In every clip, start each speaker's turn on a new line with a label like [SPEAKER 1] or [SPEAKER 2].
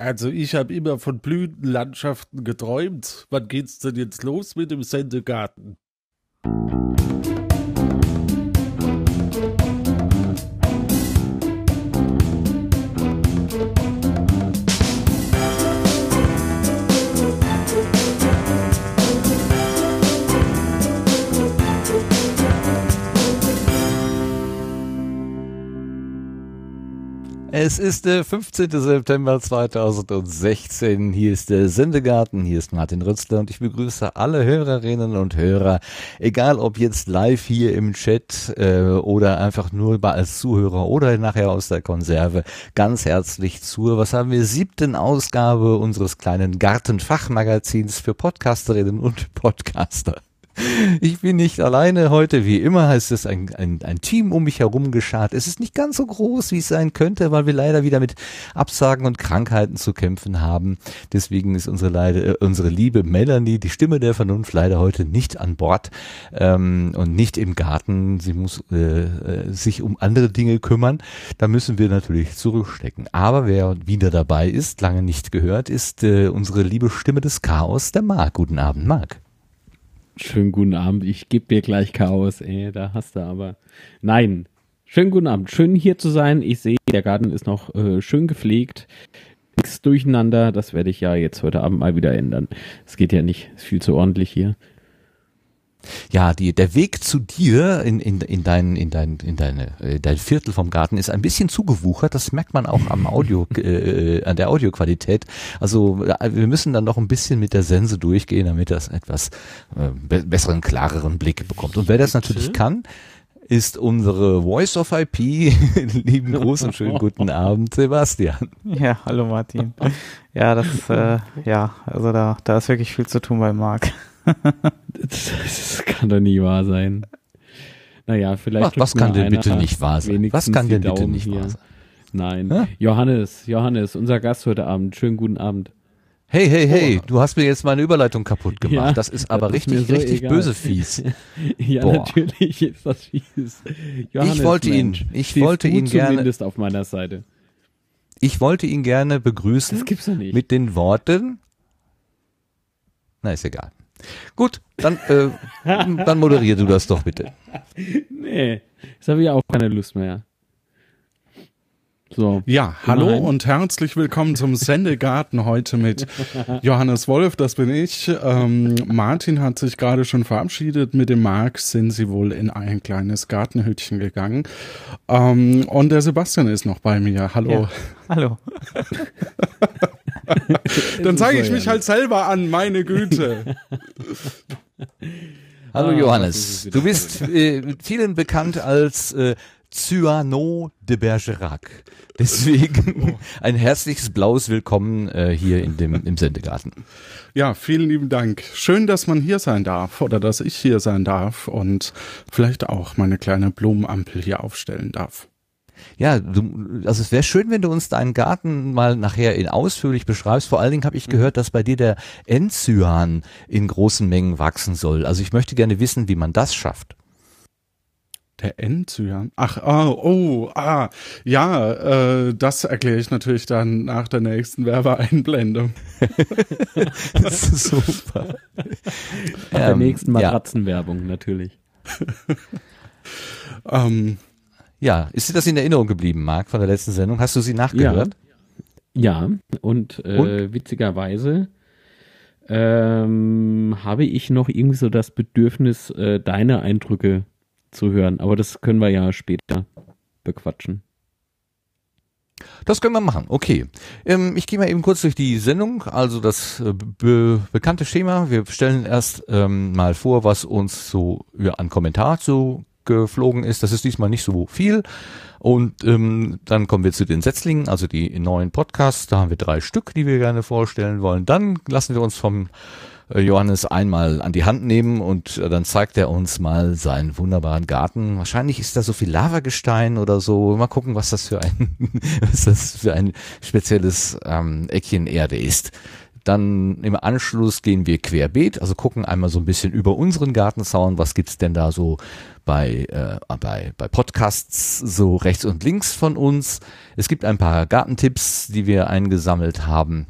[SPEAKER 1] Also ich habe immer von Blütenlandschaften geträumt. Wann geht's denn jetzt los mit dem Sendegarten?
[SPEAKER 2] Es ist der 15. September 2016. Hier ist der Sendegarten. Hier ist Martin Rützler und ich begrüße alle Hörerinnen und Hörer, egal ob jetzt live hier im Chat äh, oder einfach nur als Zuhörer oder nachher aus der Konserve, ganz herzlich zur, was haben wir, siebten Ausgabe unseres kleinen Gartenfachmagazins für Podcasterinnen und Podcaster. Ich bin nicht alleine heute, wie immer heißt es ein, ein, ein Team um mich herum geschart. Es ist nicht ganz so groß, wie es sein könnte, weil wir leider wieder mit Absagen und Krankheiten zu kämpfen haben. Deswegen ist unsere, leider, äh, unsere liebe Melanie, die Stimme der Vernunft, leider heute nicht an Bord ähm, und nicht im Garten. Sie muss äh, äh sich um andere Dinge kümmern. Da müssen wir natürlich zurückstecken. Aber wer wieder dabei ist, lange nicht gehört, ist äh, unsere liebe Stimme des Chaos, der Marc. Guten Abend, Marc.
[SPEAKER 3] Schönen guten Abend. Ich gebe dir gleich Chaos, ey. Da hast du aber. Nein. Schönen guten Abend. Schön hier zu sein. Ich sehe, der Garten ist noch äh, schön gepflegt. Nichts durcheinander. Das werde ich ja jetzt heute Abend mal wieder ändern. Es geht ja nicht. Ist viel zu ordentlich hier.
[SPEAKER 2] Ja, die, der Weg zu dir in, in, in, dein, in, dein, in deine, äh, dein Viertel vom Garten ist ein bisschen zugewuchert. Das merkt man auch am Audio, äh, äh, an der Audioqualität. Also äh, wir müssen dann noch ein bisschen mit der Sense durchgehen, damit das etwas äh, besseren, klareren Blick bekommt. Und wer das natürlich kann, ist unsere Voice of IP. Lieben Gruß und schönen guten Abend, Sebastian.
[SPEAKER 4] Ja, hallo Martin. Ja, das, äh, ja, also da, da ist wirklich viel zu tun bei Marc
[SPEAKER 3] das, kann doch nie wahr sein. Naja, vielleicht.
[SPEAKER 2] Ach, was kann denn bitte nicht wahr sein? Was kann denn bitte nicht
[SPEAKER 3] hier.
[SPEAKER 2] wahr sein?
[SPEAKER 3] Nein. Hä? Johannes, Johannes, unser Gast heute Abend. Schönen guten Abend.
[SPEAKER 2] Hey, hey, hey, oh. du hast mir jetzt meine Überleitung kaputt gemacht. Ja, das ist aber das richtig, ist so richtig egal. böse fies.
[SPEAKER 3] ja, Boah. natürlich ist das fies.
[SPEAKER 2] Johannes, ich wollte Mensch, ihn, ich wollte ihn gerne.
[SPEAKER 3] Zumindest auf meiner Seite.
[SPEAKER 2] Ich wollte ihn gerne begrüßen. Das gibt's doch nicht. Mit den Worten. Na, ist egal. Gut, dann, äh, dann moderier du das doch bitte.
[SPEAKER 3] Nee, jetzt habe ich auch keine Lust mehr.
[SPEAKER 1] So. Ja, hallo Nein. und herzlich willkommen zum Sendegarten heute mit Johannes Wolf, das bin ich. Ähm, Martin hat sich gerade schon verabschiedet. Mit dem Marc sind sie wohl in ein kleines Gartenhütchen gegangen. Ähm, und der Sebastian ist noch bei mir. Hallo. Ja.
[SPEAKER 4] Hallo.
[SPEAKER 1] Dann zeige ich mich halt selber an, meine Güte.
[SPEAKER 2] Hallo ah, Johannes, du bist äh, vielen bekannt als äh, Cyanot de Bergerac. Deswegen oh. ein herzliches blaues Willkommen äh, hier in dem, im Sendegarten.
[SPEAKER 1] Ja, vielen lieben Dank. Schön, dass man hier sein darf oder dass ich hier sein darf und vielleicht auch meine kleine Blumenampel hier aufstellen darf.
[SPEAKER 2] Ja, du, also es wäre schön, wenn du uns deinen Garten mal nachher in ausführlich beschreibst. Vor allen Dingen habe ich mhm. gehört, dass bei dir der Endzyan in großen Mengen wachsen soll. Also ich möchte gerne wissen, wie man das schafft.
[SPEAKER 1] Der Endzyan? Ach, oh, oh, ah, ja, äh, das erkläre ich natürlich dann nach der nächsten Werbeeinblendung.
[SPEAKER 3] das ist super. Nach der ähm, nächsten Matratzenwerbung ja. natürlich.
[SPEAKER 2] ähm, ja, ist dir das in Erinnerung geblieben, Marc, von der letzten Sendung? Hast du sie nachgehört?
[SPEAKER 3] Ja, ja und, äh, und? witzigerweise ähm, habe ich noch irgendwie so das Bedürfnis, äh, deine Eindrücke zu hören. Aber das können wir ja später bequatschen.
[SPEAKER 2] Das können wir machen, okay. Ähm, ich gehe mal eben kurz durch die Sendung, also das äh, be bekannte Schema. Wir stellen erst ähm, mal vor, was uns so ja, an Kommentar zu geflogen ist. Das ist diesmal nicht so viel. Und ähm, dann kommen wir zu den Setzlingen, also die neuen Podcasts. Da haben wir drei Stück, die wir gerne vorstellen wollen. Dann lassen wir uns vom Johannes einmal an die Hand nehmen und äh, dann zeigt er uns mal seinen wunderbaren Garten. Wahrscheinlich ist da so viel Lavagestein oder so. Mal gucken, was das für ein, was das für ein spezielles ähm, Eckchen Erde ist. Dann im Anschluss gehen wir querbeet, also gucken einmal so ein bisschen über unseren Gartenzaun, was gibt's denn da so bei, äh, bei, bei Podcasts so rechts und links von uns. Es gibt ein paar Gartentipps, die wir eingesammelt haben.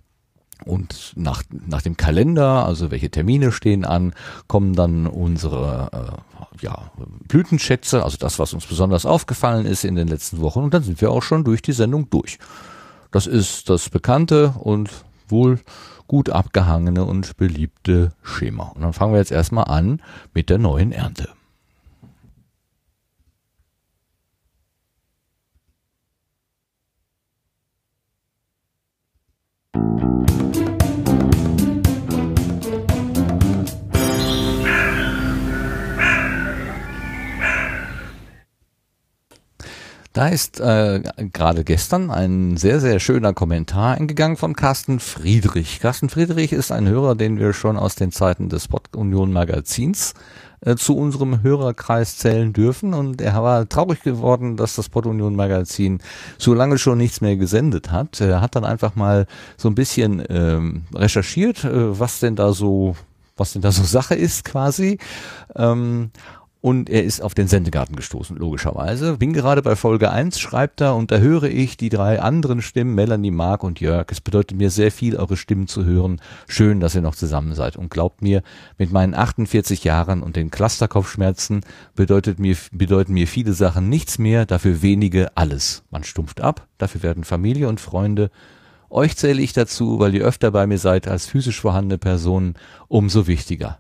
[SPEAKER 2] Und nach, nach dem Kalender, also welche Termine stehen an, kommen dann unsere äh, ja, Blütenschätze, also das, was uns besonders aufgefallen ist in den letzten Wochen. Und dann sind wir auch schon durch die Sendung durch. Das ist das bekannte und wohl gut abgehangene und beliebte Schema. Und dann fangen wir jetzt erstmal an mit der neuen Ernte. Da ist äh, gerade gestern ein sehr, sehr schöner Kommentar eingegangen von Carsten Friedrich. Carsten Friedrich ist ein Hörer, den wir schon aus den Zeiten des Pod Union Magazins äh, zu unserem Hörerkreis zählen dürfen und er war traurig geworden, dass das Pod Union Magazin so lange schon nichts mehr gesendet hat. Er hat dann einfach mal so ein bisschen ähm, recherchiert, äh, was denn da so was denn da so Sache ist quasi. Ähm, und er ist auf den Sendegarten gestoßen, logischerweise. Bin gerade bei Folge 1, schreibt er, und da höre ich die drei anderen Stimmen, Melanie, Mark und Jörg. Es bedeutet mir sehr viel, eure Stimmen zu hören. Schön, dass ihr noch zusammen seid. Und glaubt mir, mit meinen 48 Jahren und den Clusterkopfschmerzen bedeutet mir, bedeuten mir viele Sachen nichts mehr, dafür wenige alles. Man stumpft ab, dafür werden Familie und Freunde euch zähle ich dazu, weil ihr öfter bei mir seid als physisch vorhandene Personen, umso wichtiger.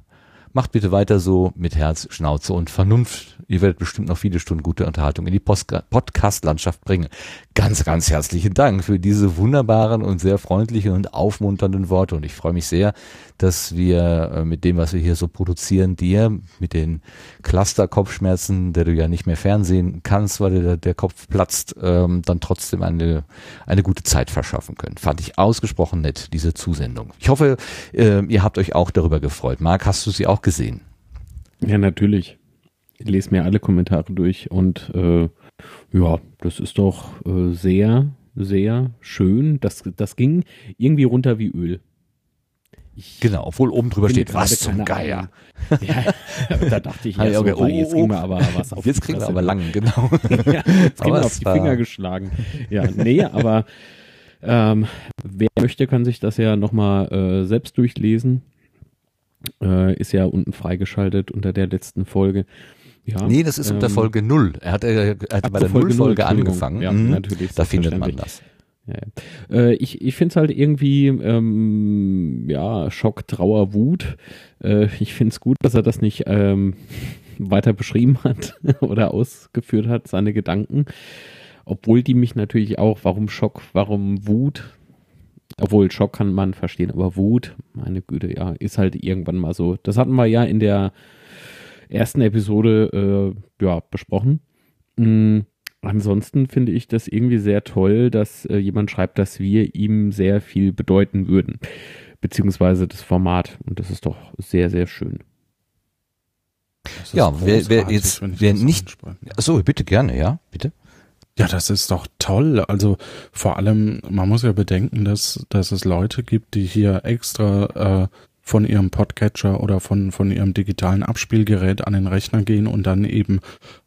[SPEAKER 2] Macht bitte weiter so mit Herz, Schnauze und Vernunft. Ihr werdet bestimmt noch viele Stunden gute Unterhaltung in die Podcast-Landschaft bringen. Ganz, ganz herzlichen Dank für diese wunderbaren und sehr freundlichen und aufmunternden Worte. Und ich freue mich sehr, dass wir äh, mit dem, was wir hier so produzieren, dir mit den Cluster-Kopfschmerzen, der du ja nicht mehr fernsehen kannst, weil der, der Kopf platzt, ähm, dann trotzdem eine, eine gute Zeit verschaffen können. Fand ich ausgesprochen nett, diese Zusendung. Ich hoffe, äh, ihr habt euch auch darüber gefreut. Marc, hast du sie auch gesehen?
[SPEAKER 3] Ja, natürlich. Ich lese mir alle Kommentare durch und äh, ja, das ist doch äh, sehr, sehr schön. Das, das ging irgendwie runter wie Öl.
[SPEAKER 2] Ich genau, obwohl oben drüber steht, was zum Geier.
[SPEAKER 3] Ja, da dachte ich, ja, so, okay, oh, jetzt kriegen wir aber was
[SPEAKER 2] auf Jetzt kriegen wir aber lang, genau.
[SPEAKER 3] ja, jetzt kriegen wir auf die Finger geschlagen. Ja, nee, aber ähm, wer möchte, kann sich das ja nochmal äh, selbst durchlesen. Äh, ist ja unten freigeschaltet unter der letzten Folge.
[SPEAKER 2] Ja, nee, das ist ähm, unter Folge 0. Er hat, er, er hat bei der Null-Folge angefangen.
[SPEAKER 3] Ja, mhm. natürlich.
[SPEAKER 2] Da findet man das.
[SPEAKER 3] Ja, äh, ich ich finde es halt irgendwie, ähm, ja, Schock, Trauer, Wut. Äh, ich finde es gut, dass er das nicht ähm, weiter beschrieben hat oder ausgeführt hat, seine Gedanken. Obwohl die mich natürlich auch, warum Schock, warum Wut? Obwohl Schock kann man verstehen, aber Wut, meine Güte, ja, ist halt irgendwann mal so. Das hatten wir ja in der ersten Episode äh, ja, besprochen. Mhm ansonsten finde ich das irgendwie sehr toll, dass äh, jemand schreibt, dass wir ihm sehr viel bedeuten würden, beziehungsweise das Format. Und das ist doch sehr, sehr schön.
[SPEAKER 2] Ja, wer, wer jetzt, wer nicht, so bitte gerne, ja, bitte.
[SPEAKER 1] Ja, das ist doch toll. Also vor allem, man muss ja bedenken, dass, dass es Leute gibt, die hier extra äh, von ihrem Podcatcher oder von, von ihrem digitalen Abspielgerät an den Rechner gehen und dann eben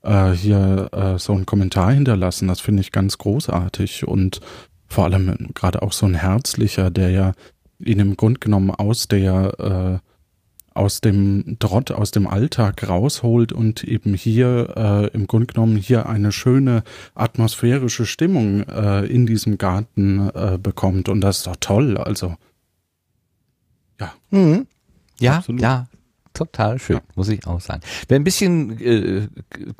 [SPEAKER 1] äh, hier äh, so einen Kommentar hinterlassen. Das finde ich ganz großartig und vor allem gerade auch so ein herzlicher, der ja ihn im Grund genommen aus der äh, aus dem Trott, aus dem Alltag rausholt und eben hier äh, im Grund genommen hier eine schöne atmosphärische Stimmung äh, in diesem Garten äh, bekommt. Und das ist doch toll. Also
[SPEAKER 2] ja. Mhm. Ja, Absolut. ja, total schön, ja. muss ich auch sagen. Wer ein bisschen äh,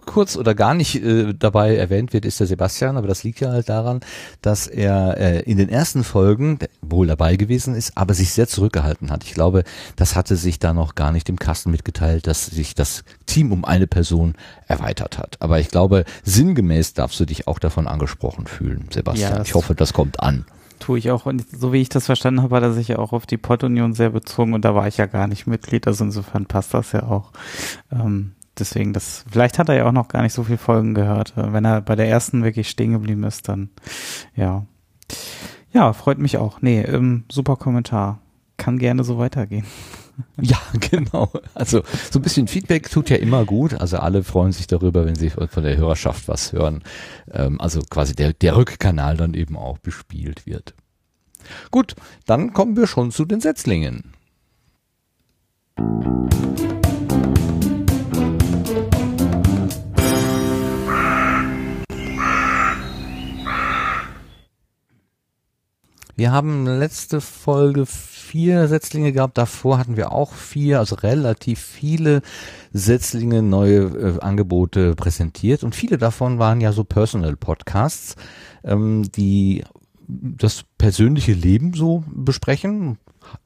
[SPEAKER 2] kurz oder gar nicht äh, dabei erwähnt wird, ist der Sebastian, aber das liegt ja halt daran, dass er äh, in den ersten Folgen wohl dabei gewesen ist, aber sich sehr zurückgehalten hat. Ich glaube, das hatte sich da noch gar nicht im Kasten mitgeteilt, dass sich das Team um eine Person erweitert hat. Aber ich glaube, sinngemäß darfst du dich auch davon angesprochen fühlen, Sebastian. Ja, ich hoffe, das kommt an
[SPEAKER 4] tue ich auch. Und so wie ich das verstanden habe, hat er sich ja auch auf die Pottunion sehr bezogen und da war ich ja gar nicht Mitglied. Also insofern passt das ja auch. Ähm, deswegen, das, vielleicht hat er ja auch noch gar nicht so viel Folgen gehört. Wenn er bei der ersten wirklich stehen geblieben ist, dann ja. Ja, freut mich auch. Nee, ähm, super Kommentar. kann gerne so weitergehen.
[SPEAKER 2] Ja, genau. Also so ein bisschen Feedback tut ja immer gut. Also alle freuen sich darüber, wenn sie von der Hörerschaft was hören. Ähm, also quasi der, der Rückkanal dann eben auch bespielt wird. Gut, dann kommen wir schon zu den Setzlingen. Wir haben letzte Folge vier Setzlinge gehabt, davor hatten wir auch vier, also relativ viele Setzlinge, neue äh, Angebote präsentiert. Und viele davon waren ja so Personal Podcasts, ähm, die das persönliche Leben so besprechen.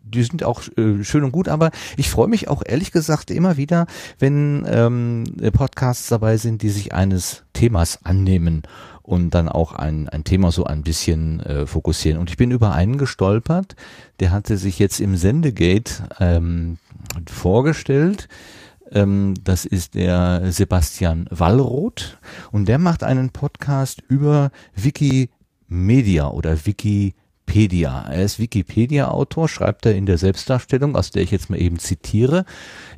[SPEAKER 2] Die sind auch äh, schön und gut, aber ich freue mich auch ehrlich gesagt immer wieder, wenn ähm, Podcasts dabei sind, die sich eines Themas annehmen und dann auch ein, ein Thema so ein bisschen äh, fokussieren. Und ich bin über einen gestolpert, der hatte sich jetzt im Sendegate ähm, vorgestellt. Ähm, das ist der Sebastian Wallroth und der macht einen Podcast über Wikimedia oder Wikipedia. Er ist Wikipedia-Autor, schreibt er in der Selbstdarstellung, aus der ich jetzt mal eben zitiere.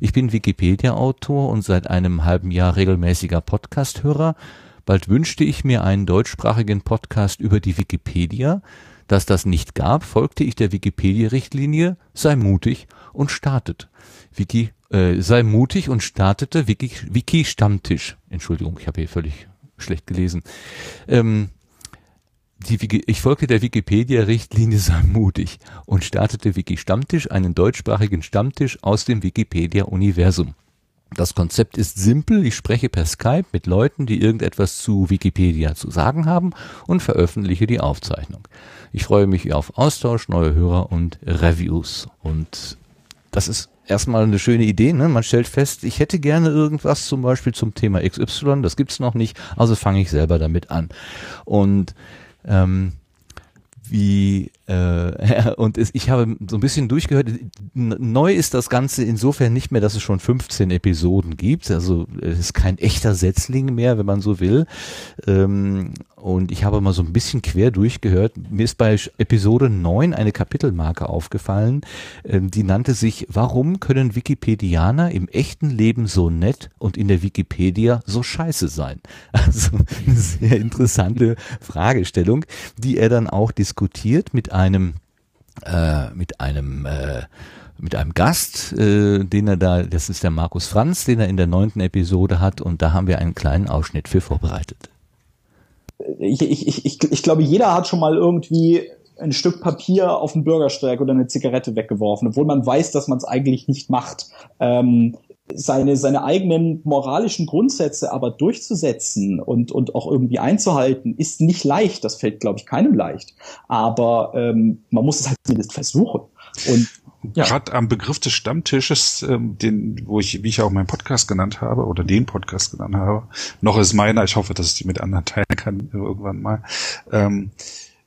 [SPEAKER 2] Ich bin Wikipedia-Autor und seit einem halben Jahr regelmäßiger Podcast-Hörer. Bald wünschte ich mir einen deutschsprachigen Podcast über die Wikipedia. Dass das nicht gab, folgte ich der Wikipedia-Richtlinie, sei mutig und startet. Wiki, äh, sei mutig und startete Wiki, Wiki Stammtisch. Entschuldigung, ich habe hier völlig schlecht gelesen. Ähm, die ich folgte der Wikipedia-Richtlinie sei mutig und startete Wiki Stammtisch, einen deutschsprachigen Stammtisch aus dem Wikipedia-Universum. Das Konzept ist simpel. Ich spreche per Skype mit Leuten, die irgendetwas zu Wikipedia zu sagen haben und veröffentliche die Aufzeichnung. Ich freue mich auf Austausch, neue Hörer und Reviews. Und das ist erstmal eine schöne Idee. Ne? Man stellt fest, ich hätte gerne irgendwas zum Beispiel zum Thema XY. Das gibt's noch nicht. Also fange ich selber damit an. Und ähm, wie äh, und ich habe so ein bisschen durchgehört. Neu ist das Ganze insofern nicht mehr, dass es schon 15 Episoden gibt. Also es ist kein echter Setzling mehr, wenn man so will. Ähm, und ich habe mal so ein bisschen quer durchgehört. Mir ist bei Episode 9 eine Kapitelmarke aufgefallen, ähm, die nannte sich Warum können Wikipedianer im echten Leben so nett und in der Wikipedia so scheiße sein? Also eine sehr interessante Fragestellung, die er dann auch diskutiert mit einem äh, mit einem äh, mit einem Gast, äh, den er da, das ist der Markus Franz, den er in der neunten Episode hat und da haben wir einen kleinen Ausschnitt für vorbereitet.
[SPEAKER 5] Ich, ich, ich, ich glaube, jeder hat schon mal irgendwie ein Stück Papier auf den Bürgersteig oder eine Zigarette weggeworfen, obwohl man weiß, dass man es eigentlich nicht macht. Ähm, seine, seine eigenen moralischen Grundsätze aber durchzusetzen und, und auch irgendwie einzuhalten, ist nicht leicht. Das fällt, glaube ich, keinem leicht. Aber ähm, man muss es halt zumindest versuchen. Und
[SPEAKER 6] ja. Gerade am Begriff des Stammtisches, ähm, den, wo ich, wie ich auch meinen Podcast genannt habe, oder den Podcast genannt habe, noch ist meiner, ich hoffe, dass ich die mit anderen teilen kann irgendwann mal. Ähm,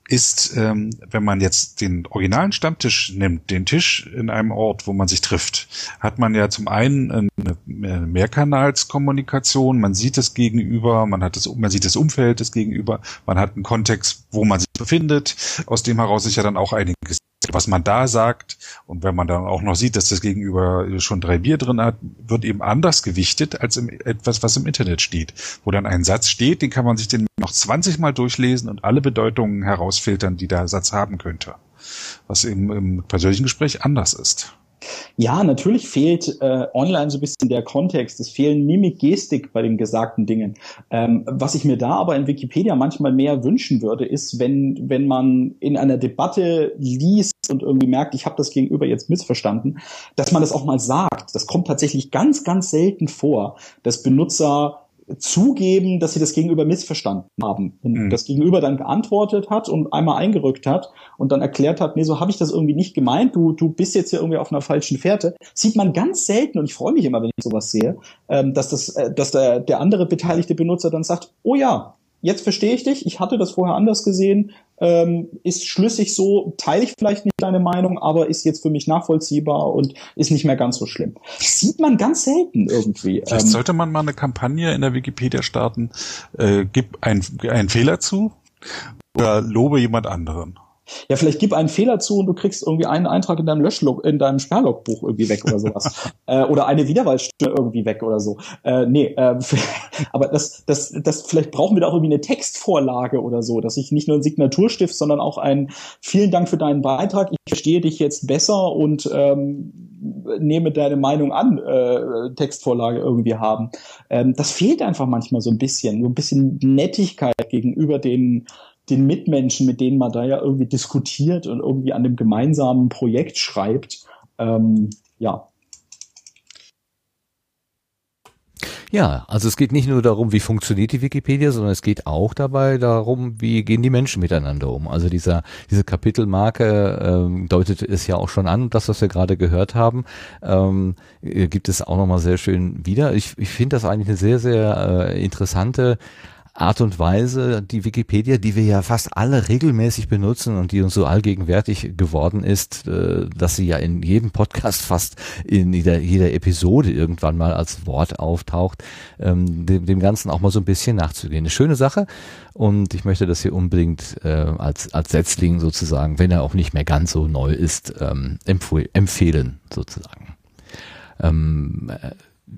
[SPEAKER 6] ist, ähm, wenn man jetzt den originalen Stammtisch nimmt, den Tisch in einem Ort, wo man sich trifft, hat man ja zum einen eine Mehrkanalskommunikation, man sieht das Gegenüber, man hat das, man sieht das Umfeld des Gegenüber, man hat einen Kontext, wo man sich befindet, aus dem heraus sich ja dann auch einiges was man da sagt und wenn man dann auch noch sieht, dass das Gegenüber schon drei Bier drin hat, wird eben anders gewichtet als im, etwas, was im Internet steht. Wo dann ein Satz steht, den kann man sich den noch 20 Mal durchlesen und alle Bedeutungen herausfiltern, die der Satz haben könnte. Was eben im persönlichen Gespräch anders ist.
[SPEAKER 5] Ja, natürlich fehlt äh, online so ein bisschen der Kontext. Es fehlen Mimik, Gestik bei den gesagten Dingen. Ähm, was ich mir da aber in Wikipedia manchmal mehr wünschen würde, ist, wenn, wenn man in einer Debatte liest und irgendwie merkt, ich habe das Gegenüber jetzt missverstanden, dass man das auch mal sagt. Das kommt tatsächlich ganz, ganz selten vor, dass Benutzer zugeben, dass sie das Gegenüber missverstanden haben und mhm. das Gegenüber dann geantwortet hat und einmal eingerückt hat und dann erklärt hat, nee, so habe ich das irgendwie nicht gemeint, du, du bist jetzt hier irgendwie auf einer falschen Fährte, sieht man ganz selten und ich freue mich immer, wenn ich sowas sehe, ähm, dass das, äh, dass der, der andere beteiligte Benutzer dann sagt, oh ja, jetzt verstehe ich dich, ich hatte das vorher anders gesehen, ähm, ist schlüssig so, teile ich vielleicht nicht deine Meinung, aber ist jetzt für mich nachvollziehbar und ist nicht mehr ganz so schlimm. Sieht man ganz selten irgendwie.
[SPEAKER 6] Vielleicht ähm, sollte man mal eine Kampagne in der Wikipedia starten, äh, gib einen Fehler zu oder lobe jemand anderen.
[SPEAKER 5] Ja, vielleicht gib einen Fehler zu und du kriegst irgendwie einen Eintrag in deinem Löschlog, in deinem Sperrlogbuch irgendwie weg oder sowas. äh, oder eine Wiederwahlstimme irgendwie weg oder so. Äh, nee, äh, aber das, das, das, vielleicht brauchen wir da auch irgendwie eine Textvorlage oder so, dass ich nicht nur ein Signaturstift, sondern auch ein Vielen Dank für deinen Beitrag. Ich verstehe dich jetzt besser und ähm, nehme deine Meinung an, äh, Textvorlage irgendwie haben. Ähm, das fehlt einfach manchmal so ein bisschen, so ein bisschen Nettigkeit gegenüber den den Mitmenschen, mit denen man da ja irgendwie diskutiert und irgendwie an dem gemeinsamen Projekt schreibt. Ähm, ja.
[SPEAKER 2] Ja, also es geht nicht nur darum, wie funktioniert die Wikipedia, sondern es geht auch dabei darum, wie gehen die Menschen miteinander um. Also dieser diese Kapitelmarke ähm, deutet es ja auch schon an, das, was wir gerade gehört haben, ähm, gibt es auch nochmal sehr schön wieder. Ich, ich finde das eigentlich eine sehr, sehr äh, interessante Art und Weise, die Wikipedia, die wir ja fast alle regelmäßig benutzen und die uns so allgegenwärtig geworden ist, äh, dass sie ja in jedem Podcast fast in jeder, jeder Episode irgendwann mal als Wort auftaucht, ähm, dem, dem Ganzen auch mal so ein bisschen nachzugehen. Eine schöne Sache und ich möchte das hier unbedingt äh, als, als Setzling sozusagen, wenn er auch nicht mehr ganz so neu ist, ähm, empfehlen sozusagen. Ähm,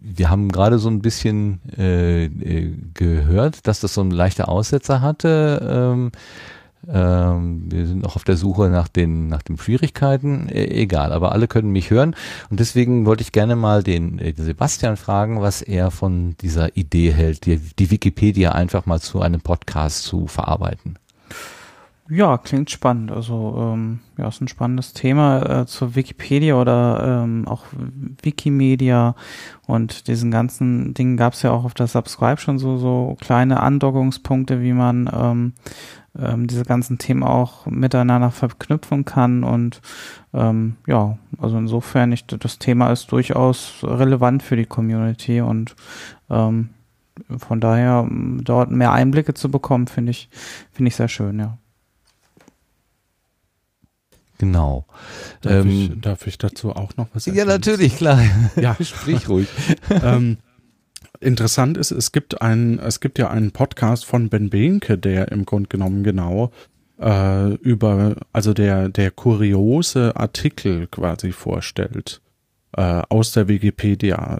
[SPEAKER 2] wir haben gerade so ein bisschen äh, äh, gehört, dass das so ein leichter Aussetzer hatte. Ähm, ähm, wir sind noch auf der Suche nach den, nach den Schwierigkeiten. E egal, aber alle können mich hören. Und deswegen wollte ich gerne mal den, den Sebastian fragen, was er von dieser Idee hält, die, die Wikipedia einfach mal zu einem Podcast zu verarbeiten.
[SPEAKER 4] Ja, klingt spannend. Also ähm, ja, ist ein spannendes Thema äh, zur Wikipedia oder ähm, auch Wikimedia und diesen ganzen Dingen gab es ja auch auf der Subscribe schon so so kleine Andockungspunkte, wie man ähm, ähm, diese ganzen Themen auch miteinander verknüpfen kann und ähm, ja, also insofern ich, das Thema ist durchaus relevant für die Community und ähm, von daher dort mehr Einblicke zu bekommen, finde ich finde ich sehr schön, ja.
[SPEAKER 2] Genau.
[SPEAKER 1] Darf, ähm, ich, darf ich dazu auch noch was
[SPEAKER 2] sagen? Ja, natürlich, klar.
[SPEAKER 1] Ja, sprich ruhig. ähm, interessant ist, es gibt ein, es gibt ja einen Podcast von Ben Behnke, der im Grunde genommen genau äh, über, also der, der kuriose Artikel quasi vorstellt äh, aus der Wikipedia,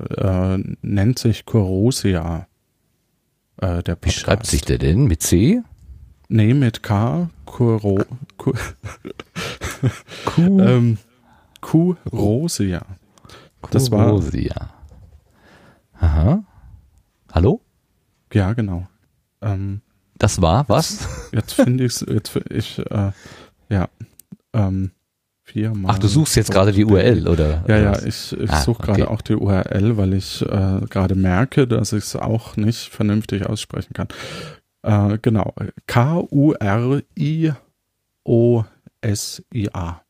[SPEAKER 1] äh, nennt sich Kurosia.
[SPEAKER 2] Äh, der Podcast. Wie schreibt sich der denn? Mit C?
[SPEAKER 1] Nee, mit K. Kuro, Ku, Kuh. ähm, Kurosia.
[SPEAKER 2] Das war. Kurosia. Aha. Hallo?
[SPEAKER 1] Ja, genau.
[SPEAKER 2] Ähm, das war was?
[SPEAKER 1] Jetzt finde ich's, jetzt ich äh, ja ähm, viermal.
[SPEAKER 2] Ach, du suchst jetzt gerade die URL oder?
[SPEAKER 1] Ja, ja, ich, ich ah, suche okay. gerade auch die URL, weil ich äh, gerade merke, dass ich es auch nicht vernünftig aussprechen kann. Äh, genau. K-U-R-I-O-S-I-A.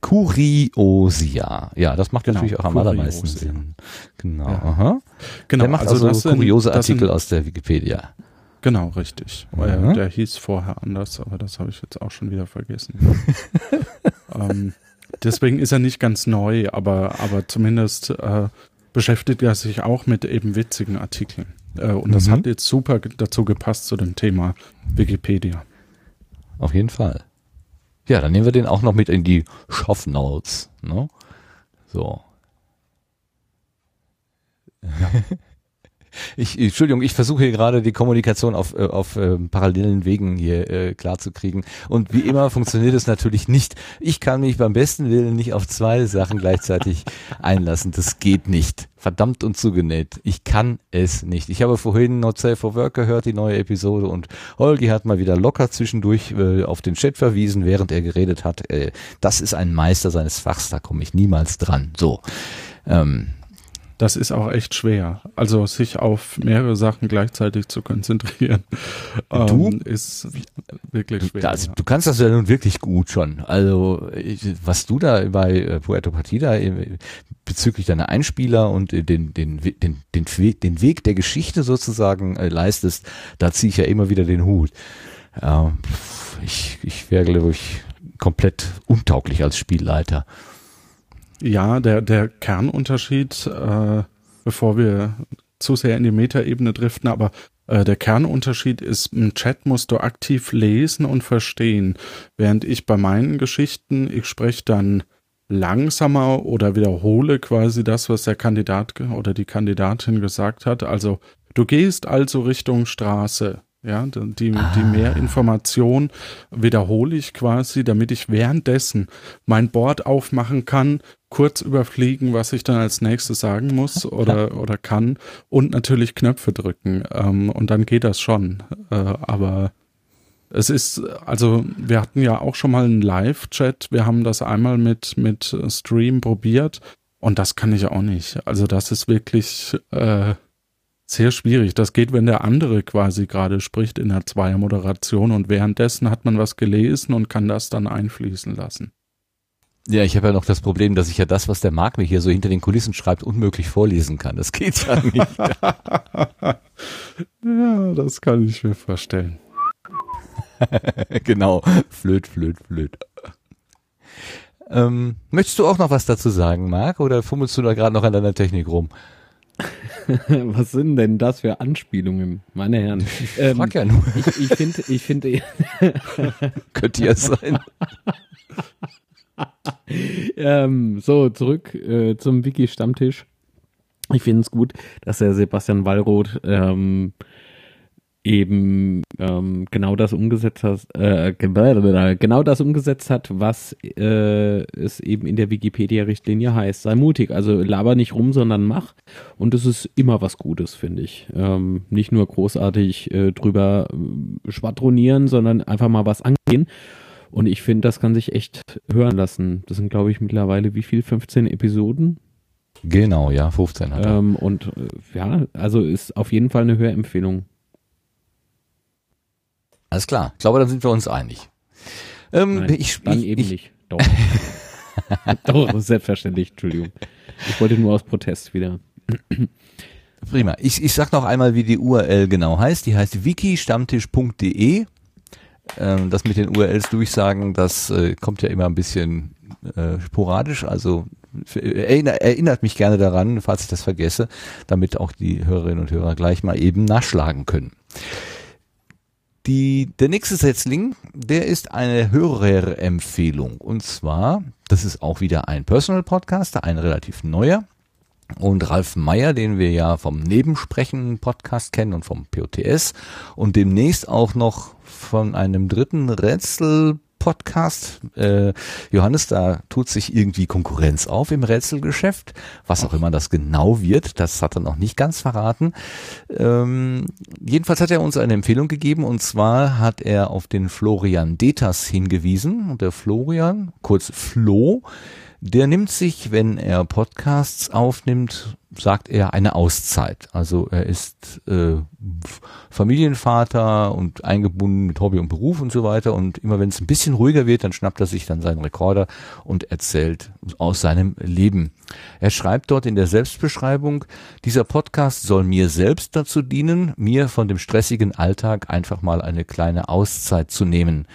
[SPEAKER 2] Kuriosia. Ja, das macht genau, natürlich auch am allermeisten Sinn. Genau. Ja. Aha. Genau. Der macht also, also kuriose sind, Artikel sind, aus der Wikipedia.
[SPEAKER 1] Genau, richtig. Mhm. Der hieß vorher anders, aber das habe ich jetzt auch schon wieder vergessen. ähm, deswegen ist er nicht ganz neu, aber, aber zumindest äh, beschäftigt er sich auch mit eben witzigen Artikeln. Äh, und mhm. das hat jetzt super dazu gepasst zu dem Thema Wikipedia.
[SPEAKER 2] Auf jeden Fall. Ja, dann nehmen wir den auch noch mit in die Shop Notes. Ne? So. Ja. Ich, Entschuldigung, ich versuche hier gerade die Kommunikation auf, äh, auf äh, parallelen Wegen hier äh, klar zu kriegen. Und wie immer funktioniert es natürlich nicht. Ich kann mich beim besten Willen nicht auf zwei Sachen gleichzeitig einlassen. Das geht nicht. Verdammt und zugenäht. Ich kann es nicht. Ich habe vorhin Not Safe for Work gehört, die neue Episode, und Holgi hat mal wieder locker zwischendurch äh, auf den Chat verwiesen, während er geredet hat. Äh, das ist ein Meister seines Fachs, da komme ich niemals dran. So. Ähm,
[SPEAKER 1] das ist auch echt schwer. Also sich auf mehrere Sachen gleichzeitig zu konzentrieren,
[SPEAKER 2] du ähm, ist wirklich schwer. Also, ja. Du kannst das ja nun wirklich gut schon. Also ich, was du da bei äh, Puerto Partida äh, bezüglich deiner Einspieler und den, den, den, den, den, den Weg der Geschichte sozusagen äh, leistest, da ziehe ich ja immer wieder den Hut. Ähm, ich ich wäre, glaube ich, komplett untauglich als Spielleiter.
[SPEAKER 1] Ja, der, der Kernunterschied, äh, bevor wir zu sehr in die Metaebene driften, aber Äh, der Kernunterschied ist, im Chat musst du aktiv lesen und verstehen, während ich bei meinen Geschichten, ich spreche dann langsamer oder wiederhole quasi das, was der Kandidat oder die Kandidatin gesagt hat. Also du gehst also Richtung Straße. Ja, die, ah. die mehr Information wiederhole ich quasi, damit ich währenddessen mein Board aufmachen kann, kurz überfliegen, was ich dann als nächstes sagen muss oder, oder kann und natürlich Knöpfe drücken. Ähm, und dann geht das schon. Äh, aber es ist, also wir hatten ja auch schon mal einen Live-Chat. Wir haben das einmal mit, mit Stream probiert und das kann ich auch nicht. Also das ist wirklich äh, sehr schwierig. Das geht, wenn der andere quasi gerade spricht in der Zweiermoderation und währenddessen hat man was gelesen und kann das dann einfließen lassen.
[SPEAKER 2] Ja, ich habe ja noch das Problem, dass ich ja das, was der Marc mir hier so hinter den Kulissen schreibt, unmöglich vorlesen kann. Das geht ja nicht.
[SPEAKER 1] ja, das kann ich mir vorstellen.
[SPEAKER 2] genau. Flöt, flöt, flöt. Ähm, möchtest du auch noch was dazu sagen, Marc, oder fummelst du da gerade noch an deiner Technik rum?
[SPEAKER 3] was sind denn das für Anspielungen, meine Herren?
[SPEAKER 2] Ich ähm, frag ja nur.
[SPEAKER 3] Ich, ich finde, ich finde.
[SPEAKER 2] Könnte ja sein.
[SPEAKER 3] ähm, so, zurück äh, zum Wiki-Stammtisch. Ich finde es gut, dass der Sebastian Wallroth ähm, eben ähm, genau das umgesetzt hat, äh, genau das umgesetzt hat, was äh, es eben in der Wikipedia-Richtlinie heißt. Sei mutig, also laber nicht rum, sondern mach. Und das ist immer was Gutes, finde ich. Ähm, nicht nur großartig äh, drüber äh, schwadronieren, sondern einfach mal was angehen. Und ich finde, das kann sich echt hören lassen. Das sind, glaube ich, mittlerweile wie viel? 15 Episoden?
[SPEAKER 2] Genau, ja, 15
[SPEAKER 3] hat er. Ähm, und äh, ja, also ist auf jeden Fall eine Hörempfehlung.
[SPEAKER 2] Alles klar. Ich glaube, dann sind wir uns einig.
[SPEAKER 3] Ähm, Nein, ich, dann ich, eben ich, nicht. Doch. Doch, selbstverständlich. Entschuldigung. Ich wollte nur aus Protest wieder.
[SPEAKER 2] Prima. Ich, ich sag noch einmal, wie die URL genau heißt. Die heißt wikistammtisch.de. Ähm, das mit den URLs durchsagen, das äh, kommt ja immer ein bisschen äh, sporadisch. Also erinnert, erinnert mich gerne daran, falls ich das vergesse, damit auch die Hörerinnen und Hörer gleich mal eben nachschlagen können. Die, der nächste Setzling, der ist eine Hörerempfehlung. Und zwar, das ist auch wieder ein Personal Podcaster, ein relativ neuer. Und Ralf Meyer, den wir ja vom Nebensprechen Podcast kennen und vom POTS und demnächst auch noch von einem dritten Rätsel Podcast. Äh, Johannes, da tut sich irgendwie Konkurrenz auf im Rätselgeschäft. Was auch immer das genau wird, das hat er noch nicht ganz verraten. Ähm, jedenfalls hat er uns eine Empfehlung gegeben und zwar hat er auf den Florian Detas hingewiesen. Und der Florian, kurz Flo, der nimmt sich, wenn er Podcasts aufnimmt, sagt er eine Auszeit. Also er ist äh, Familienvater und eingebunden mit Hobby und Beruf und so weiter. Und immer wenn es ein bisschen ruhiger wird, dann schnappt er sich dann seinen Rekorder und erzählt aus seinem Leben. Er schreibt dort in der Selbstbeschreibung, dieser Podcast soll mir selbst dazu dienen, mir von dem stressigen Alltag einfach mal eine kleine Auszeit zu nehmen.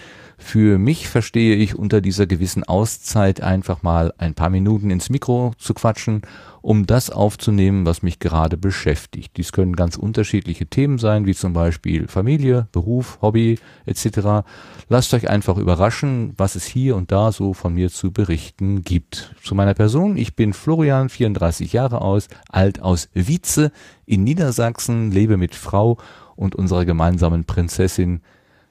[SPEAKER 2] Für mich verstehe ich unter dieser gewissen Auszeit einfach mal ein paar Minuten ins Mikro zu quatschen, um das aufzunehmen, was mich gerade beschäftigt. Dies können ganz unterschiedliche Themen sein, wie zum Beispiel Familie, Beruf, Hobby etc. Lasst euch einfach überraschen, was es hier und da so von mir zu berichten gibt. Zu meiner Person, ich bin Florian, 34 Jahre aus, alt aus Wietze in Niedersachsen, lebe mit Frau und unserer gemeinsamen Prinzessin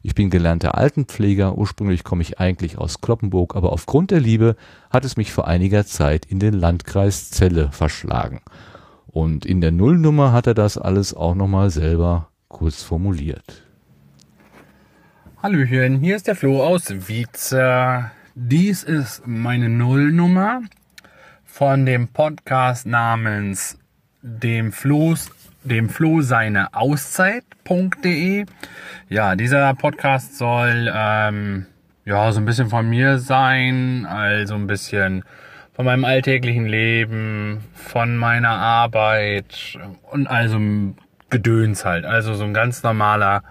[SPEAKER 2] ich bin gelernter Altenpfleger, ursprünglich komme ich eigentlich aus Kloppenburg, aber aufgrund der Liebe hat es mich vor einiger Zeit in den Landkreis Celle verschlagen. Und in der Nullnummer hat er das alles auch nochmal selber kurz formuliert.
[SPEAKER 7] Hallöchen, hier ist der Flo aus Wietze. Dies ist meine Nullnummer von dem Podcast namens dem Floß dem Flo seine Auszeit.de. Ja, dieser Podcast soll ähm, ja so ein bisschen von mir sein, also ein bisschen von meinem alltäglichen Leben, von meiner Arbeit und also Gedöns halt. Also so ein ganz normaler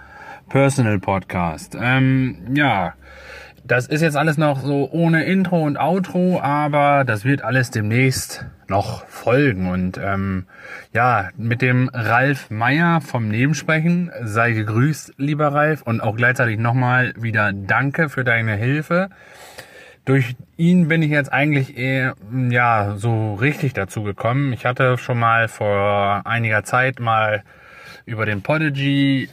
[SPEAKER 7] Personal Podcast. Ähm, ja, das ist jetzt alles noch so ohne Intro und Outro, aber das wird alles demnächst noch folgen. Und ähm, ja, mit dem Ralf Meier vom Nebensprechen sei gegrüßt, lieber Ralf, und auch gleichzeitig nochmal wieder Danke für deine Hilfe. Durch ihn bin ich jetzt eigentlich eher, ja, so richtig dazu gekommen. Ich hatte schon mal vor einiger Zeit mal über den Podigy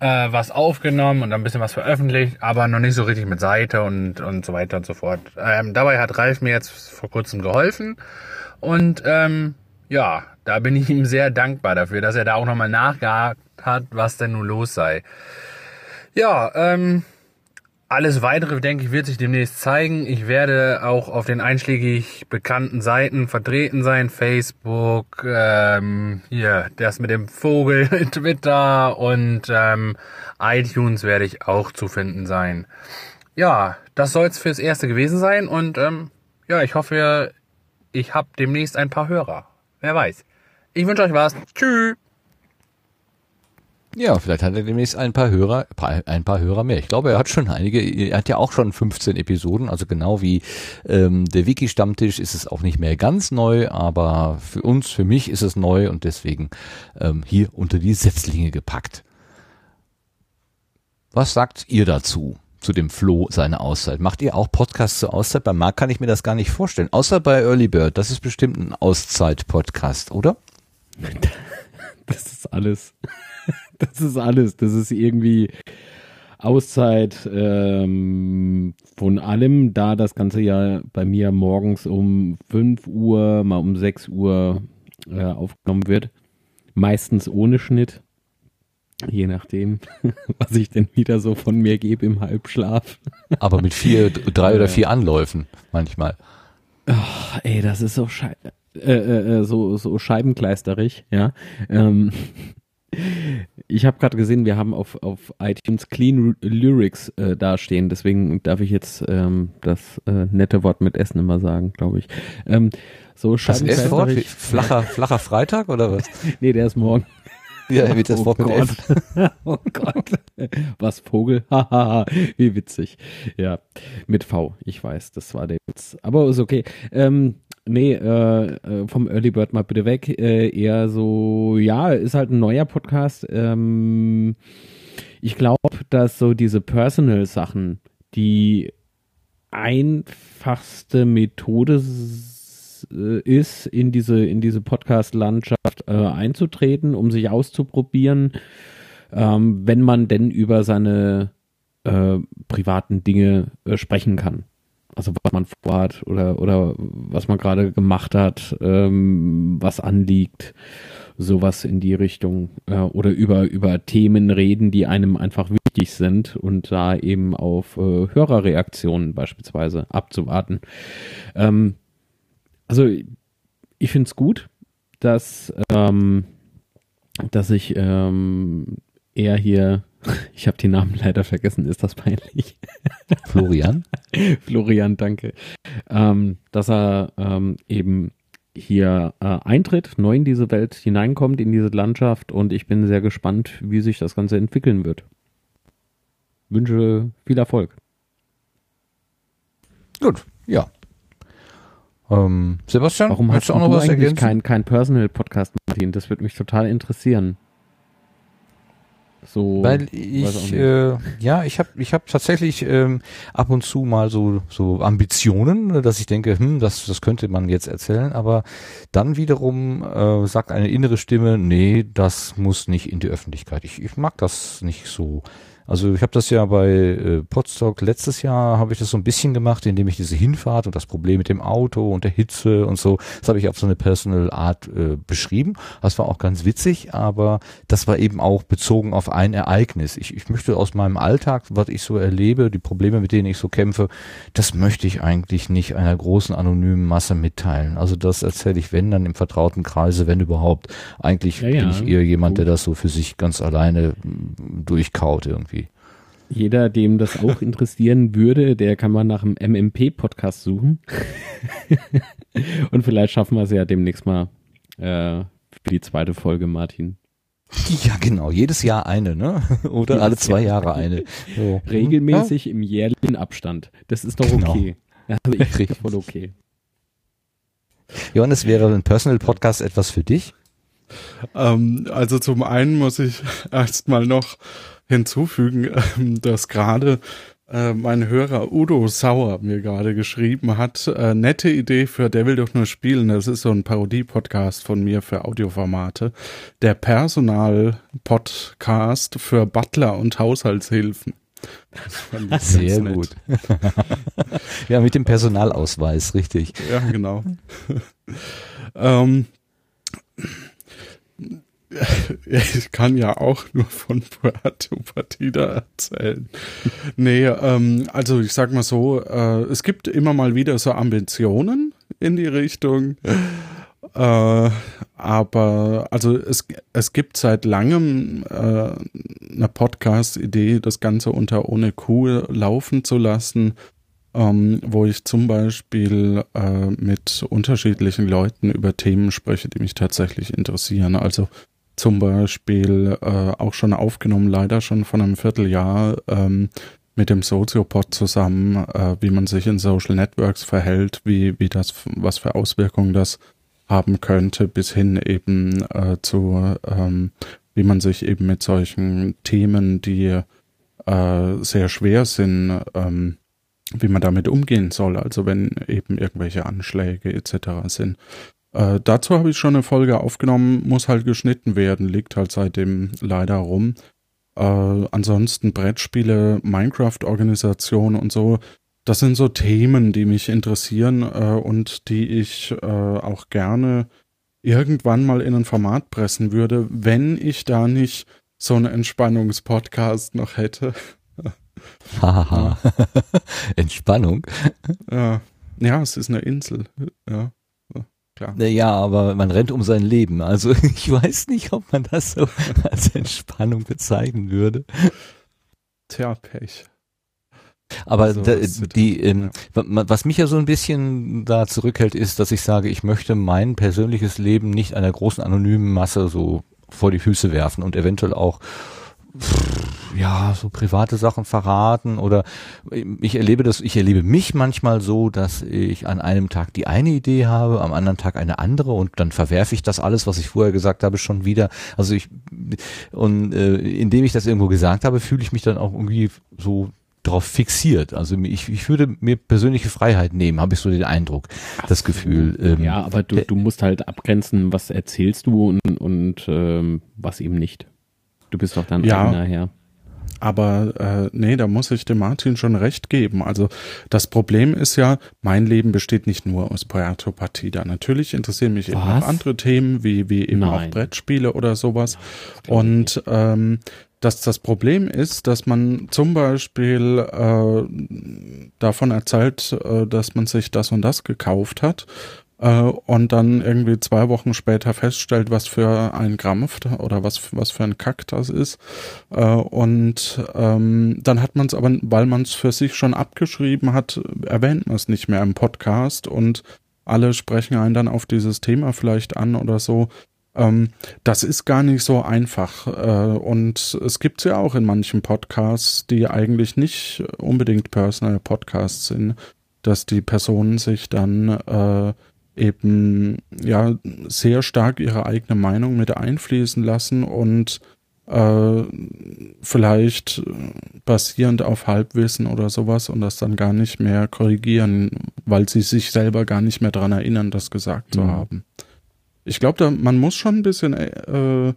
[SPEAKER 7] äh, was aufgenommen und ein bisschen was veröffentlicht, aber noch nicht so richtig mit Seite und, und so weiter und so fort. Ähm, dabei hat Ralf mir jetzt vor kurzem geholfen und ähm, ja, da bin ich ihm sehr dankbar dafür, dass er da auch nochmal nachgehakt hat, was denn nun los sei. Ja, ähm, alles weitere, denke ich, wird sich demnächst zeigen. Ich werde auch auf den einschlägig bekannten Seiten vertreten sein. Facebook, ähm, hier, das mit dem Vogel, Twitter und ähm, iTunes werde ich auch zu finden sein. Ja, das soll es fürs Erste gewesen sein und ähm, ja, ich hoffe, ich habe demnächst ein paar Hörer. Wer weiß. Ich wünsche euch was. Tschüss.
[SPEAKER 2] Ja, vielleicht hat er demnächst ein paar Hörer, ein paar Hörer mehr. Ich glaube, er hat schon einige, er hat ja auch schon 15 Episoden, also genau wie ähm, der Wiki-Stammtisch ist es auch nicht mehr ganz neu, aber für uns, für mich ist es neu und deswegen ähm, hier unter die Setzlinge gepackt. Was sagt ihr dazu? Zu dem Flo seine Auszeit. Macht ihr auch Podcasts zur Auszeit? Bei Marc kann ich mir das gar nicht vorstellen. Außer bei Early Bird. Das ist bestimmt ein Auszeit-Podcast, oder?
[SPEAKER 3] Das ist alles. Das ist alles. Das ist irgendwie Auszeit ähm, von allem, da das Ganze ja bei mir morgens um 5 Uhr, mal um 6 Uhr äh, aufgenommen wird. Meistens ohne Schnitt. Je nachdem, was ich denn wieder so von mir gebe im Halbschlaf.
[SPEAKER 2] Aber mit vier, drei oder vier Anläufen manchmal.
[SPEAKER 3] Ach, ey, das ist so schei äh, äh, äh so, so scheibenkleisterig, ja. Ähm, ich habe gerade gesehen, wir haben auf, auf iTunes Clean Lyrics äh, dastehen, deswegen darf ich jetzt ähm, das äh, nette Wort mit Essen immer sagen, glaube ich. Ähm, so
[SPEAKER 2] das S-Wort? Flacher, flacher Freitag oder was?
[SPEAKER 3] nee, der ist morgen.
[SPEAKER 2] Ja, wird das oh Wort mit Gott. F.
[SPEAKER 3] oh Gott. Was Vogel? Hahaha, wie witzig. Ja, mit V. Ich weiß, das war der Witz. Aber ist okay. Ähm, Nee, äh, äh, vom Early Bird mal bitte weg. Äh, eher so, ja, ist halt ein neuer Podcast. Ähm, ich glaube, dass so diese Personal-Sachen die einfachste Methode äh, ist, in diese, in diese Podcast-Landschaft äh, einzutreten, um sich auszuprobieren, ähm, wenn man denn über seine privaten Dinge sprechen kann also was man vorhat oder, oder was man gerade gemacht hat, ähm, was anliegt, sowas in die Richtung äh, oder über, über Themen reden, die einem einfach wichtig sind und da eben auf äh, Hörerreaktionen beispielsweise abzuwarten. Ähm, also ich finde es gut, dass, ähm, dass ich ähm, eher hier ich habe die Namen leider vergessen, ist das peinlich?
[SPEAKER 2] Florian?
[SPEAKER 3] Florian, danke. Ähm, dass er ähm, eben hier äh, eintritt, neu in diese Welt hineinkommt, in diese Landschaft und ich bin sehr gespannt, wie sich das Ganze entwickeln wird. Wünsche viel Erfolg.
[SPEAKER 2] Gut, ja. Ähm, Sebastian,
[SPEAKER 3] warum hast du auch noch was eigentlich kein, kein Personal Podcast, Martin? Das würde mich total interessieren.
[SPEAKER 2] So, Weil ich, äh, ja, ich habe ich hab tatsächlich ähm, ab und zu mal so, so Ambitionen, dass ich denke, hm, das, das könnte man jetzt erzählen, aber dann wiederum äh, sagt eine innere Stimme, nee, das muss nicht in die Öffentlichkeit. Ich, ich mag das nicht so. Also ich habe das ja bei äh, Podstock letztes Jahr habe ich das so ein bisschen gemacht, indem ich diese Hinfahrt und das Problem mit dem Auto und der Hitze und so, das habe ich auf so eine Personal Art äh, beschrieben. Das war auch ganz witzig, aber das war eben auch bezogen auf ein Ereignis. Ich, ich möchte aus meinem Alltag, was ich so erlebe, die Probleme, mit denen ich so kämpfe, das möchte ich eigentlich nicht einer großen anonymen Masse mitteilen. Also das erzähle ich, wenn dann im vertrauten Kreise, wenn überhaupt. Eigentlich ja, ja. bin ich eher jemand, der das so für sich ganz alleine mm, durchkaut irgendwie
[SPEAKER 3] jeder, dem das auch interessieren würde, der kann mal nach einem MMP-Podcast suchen. Und vielleicht schaffen wir es ja demnächst mal äh, für die zweite Folge, Martin.
[SPEAKER 2] Ja, genau. Jedes Jahr eine, ne? Oder alle zwei Jahre eine. So.
[SPEAKER 3] Regelmäßig im jährlichen Abstand. Das ist doch
[SPEAKER 2] Genau.
[SPEAKER 3] okay. Also ich
[SPEAKER 2] Richtig.
[SPEAKER 3] voll okay.
[SPEAKER 2] Johannes, wäre ein Personal Podcast etwas für dich?
[SPEAKER 1] Ähm, also zum einen muss ich erstmal noch hinzufügen, ähm, dass gerade äh, mein Hörer Udo Sauer mir gerade geschrieben hat, äh, nette Idee für Der will doch nur spielen. Das ist so ein Parodie-Podcast von mir für Audioformate. Der Personal-Podcast für Butler und Haushaltshilfen.
[SPEAKER 2] Sehr
[SPEAKER 1] nett.
[SPEAKER 2] gut. ja, mit dem Personalausweis, richtig.
[SPEAKER 1] Ja, genau. ähm, ich kann ja auch nur von Puerto Partida erzählen. Nee, ähm, also ich sag mal so, äh, es gibt immer mal wieder so Ambitionen in die Richtung. Äh, aber also es, es gibt seit langem äh, eine Podcast-Idee, das Ganze unter ohne Kuh laufen zu lassen ähm, wo ich zum Beispiel äh, mit unterschiedlichen Leuten über Themen spreche, die mich tatsächlich interessieren. Also zum Beispiel äh, auch schon aufgenommen, leider schon von einem Vierteljahr ähm, mit dem Soziopod zusammen, äh, wie man sich in Social Networks verhält, wie, wie das, was für Auswirkungen das haben könnte, bis hin eben äh, zu, ähm, wie man sich eben mit solchen Themen, die äh, sehr schwer sind, ähm, wie man damit umgehen soll, also wenn eben irgendwelche Anschläge etc. sind. Äh, dazu habe ich schon eine Folge aufgenommen, muss halt geschnitten werden, liegt halt seitdem leider rum. Äh, ansonsten Brettspiele, Minecraft-Organisation und so, das sind so Themen, die mich interessieren äh, und die ich äh, auch gerne irgendwann mal in ein Format pressen würde, wenn ich da nicht so einen Entspannungspodcast noch hätte.
[SPEAKER 2] Haha. Entspannung.
[SPEAKER 1] Ja, ja, es ist eine Insel. Ja, klar.
[SPEAKER 2] Ja, aber man rennt um sein Leben. Also ich weiß nicht, ob man das so als Entspannung bezeichnen würde.
[SPEAKER 1] Tja, Pech.
[SPEAKER 2] Aber
[SPEAKER 1] So
[SPEAKER 2] da, die, ähm, wa- was mich ja so ein bisschen da zurückhält, ist, dass ich sage, ich möchte mein persönliches Leben nicht einer großen anonymen Masse so vor die Füße werfen und eventuell auch ja so private Sachen verraten oder ich erlebe das, ich erlebe mich manchmal so, dass ich an einem Tag die eine Idee habe, am anderen Tag eine andere und dann verwerfe ich das alles, was ich vorher gesagt habe, schon wieder. Also ich und äh, indem ich das irgendwo gesagt habe, fühle ich mich dann auch irgendwie so darauf fixiert. Also ich, ich würde mir persönliche Freiheit nehmen, habe ich so den Eindruck, das Gefühl. Ähm,
[SPEAKER 3] Ja, aber du, du musst halt abgrenzen, was erzählst du und, und ähm, was eben nicht. Du bist doch dein
[SPEAKER 1] Ja.
[SPEAKER 3] eigener Herr.
[SPEAKER 1] Aber äh, nee, da muss ich dem Martin schon recht geben. Also das Problem ist ja, mein Leben besteht nicht nur aus Puerto Partida. Natürlich interessieren mich eben
[SPEAKER 3] Was?
[SPEAKER 1] auch andere Themen, wie, wie eben auch
[SPEAKER 3] Nein.
[SPEAKER 1] Brettspiele oder sowas. Und ähm, dass das Problem ist, dass man zum Beispiel äh, davon erzählt, äh, dass man sich das und das gekauft hat äh, und dann irgendwie zwei Wochen später feststellt, was für ein Grampf da- oder was, was für ein Kack das ist. Äh, und ähm, dann hat man es aber, weil man es für sich schon abgeschrieben hat, erwähnt man es nicht mehr im Podcast und alle sprechen einen dann auf dieses Thema vielleicht an oder so. Ähm, das ist gar nicht so einfach. Äh, und es gibt ja auch in manchen Podcasts, die eigentlich nicht unbedingt Personal Podcasts sind, dass die Personen sich dann äh, eben ja sehr stark ihre eigene Meinung mit einfließen lassen und äh, vielleicht basierend auf Halbwissen oder sowas und das dann gar nicht mehr korrigieren, weil sie sich selber gar nicht mehr dran erinnern, das gesagt zu
[SPEAKER 3] Mhm.
[SPEAKER 1] haben. Ich glaube, da man muss schon ein bisschen äh,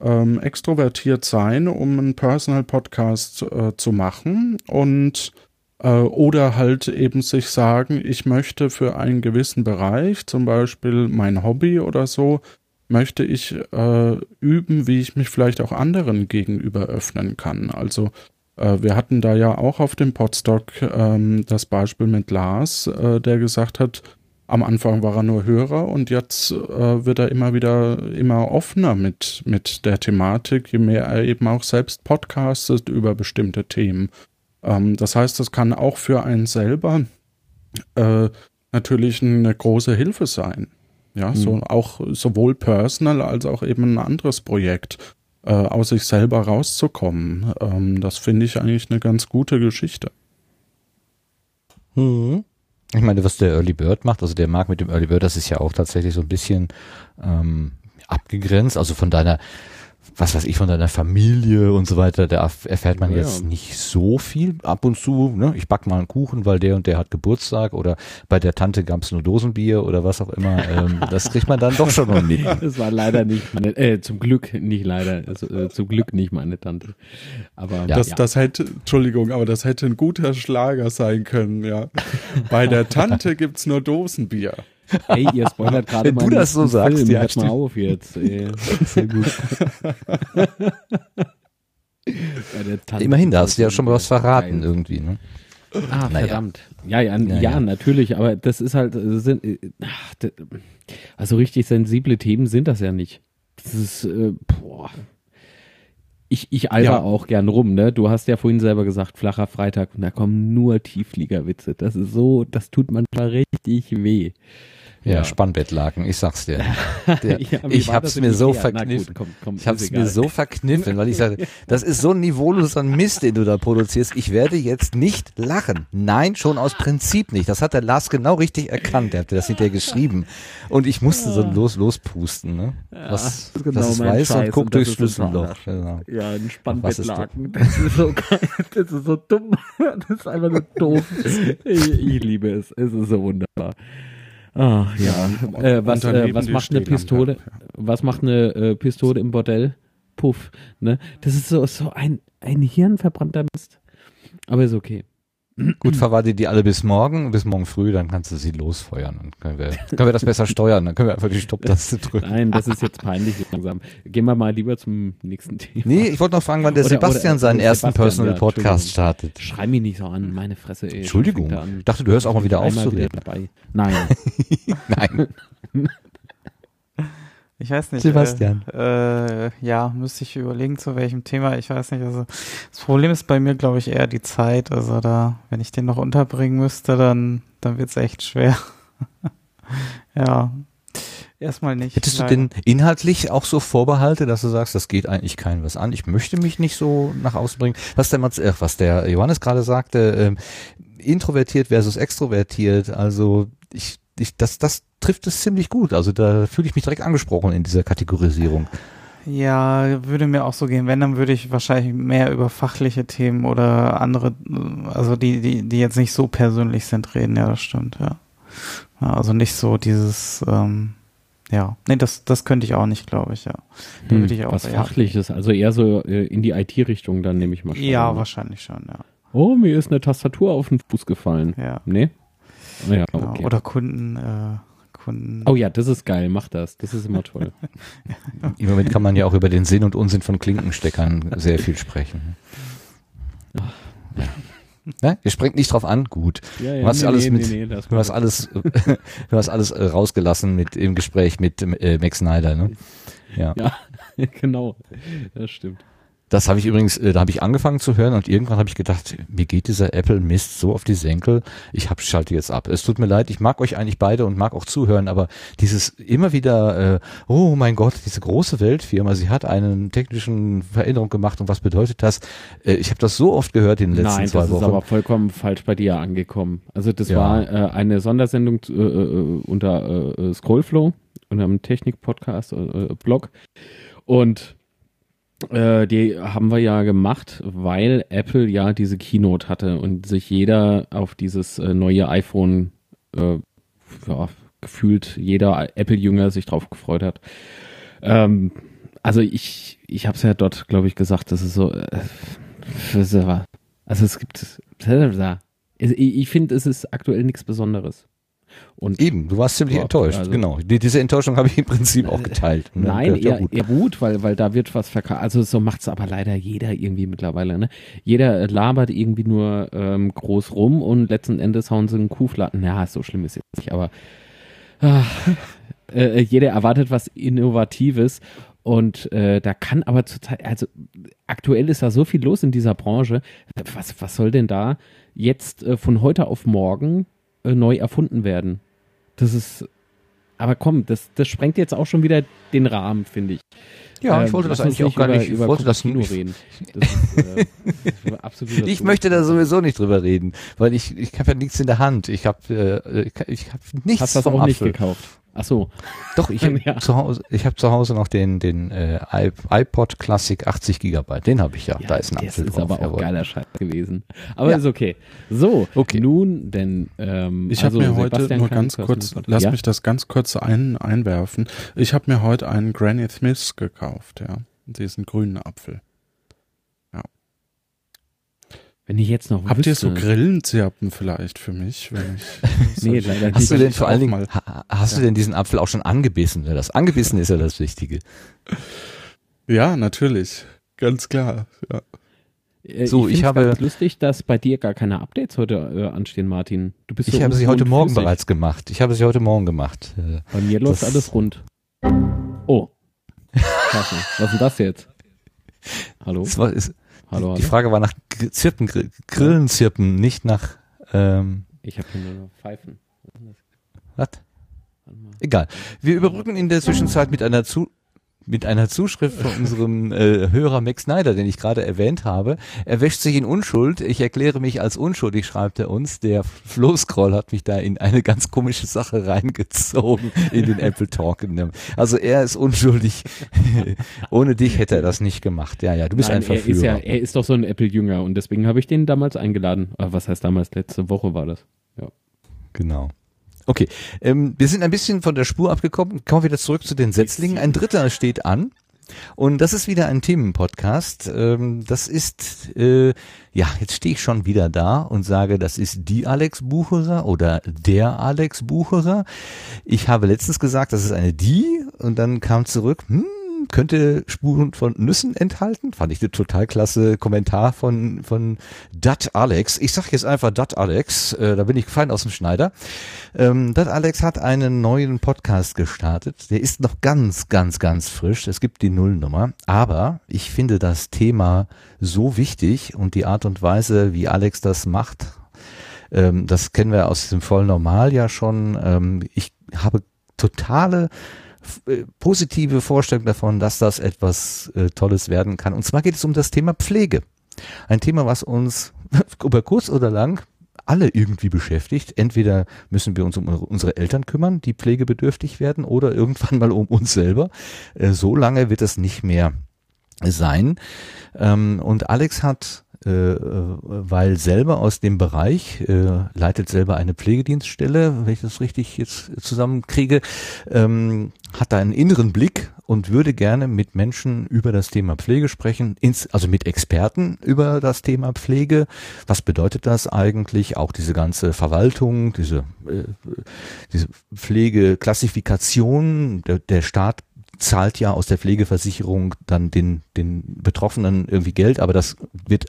[SPEAKER 1] ähm, extrovertiert sein, um einen Personal Podcast äh, zu machen und äh, oder halt eben sich sagen, ich möchte für einen gewissen Bereich, zum Beispiel mein Hobby oder so, möchte ich äh, üben, wie ich mich vielleicht auch anderen gegenüber öffnen kann. Also äh, wir hatten da ja auch auf dem Podstock ähm, das Beispiel mit Lars, äh, der gesagt hat, am Anfang war er nur Hörer und jetzt äh, wird er immer wieder immer offener mit, mit der Thematik, je mehr er eben auch selbst podcastet über bestimmte Themen. Ähm, das heißt, das kann auch für einen selber äh, natürlich eine große Hilfe sein. Ja, so auch sowohl personal als auch eben ein anderes Projekt. äh, aus sich selber rauszukommen. Ähm, das finde ich eigentlich eine ganz gute Geschichte.
[SPEAKER 2] Mhm. Ich meine, was der Early Bird macht, also der Markt mit dem Early Bird, das ist ja auch tatsächlich so ein bisschen ähm, abgegrenzt, also von deiner was weiß ich, von deiner Familie und so weiter, da erfährt man ja, jetzt ja. nicht so viel. Ab und zu, ne, ich back mal einen Kuchen, weil der und der hat Geburtstag oder bei der Tante gab's nur Dosenbier oder was auch immer. Ähm, das kriegt man dann doch schon noch mit.
[SPEAKER 3] Das war leider nicht meine, äh, zum Glück nicht leider, also, äh, zum Glück nicht meine Tante. Aber
[SPEAKER 1] ja, das, ja. das hätte, Entschuldigung, aber das hätte ein guter Schlager sein können, ja. Bei der Tante gibt's nur Dosenbier.
[SPEAKER 3] Ey, ihr spoilert gerade
[SPEAKER 2] mal. Wenn du das so sagst, Film.
[SPEAKER 3] ja, Hört mal auf jetzt. Ey. Sehr gut.
[SPEAKER 2] Immerhin, da hast du ja schon mal was verraten geil. irgendwie, ne?
[SPEAKER 3] Ah, naja. verdammt. Ja, ja, ja, ja, natürlich, aber das ist halt, sind, äh, ach, also richtig sensible Themen sind das ja nicht. Das ist, äh, boah. Ich, ich alber ja. auch gern rum, ne? Du hast ja vorhin selber gesagt, flacher Freitag und da kommen nur Tieffliegerwitze. Das ist so, das tut manchmal richtig weh.
[SPEAKER 2] Ja, Spannbettlaken, ich sag's dir. Der, ja, ich hab's mir so verkniffen. Gut, komm, komm, ich hab's mir so verkniffen, weil ich sage, das ist so ein niveauloser Mist, den du da produzierst. Ich werde jetzt nicht lachen. Nein, schon aus Prinzip nicht. Das hat der Lars genau richtig erkannt. Der hat das hinterher geschrieben. Und ich musste so los, lospusten, ne? Was, ja, genau das ist weiß Scheiß und guckt durchs Schlüsselloch.
[SPEAKER 3] Genau. Ja, ein Spannbettlaken. Das ist so geil. Das ist so dumm. Das ist einfach nur doof. Ich, ich liebe es. Es ist so wunderbar. Ach ja. Äh, was, äh, was macht eine Pistole? Was macht eine äh, Pistole im Bordell? Puff. Ne? Das ist so, so ein, ein hirnverbrannter Mist. Aber ist okay.
[SPEAKER 2] Gut, verwarte die alle bis morgen, bis morgen früh, dann kannst du sie losfeuern. Dann können wir, können wir das besser steuern. Dann können wir einfach die Stopptaste drücken.
[SPEAKER 3] Nein, das ist jetzt peinlich langsam. Gehen wir mal lieber zum nächsten Thema.
[SPEAKER 2] Nee, ich wollte noch fragen, wann der oder, Sebastian oder, seinen ersten Sebastian, Personal ja, Podcast startet.
[SPEAKER 3] Schrei mich nicht so an, meine Fresse.
[SPEAKER 2] Ey. Entschuldigung, ich dachte, du hörst auch mal wieder auf zu reden.
[SPEAKER 3] Nein.
[SPEAKER 2] Nein.
[SPEAKER 4] Ich weiß nicht.
[SPEAKER 2] Sebastian.
[SPEAKER 4] Äh, äh, ja, müsste ich überlegen, zu welchem Thema. Ich weiß nicht. Also das Problem ist bei mir, glaube ich, eher die Zeit. Also da, wenn ich den noch unterbringen müsste, dann, dann wird's echt schwer. ja. Erstmal nicht.
[SPEAKER 2] Hättest leider. du denn inhaltlich auch so Vorbehalte, dass du sagst, das geht eigentlich keinem was an? Ich möchte mich nicht so nach außen bringen. Was der, äh, was der Johannes gerade sagte, ähm, introvertiert versus extrovertiert. Also ich ich, das, das trifft es ziemlich gut. Also da fühle ich mich direkt angesprochen in dieser Kategorisierung.
[SPEAKER 4] Ja, würde mir auch so gehen. Wenn, dann würde ich wahrscheinlich mehr über fachliche Themen oder andere, also die, die, die jetzt nicht so persönlich sind, reden. Ja, das stimmt, ja. Also nicht so dieses, ähm, ja, nee, das, das könnte ich auch nicht, glaube ich, ja.
[SPEAKER 3] Hm, würde ich auch was Fachliches, also eher so äh, in die IT-Richtung, dann nehme ich mal
[SPEAKER 4] schon. Ja, wahrscheinlich schon, ja.
[SPEAKER 3] Oh, mir ist eine Tastatur auf den Fuß gefallen.
[SPEAKER 4] Ja.
[SPEAKER 3] Nee?
[SPEAKER 4] Ja, genau. okay. Oder Kunden, äh, Kunden.
[SPEAKER 3] Oh ja, das ist geil, mach das. Das ist immer toll.
[SPEAKER 2] Im Moment kann man ja auch über den Sinn und Unsinn von Klinkensteckern sehr viel sprechen. Ja. Ne? Ihr springt nicht drauf an, gut.
[SPEAKER 3] Ja, ja,
[SPEAKER 2] du hast
[SPEAKER 3] nee,
[SPEAKER 2] alles
[SPEAKER 3] nee,
[SPEAKER 2] mit,
[SPEAKER 3] nee,
[SPEAKER 2] du hast alles, du hast alles rausgelassen mit im Gespräch mit äh, Max Snyder, ne?
[SPEAKER 3] Ja. ja, genau. Das stimmt.
[SPEAKER 2] Das habe ich übrigens, äh, da habe ich angefangen zu hören und irgendwann habe ich gedacht, mir geht dieser Apple Mist so auf die Senkel, ich hab, schalte jetzt ab. Es tut mir leid, ich mag euch eigentlich beide und mag auch zuhören, aber dieses immer wieder, äh, oh mein Gott, diese große Weltfirma, sie hat einen technischen Veränderung gemacht und was bedeutet das? Äh, ich habe das so oft gehört in den letzten Nein, zwei Wochen. Nein, das ist
[SPEAKER 3] aber vollkommen falsch bei dir angekommen. Also das ja. war äh, eine Sondersendung äh, äh unter äh, Scrollflow, unter einem Technik-Podcast, äh, Blog und äh, die haben wir ja gemacht, weil Apple ja diese Keynote hatte und sich jeder auf dieses äh, neue iPhone äh, ja, gefühlt jeder Apple-Jünger sich drauf gefreut hat. Ähm, also ich, ich habe es ja dort, glaube ich, gesagt, das ist so. Äh, also es gibt. Ich finde, es ist aktuell nichts Besonderes.
[SPEAKER 2] Und Eben, du warst ziemlich enttäuscht, also, genau. Die, diese Enttäuschung habe ich im Prinzip auch geteilt.
[SPEAKER 3] Ne? Nein, eher, gut. eher gut, weil, weil da wird was verkauft. Also so macht's aber leider jeder irgendwie mittlerweile. Ne? Jeder labert irgendwie nur ähm, groß rum und letzten Endes hauen sie einen Kuhflatten. Ja, so schlimm ist jetzt nicht, aber ach, äh, jeder erwartet was Innovatives und äh, da kann aber zurzeit, also aktuell ist da so viel los in dieser Branche. Was, was soll denn da jetzt äh, von heute auf morgen äh, neu erfunden werden. Das ist, Aber komm, das, das sprengt jetzt auch schon wieder den Rahmen, finde ich.
[SPEAKER 2] Ja, ich
[SPEAKER 3] Ähm,
[SPEAKER 2] wollte das eigentlich auch gar
[SPEAKER 3] über,
[SPEAKER 2] nicht. Ich
[SPEAKER 3] über
[SPEAKER 2] wollte das nicht.
[SPEAKER 3] reden. Das ist, äh, das ist absoluter
[SPEAKER 2] Ich möchte da sowieso nicht drüber reden, weil ich ich habe ja nichts in der Hand. Ich habe äh, ich, habe nichts
[SPEAKER 3] Hast das
[SPEAKER 2] vom
[SPEAKER 3] auch nicht
[SPEAKER 2] Apfel.
[SPEAKER 3] gekauft. Ach so.
[SPEAKER 2] Doch, ich habe
[SPEAKER 3] Ja.
[SPEAKER 2] zu Hause ich habe zu Hause noch den den äh, iPod Classic 80 Gigabyte. Den habe ich ja. Da ist ein
[SPEAKER 3] das
[SPEAKER 2] Apfel
[SPEAKER 3] ist
[SPEAKER 2] drauf.
[SPEAKER 3] aber auch
[SPEAKER 2] jawohl.
[SPEAKER 3] geiler Scheiß gewesen. Aber
[SPEAKER 2] Ja.
[SPEAKER 3] ist okay. So,
[SPEAKER 2] Okay.
[SPEAKER 3] nun denn. Ähm,
[SPEAKER 1] Ich
[SPEAKER 3] also
[SPEAKER 1] habe mir heute
[SPEAKER 3] Sebastian
[SPEAKER 1] nur
[SPEAKER 3] kann
[SPEAKER 1] ganz kurz, lass
[SPEAKER 3] ja?
[SPEAKER 1] mich das ganz kurz ein, einwerfen. Ich habe mir heute einen Granny Smith gekauft, ja. Diesen grünen Apfel.
[SPEAKER 3] Wenn ich jetzt noch
[SPEAKER 1] Habt ihr
[SPEAKER 3] wüsste.
[SPEAKER 1] so Grillenzirpen vielleicht für mich? Wenn ich,
[SPEAKER 3] Nee, leider
[SPEAKER 2] Hast
[SPEAKER 3] nicht.
[SPEAKER 2] du denn
[SPEAKER 1] ich
[SPEAKER 2] vor allen Dingen, hast du denn diesen Apfel auch schon angebissen? Ja, Das angebissen ist ja das Wichtige.
[SPEAKER 1] Ja, natürlich. Ganz klar. Ja.
[SPEAKER 3] Äh,
[SPEAKER 2] So, ich
[SPEAKER 3] find's
[SPEAKER 2] habe-
[SPEAKER 3] ganz lustig, dass bei dir gar keine Updates heute äh, anstehen, Martin. Du bist so
[SPEAKER 2] Ich habe sie heute Morgen
[SPEAKER 3] flüssig.
[SPEAKER 2] bereits gemacht. Ich habe sie heute Morgen gemacht. Äh,
[SPEAKER 3] Bei mir läuft alles rund. Oh. Was ist denn das jetzt? Hallo?
[SPEAKER 2] Das war, ist,
[SPEAKER 3] Hallo,
[SPEAKER 2] die
[SPEAKER 3] hallo.
[SPEAKER 2] Frage war nach Zirpen, Gr- Grillenzirpen, nicht nach ähm,
[SPEAKER 3] Ich habe hier nur noch Pfeifen.
[SPEAKER 2] was? Egal. Wir überbrücken in der Zwischenzeit mit einer zu mit einer Zuschrift von unserem äh, Hörer Max Snyder, den ich gerade erwähnt habe. Er wäscht sich in Unschuld. Ich erkläre mich als unschuldig, schreibt er uns. Der Flohscroll hat mich da in eine ganz komische Sache reingezogen in den Apple Talk. Also er ist unschuldig. Ohne dich hätte er das nicht gemacht. Ja, ja, du bist
[SPEAKER 3] Nein,
[SPEAKER 2] ein
[SPEAKER 3] er ist
[SPEAKER 2] Verführer.
[SPEAKER 3] ja, er ist doch so ein Apple-Jünger und deswegen habe ich den damals eingeladen. Ah, was heißt damals? Letzte Woche war das. Ja.
[SPEAKER 2] Genau. Okay, ähm, wir sind ein bisschen von der Spur abgekommen. Kommen wir wieder zurück zu den Setzlingen. Ein dritter steht an. Und das ist wieder ein Themenpodcast. Ähm, das ist, äh, ja, jetzt stehe ich schon wieder da und sage, das ist die Alex Bucherer oder der Alex Bucherer. Ich habe letztens gesagt, das ist eine die und dann kam zurück, hm, könnte Spuren von Nüssen enthalten. Fand ich eine total klasse Kommentar von, von Dat Alex. Ich sag jetzt einfach Dat Alex, äh, da bin ich fein aus dem Schneider. Ähm, Dat Alex hat einen neuen Podcast gestartet. Der ist noch ganz, ganz, ganz frisch. Es gibt die Nullnummer. Aber ich finde das Thema so wichtig und die Art und Weise, wie Alex das macht, ähm, das kennen wir aus dem Voll Normal ja schon. Ähm, ich habe totale positive Vorstellung davon, dass das etwas äh, Tolles werden kann. Und zwar geht es um das Thema Pflege. Ein Thema, was uns über kurz oder lang alle irgendwie beschäftigt. Entweder müssen wir uns um unsere Eltern kümmern, die pflegebedürftig werden, oder irgendwann mal um uns selber. Äh, so lange wird es nicht mehr sein. Ähm, und Alex hat, äh, weil selber aus dem Bereich, äh, leitet selber eine Pflegedienststelle, wenn ich das richtig jetzt zusammenkriege, ähm, hat da einen inneren Blick und würde gerne mit Menschen über das Thema Pflege sprechen, ins, also mit Experten über das Thema Pflege. Was bedeutet das eigentlich? Auch diese ganze Verwaltung, diese, äh, diese Pflegeklassifikation, der, der Staat zahlt ja aus der Pflegeversicherung dann den, den Betroffenen irgendwie Geld, aber das wird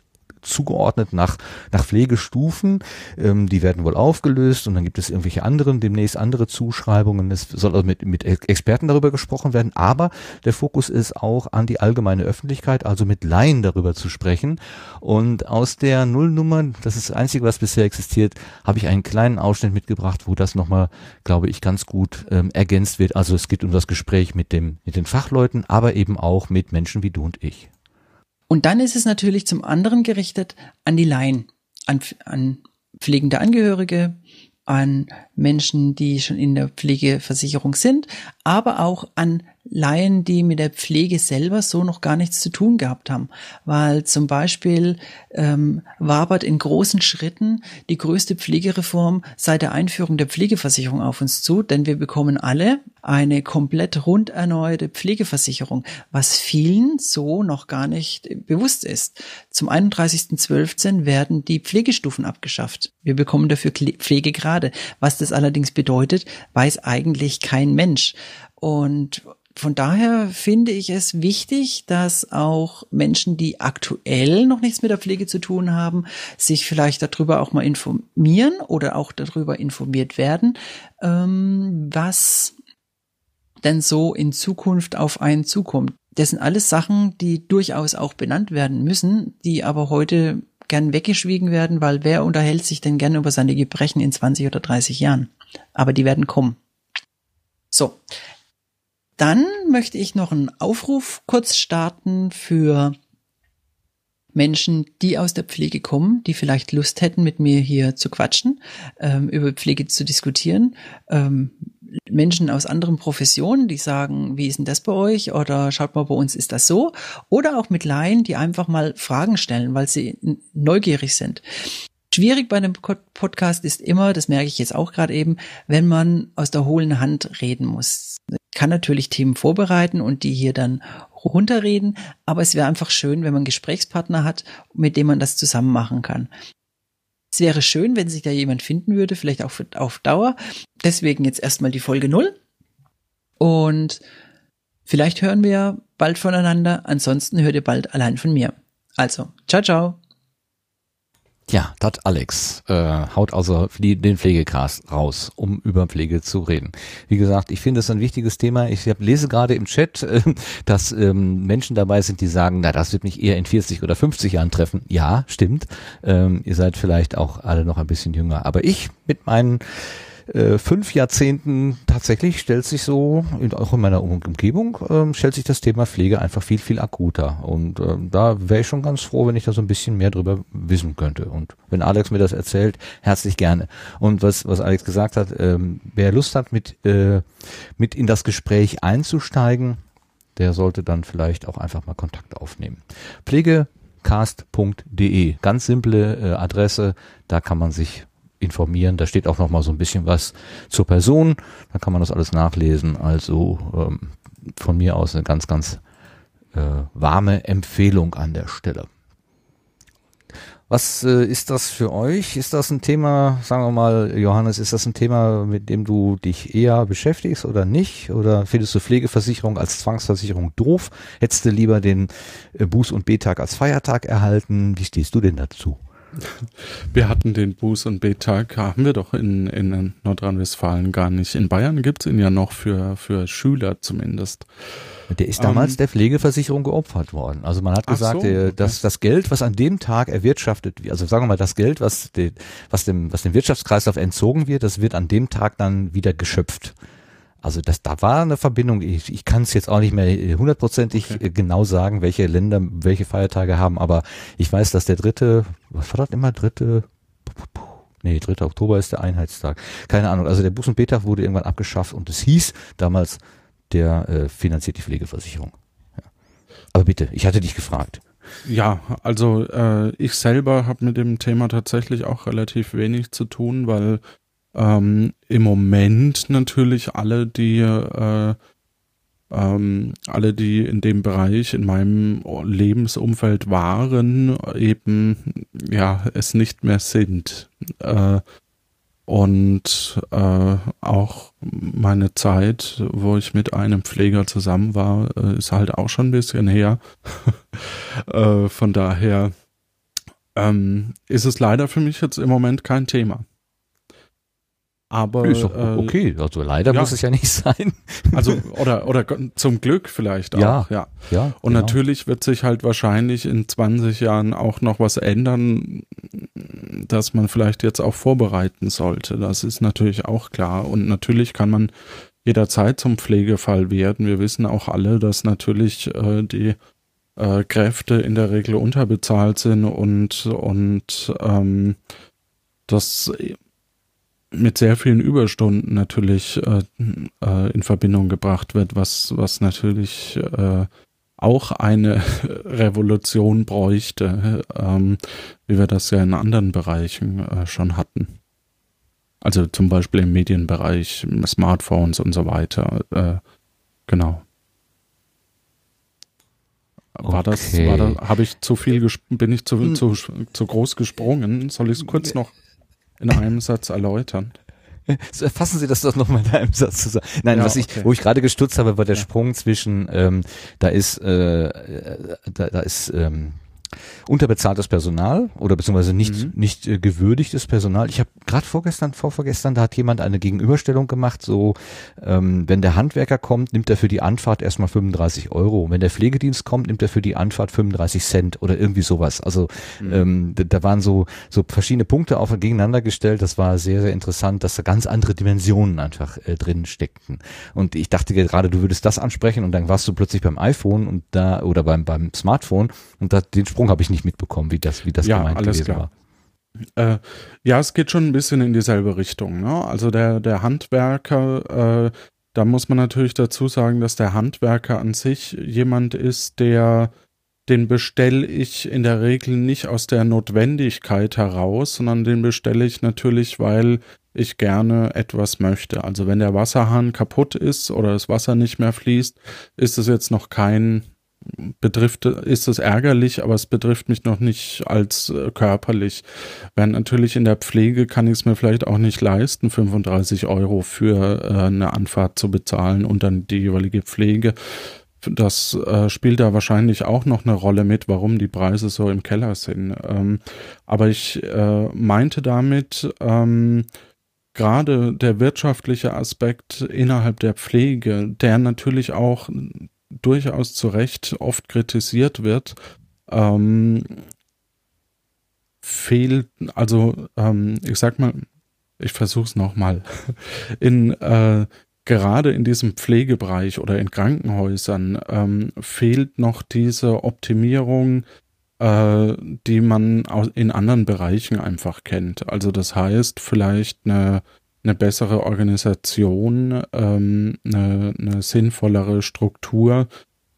[SPEAKER 2] zugeordnet nach, nach Pflegestufen. Ähm, die werden wohl aufgelöst und dann gibt es irgendwelche anderen, demnächst andere Zuschreibungen. Es soll also mit, mit Experten darüber gesprochen werden, aber der Fokus ist auch an die allgemeine Öffentlichkeit, also mit Laien darüber zu sprechen. Und aus der Nullnummer, das ist das Einzige, was bisher existiert, habe ich einen kleinen Ausschnitt mitgebracht, wo das nochmal, glaube ich, ganz gut ähm, ergänzt wird. Also es geht um das Gespräch mit, dem, mit den Fachleuten, aber eben auch mit Menschen wie du und ich.
[SPEAKER 8] Und dann ist es natürlich zum anderen gerichtet an die Laien, an, an pflegende Angehörige, an Menschen, die schon in der Pflegeversicherung sind, aber auch an Laien, die mit der Pflege selber so noch gar nichts zu tun gehabt haben. Weil zum Beispiel ähm, wabert in großen Schritten die größte Pflegereform seit der Einführung der Pflegeversicherung auf uns zu, denn wir bekommen alle eine komplett rund erneuerte Pflegeversicherung, was vielen so noch gar nicht bewusst ist. Zum 31.12. werden die Pflegestufen abgeschafft. Wir bekommen dafür Pflegegrade. Was das allerdings bedeutet, weiß eigentlich kein Mensch. Und von daher finde ich es wichtig, dass auch Menschen, die aktuell noch nichts mit der Pflege zu tun haben, sich vielleicht darüber auch mal informieren oder auch darüber informiert werden, ähm, was denn so in Zukunft auf einen zukommt. Das sind alles Sachen, die durchaus auch benannt werden müssen, die aber heute gern weggeschwiegen werden, weil wer unterhält sich denn gern über seine Gebrechen in 20 oder 30 Jahren? Aber die werden kommen. So. Dann möchte ich noch einen Aufruf kurz starten für Menschen, die aus der Pflege kommen, die vielleicht Lust hätten, mit mir hier zu quatschen, ähm, über Pflege zu diskutieren. Ähm, Menschen aus anderen Professionen, die sagen, wie ist denn das bei euch? Oder schaut mal, bei uns ist das so. Oder auch mit Laien, die einfach mal Fragen stellen, weil sie neugierig sind. Schwierig bei einem Podcast ist immer, das merke ich jetzt auch gerade eben, wenn man aus der hohlen Hand reden muss. Kann natürlich Themen vorbereiten und die hier dann runterreden, aber es wäre einfach schön, wenn man einen Gesprächspartner hat, mit dem man das zusammen machen kann. Es wäre schön, wenn sich da jemand finden würde, vielleicht auch für, auf Dauer. Deswegen jetzt erstmal die Folge null. Und vielleicht hören wir bald voneinander. Ansonsten hört ihr bald allein von mir. Also, ciao, ciao.
[SPEAKER 2] Ja, dat Alex äh, haut also den Pflegecast raus, um über Pflege zu reden. Wie gesagt, ich finde es ein wichtiges Thema. Ich hab, lese gerade im Chat, äh, dass ähm, Menschen dabei sind, die sagen, na, das wird mich eher in 40 oder 50 Jahren treffen. Ja, stimmt. Ähm, ihr seid vielleicht auch alle noch ein bisschen jünger. Aber ich mit meinen äh, fünf Jahrzehnten tatsächlich stellt sich so, in, auch in meiner Umgebung, ähm, stellt sich das Thema Pflege einfach viel, viel akuter. Und ähm, da wäre ich schon ganz froh, wenn ich da so ein bisschen mehr drüber wissen könnte. Und wenn Alex mir das erzählt, herzlich gerne. Und was, was Alex gesagt hat, ähm, wer Lust hat, mit, äh, mit in das Gespräch einzusteigen, der sollte dann vielleicht auch einfach mal Kontakt aufnehmen. Pflegecast.de, ganz simple äh, Adresse, da kann man sich informieren. Da steht auch noch mal so ein bisschen was zur Person. Da kann man das alles nachlesen. Also ähm, von mir aus eine ganz, ganz äh, warme Empfehlung an der Stelle. Was äh, ist das für euch? Ist das ein Thema, sagen wir mal, Johannes, ist das ein Thema, mit dem du dich eher beschäftigst oder nicht? Oder findest du Pflegeversicherung als Zwangsversicherung doof? Hättest du lieber den äh, Buß- und B-Tag als Feiertag erhalten? Wie stehst du denn dazu?
[SPEAKER 1] Wir hatten den Buß- und B-Tag, haben wir doch in, in Nordrhein-Westfalen gar nicht. In Bayern gibt's ihn ja noch für, für Schüler zumindest.
[SPEAKER 2] Der ist damals ähm, der Pflegeversicherung geopfert worden. Also man hat gesagt, so, okay. dass das Geld, was an dem Tag erwirtschaftet wird, also sagen wir mal, das Geld, was, de, was, dem, was dem Wirtschaftskreislauf entzogen wird, das wird an dem Tag dann wieder geschöpft. Also das, da war eine Verbindung. Ich, ich kann es jetzt auch nicht mehr hundertprozentig okay. genau sagen, welche Länder welche Feiertage haben, aber ich weiß, dass der dritte, was war das immer, dritte, nee, dritte Oktober ist der Einheitstag. Keine Ahnung. Also der Bus- und B-Tag wurde irgendwann abgeschafft und es hieß damals, der äh, finanziert die Pflegeversicherung. Ja. Aber bitte, ich hatte dich gefragt.
[SPEAKER 1] Ja, also äh, ich selber habe mit dem Thema tatsächlich auch relativ wenig zu tun, weil ähm, Im Moment natürlich alle, die äh, ähm, alle, die in dem Bereich in meinem Lebensumfeld waren, eben ja es nicht mehr sind. Äh, und äh, auch meine Zeit, wo ich mit einem Pfleger zusammen war, äh, ist halt auch schon ein bisschen her. äh, von daher ähm, ist es leider für mich jetzt im Moment kein Thema. Aber
[SPEAKER 2] ist doch äh, okay, also leider ja. muss es ja nicht sein.
[SPEAKER 1] Also oder oder zum Glück vielleicht auch,
[SPEAKER 2] ja. Ja.
[SPEAKER 1] ja Und genau. natürlich wird sich halt wahrscheinlich in 20 Jahren auch noch was ändern, dass man vielleicht jetzt auch vorbereiten sollte. Das ist natürlich auch klar und natürlich kann man jederzeit zum Pflegefall werden. Wir wissen auch alle, dass natürlich äh, die äh, Kräfte in der Regel unterbezahlt sind und und ähm, das mit sehr vielen Überstunden natürlich äh, äh, in Verbindung gebracht wird, was, was natürlich äh, auch eine Revolution bräuchte, ähm, wie wir das ja in anderen Bereichen äh, schon hatten. Also zum Beispiel im Medienbereich, Smartphones und so weiter. Äh, genau. War okay. das, war da, habe ich zu viel, bin ich zu, hm. zu, zu groß gesprungen? Soll ich es kurz noch in einem Satz erläutern?
[SPEAKER 2] Fassen Sie das doch nochmal in einem Satz zusammen. Nein, ja, was ich, okay. wo ich gerade gestutzt habe, war der ja. Sprung zwischen, ähm, da ist, äh, da, da ist ähm, unterbezahltes Personal oder beziehungsweise nicht,
[SPEAKER 1] Mhm.
[SPEAKER 2] nicht äh, gewürdigtes Personal. Ich habe gerade vorgestern, vorvorgestern, da hat jemand eine Gegenüberstellung gemacht, so ähm, wenn der Handwerker kommt, nimmt er für die Anfahrt erstmal 35 Euro. Wenn der Pflegedienst kommt, nimmt er für die Anfahrt 35 Cent oder irgendwie sowas. Also ähm, da, da waren so, so verschiedene Punkte auf gegeneinander gestellt. Das war sehr, sehr interessant, dass da ganz andere Dimensionen einfach äh, drin steckten. Und ich dachte gerade, du würdest das ansprechen und dann warst du plötzlich beim iPhone und da oder beim, beim Smartphone und da, den Sprung habe ich nicht mitbekommen, wie das, wie das
[SPEAKER 1] Ja,
[SPEAKER 2] gemeint gewesen
[SPEAKER 1] klar.
[SPEAKER 2] war.
[SPEAKER 1] Äh, ja, es geht schon ein bisschen in dieselbe Richtung. Ne? Also der, der Handwerker, äh, da muss man natürlich dazu sagen, dass der Handwerker an sich jemand ist, der den bestelle ich in der Regel nicht aus der Notwendigkeit heraus, sondern den bestelle ich natürlich, weil ich gerne etwas möchte. Also wenn der Wasserhahn kaputt ist oder das Wasser nicht mehr fließt, ist es jetzt noch kein betrifft, ist es ärgerlich, aber es betrifft mich noch nicht als äh, körperlich. Während natürlich in der Pflege kann ich es mir vielleicht auch nicht leisten, 35 Euro für äh, eine Anfahrt zu bezahlen und dann die jeweilige Pflege. Das äh, spielt da wahrscheinlich auch noch eine Rolle mit, warum die Preise so im Keller sind. Ähm, aber ich äh, meinte damit, ähm, gerade der wirtschaftliche Aspekt innerhalb der Pflege, der natürlich auch durchaus zu Recht oft kritisiert wird, ähm, fehlt, also ähm, ich sag mal, ich versuch's nochmal, in äh, gerade in diesem Pflegebereich oder in Krankenhäusern ähm, fehlt noch diese Optimierung, äh, die man in anderen Bereichen einfach kennt. Also das heißt vielleicht eine eine bessere Organisation, ähm, eine, eine sinnvollere Struktur,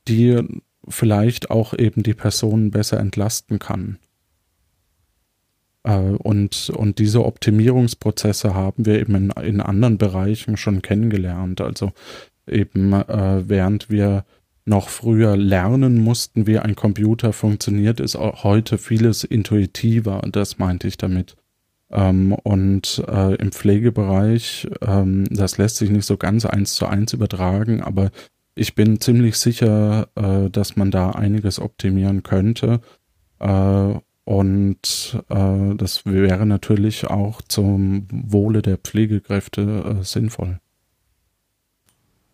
[SPEAKER 1] die vielleicht auch eben die Personen besser entlasten kann. Äh, und, und diese Optimierungsprozesse haben wir eben in, in anderen Bereichen schon kennengelernt. Also eben äh, während wir noch früher lernen mussten, wie ein Computer funktioniert, ist auch heute vieles intuitiver. Und das meinte ich damit. Ähm, und äh, im Pflegebereich, ähm, das lässt sich nicht so ganz eins zu eins übertragen, aber ich bin ziemlich sicher, äh, dass man da einiges optimieren könnte. Äh, und äh, das wäre natürlich auch zum Wohle der Pflegekräfte äh, sinnvoll.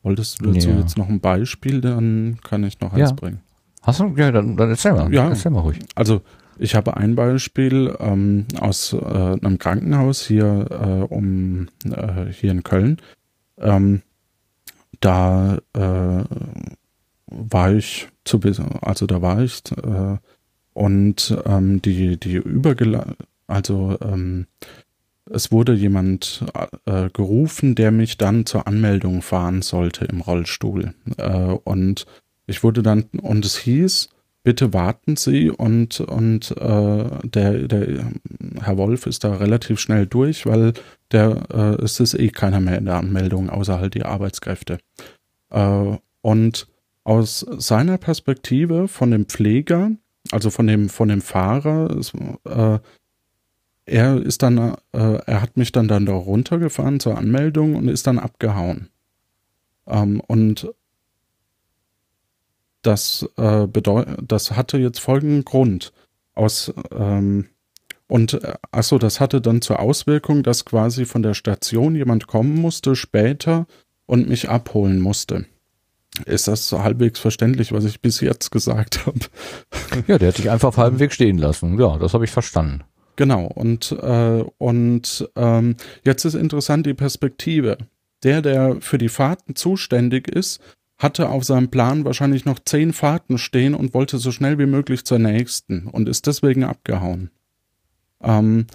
[SPEAKER 1] Wolltest du dazu
[SPEAKER 2] Ja.
[SPEAKER 1] jetzt noch ein Beispiel, dann kann ich noch
[SPEAKER 2] Ja.
[SPEAKER 1] eins bringen.
[SPEAKER 2] Hast du? Ja, dann, dann erzähl mal.
[SPEAKER 1] Ja.
[SPEAKER 2] Erzähl mal ruhig.
[SPEAKER 1] Also ich habe ein Beispiel ähm, aus äh, einem Krankenhaus hier äh, um äh, hier in Köln. Ähm, da äh, war ich zu also da war ich äh, und ähm, die die übergela also ähm, es wurde jemand äh, gerufen, der mich dann zur Anmeldung fahren sollte im Rollstuhl äh, und ich wurde dann und es hieß bitte warten Sie und, und äh, der, der Herr Wolf ist da relativ schnell durch, weil der, äh, es ist eh keiner mehr in der Anmeldung, außer halt die Arbeitskräfte. Äh, und aus seiner Perspektive von dem Pfleger, also von dem, von dem Fahrer, es, äh, er ist dann, äh, er hat mich dann dann da runtergefahren zur Anmeldung und ist dann abgehauen. Ähm, und das äh, das hatte jetzt folgenden Grund. Aus ähm, und äh, achso, das hatte dann zur Auswirkung, dass quasi von der Station jemand kommen musste später und mich abholen musste. Ist das so halbwegs verständlich, was ich bis jetzt gesagt habe?
[SPEAKER 2] Ja, der hat dich einfach auf halbem Weg stehen lassen. Ja, das habe ich verstanden.
[SPEAKER 1] Genau, und, äh, und ähm, jetzt ist interessant die Perspektive. Der, der für die Fahrten zuständig ist, hatte auf seinem Plan wahrscheinlich noch zehn Fahrten stehen und wollte so schnell wie möglich zur nächsten und ist deswegen abgehauen. Ähm,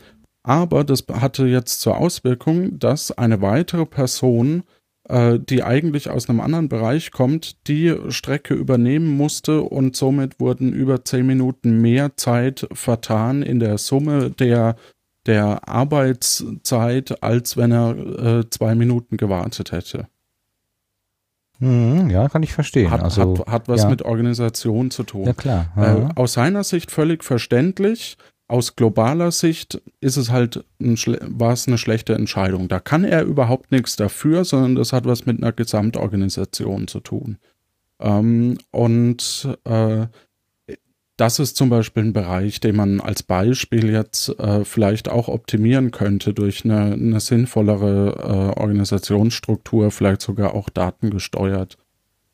[SPEAKER 1] aber das hatte jetzt zur Auswirkung, dass eine weitere Person, äh, die eigentlich aus einem anderen Bereich kommt, die Strecke übernehmen musste und somit wurden über zehn Minuten mehr Zeit vertan in der Summe der, der Arbeitszeit, als wenn er äh, zwei Minuten gewartet hätte.
[SPEAKER 2] Mhm, ja, kann ich verstehen.
[SPEAKER 1] Hat,
[SPEAKER 2] also,
[SPEAKER 1] hat, hat was
[SPEAKER 2] ja.
[SPEAKER 1] mit Organisation zu tun.
[SPEAKER 2] Ja, klar.
[SPEAKER 1] Äh, aus seiner Sicht völlig verständlich. Aus globaler Sicht ist es halt ein, war es eine schlechte Entscheidung. Da kann er überhaupt nichts dafür, sondern das hat was mit einer Gesamtorganisation zu tun. Ähm, und äh, das ist zum Beispiel ein Bereich, den man als Beispiel jetzt äh, vielleicht auch optimieren könnte durch eine, eine sinnvollere äh, Organisationsstruktur, vielleicht sogar auch datengesteuert,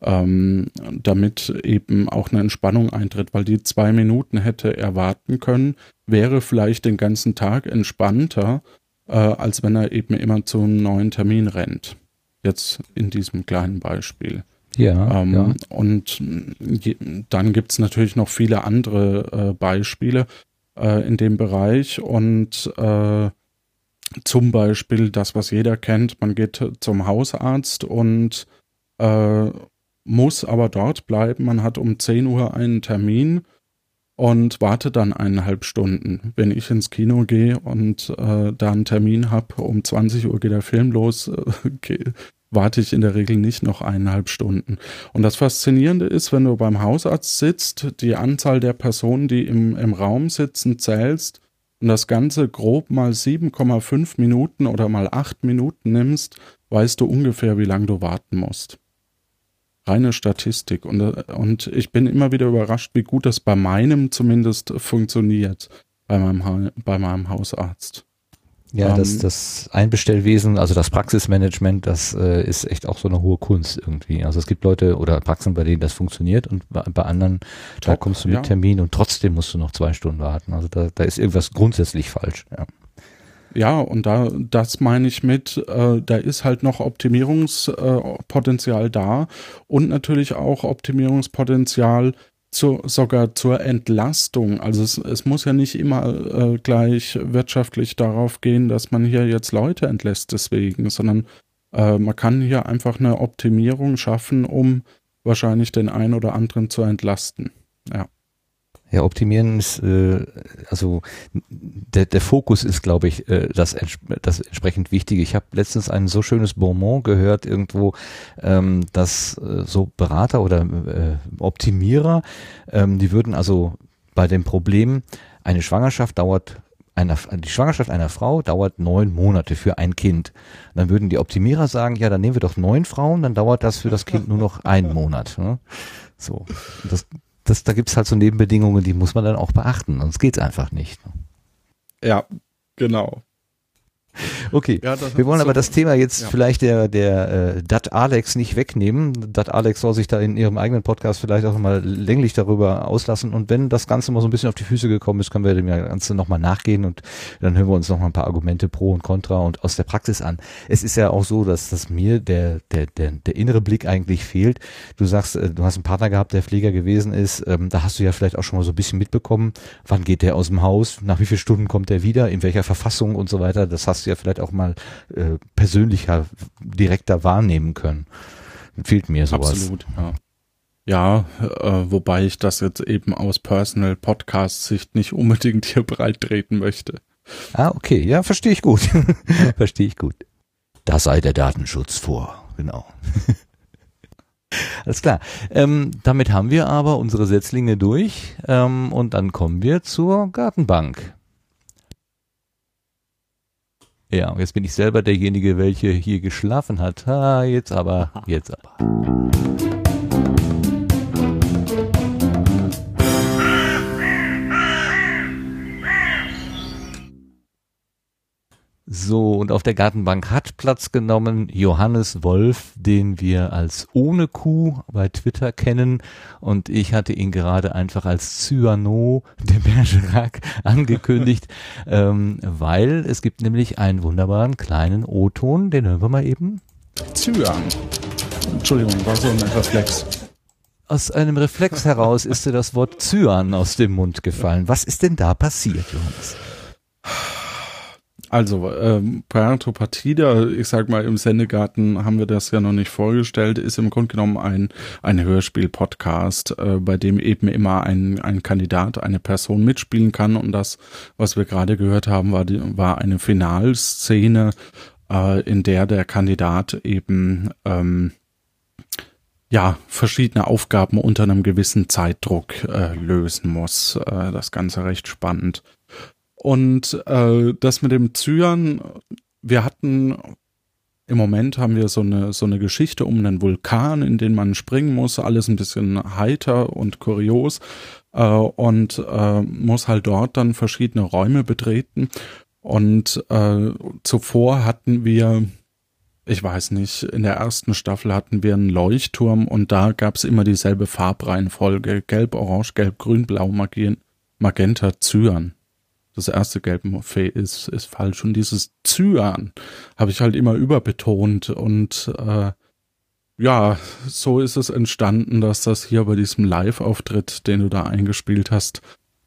[SPEAKER 1] ähm, damit eben auch eine Entspannung eintritt, weil die zwei Minuten hätte erwarten können, wäre vielleicht den ganzen Tag entspannter, äh, als wenn er eben immer zu einem neuen Termin rennt. Jetzt in diesem kleinen Beispiel.
[SPEAKER 2] Ja,
[SPEAKER 1] ähm,
[SPEAKER 2] ja.
[SPEAKER 1] Und dann gibt's natürlich noch viele andere äh, Beispiele äh, in dem Bereich und äh, zum Beispiel das, was jeder kennt, man geht zum Hausarzt und äh, muss aber dort bleiben. Man hat um 10 Uhr einen Termin und wartet dann eineinhalb Stunden. Wenn ich ins Kino gehe und äh, da einen Termin habe, um 20 Uhr geht der Film los, äh, warte ich in der Regel nicht noch eineinhalb Stunden. Und das Faszinierende ist, wenn du beim Hausarzt sitzt, die Anzahl der Personen, die im, im Raum sitzen, zählst und das Ganze grob mal 7,5 Minuten oder mal 8 Minuten nimmst, weißt du ungefähr, wie lange du warten musst. Reine Statistik. Und, und ich bin immer wieder überrascht, wie gut das bei meinem zumindest funktioniert, bei meinem, bei meinem Hausarzt.
[SPEAKER 2] Ja,
[SPEAKER 1] Ähm,
[SPEAKER 2] das, das Einbestellwesen, also das Praxismanagement, das äh, ist echt auch so eine hohe Kunst irgendwie. Also es gibt Leute oder Praxen, bei denen das funktioniert und bei, bei anderen, da
[SPEAKER 1] Top,
[SPEAKER 2] kommst du mit
[SPEAKER 1] ja.
[SPEAKER 2] Termin und trotzdem musst du noch zwei Stunden warten. Also da, da ist irgendwas grundsätzlich falsch. Ja.
[SPEAKER 1] Ja, und da, das meine ich mit, äh, da ist halt noch Optimierungspotenzial äh, da und natürlich auch Optimierungspotenzial zu, sogar zur Entlastung. Also es, es muss ja nicht immer äh, gleich wirtschaftlich darauf gehen, dass man hier jetzt Leute entlässt deswegen, sondern äh, man kann hier einfach eine Optimierung schaffen, um wahrscheinlich den einen oder anderen zu entlasten. Ja.
[SPEAKER 2] Ja, optimieren ist, äh, also der, der Fokus ist, glaube ich, äh, das, ents das entsprechend Wichtige. Ich habe letztens ein so schönes Bonbon gehört irgendwo, ähm, dass äh, so Berater oder äh, Optimierer, ähm, die würden also bei dem Problem, eine Schwangerschaft dauert einer, die Schwangerschaft einer Frau dauert neun Monate für ein Kind. Dann würden die Optimierer sagen, ja, dann nehmen wir doch neun Frauen, dann dauert das für das Kind nur noch einen Monat. Ne? So, das, das, da gibt's halt so Nebenbedingungen, die muss man dann auch beachten, sonst geht's einfach nicht.
[SPEAKER 1] Ja, genau.
[SPEAKER 2] Okay,
[SPEAKER 1] Ja,
[SPEAKER 2] wir wollen aber
[SPEAKER 1] so-
[SPEAKER 2] das Thema jetzt
[SPEAKER 1] ja.
[SPEAKER 2] vielleicht der, der äh, Dat Alex nicht wegnehmen. Dat Alex soll sich da in ihrem eigenen Podcast vielleicht auch mal länglich darüber auslassen. Und wenn das Ganze mal so ein bisschen auf die Füße gekommen ist, können wir dem Ganze nochmal nachgehen und dann hören wir uns nochmal ein paar Argumente pro und contra und aus der Praxis an. Es ist ja auch so, dass, dass mir der, der, der, der innere Blick eigentlich fehlt. Du sagst, äh, du hast einen Partner gehabt, der Pfleger gewesen ist. Ähm, da hast du ja vielleicht auch schon mal so ein bisschen mitbekommen, wann geht der aus dem Haus, nach wie vielen Stunden kommt der wieder, in welcher Verfassung und so weiter. Das hast ja vielleicht auch mal äh, persönlicher, direkter wahrnehmen können. Fehlt mir sowas.
[SPEAKER 1] Absolut, ja. Ja, äh, wobei ich das jetzt eben aus Personal Podcast Sicht nicht unbedingt hier breit treten möchte.
[SPEAKER 2] Ah, okay, ja, verstehe ich gut. verstehe ich gut. Da sei der Datenschutz vor, genau. Alles klar. Ähm, damit haben wir aber unsere Setzlinge durch ähm, und dann kommen wir zur Gartenbank. Ja, und jetzt bin ich selber derjenige, welche hier geschlafen hat. Ah, jetzt aber, jetzt aber. So, und auf der Gartenbank hat Platz genommen Johannes Wolf, den wir als ohne Kuh bei Twitter kennen. Und ich hatte ihn gerade einfach als Cyano de Bergerac angekündigt, ähm, weil es gibt nämlich einen wunderbaren kleinen O-Ton, den hören wir mal eben.
[SPEAKER 1] Zyan. Entschuldigung, war so ein Reflex.
[SPEAKER 2] Aus einem Reflex heraus ist dir das Wort Cyan aus dem Mund gefallen. Was ist denn da passiert, Johannes?
[SPEAKER 1] Also, ähm, Partida, ich sag mal, im Sendegarten haben wir das ja noch nicht vorgestellt, ist im Grunde genommen ein, ein Hörspiel-Podcast, äh, bei dem eben immer ein, ein Kandidat, eine Person mitspielen kann. Und das, was wir gerade gehört haben, war, die, war eine Finalszene, äh, in der der Kandidat eben ähm, ja, verschiedene Aufgaben unter einem gewissen Zeitdruck äh, lösen muss. Äh, das Ganze recht spannend. Und äh, das mit dem Zyan, wir hatten im Moment haben wir so eine, so eine Geschichte um einen Vulkan, in den man springen muss, alles ein bisschen heiter und kurios äh, und äh, muss halt dort dann verschiedene Räume betreten. Und äh, zuvor hatten wir, ich weiß nicht, in der ersten Staffel hatten wir einen Leuchtturm und da gab's immer dieselbe Farbreihenfolge. Gelb, Orange, Gelb, Grün, Blau, Magenta, Cyan das erste gelbe Morphe ist, ist falsch. Und dieses Cyan habe ich halt immer überbetont. Und äh, ja, so ist es entstanden, dass das hier bei diesem Live-Auftritt, den du da eingespielt hast,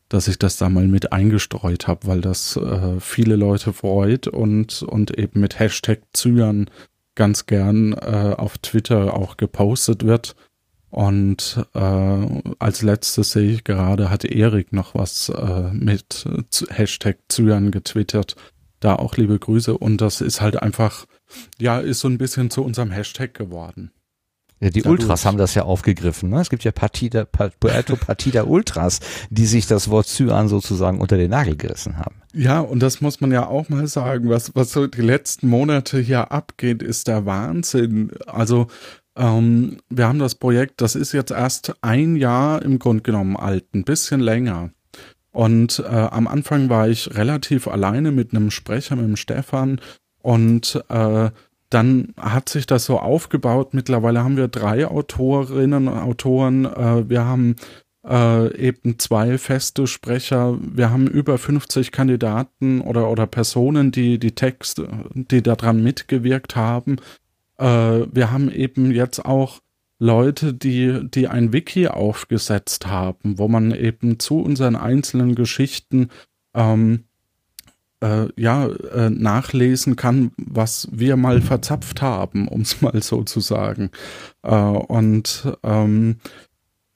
[SPEAKER 1] dass ich das da mal mit eingestreut habe, weil das äh, viele Leute freut und, und eben mit Hashtag Cyan ganz gern äh, auf Twitter auch gepostet wird. Und äh, als letztes sehe ich gerade, hat Erik noch was äh, mit Hashtag Zyan getwittert. Da auch liebe Grüße. Und das ist halt einfach, ja, ist so ein bisschen zu unserem Hashtag geworden.
[SPEAKER 2] Ja, die Dadurch. Ultras haben das ja aufgegriffen. Ne? Es gibt ja Partida, Puerto Partida Ultras, die sich das Wort Cyan sozusagen unter den Nagel gerissen haben.
[SPEAKER 1] Ja, und das muss man ja auch mal sagen. Was, was so die letzten Monate hier abgeht, ist der Wahnsinn. Also ähm, wir haben das Projekt, das ist jetzt erst ein Jahr im Grunde genommen alt, ein bisschen länger. Und äh, am Anfang war ich relativ alleine mit einem Sprecher, mit dem Stefan. Und äh, dann hat sich das so aufgebaut. Mittlerweile haben wir drei Autorinnen und Autoren. Äh, wir haben äh, eben zwei feste Sprecher. Wir haben über 50 Kandidaten oder, oder Personen, die die Texte, die daran mitgewirkt haben. Äh, wir haben eben jetzt auch Leute, die, die ein Wiki aufgesetzt haben, wo man eben zu unseren einzelnen Geschichten ähm, äh, ja, äh, nachlesen kann, was wir mal verzapft haben, um es mal so zu sagen. Äh, und, ähm,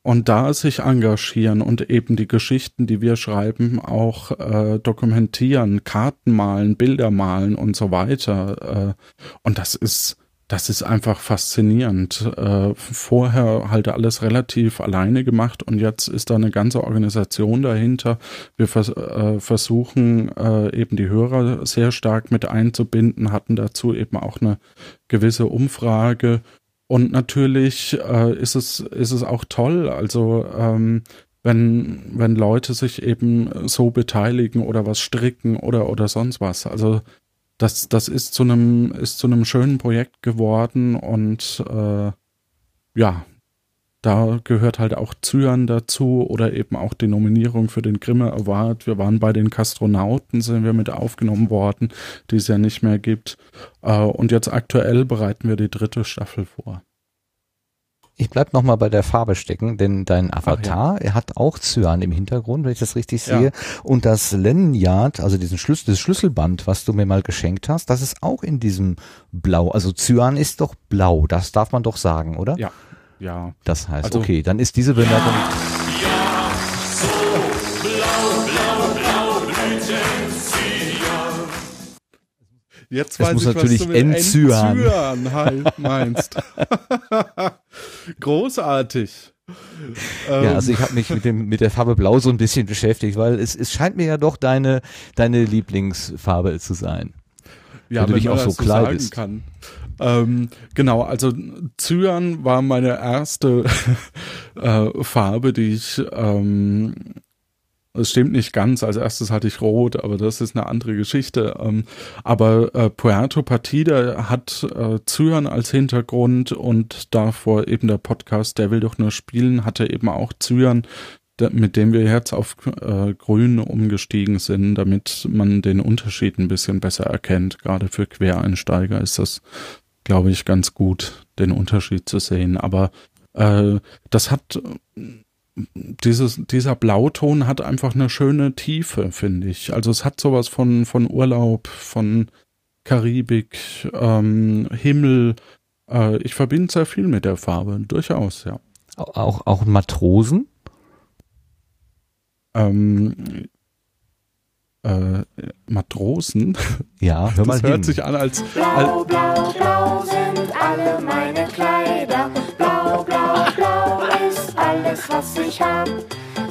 [SPEAKER 1] und da sich engagieren und eben die Geschichten, die wir schreiben, auch äh, dokumentieren, Karten malen, Bilder malen und so weiter. Äh, und das ist das ist einfach faszinierend. Äh, vorher halt alles relativ alleine gemacht und jetzt ist da eine ganze Organisation dahinter. Wir vers äh, versuchen äh, eben die Hörer sehr stark mit einzubinden, hatten dazu eben auch eine gewisse Umfrage. Und natürlich ist es ist es auch toll. Also ähm, wenn wenn Leute sich eben so beteiligen oder was stricken oder oder sonst was. Also das, das ist zu einem, ist zu einem schönen Projekt geworden und äh, ja, da gehört halt auch Zyan dazu oder eben auch die Nominierung für den Grimme Award. Wir waren bei den Kastronauten, sind wir mit aufgenommen worden, die es ja nicht mehr gibt. Äh, und jetzt aktuell bereiten wir die dritte Staffel vor.
[SPEAKER 2] Ich bleib noch mal bei der Farbe stecken, denn dein Avatar, ja. er hat auch Cyan im Hintergrund, wenn ich das richtig sehe. Ja. Und das Lanyard, also diesen Schlüssel, das Schlüsselband, was du mir mal geschenkt hast, das ist auch in diesem Blau. Also Cyan ist doch blau, das darf man doch sagen, oder?
[SPEAKER 1] Ja. Ja.
[SPEAKER 2] Das heißt, also, okay, dann ist diese Bemerkung.
[SPEAKER 9] Ja, so blau, blau, blau,
[SPEAKER 1] Jetzt weiß
[SPEAKER 2] es muss
[SPEAKER 1] ich,
[SPEAKER 2] natürlich
[SPEAKER 1] was du
[SPEAKER 2] mit Endzyan.
[SPEAKER 1] Endzyan halt meinst. Großartig.
[SPEAKER 2] Ja, also ich habe mich mit dem mit der Farbe Blau so ein bisschen beschäftigt, weil es, es scheint mir ja doch deine deine Lieblingsfarbe zu sein.
[SPEAKER 1] Ja, wenn du dich auch so kleidest. Kann. Ähm, genau, also Cyan war meine erste äh, Farbe, die ich ähm, es stimmt nicht ganz. Als erstes hatte ich Rot, aber das ist eine andere Geschichte. Ähm, aber äh, Puerto Partida hat äh, Cyan als Hintergrund und davor eben der Podcast Der will doch nur spielen, hatte eben auch Cyan, mit dem wir jetzt auf äh, Grün umgestiegen sind, damit man den Unterschied ein bisschen besser erkennt. Gerade für Quereinsteiger ist das, glaube ich, ganz gut, den Unterschied zu sehen. Aber äh, das hat dieses, dieser Blauton hat einfach eine schöne Tiefe, finde ich. Also es hat sowas von, von Urlaub, von Karibik, ähm, Himmel. Äh, ich verbinde sehr viel mit der Farbe, durchaus, ja.
[SPEAKER 2] Auch, auch Matrosen?
[SPEAKER 1] Ähm, äh, Matrosen.
[SPEAKER 2] Ja, hör mal
[SPEAKER 1] das
[SPEAKER 2] hin.
[SPEAKER 1] hört sich an als,
[SPEAKER 9] Blau,
[SPEAKER 1] als
[SPEAKER 9] blau, blau sind alle meine Kleider. Was ich hab.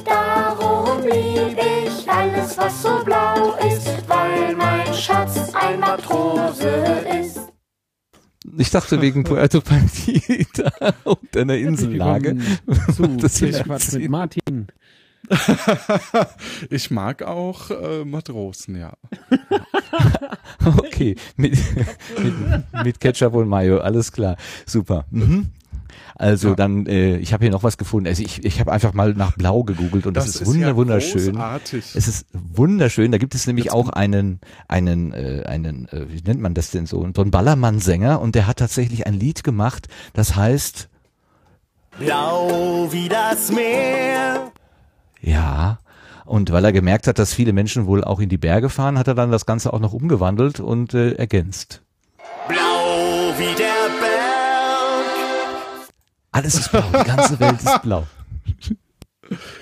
[SPEAKER 9] Darum lieb ich alles, was so blau ist, weil mein Schatz ein Matrose ist.
[SPEAKER 2] Ich dachte wegen Puerto Partida und einer Insellage.
[SPEAKER 3] Zu
[SPEAKER 2] Das ich sehen.
[SPEAKER 3] mit Martin.
[SPEAKER 1] ich mag auch äh, Matrosen, ja.
[SPEAKER 2] Okay, mit, mit, mit Ketchup und Mayo, alles klar. Super. Mhm. Also
[SPEAKER 1] Ja.
[SPEAKER 2] dann, äh, ich habe hier noch was gefunden. Also ich, ich habe einfach mal nach Blau gegoogelt und das, ist, wunder,
[SPEAKER 1] ja
[SPEAKER 2] wunderschön.
[SPEAKER 1] Großartig.
[SPEAKER 2] Es ist wunderschön. Da gibt es nämlich auch einen, einen, äh, einen, äh, wie nennt man das denn so, so einen Ballermann-Sänger und der hat tatsächlich ein Lied gemacht, das heißt,
[SPEAKER 10] Blau wie das Meer.
[SPEAKER 2] ja. Und weil er gemerkt hat, dass viele Menschen wohl auch in die Berge fahren, hat er dann das Ganze auch noch umgewandelt und äh, ergänzt.
[SPEAKER 10] Blau wie der.
[SPEAKER 2] Alles ist blau, die ganze Welt ist blau.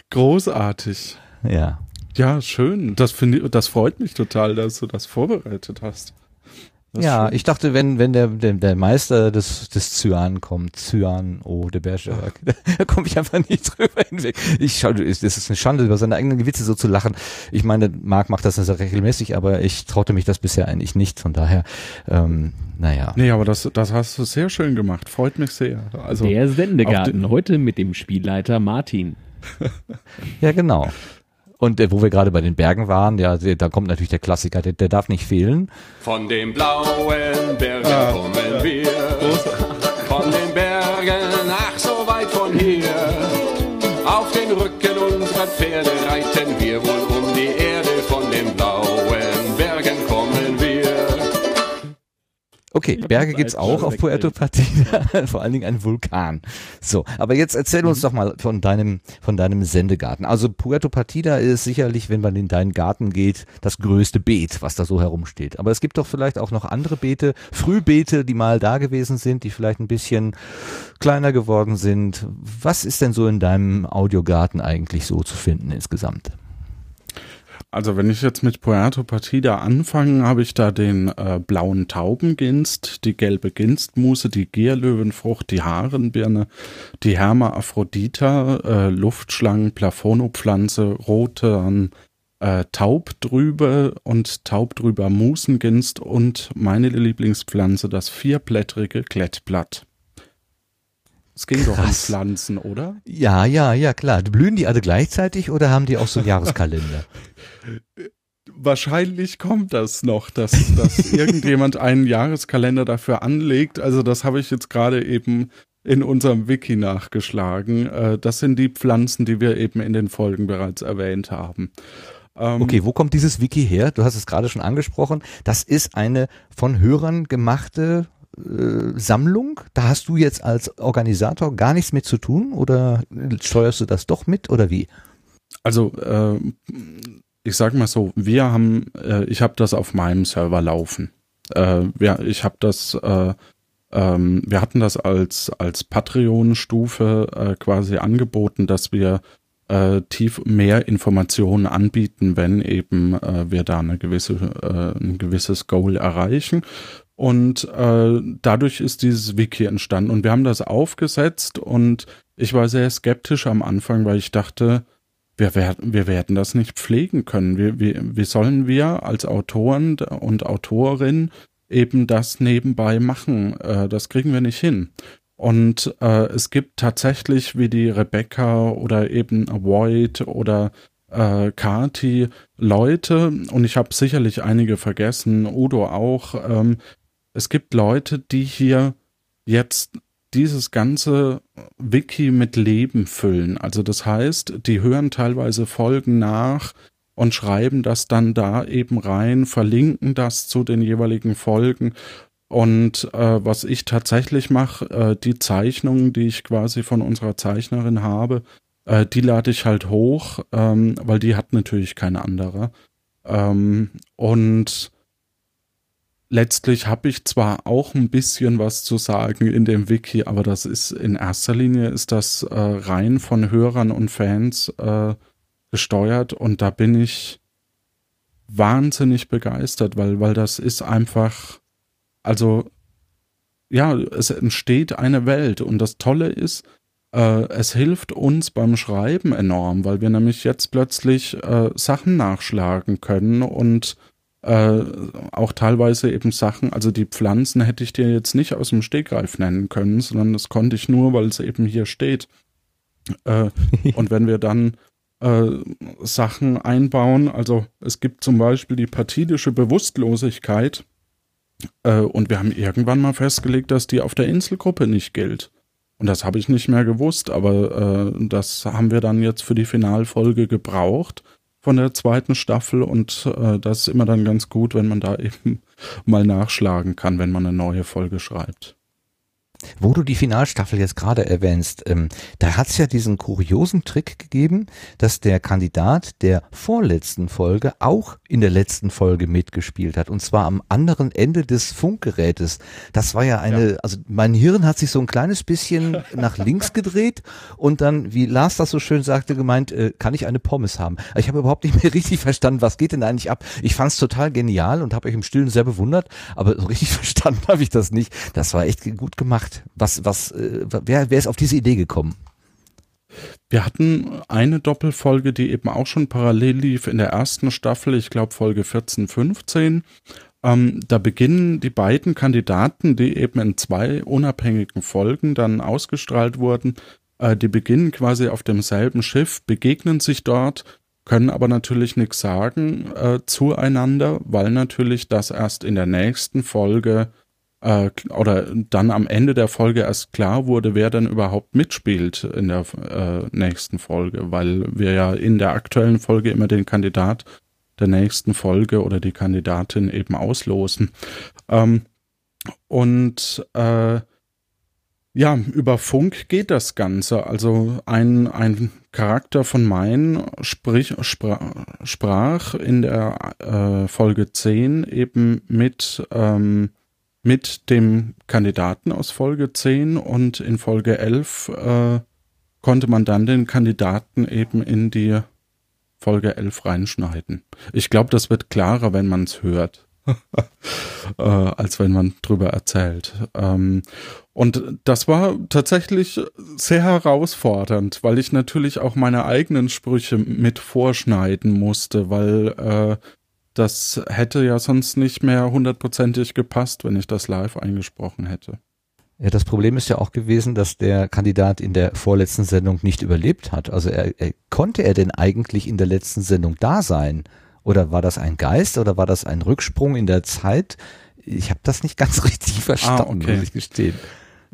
[SPEAKER 1] Großartig.
[SPEAKER 2] Ja.
[SPEAKER 1] Ja, schön. Das finde ich, das freut mich total, dass du das vorbereitet hast. Das
[SPEAKER 2] ja,
[SPEAKER 1] schön.
[SPEAKER 2] ich dachte, wenn, wenn der, der, der Meister des, des Cyan kommt, Cyan, oh, der Bergerac, da komme ich einfach nicht drüber hinweg. Ich schau, es ist eine Schande, über seine eigenen Witze so zu lachen. Ich meine, Marc macht das also regelmäßig, aber ich traute mich das bisher eigentlich nicht, von daher, ähm, naja.
[SPEAKER 1] Nee, aber das, das hast du sehr schön gemacht. Freut mich sehr. Also,
[SPEAKER 3] Der Sendegarten heute mit dem Spielleiter Martin.
[SPEAKER 2] Ja, genau. Und äh, wo wir gerade bei den Bergen waren, ja, da kommt natürlich der Klassiker, der, der darf nicht fehlen.
[SPEAKER 11] Von den blauen Bergen kommen wir. Von den Bergen, ach so weit von hier. Auf den Rücken unserer Pferde reiten wir wohl
[SPEAKER 2] Okay, Berge gibt's auch auf Puerto Partida, vor allen Dingen ein Vulkan. So, aber jetzt erzähl uns doch mal von deinem von deinem Sendegarten. Also Puerto Partida ist sicherlich, wenn man in deinen Garten geht, das größte Beet, was da so herumsteht. Aber es gibt doch vielleicht auch noch andere Beete, Frühbeete, die mal da gewesen sind, die vielleicht ein bisschen kleiner geworden sind. Was ist denn so in deinem Audiogarten eigentlich so zu finden insgesamt?
[SPEAKER 1] Also wenn ich jetzt mit Puerto Partida anfange, habe ich da den äh, blauen Taubenginst, die gelbe Ginstmuse, die Gierlöwenfrucht, die Haarenbirne, die Herma aphrodita, äh, Luftschlangen, Plafonopflanze, rote äh, Taubdrübe und Taubdrüber Musenginst und meine Lieblingspflanze, das vierblättrige Klettblatt. Es ging doch um
[SPEAKER 2] Krass.
[SPEAKER 1] Pflanzen, oder?
[SPEAKER 2] Ja, ja, ja, klar. Blühen die alle gleichzeitig oder haben die auch so einen Jahreskalender?
[SPEAKER 1] Wahrscheinlich kommt das noch, dass, dass irgendjemand einen Jahreskalender dafür anlegt. Also das habe ich jetzt gerade eben in unserem Wiki nachgeschlagen. Äh, Das sind die Pflanzen, die wir eben in den Folgen bereits erwähnt haben. Ähm,
[SPEAKER 2] Okay, wo kommt dieses Wiki her? Du hast es gerade schon angesprochen. Das ist eine von Hörern gemachte äh, Sammlung. Da hast du jetzt als Organisator gar nichts mit zu tun oder steuerst du das doch mit oder wie?
[SPEAKER 1] Also äh, ich sag mal so, wir haben, äh, ich habe das auf meinem Server laufen. Äh, wir, ich habe das, äh, ähm, wir hatten das als als Patreon-Stufe äh, quasi angeboten, dass wir äh, tief mehr Informationen anbieten, wenn eben äh, wir da eine gewisse äh, ein gewisses Goal erreichen. Und äh, dadurch ist dieses Wiki entstanden. Und wir haben das aufgesetzt und ich war sehr skeptisch am Anfang, weil ich dachte, wir werden, wir werden das nicht pflegen können. Wie, wie, wie sollen wir als Autoren und Autorin eben das nebenbei machen? Äh, das kriegen wir nicht hin. Und äh, es gibt tatsächlich wie die Rebecca oder eben Void oder äh, Kati Leute, und ich habe sicherlich einige vergessen, Udo auch, ähm, es gibt Leute, die hier jetzt dieses ganze Wiki mit Leben füllen. Also das heißt, die hören teilweise Folgen nach und schreiben das dann da eben rein, verlinken das zu den jeweiligen Folgen. Und äh, was ich tatsächlich mache, äh, die Zeichnungen, die ich quasi von unserer Zeichnerin habe, äh, die lade ich halt hoch, ähm, weil die hat natürlich keine andere. Ähm, und letztlich habe ich zwar auch ein bisschen was zu sagen in dem Wiki, aber das ist in erster Linie ist das äh, rein von Hörern und Fans äh, gesteuert und da bin ich wahnsinnig begeistert, weil weil das ist einfach also ja, es entsteht eine Welt und das Tolle ist, äh, es hilft uns beim Schreiben enorm, weil wir nämlich jetzt plötzlich äh, Sachen nachschlagen können und äh, auch teilweise eben Sachen, also die Pflanzen hätte ich dir jetzt nicht aus dem Stegreif nennen können, sondern das konnte ich nur, weil es eben hier steht. Äh, und wenn wir dann äh, Sachen einbauen, also es gibt zum Beispiel die partidische Bewusstlosigkeit, äh, und wir haben irgendwann mal festgelegt, dass die auf der Inselgruppe nicht gilt. Und das habe ich nicht mehr gewusst, aber äh, das haben wir dann jetzt für die Finalfolge gebraucht von der zweiten Staffel und äh, das ist immer dann ganz gut, wenn man da eben mal nachschlagen kann, wenn man eine neue Folge schreibt.
[SPEAKER 2] Wo du die Finalstaffel jetzt gerade erwähnst, ähm, da hat es ja diesen kuriosen Trick gegeben, dass der Kandidat der vorletzten Folge auch in der letzten Folge mitgespielt hat. Und zwar am anderen Ende des Funkgerätes. Das war ja eine, ja. also mein Hirn hat sich so ein kleines bisschen nach links gedreht und dann, wie Lars das so schön sagte, gemeint, äh, kann ich eine Pommes haben? Ich habe überhaupt nicht mehr richtig verstanden, was geht denn eigentlich ab? Ich fand es total genial und habe euch im Stillen sehr bewundert, aber so richtig verstanden habe ich das nicht. Das war echt gut gemacht gemacht? Was, was, äh, wer, wer ist auf diese Idee gekommen?
[SPEAKER 1] Wir hatten eine Doppelfolge, die eben auch schon parallel lief in der ersten Staffel, ich glaube Folge 14, 15. Ähm, da beginnen die beiden Kandidaten, die eben in zwei unabhängigen Folgen dann ausgestrahlt wurden, äh, die beginnen quasi auf demselben Schiff, begegnen sich dort, können aber natürlich nichts sagen äh, zueinander, weil natürlich das erst in der nächsten Folge äh, oder dann am Ende der Folge erst klar wurde, wer dann überhaupt mitspielt in der äh, nächsten Folge, weil wir ja in der aktuellen Folge immer den Kandidat der nächsten Folge oder die Kandidatin eben auslosen. Ähm, und äh, ja, über Funk geht das Ganze. Also ein, ein Charakter von meinen sprich, sprach, sprach in der äh, Folge 10 eben mit ähm, mit dem Kandidaten aus Folge 10 und in Folge 11 äh, konnte man dann den Kandidaten eben in die Folge 11 reinschneiden. Ich glaube, das wird klarer, wenn man es hört, äh, als wenn man drüber erzählt. Ähm, und das war tatsächlich sehr herausfordernd, weil ich natürlich auch meine eigenen Sprüche mit vorschneiden musste, weil äh, das hätte ja sonst nicht mehr hundertprozentig gepasst, wenn ich das live eingesprochen hätte.
[SPEAKER 2] Ja, das Problem ist ja auch gewesen, dass der Kandidat in der vorletzten Sendung nicht überlebt hat. Also er, er, konnte er denn eigentlich in der letzten Sendung da sein? Oder war das ein Geist oder war das ein Rücksprung in der Zeit? Ich habe das nicht ganz richtig verstanden, ah, okay. muss ich gestehen.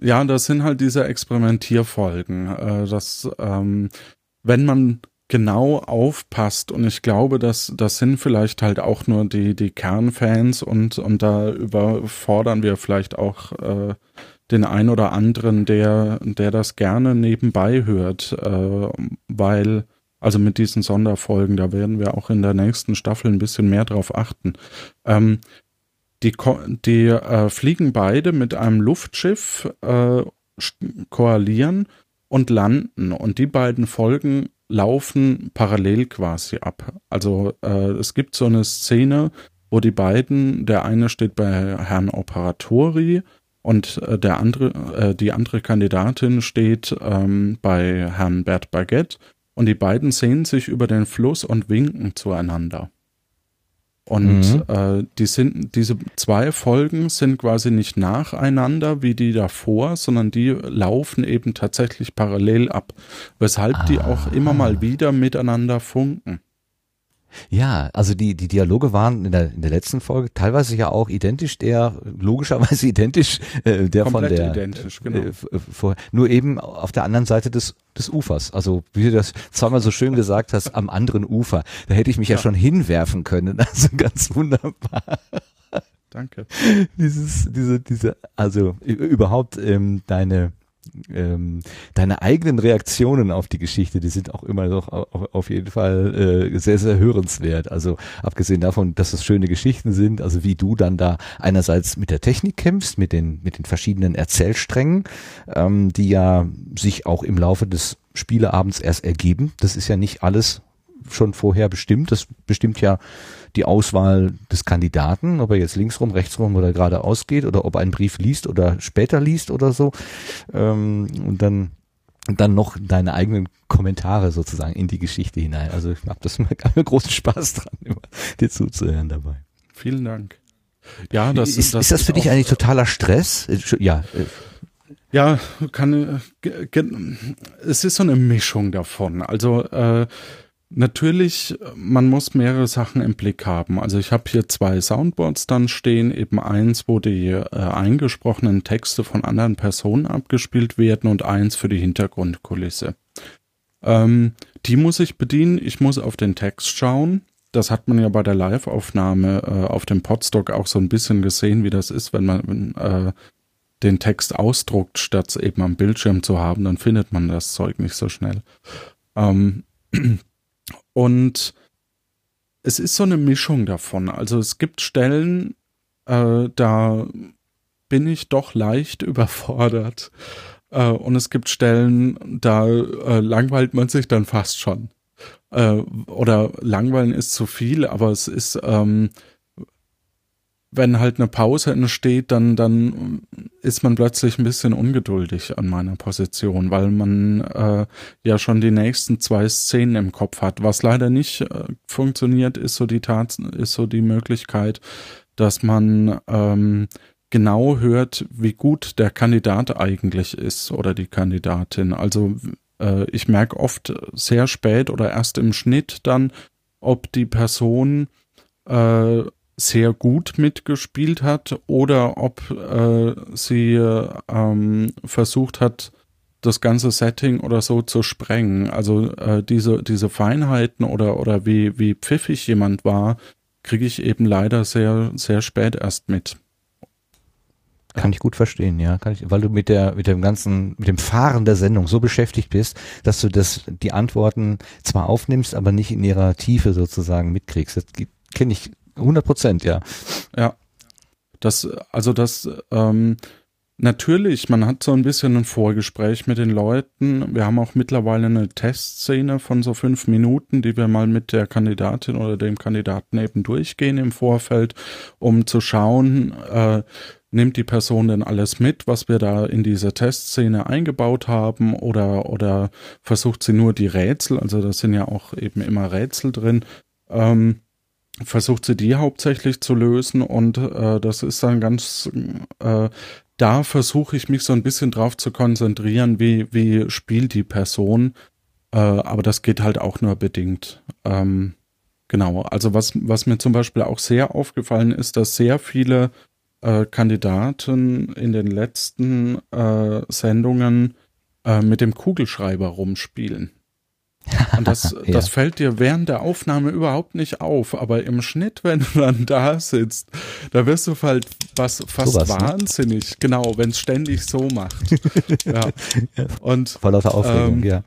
[SPEAKER 1] Ja, das sind halt diese Experimentierfolgen. Äh, dass ähm, wenn man genau aufpasst und ich glaube, dass das sind vielleicht halt auch nur die die Kernfans und und da überfordern wir vielleicht auch äh, den ein oder anderen, der der das gerne nebenbei hört, äh, weil also mit diesen Sonderfolgen, da werden wir auch in der nächsten Staffel ein bisschen mehr drauf achten. Ähm, die die äh, fliegen beide mit einem Luftschiff äh, koalieren und landen und die beiden Folgen laufen parallel quasi ab. Also äh, es gibt so eine Szene, wo die beiden, der eine steht bei Herrn Operatori und äh, der andere, äh, die andere Kandidatin steht ähm, bei Herrn Bert Baguette und die beiden sehen sich über den Fluss und winken zueinander. Und mhm. äh, die sind, diese zwei Folgen sind quasi nicht nacheinander wie die davor, sondern die laufen eben tatsächlich parallel ab, weshalb ah. die auch immer mal wieder miteinander funken.
[SPEAKER 2] Ja, also die, die Dialoge waren in der, in der letzten Folge teilweise ja auch identisch, der logischerweise identisch, äh, der Komplett von der identisch, genau. Äh, vor, nur eben auf der anderen Seite des, des Ufers. Also wie du das zweimal so schön gesagt hast, am anderen Ufer. Da hätte ich mich ja, ja schon hinwerfen können. Also ganz wunderbar.
[SPEAKER 1] Danke.
[SPEAKER 2] Dieses, diese, diese, also überhaupt ähm, deine ähm, deine eigenen Reaktionen auf die Geschichte, die sind auch immer noch auf, auf jeden Fall äh, sehr, sehr hörenswert. Also abgesehen davon, dass es schöne Geschichten sind, also wie du dann da einerseits mit der Technik kämpfst, mit den, mit den verschiedenen Erzählsträngen, ähm, die ja sich auch im Laufe des Spieleabends erst ergeben. Das ist ja nicht alles schon vorher bestimmt. Das bestimmt ja die Auswahl des Kandidaten, ob er jetzt linksrum, rechtsrum oder geradeaus geht oder ob er einen Brief liest oder später liest oder so. Ähm, und dann dann noch deine eigenen Kommentare sozusagen in die Geschichte hinein. Also ich habe das immer großen Spaß dran, immer dir zuzuhören dabei.
[SPEAKER 1] Vielen Dank. Ja, das
[SPEAKER 2] ist, ist das für dich eigentlich totaler Stress? Äh, Ja, äh,
[SPEAKER 1] Ja, kann äh, es ist so eine Mischung davon. Also äh, natürlich, man muss mehrere Sachen im Blick haben. Also ich habe hier zwei Soundboards dann stehen, eben eins, wo die äh, eingesprochenen Texte von anderen Personen abgespielt werden und eins für die Hintergrundkulisse. Ähm, die muss ich bedienen. Ich muss auf den Text schauen. Das hat man ja bei der Live-Aufnahme äh, auf dem Podstock auch so ein bisschen gesehen, wie das ist, wenn man äh, den Text ausdruckt, statt es eben am Bildschirm zu haben, dann findet man das Zeug nicht so schnell. Ähm, und es ist so eine Mischung davon. Also es gibt Stellen, äh, da bin ich doch leicht überfordert. Äh, und es gibt Stellen, da äh, langweilt man sich dann fast schon. Äh, oder langweilen ist zu viel, aber es ist, ähm, wenn halt eine Pause entsteht, dann, dann ist man plötzlich ein bisschen ungeduldig an meiner Position, weil man äh, ja schon die nächsten zwei Szenen im Kopf hat. Was leider nicht äh, funktioniert, ist so die Tat, ist so die Möglichkeit, dass man ähm, genau hört, wie gut der Kandidat eigentlich ist oder die Kandidatin. Also äh, ich merke oft sehr spät oder erst im Schnitt dann, ob die Person äh, sehr gut mitgespielt hat oder ob äh, sie ähm, versucht hat, das ganze Setting oder so zu sprengen. Also äh, diese, diese Feinheiten oder, oder wie, wie pfiffig jemand war, kriege ich eben leider sehr, sehr spät erst mit.
[SPEAKER 2] kann ich gut verstehen, ja, kann ich, weil du mit der, mit dem ganzen, mit dem Fahren der Sendung so beschäftigt bist, dass du das, die Antworten zwar aufnimmst, aber nicht in ihrer Tiefe sozusagen mitkriegst. Das kenne ich 100 Prozent, ja.
[SPEAKER 1] Ja. Das, also das, ähm, natürlich, man hat so ein bisschen ein Vorgespräch mit den Leuten. Wir haben auch mittlerweile eine Testszene von so fünf Minuten, die wir mal mit der Kandidatin oder dem Kandidaten eben durchgehen im Vorfeld, um zu schauen, äh, nimmt die Person denn alles mit, was wir da in diese Testszene eingebaut haben oder, oder versucht sie nur die Rätsel, also da sind ja auch eben immer Rätsel drin, ähm, versucht sie die hauptsächlich zu lösen und äh, das ist dann ganz, äh, da versuche ich mich so ein bisschen drauf zu konzentrieren, wie, wie spielt die Person, äh, aber das geht halt auch nur bedingt. Ähm, genau, also was, was mir zum Beispiel auch sehr aufgefallen ist, dass sehr viele äh, Kandidaten in den letzten äh, Sendungen äh, mit dem Kugelschreiber rumspielen. Und das,
[SPEAKER 2] Ja.
[SPEAKER 1] das fällt dir während der Aufnahme überhaupt nicht auf, aber im Schnitt, wenn du dann da sitzt, da wirst du halt was, fast
[SPEAKER 2] Sowas, ne?
[SPEAKER 1] wahnsinnig, genau, wenn es ständig so macht. ja. Und
[SPEAKER 2] Vor lauter Aufregung,
[SPEAKER 1] Ähm,
[SPEAKER 2] ja.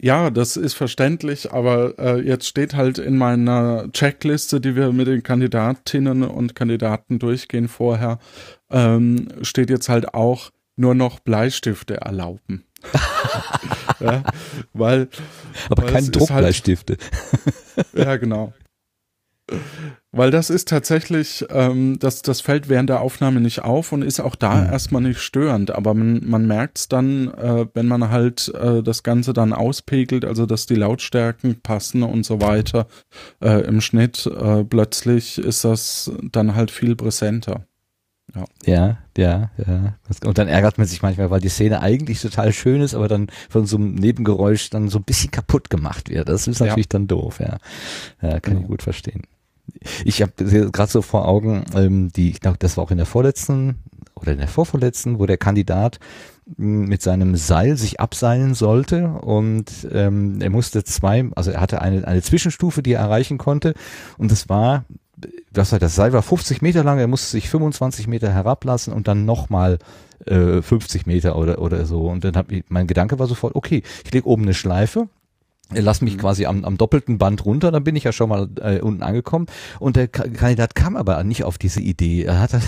[SPEAKER 1] ja, das ist verständlich, aber äh, jetzt steht halt in meiner Checkliste, die wir mit den Kandidatinnen und Kandidaten durchgehen vorher, ähm, steht jetzt halt auch nur noch Bleistifte erlauben. ja, weil,
[SPEAKER 2] Aber
[SPEAKER 1] weil
[SPEAKER 2] keine
[SPEAKER 1] halt-
[SPEAKER 2] Druckbleistifte.
[SPEAKER 1] ja, genau. Weil das ist tatsächlich, ähm, das, das fällt während der Aufnahme nicht auf und ist auch da
[SPEAKER 2] Mhm.
[SPEAKER 1] erstmal nicht störend. Aber man, man merkt es dann, äh, wenn man halt äh, das Ganze dann auspegelt, also dass die Lautstärken passen und so weiter äh, im Schnitt, äh, plötzlich ist das dann halt viel präsenter.
[SPEAKER 2] Ja, ja, ja. Das- Und dann ärgert man sich manchmal, weil die Szene eigentlich total schön ist, aber dann von so einem Nebengeräusch dann so ein bisschen kaputt gemacht wird. Das ist
[SPEAKER 1] Ja.
[SPEAKER 2] natürlich dann doof, ja. Ja, kann ich
[SPEAKER 1] Genau.
[SPEAKER 2] gut verstehen. Ich habe gerade so vor Augen, ähm, die, ich glaube, das war auch in der vorletzten oder in der vorvorletzten, wo der Kandidat mh, mit seinem Seil sich abseilen sollte und ähm, er musste zwei, also er hatte eine, eine Zwischenstufe, die er erreichen konnte und das war das, das Seil war 50 Meter lang, er musste sich 25 Meter herablassen und dann nochmal äh, 50 Meter oder, oder so. Und dann hab ich, mein Gedanke war sofort, okay, ich lege oben eine Schleife, äh, lass mich quasi am, am doppelten Band runter, dann bin ich ja schon mal äh, unten angekommen. Und der Ka- Kandidat kam aber nicht auf diese Idee. Er hat dann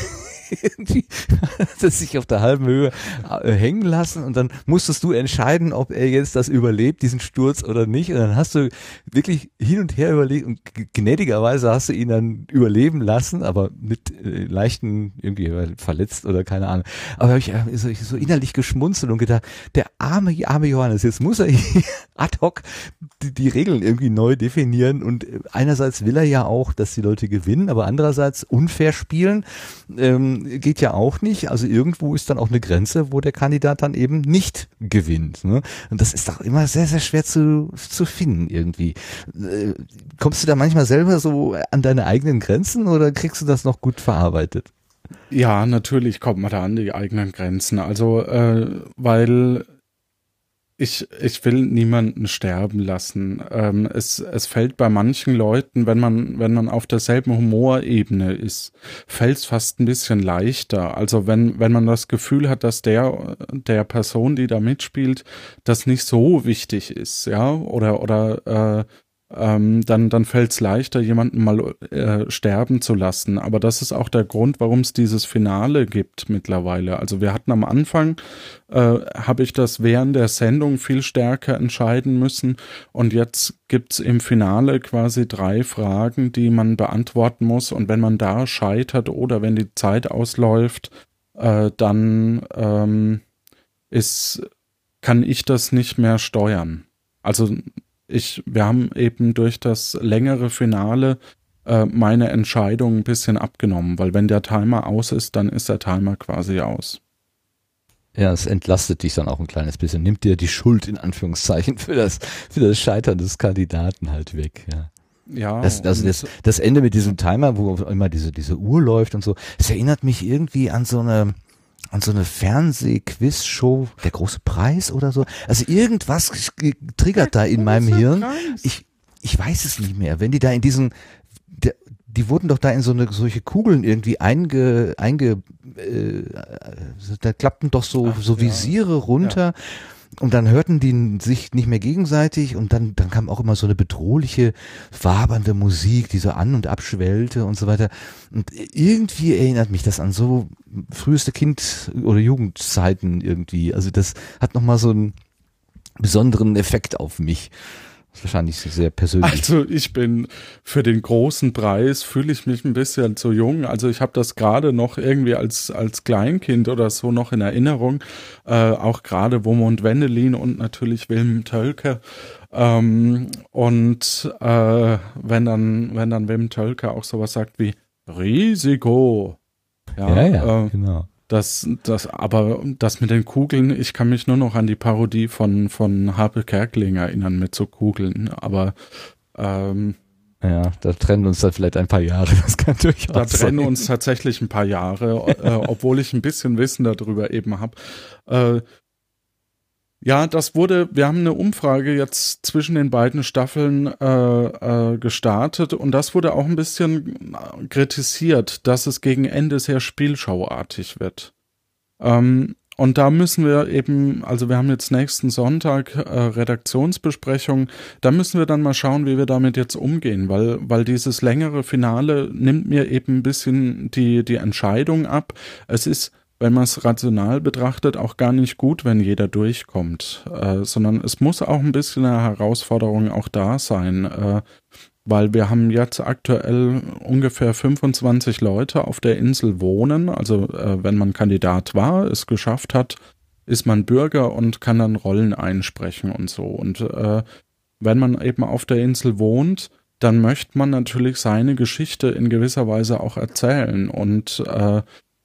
[SPEAKER 2] er sich auf der halben Höhe äh, hängen lassen und dann musstest du entscheiden, ob er jetzt das überlebt, diesen Sturz oder nicht. Und dann hast du wirklich hin und her überlegt und gnädigerweise hast du ihn dann überleben lassen, aber mit äh, leichten, irgendwie verletzt oder keine Ahnung. Aber hab ich äh, so, ich so innerlich geschmunzelt und gedacht, der arme, arme Johannes, jetzt muss er hier ad hoc die, die Regeln irgendwie neu definieren und äh, einerseits will er ja auch, dass die Leute gewinnen, aber andererseits unfair spielen ähm, geht ja auch nicht. Also irgendwo ist dann auch eine Grenze, wo der Kandidat dann eben nicht gewinnt. Ne? Und das ist doch immer sehr, sehr schwer zu, zu finden irgendwie. Äh, kommst du da manchmal selber so an deine eigenen Grenzen oder kriegst du das noch gut verarbeitet?
[SPEAKER 1] Ja, natürlich kommt man da an die eigenen Grenzen. Also, äh, weil ich, ich will niemanden sterben lassen. Ähm, es, es fällt bei manchen Leuten, wenn man, wenn man auf derselben Humorebene ist, fällt es fast ein bisschen leichter. Also wenn, wenn man das Gefühl hat, dass der, der Person, die da mitspielt, das nicht so wichtig ist, ja, oder, oder, äh, ähm, dann, dann fällt es leichter, jemanden mal äh, sterben zu lassen. Aber das ist auch der Grund, warum es dieses Finale gibt mittlerweile. Also wir hatten am Anfang, äh, habe ich das während der Sendung viel stärker entscheiden müssen. Und jetzt gibt's im Finale quasi drei Fragen, die man beantworten muss. Und wenn man da scheitert oder wenn die Zeit ausläuft, äh, dann ähm, ist, kann ich das nicht mehr steuern. Also ich, wir haben eben durch das längere Finale äh, meine Entscheidung ein bisschen abgenommen, weil wenn der Timer aus ist, dann ist der Timer quasi aus.
[SPEAKER 2] Ja, es entlastet dich dann auch ein kleines bisschen, nimmt dir die Schuld in Anführungszeichen für das, für das Scheitern des Kandidaten halt weg, ja.
[SPEAKER 1] Ja,
[SPEAKER 2] Das, also das, das Ende mit diesem Timer, wo immer diese, diese Uhr läuft und so, es erinnert mich irgendwie an so eine, an so eine Fernseh-Quiz-Show, der große Preis oder so. Also irgendwas triggert da in meinem Hirn. Ich, ich weiß es nicht mehr. Wenn die da in diesen, der, die wurden doch da in so eine solche Kugeln irgendwie einge, einge, äh, da klappten doch so,
[SPEAKER 1] Ach,
[SPEAKER 2] so
[SPEAKER 1] ja.
[SPEAKER 2] Visiere runter. Und dann hörten die sich nicht mehr gegenseitig und dann, dann kam auch immer so eine bedrohliche, wabernde Musik, die so an und abschwellte und so weiter. Und irgendwie erinnert mich das an so früheste Kind- oder Jugendzeiten irgendwie. Also das hat nochmal so einen besonderen Effekt auf mich. Wahrscheinlich sehr persönlich.
[SPEAKER 1] Also ich bin für den großen Preis fühle ich mich ein bisschen zu jung. Also ich habe das gerade noch irgendwie als als Kleinkind oder so noch in Erinnerung. Äh, auch gerade Womund Wendelin und natürlich Wilhelm Tölke. Ähm, und äh, wenn dann wenn dann Wilhelm Tölke auch sowas sagt wie Risiko.
[SPEAKER 2] ja, ja,
[SPEAKER 1] äh,
[SPEAKER 2] genau.
[SPEAKER 1] Das, das, aber das mit den Kugeln, ich kann mich nur noch an die Parodie von, von Harpe Kerkeling erinnern mit so Kugeln, aber ähm,
[SPEAKER 2] Ja, da trennen uns dann vielleicht ein paar Jahre. Das kann durchaus
[SPEAKER 1] da trennen
[SPEAKER 2] sein.
[SPEAKER 1] uns tatsächlich ein paar Jahre, äh, obwohl ich ein bisschen Wissen darüber eben habe. Äh, ja, das wurde, wir haben eine Umfrage jetzt zwischen den beiden Staffeln äh, äh, gestartet und das wurde auch ein bisschen äh, kritisiert, dass es gegen Ende sehr spielschauartig wird. Ähm, und da müssen wir eben, also wir haben jetzt nächsten Sonntag äh, Redaktionsbesprechung, da müssen wir dann mal schauen, wie wir damit jetzt umgehen, weil, weil dieses längere Finale nimmt mir eben ein bisschen die, die Entscheidung ab. Es ist, wenn man es rational betrachtet, auch gar nicht gut, wenn jeder durchkommt, äh, sondern es muss auch ein bisschen eine Herausforderung auch da sein, äh, weil wir haben jetzt aktuell ungefähr 25 Leute auf der Insel wohnen. Also äh, wenn man Kandidat war, es geschafft hat, ist man Bürger und kann dann Rollen einsprechen und so. Und äh, wenn man eben auf der Insel wohnt, dann möchte man natürlich seine Geschichte in gewisser Weise auch erzählen. Und äh,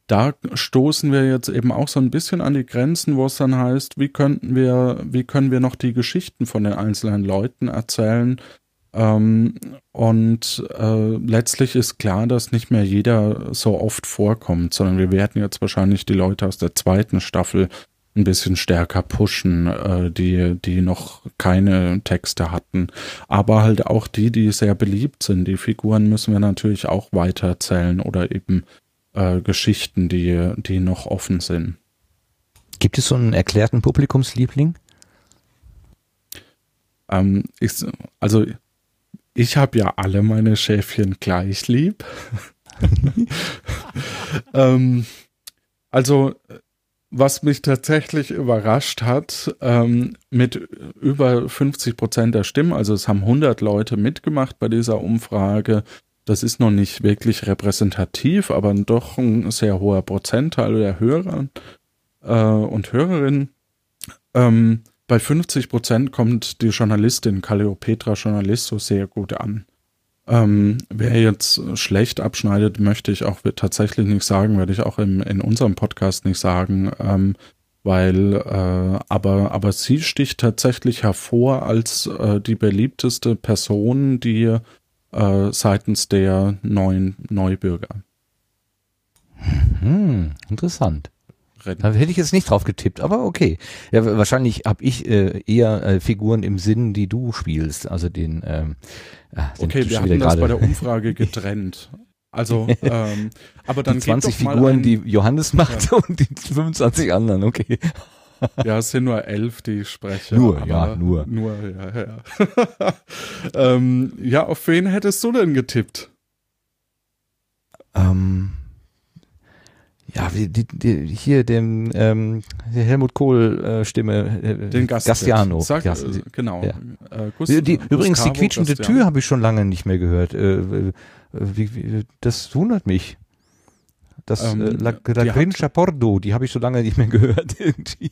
[SPEAKER 1] da stoßen wir jetzt eben auch so ein bisschen an die Grenzen, wo es dann heißt, wie könnten wir, wie können wir noch die Geschichten von den einzelnen Leuten erzählen? Ähm, und äh, letztlich ist klar, dass nicht mehr jeder so oft vorkommt, sondern wir werden jetzt wahrscheinlich die Leute aus der zweiten Staffel ein bisschen stärker pushen, äh, die, die noch keine Texte hatten. Aber halt auch die, die sehr beliebt sind. Die Figuren müssen wir natürlich auch weitererzählen oder eben äh, Geschichten, die, die noch offen sind.
[SPEAKER 2] Gibt es so einen erklärten Publikumsliebling?
[SPEAKER 1] Ähm, ich, also ich habe ja alle meine Schäfchen gleich lieb. ähm, also, was mich tatsächlich überrascht hat, ähm, mit über 50 Prozent der Stimmen, also es haben 100 Leute mitgemacht bei dieser Umfrage. Das ist noch nicht wirklich repräsentativ, aber doch ein sehr hoher Prozentteil der Hörer äh, und Hörerinnen. Ähm, bei 50 Prozent kommt die Journalistin Calliopetra Journalisto sehr gut an. Ähm, wer jetzt schlecht abschneidet, möchte ich auch tatsächlich nicht sagen, werde ich auch im, in unserem Podcast nicht sagen, ähm, weil äh, aber aber sie sticht tatsächlich hervor als äh, die beliebteste Person, die äh, seitens der neuen Neubürger.
[SPEAKER 2] Hm, interessant. Da hätte ich jetzt nicht drauf getippt, aber okay. Ja, wahrscheinlich habe ich äh, eher äh, Figuren im Sinn, die du spielst, also den. Ähm, den
[SPEAKER 1] Okay, wir hatten das bei der Umfrage getrennt. Also, ähm, aber dann
[SPEAKER 2] die 20
[SPEAKER 1] geht doch mal
[SPEAKER 2] Figuren,
[SPEAKER 1] ein,
[SPEAKER 2] die Johannes macht und die 25 anderen, okay.
[SPEAKER 1] Ja, es sind nur elf, die ich spreche.
[SPEAKER 2] Nur, ja, nur.
[SPEAKER 1] Nur, ja, ja. ähm, ja, auf wen hättest du denn getippt?
[SPEAKER 2] Ähm, ja, die, die, hier dem ähm, Helmut Kohl äh, Stimme, äh,
[SPEAKER 1] Den Gast.
[SPEAKER 2] Gastiano.
[SPEAKER 1] Sag,
[SPEAKER 2] Gas-
[SPEAKER 1] äh, genau.
[SPEAKER 2] Ja.
[SPEAKER 1] Äh, Gus-
[SPEAKER 2] Die, übrigens, die quietschende
[SPEAKER 1] Gastiano.
[SPEAKER 2] Tür habe ich schon lange nicht mehr gehört. Äh, äh, wie, wie, das wundert mich. Das
[SPEAKER 1] Ähm,
[SPEAKER 2] äh, La,
[SPEAKER 1] die
[SPEAKER 2] La Grincha Pordo, die habe ich so lange nicht mehr gehört irgendwie.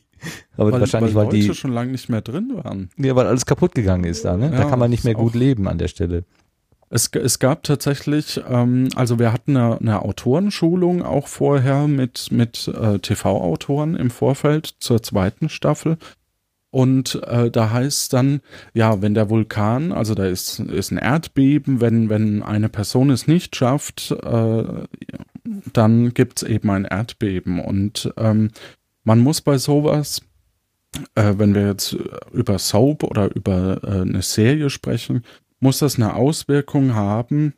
[SPEAKER 2] Aber
[SPEAKER 1] weil,
[SPEAKER 2] wahrscheinlich,
[SPEAKER 1] weil
[SPEAKER 2] weil, die,
[SPEAKER 1] schon lange nicht mehr drin waren.
[SPEAKER 2] ja, weil alles kaputt gegangen ist da, ne? da
[SPEAKER 1] Ja,
[SPEAKER 2] kann man nicht mehr gut leben an der Stelle.
[SPEAKER 1] Es, es gab tatsächlich, ähm, also wir hatten eine, eine Autorenschulung auch vorher mit, mit äh, TV-Autoren im Vorfeld zur zweiten Staffel. Und äh, da heißt dann, ja, wenn der Vulkan, also da ist, ist ein Erdbeben, wenn, wenn eine Person es nicht schafft, äh, dann gibt's eben ein Erdbeben. Und ähm, man muss bei sowas, äh, wenn wir jetzt über Soap oder über äh, eine Serie sprechen, muss das eine Auswirkung haben,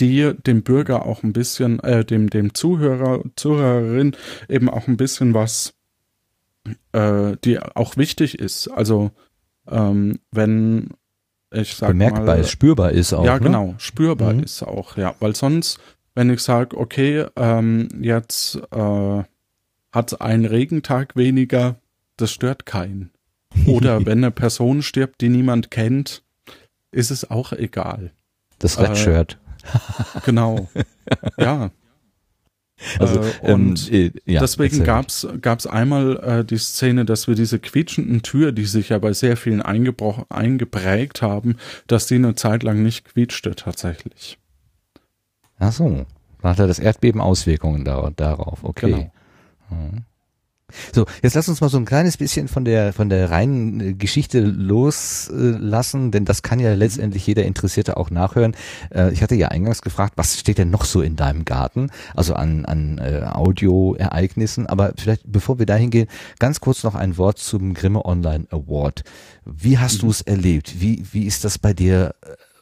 [SPEAKER 1] die dem Bürger auch ein bisschen, äh, dem, dem Zuhörer, Zuhörerin eben auch ein bisschen was, äh, die auch wichtig ist. Also, ähm, wenn ich sag
[SPEAKER 2] Bemerkbar
[SPEAKER 1] mal,
[SPEAKER 2] ist, spürbar ist auch.
[SPEAKER 1] ja,
[SPEAKER 2] ne?
[SPEAKER 1] genau, spürbar
[SPEAKER 2] Mhm.
[SPEAKER 1] ist auch, ja, weil sonst, wenn ich sage, okay, ähm, jetzt äh, hat ein Regentag weniger, das stört keinen. Oder wenn eine Person stirbt, die niemand kennt, ist es auch egal.
[SPEAKER 2] Das
[SPEAKER 1] Äh,
[SPEAKER 2] Red Shirt.
[SPEAKER 1] Genau. ja.
[SPEAKER 2] Also,
[SPEAKER 1] äh, und
[SPEAKER 2] ähm, äh, ja,
[SPEAKER 1] Deswegen gab's gab's einmal äh, die Szene, dass wir diese quietschenden Tür, die sich ja bei sehr vielen eingebroch, eingeprägt haben, dass die eine Zeit lang nicht quietschte tatsächlich.
[SPEAKER 2] Ach so. Dann hat er das Erdbeben Auswirkungen da, darauf. Okay.
[SPEAKER 1] Genau.
[SPEAKER 2] Mhm. So, jetzt lass uns mal so ein kleines bisschen von der von der reinen äh, Geschichte loslassen, denn das kann ja letztendlich jeder Interessierte auch nachhören. Äh, ich hatte ja eingangs gefragt, was steht denn noch so in deinem Garten, also an an äh, Audioereignissen. Aber vielleicht bevor wir dahin gehen, ganz kurz noch ein Wort zum Grimme Online Award. Wie hast du es erlebt? Wie wie ist das bei dir?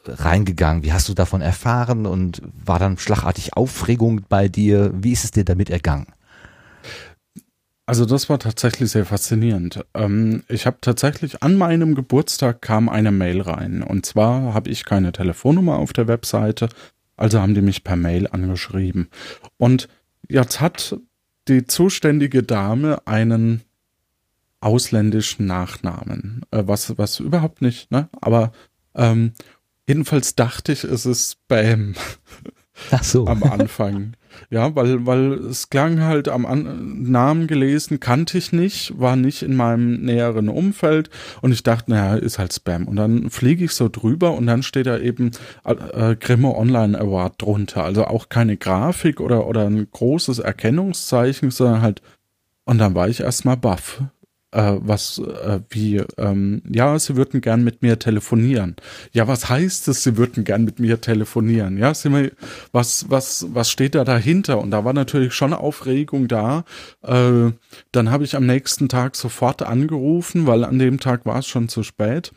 [SPEAKER 2] Reingegangen? Wie hast du davon erfahren und war dann schlagartig Aufregung bei dir? Wie ist es dir damit ergangen?
[SPEAKER 1] Also das war tatsächlich sehr faszinierend. Ähm, ich habe tatsächlich an meinem Geburtstag kam eine Mail rein. Und zwar habe ich keine Telefonnummer auf der Webseite, also haben die mich per Mail angeschrieben. Und jetzt hat die zuständige Dame einen ausländischen Nachnamen, äh, was was überhaupt nicht, ne? Aber ähm, jedenfalls dachte ich, es ist Spam
[SPEAKER 2] Ach so.
[SPEAKER 1] am Anfang. Ja, weil, weil es klang halt am An Namen gelesen, kannte ich nicht, war nicht in meinem näheren Umfeld und ich dachte, naja, ist halt Spam. Und dann fliege ich so drüber und dann steht da eben äh, Grimme Online Award drunter. Also auch keine Grafik oder, oder ein großes Erkennungszeichen, sondern halt, und dann war ich erstmal baff. Äh, was, äh, wie, ähm, ja, sie würden gern mit mir telefonieren. Ja, was heißt es, sie würden gern mit mir telefonieren? Ja, wir, was, was, was steht da dahinter? Und da war natürlich schon Aufregung da. Äh, dann habe ich am nächsten Tag sofort angerufen, weil an dem Tag war es schon zu spät.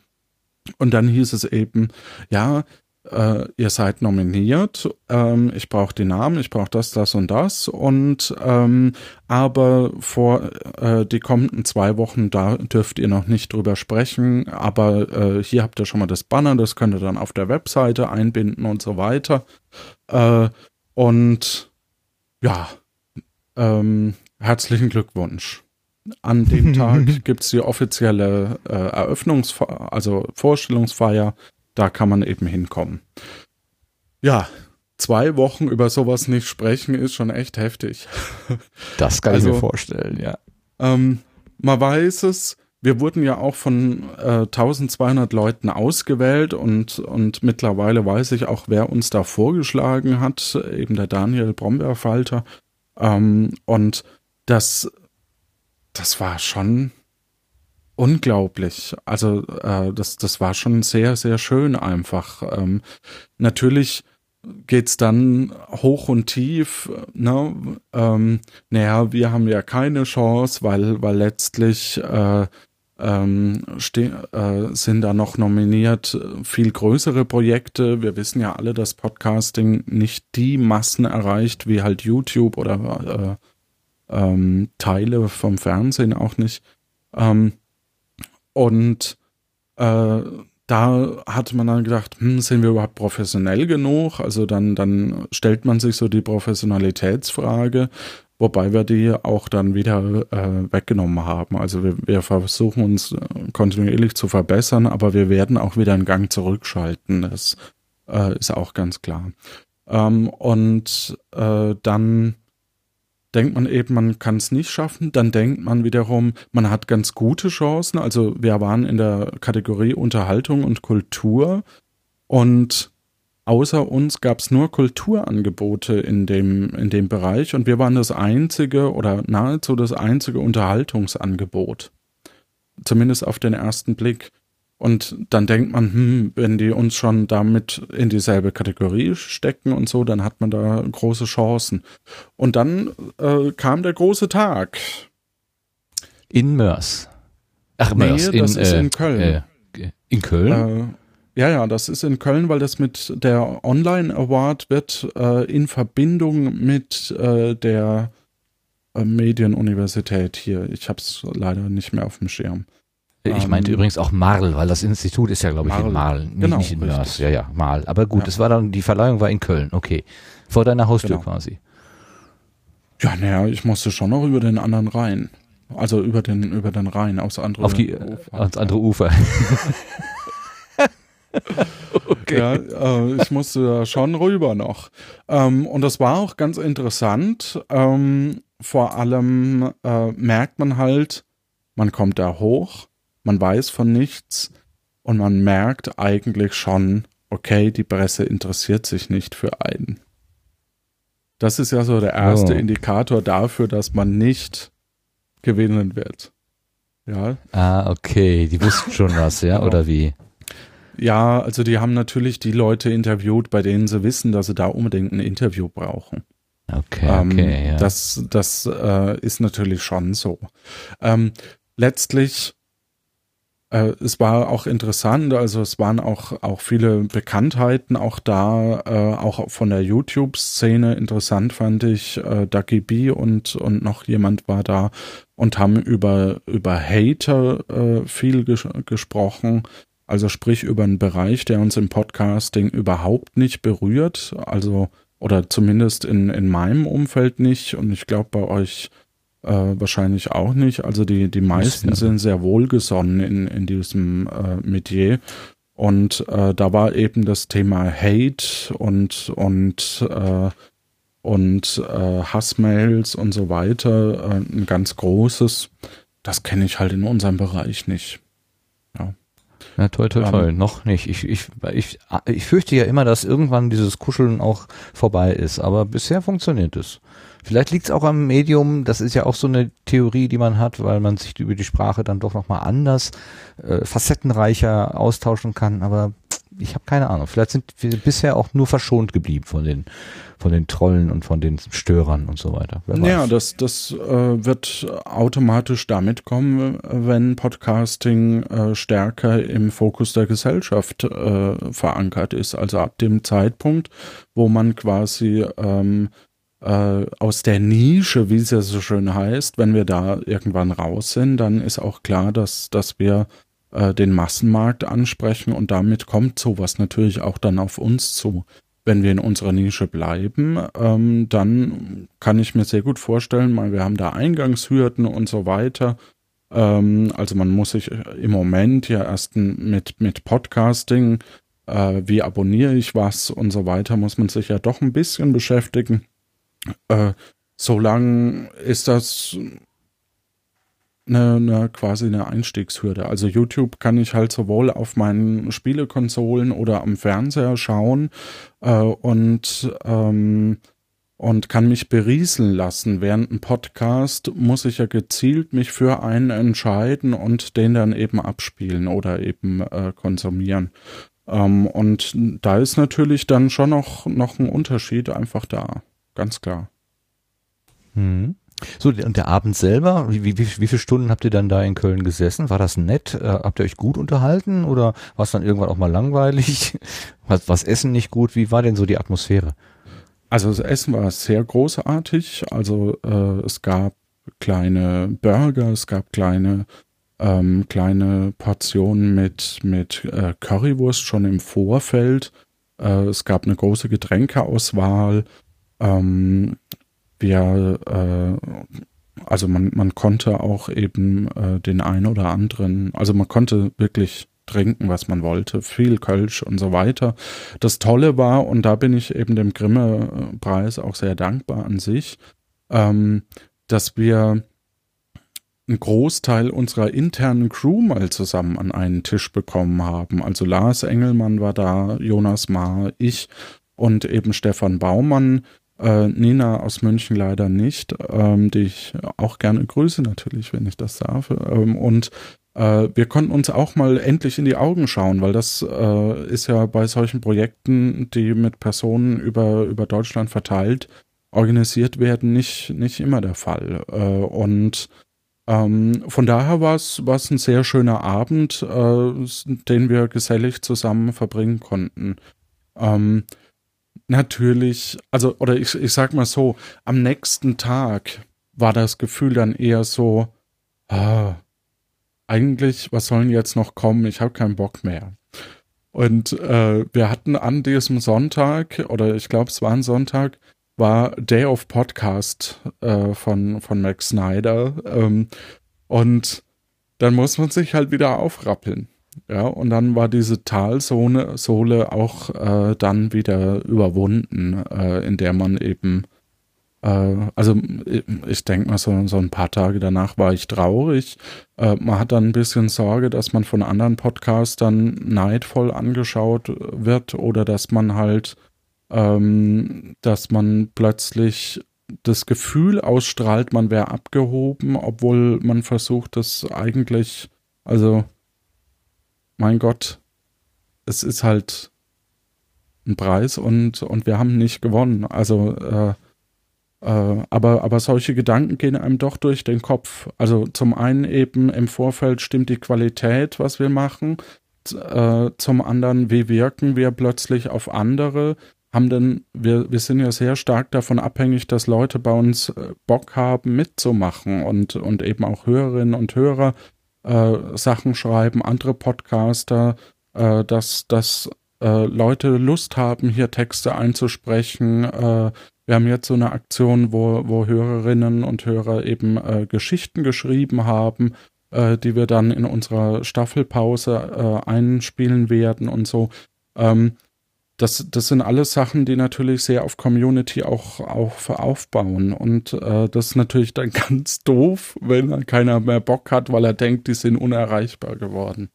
[SPEAKER 1] Und dann hieß es eben, ja, äh, ihr seid nominiert, ähm, ich brauche die Namen, ich brauche das, das und das und ähm, aber vor äh, die kommenden zwei Wochen, da dürft ihr noch nicht drüber sprechen, aber äh, hier habt ihr schon mal das Banner, das könnt ihr dann auf der Webseite einbinden und so weiter. Äh, Und ja, ähm, herzlichen Glückwunsch. An dem Tag gibt's die offizielle äh, Eröffnungsfeier, also Vorstellungsfeier. Da kann man eben hinkommen. Ja, zwei Wochen über sowas nicht sprechen ist schon echt heftig.
[SPEAKER 2] Das kann
[SPEAKER 1] Also-
[SPEAKER 2] ich mir vorstellen, ja.
[SPEAKER 1] Ähm, man weiß es, wir wurden ja auch von äh, 1200 Leuten ausgewählt und, und mittlerweile weiß ich auch, wer uns da vorgeschlagen hat, eben der Daniel Brombeerfalter. Ähm, und das, das war schon unglaublich. Also äh, das, das war schon sehr, sehr schön einfach. Ähm, natürlich geht's dann hoch und tief. Ne? Ähm, naja, wir haben ja keine Chance, weil, weil letztlich äh, ähm, äh, sind da noch nominiert viel größere Projekte. Wir wissen ja alle, dass Podcasting nicht die Massen erreicht, wie halt YouTube oder äh, ähm, Teile vom Fernsehen auch nicht. Ähm, und äh, da hat man dann gedacht, hm, sind wir überhaupt professionell genug? Also dann, dann stellt man sich so die Professionalitätsfrage, wobei wir die auch dann wieder äh, weggenommen haben. Also wir, wir versuchen uns äh, kontinuierlich zu verbessern, aber wir werden auch wieder einen Gang zurückschalten. Das äh, ist auch ganz klar. Ähm, und äh, dann denkt man eben, man kann es nicht schaffen. Dann denkt man wiederum, man hat ganz gute Chancen. Also wir waren in der Kategorie Unterhaltung und Kultur und außer uns gab es nur Kulturangebote in dem, in dem Bereich und wir waren das einzige oder nahezu das einzige Unterhaltungsangebot. Zumindest auf den ersten Blick. Und dann denkt man, hm, wenn die uns schon damit in dieselbe Kategorie stecken und so, dann hat man da große Chancen. Und dann äh, kam der große Tag.
[SPEAKER 2] In Mörs. Ach,
[SPEAKER 1] Nee,
[SPEAKER 2] Mörs.
[SPEAKER 1] das ist in Köln.
[SPEAKER 2] Äh, in Köln?
[SPEAKER 1] Äh, ja, ja, das ist in Köln, weil das mit der Online Award wird äh, in Verbindung mit äh, der äh, Medienuniversität hier. Ich habe es leider nicht mehr auf dem Schirm.
[SPEAKER 2] Ich meinte
[SPEAKER 1] ähm,
[SPEAKER 2] übrigens auch Marl, weil das Institut ist ja, glaube ich, in
[SPEAKER 1] Marl.
[SPEAKER 2] Marl, nicht,
[SPEAKER 1] Genau,
[SPEAKER 2] nicht in Mörs. Ja, ja, Marl. Aber gut,
[SPEAKER 1] Ja.
[SPEAKER 2] es war dann, die Verleihung war in Köln, okay. Vor deiner Haustür
[SPEAKER 1] Genau.
[SPEAKER 2] quasi.
[SPEAKER 1] Ja, naja, ich musste schon noch über den anderen Rhein. Also über den, über den Rhein, aufs andere
[SPEAKER 2] Auf die,
[SPEAKER 1] Ufer.
[SPEAKER 2] ans andere Ufer. okay.
[SPEAKER 1] Ja, äh, ich musste da schon rüber noch. Ähm, und das war auch ganz interessant. Ähm, vor allem äh, merkt man halt, man kommt da hoch, man weiß von nichts und man merkt eigentlich schon, okay, die Presse interessiert sich nicht für einen. Das ist ja so der erste
[SPEAKER 2] Oh.
[SPEAKER 1] Indikator dafür, dass man nicht gewinnen wird. Ja,
[SPEAKER 2] Ah, okay. Die wussten schon was, ja,
[SPEAKER 1] Genau.
[SPEAKER 2] oder wie?
[SPEAKER 1] Ja, also die haben natürlich die Leute interviewt, bei denen sie wissen, dass sie da unbedingt ein Interview brauchen.
[SPEAKER 2] Okay,
[SPEAKER 1] Ähm,
[SPEAKER 2] okay, ja.
[SPEAKER 1] Das, das äh, ist natürlich schon so. Ähm, letztlich, äh, es war auch interessant, also es waren auch, auch viele Bekanntheiten auch da, äh, auch von der YouTube-Szene interessant fand ich, äh, Ducky B und, und noch jemand war da und haben über, über Hater äh, viel ges gesprochen. Also sprich über einen Bereich, der uns im Podcasting überhaupt nicht berührt. Also, oder zumindest in, in meinem Umfeld nicht. Und ich glaube bei euch äh, wahrscheinlich auch nicht. Also die, die meisten sind sehr wohlgesonnen in, in diesem äh, Metier. Und äh, da war eben das Thema Hate und, und, äh, und äh, Hassmails und so weiter äh, ein ganz großes. Das kenne ich halt in unserem Bereich nicht.
[SPEAKER 2] Ja, toll, toll,
[SPEAKER 1] Ähm,
[SPEAKER 2] toll. Noch nicht. Ich, ich, ich, ich fürchte ja immer, dass irgendwann dieses Kuscheln auch vorbei ist, aber bisher funktioniert es. Vielleicht liegt es auch am Medium, das ist ja auch so eine Theorie, die man hat, weil man sich über die Sprache dann doch nochmal anders, äh, facettenreicher austauschen kann, aber ich habe keine Ahnung. Vielleicht sind wir bisher auch nur verschont geblieben von den, von den Trollen und von den Störern und so weiter.
[SPEAKER 1] Ja, das, das äh, wird automatisch damit kommen, wenn Podcasting äh, stärker im Fokus der Gesellschaft äh, verankert ist. Also ab dem Zeitpunkt, wo man quasi ähm, äh, aus der Nische, wie es ja so schön heißt, wenn wir da irgendwann raus sind, dann ist auch klar, dass, dass wir äh, den Massenmarkt ansprechen und damit kommt sowas natürlich auch dann auf uns zu. wenn wir in unserer Nische bleiben, ähm, dann kann ich mir sehr gut vorstellen, weil wir haben da Eingangshürden und so weiter. Ähm, also man muss sich im Moment ja erst mit, mit Podcasting, äh, wie abonniere ich was und so weiter, muss man sich ja doch ein bisschen beschäftigen. Äh, solange ist das eine, eine quasi eine Einstiegshürde. Also YouTube kann ich halt sowohl auf meinen Spielekonsolen oder am Fernseher schauen äh, und ähm, und kann mich berieseln lassen. Während ein Podcast muss ich ja gezielt mich für einen entscheiden und den dann eben abspielen oder eben äh, konsumieren. Ähm, und da ist natürlich dann schon noch, noch ein Unterschied einfach da. Ganz klar.
[SPEAKER 2] Mhm. So, und der Abend selber, wie, wie, wie viele Stunden habt ihr dann da in Köln gesessen? War das nett? Äh, habt ihr euch gut unterhalten oder war es dann irgendwann auch mal langweilig? Was, was Essen nicht gut? Wie war denn so die Atmosphäre?
[SPEAKER 1] Also das Essen war sehr großartig. Also äh, es gab kleine Burger, es gab kleine ähm, kleine Portionen mit mit äh, Currywurst schon im Vorfeld. Äh, es gab eine große Getränkeauswahl. Ähm, wir, äh, also man, man konnte auch eben äh, den ein oder anderen, also man konnte wirklich trinken, was man wollte, viel Kölsch und so weiter. Das Tolle war, und da bin ich eben dem Grimme-Preis auch sehr dankbar an sich, ähm, dass wir einen Großteil unserer internen Crew mal zusammen an einen Tisch bekommen haben. Also Lars Engelmann war da, Jonas Maar, ich und eben Stefan Baumann, äh, Nina aus München leider nicht, ähm, die ich auch gerne grüße natürlich, wenn ich das darf. Ähm, und äh, wir konnten uns auch mal endlich in die Augen schauen, weil das äh, ist ja bei solchen Projekten, die mit Personen über, über Deutschland verteilt organisiert werden, nicht, nicht immer der Fall. Äh, und ähm, von daher war es ein sehr schöner Abend, äh, den wir gesellig zusammen verbringen konnten. Ähm, natürlich, also, oder ich, ich sag mal so, am nächsten Tag war das Gefühl dann eher so, ah, eigentlich, was sollen jetzt noch kommen? Ich habe keinen Bock mehr. Und äh, wir hatten an diesem Sonntag, oder ich glaube, es war ein Sonntag, war Day of Podcast äh, von, von Max Snyder. Ähm, und dann muss man sich halt wieder aufrappeln. Ja, und dann war diese Talsohle Sohle auch äh, dann wieder überwunden, äh, in der man eben, äh, also ich denke mal, so, so ein paar Tage danach war ich traurig. Äh, man hat dann ein bisschen Sorge, dass man von anderen Podcastern neidvoll angeschaut wird oder dass man halt, ähm, dass man plötzlich das Gefühl ausstrahlt, man wäre abgehoben, obwohl man versucht, das eigentlich, also mein Gott, es ist halt ein Preis und, und wir haben nicht gewonnen. Also, äh, äh, aber, aber solche Gedanken gehen einem doch durch den Kopf. Also zum einen eben im Vorfeld stimmt die Qualität, was wir machen. Äh, zum anderen, wie wirken wir plötzlich auf andere? Haben denn, wir, wir sind ja sehr stark davon abhängig, dass Leute bei uns äh, Bock haben, mitzumachen und, und eben auch Hörerinnen und Hörer äh, Sachen schreiben, andere Podcaster, äh, dass, dass äh, Leute Lust haben, hier Texte einzusprechen. Äh, wir haben jetzt so eine Aktion, wo, wo Hörerinnen und Hörer eben äh, Geschichten geschrieben haben, äh, die wir dann in unserer Staffelpause einspielen werden und so. Ähm, das, das sind alles Sachen, die natürlich sehr auf Community auch, auch aufbauen. Und äh, das ist natürlich dann ganz doof, wenn keiner mehr Bock hat, weil er denkt, die sind unerreichbar geworden.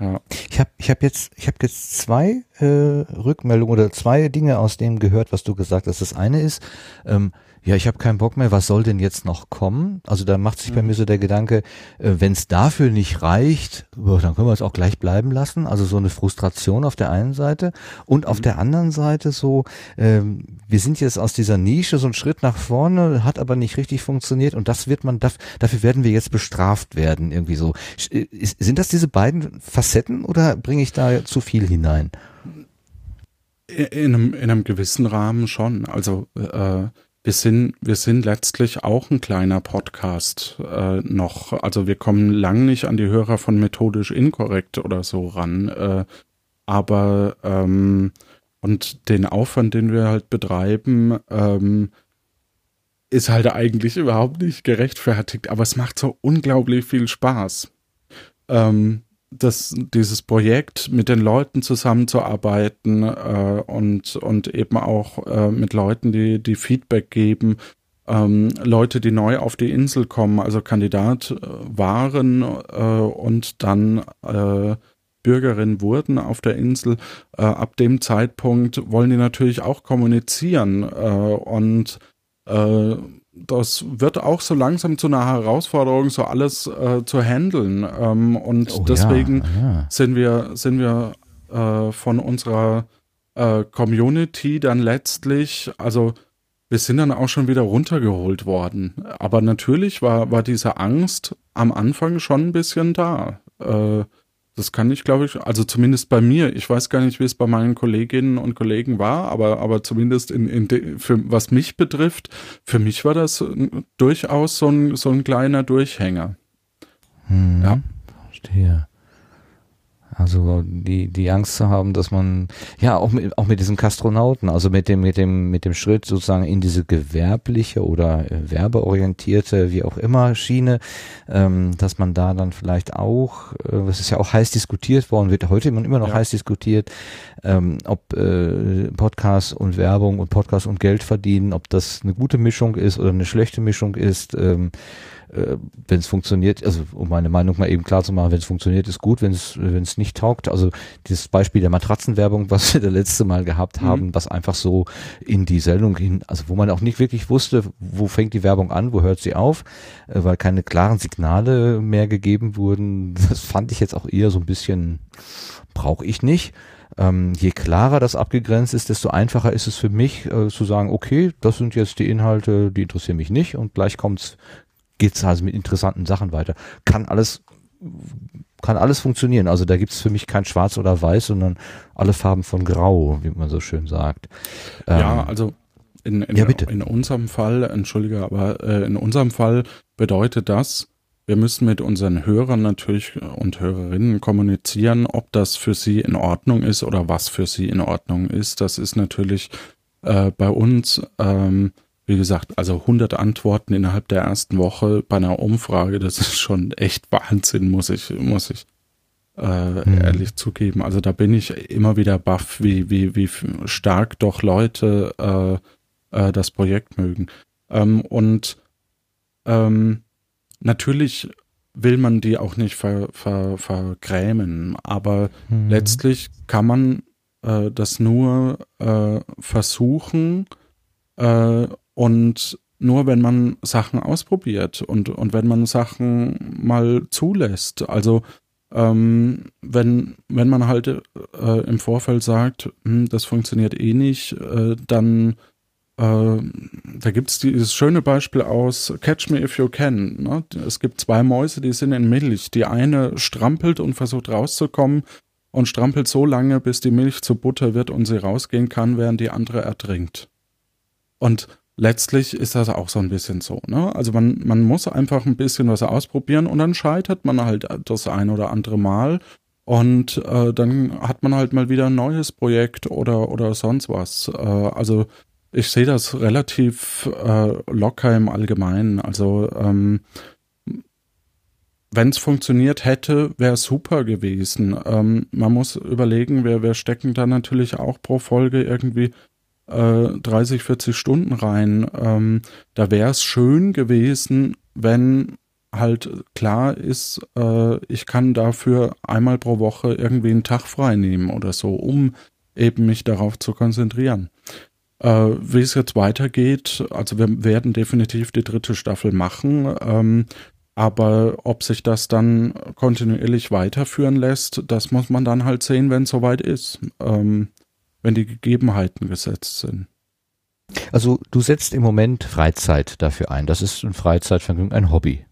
[SPEAKER 2] Ja. Ich habe ich hab jetzt, ich hab jetzt zwei äh, Rückmeldungen oder zwei Dinge aus dem gehört, was du gesagt hast. Das eine ist, ähm, ja, ich habe keinen Bock mehr, was soll denn jetzt noch kommen? Also da macht sich bei mhm. mir so der Gedanke, äh, wenn es dafür nicht reicht, dann können wir es auch gleich bleiben lassen. Also so eine Frustration auf der einen Seite und auf mhm. der anderen Seite so, ähm, wir sind jetzt aus dieser Nische so einen Schritt nach vorne, hat aber nicht richtig funktioniert und das wird man, dafür werden wir jetzt bestraft werden, irgendwie so. Äh, sind das diese beiden Facetten oder bringe ich da zu viel hinein?
[SPEAKER 1] In einem, in einem gewissen Rahmen schon. Also äh, wir sind, wir sind letztlich auch ein kleiner Podcast äh, noch. Also wir kommen lang nicht an die Hörer von methodisch inkorrekt oder so ran. Äh, aber ähm, und den Aufwand, den wir halt betreiben, ähm, ist halt eigentlich überhaupt nicht gerechtfertigt, aber es macht so unglaublich viel Spaß. Ähm, das, dieses Projekt mit den Leuten zusammenzuarbeiten äh, und, und eben auch äh, mit Leuten, die, die Feedback geben, ähm, Leute, die neu auf die Insel kommen, also Kandidat äh, waren äh, und dann äh, Bürgerin wurden auf der Insel, äh, ab dem Zeitpunkt wollen die natürlich auch kommunizieren äh, und äh, das wird auch so langsam zu einer Herausforderung, so alles äh, zu handeln. Ähm, und
[SPEAKER 2] Oh,
[SPEAKER 1] deswegen
[SPEAKER 2] ja, ja.
[SPEAKER 1] sind wir, sind wir äh, von unserer äh, Community dann letztlich, also wir sind dann auch schon wieder runtergeholt worden. Aber natürlich war, war diese Angst am Anfang schon ein bisschen da. Das kann ich, glaube ich, also zumindest bei mir. Ich weiß gar nicht, wie es bei meinen Kolleginnen und Kollegen war, aber, aber zumindest in, in de, für, was mich betrifft, für mich war das äh, durchaus so ein, so ein kleiner Durchhänger.
[SPEAKER 2] Hm,
[SPEAKER 1] Ja.
[SPEAKER 2] Verstehe. Also die, die Angst zu haben, dass man, ja, auch mit, auch mit diesen Kastronauten, also mit dem, mit dem, mit dem Schritt sozusagen in diese gewerbliche oder äh, werbeorientierte, wie auch immer, Schiene, ähm, dass man da dann vielleicht auch, äh, ist ja auch heiß diskutiert worden, wird heute immer, immer noch
[SPEAKER 1] Ja.
[SPEAKER 2] heiß diskutiert, ähm, ob äh, Podcast und Werbung und Podcast und Geld verdienen, ob das eine gute Mischung ist oder eine schlechte Mischung ist. Ähm, äh, wenn es funktioniert, also um meine Meinung mal eben klar zu machen, wenn es funktioniert, ist gut, wenn es wenn es nicht taugt. Also dieses Beispiel der Matratzenwerbung, was wir das letzte Mal gehabt haben, was einfach so in die Sendung hin, also wo man auch nicht wirklich wusste, wo fängt die Werbung an, wo hört sie auf, äh, weil keine klaren Signale mehr gegeben wurden. Das fand ich jetzt auch eher so ein bisschen, brauche ich nicht. Ähm, je klarer das abgegrenzt ist, desto einfacher ist es für mich äh, zu sagen, okay, das sind jetzt die Inhalte, die interessieren mich nicht und gleich kommt's geht's also mit interessanten Sachen weiter. Kann alles, kann alles funktionieren. Also da gibt's für mich kein Schwarz oder Weiß, sondern alle Farben von Grau, wie man so schön sagt.
[SPEAKER 1] Ja,
[SPEAKER 2] Ähm,
[SPEAKER 1] also in, in,
[SPEAKER 2] Ja,
[SPEAKER 1] in unserem Fall, entschuldige, aber äh, in unserem Fall bedeutet das, wir müssen mit unseren Hörern natürlich und Hörerinnen kommunizieren, ob das für sie in Ordnung ist oder was für sie in Ordnung ist. Das ist natürlich äh, bei uns, ähm, wie gesagt, also 100 Antworten innerhalb der ersten Woche bei einer Umfrage, das ist schon echt Wahnsinn, muss ich, muss ich äh,
[SPEAKER 2] Mhm.
[SPEAKER 1] ehrlich zugeben. Also da bin ich immer wieder baff, wie, wie, wie stark doch Leute äh, äh, das Projekt mögen. Ähm, und ähm, natürlich will man die auch nicht ver, ver, vergrämen, aber
[SPEAKER 2] Mhm.
[SPEAKER 1] letztlich kann man äh, das nur äh, versuchen äh, und nur wenn man Sachen ausprobiert und, und wenn man Sachen mal zulässt. Also ähm, wenn, wenn man halt äh, im Vorfeld sagt, hm, das funktioniert eh nicht, äh, dann äh, da gibt's dieses schöne Beispiel aus Catch Me If You Can. Ne? Es gibt zwei Mäuse, die sind in Milch. Die eine strampelt und versucht rauszukommen und strampelt so lange, bis die Milch zu Butter wird und sie rausgehen kann, während die andere ertrinkt. Und letztlich ist das auch so ein bisschen so. Ne? Also man, man muss einfach ein bisschen was ausprobieren und dann scheitert man halt das ein oder andere Mal. Und äh, dann hat man halt mal wieder ein neues Projekt oder, oder sonst was. Äh, also ich sehe das relativ äh, locker im Allgemeinen. Also ähm, wenn es funktioniert hätte, wäre super gewesen. Ähm, man muss überlegen, wir, wir stecken da natürlich auch pro Folge irgendwie äh, 30, 40 Stunden rein. Ähm, da wäre es schön gewesen, wenn halt klar ist, äh, ich kann dafür einmal pro Woche irgendwie einen Tag frei nehmen oder so, um eben mich darauf zu konzentrieren. Äh, wie es jetzt weitergeht, also wir werden definitiv die dritte Staffel machen, ähm, aber ob sich das dann kontinuierlich weiterführen lässt, das muss man dann halt sehen, wenn es soweit ist, ähm, wenn die Gegebenheiten gesetzt sind.
[SPEAKER 2] Also du setzt im Moment Freizeit dafür ein. Das ist ein Freizeitvergnügen, ein Hobby.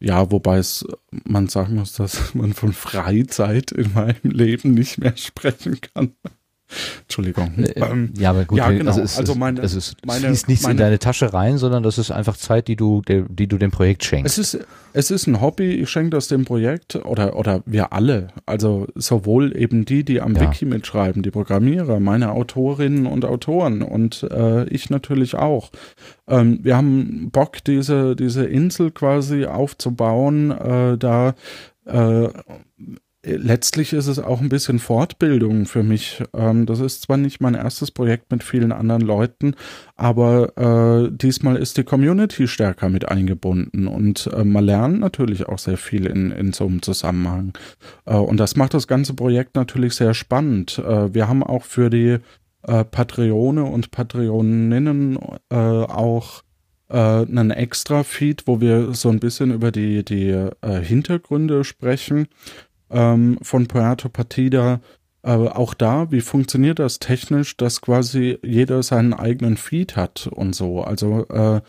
[SPEAKER 1] Ja, wobei es man sagen muss, dass man von Freizeit in meinem Leben nicht mehr sprechen kann. Entschuldigung.
[SPEAKER 2] Äh,
[SPEAKER 1] Ähm,
[SPEAKER 2] ja, aber gut,
[SPEAKER 1] ja, genau.
[SPEAKER 2] also es,
[SPEAKER 1] Also meine-
[SPEAKER 2] es ist,
[SPEAKER 1] meine-
[SPEAKER 2] fließt nichts in
[SPEAKER 1] meine-
[SPEAKER 2] deine Tasche rein, sondern das ist einfach Zeit, die du, der, die du dem Projekt schenkst.
[SPEAKER 1] Es ist, es ist ein Hobby, ich schenke das dem Projekt oder, oder wir alle. Also sowohl eben die, die am
[SPEAKER 2] Ja.
[SPEAKER 1] Wiki mitschreiben, die Programmierer, meine Autorinnen und Autoren und äh, ich natürlich auch. Ähm, wir haben Bock, diese, diese Insel quasi aufzubauen, äh, da äh, letztlich ist es auch ein bisschen Fortbildung für mich. Ähm, das ist zwar nicht mein erstes Projekt mit vielen anderen Leuten, aber äh, diesmal ist die Community stärker mit eingebunden und äh, man lernt natürlich auch sehr viel in, in so einem Zusammenhang. Äh, und das macht das ganze Projekt natürlich sehr spannend. Äh, wir haben auch für die äh, Patreone und Patreoninnen äh, auch einen extra Feed, wo wir so ein bisschen über die, die Hintergründe sprechen ähm, von Puerto Partida. Äh, auch da, wie funktioniert das technisch, dass quasi jeder seinen eigenen Feed hat und so. Also äh,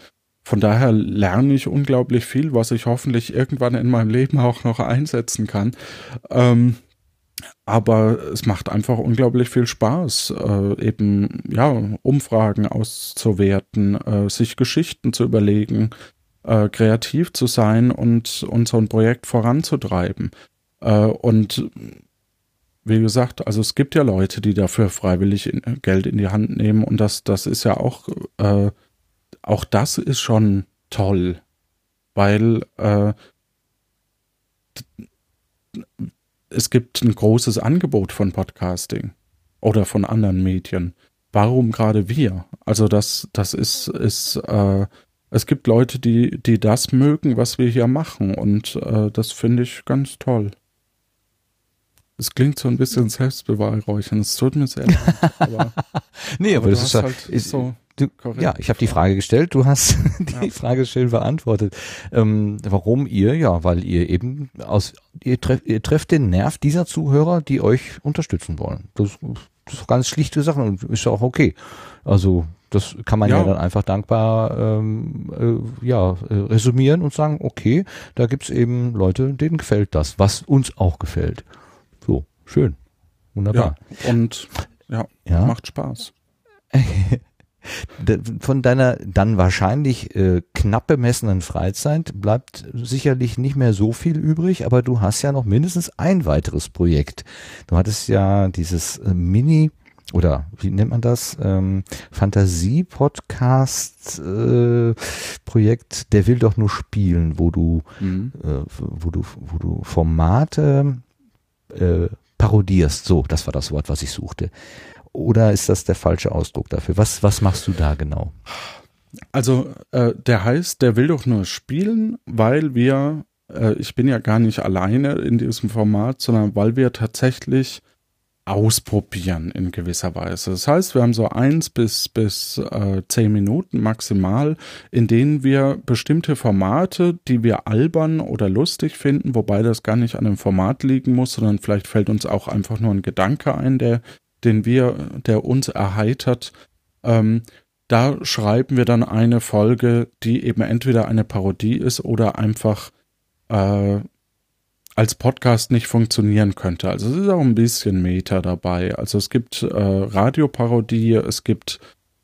[SPEAKER 1] von daher lerne ich unglaublich viel, was ich hoffentlich irgendwann in meinem Leben auch noch einsetzen kann. Ähm, aber es macht einfach unglaublich viel Spaß, äh, eben ja Umfragen auszuwerten, äh, sich Geschichten zu überlegen, äh, kreativ zu sein und und so ein Projekt voranzutreiben. Äh, und wie gesagt, also es gibt ja Leute, die dafür freiwillig in, Geld in die Hand nehmen und das das ist ja auch äh, auch das ist schon toll, weil äh, es gibt ein großes Angebot von Podcasting oder von anderen Medien. Warum gerade wir? Also das, das ist, ist äh, es gibt Leute, die, die das mögen, was wir hier machen und äh, das finde ich ganz toll. Es klingt so ein bisschen selbstbeweihräuchern. Es tut mir sehr leid. Aber,
[SPEAKER 2] nee, aber,
[SPEAKER 1] aber
[SPEAKER 2] das ist halt,
[SPEAKER 1] halt
[SPEAKER 2] ist,
[SPEAKER 1] so
[SPEAKER 2] du, ja, ich habe die Frage gestellt, du hast die
[SPEAKER 1] Ja.
[SPEAKER 2] Frage schön beantwortet. Ähm, warum ihr? Ja, weil ihr eben aus, ihr, treff, ihr trefft den Nerv dieser Zuhörer, die euch unterstützen wollen. Das, das ist ganz schlichte Sache und ist ja auch okay. Also das kann man ja,
[SPEAKER 1] Ja.
[SPEAKER 2] dann einfach dankbar ähm, äh, ja, äh, resümieren und sagen, okay, da gibt's eben Leute, denen gefällt das, was uns auch gefällt. Schön. Wunderbar.
[SPEAKER 1] ja, und ja,
[SPEAKER 2] Ja.
[SPEAKER 1] macht Spaß.
[SPEAKER 2] Von deiner dann wahrscheinlich äh, knapp bemessenen Freizeit bleibt sicherlich nicht mehr so viel übrig, aber du hast ja noch mindestens ein weiteres Projekt. Du hattest ja dieses äh, Mini oder wie nennt man das? Ähm, Fantasie-Podcast äh, Projekt, der will doch nur spielen, wo du
[SPEAKER 1] Mhm.
[SPEAKER 2] äh, wo du, wo du Formate äh, parodierst. So, das war das Wort, was ich suchte. Oder ist das der falsche Ausdruck dafür? Was, was machst du da genau?
[SPEAKER 1] Also äh, der heißt, der will doch nur spielen, weil wir, äh, ich bin ja gar nicht alleine in diesem Format, sondern weil wir tatsächlich ausprobieren in gewisser Weise. Das heißt, wir haben so eins bis bis äh, zehn Minuten maximal, in denen wir bestimmte Formate, die wir albern oder lustig finden, wobei das gar nicht an dem Format liegen muss, sondern vielleicht fällt uns auch einfach nur ein Gedanke ein, der den wir, der uns erheitert, ähm, da schreiben wir dann eine Folge, die eben entweder eine Parodie ist oder einfach äh, als Podcast nicht funktionieren könnte. Also es ist auch ein bisschen Meta dabei. Also es gibt äh, Radioparodie, es gibt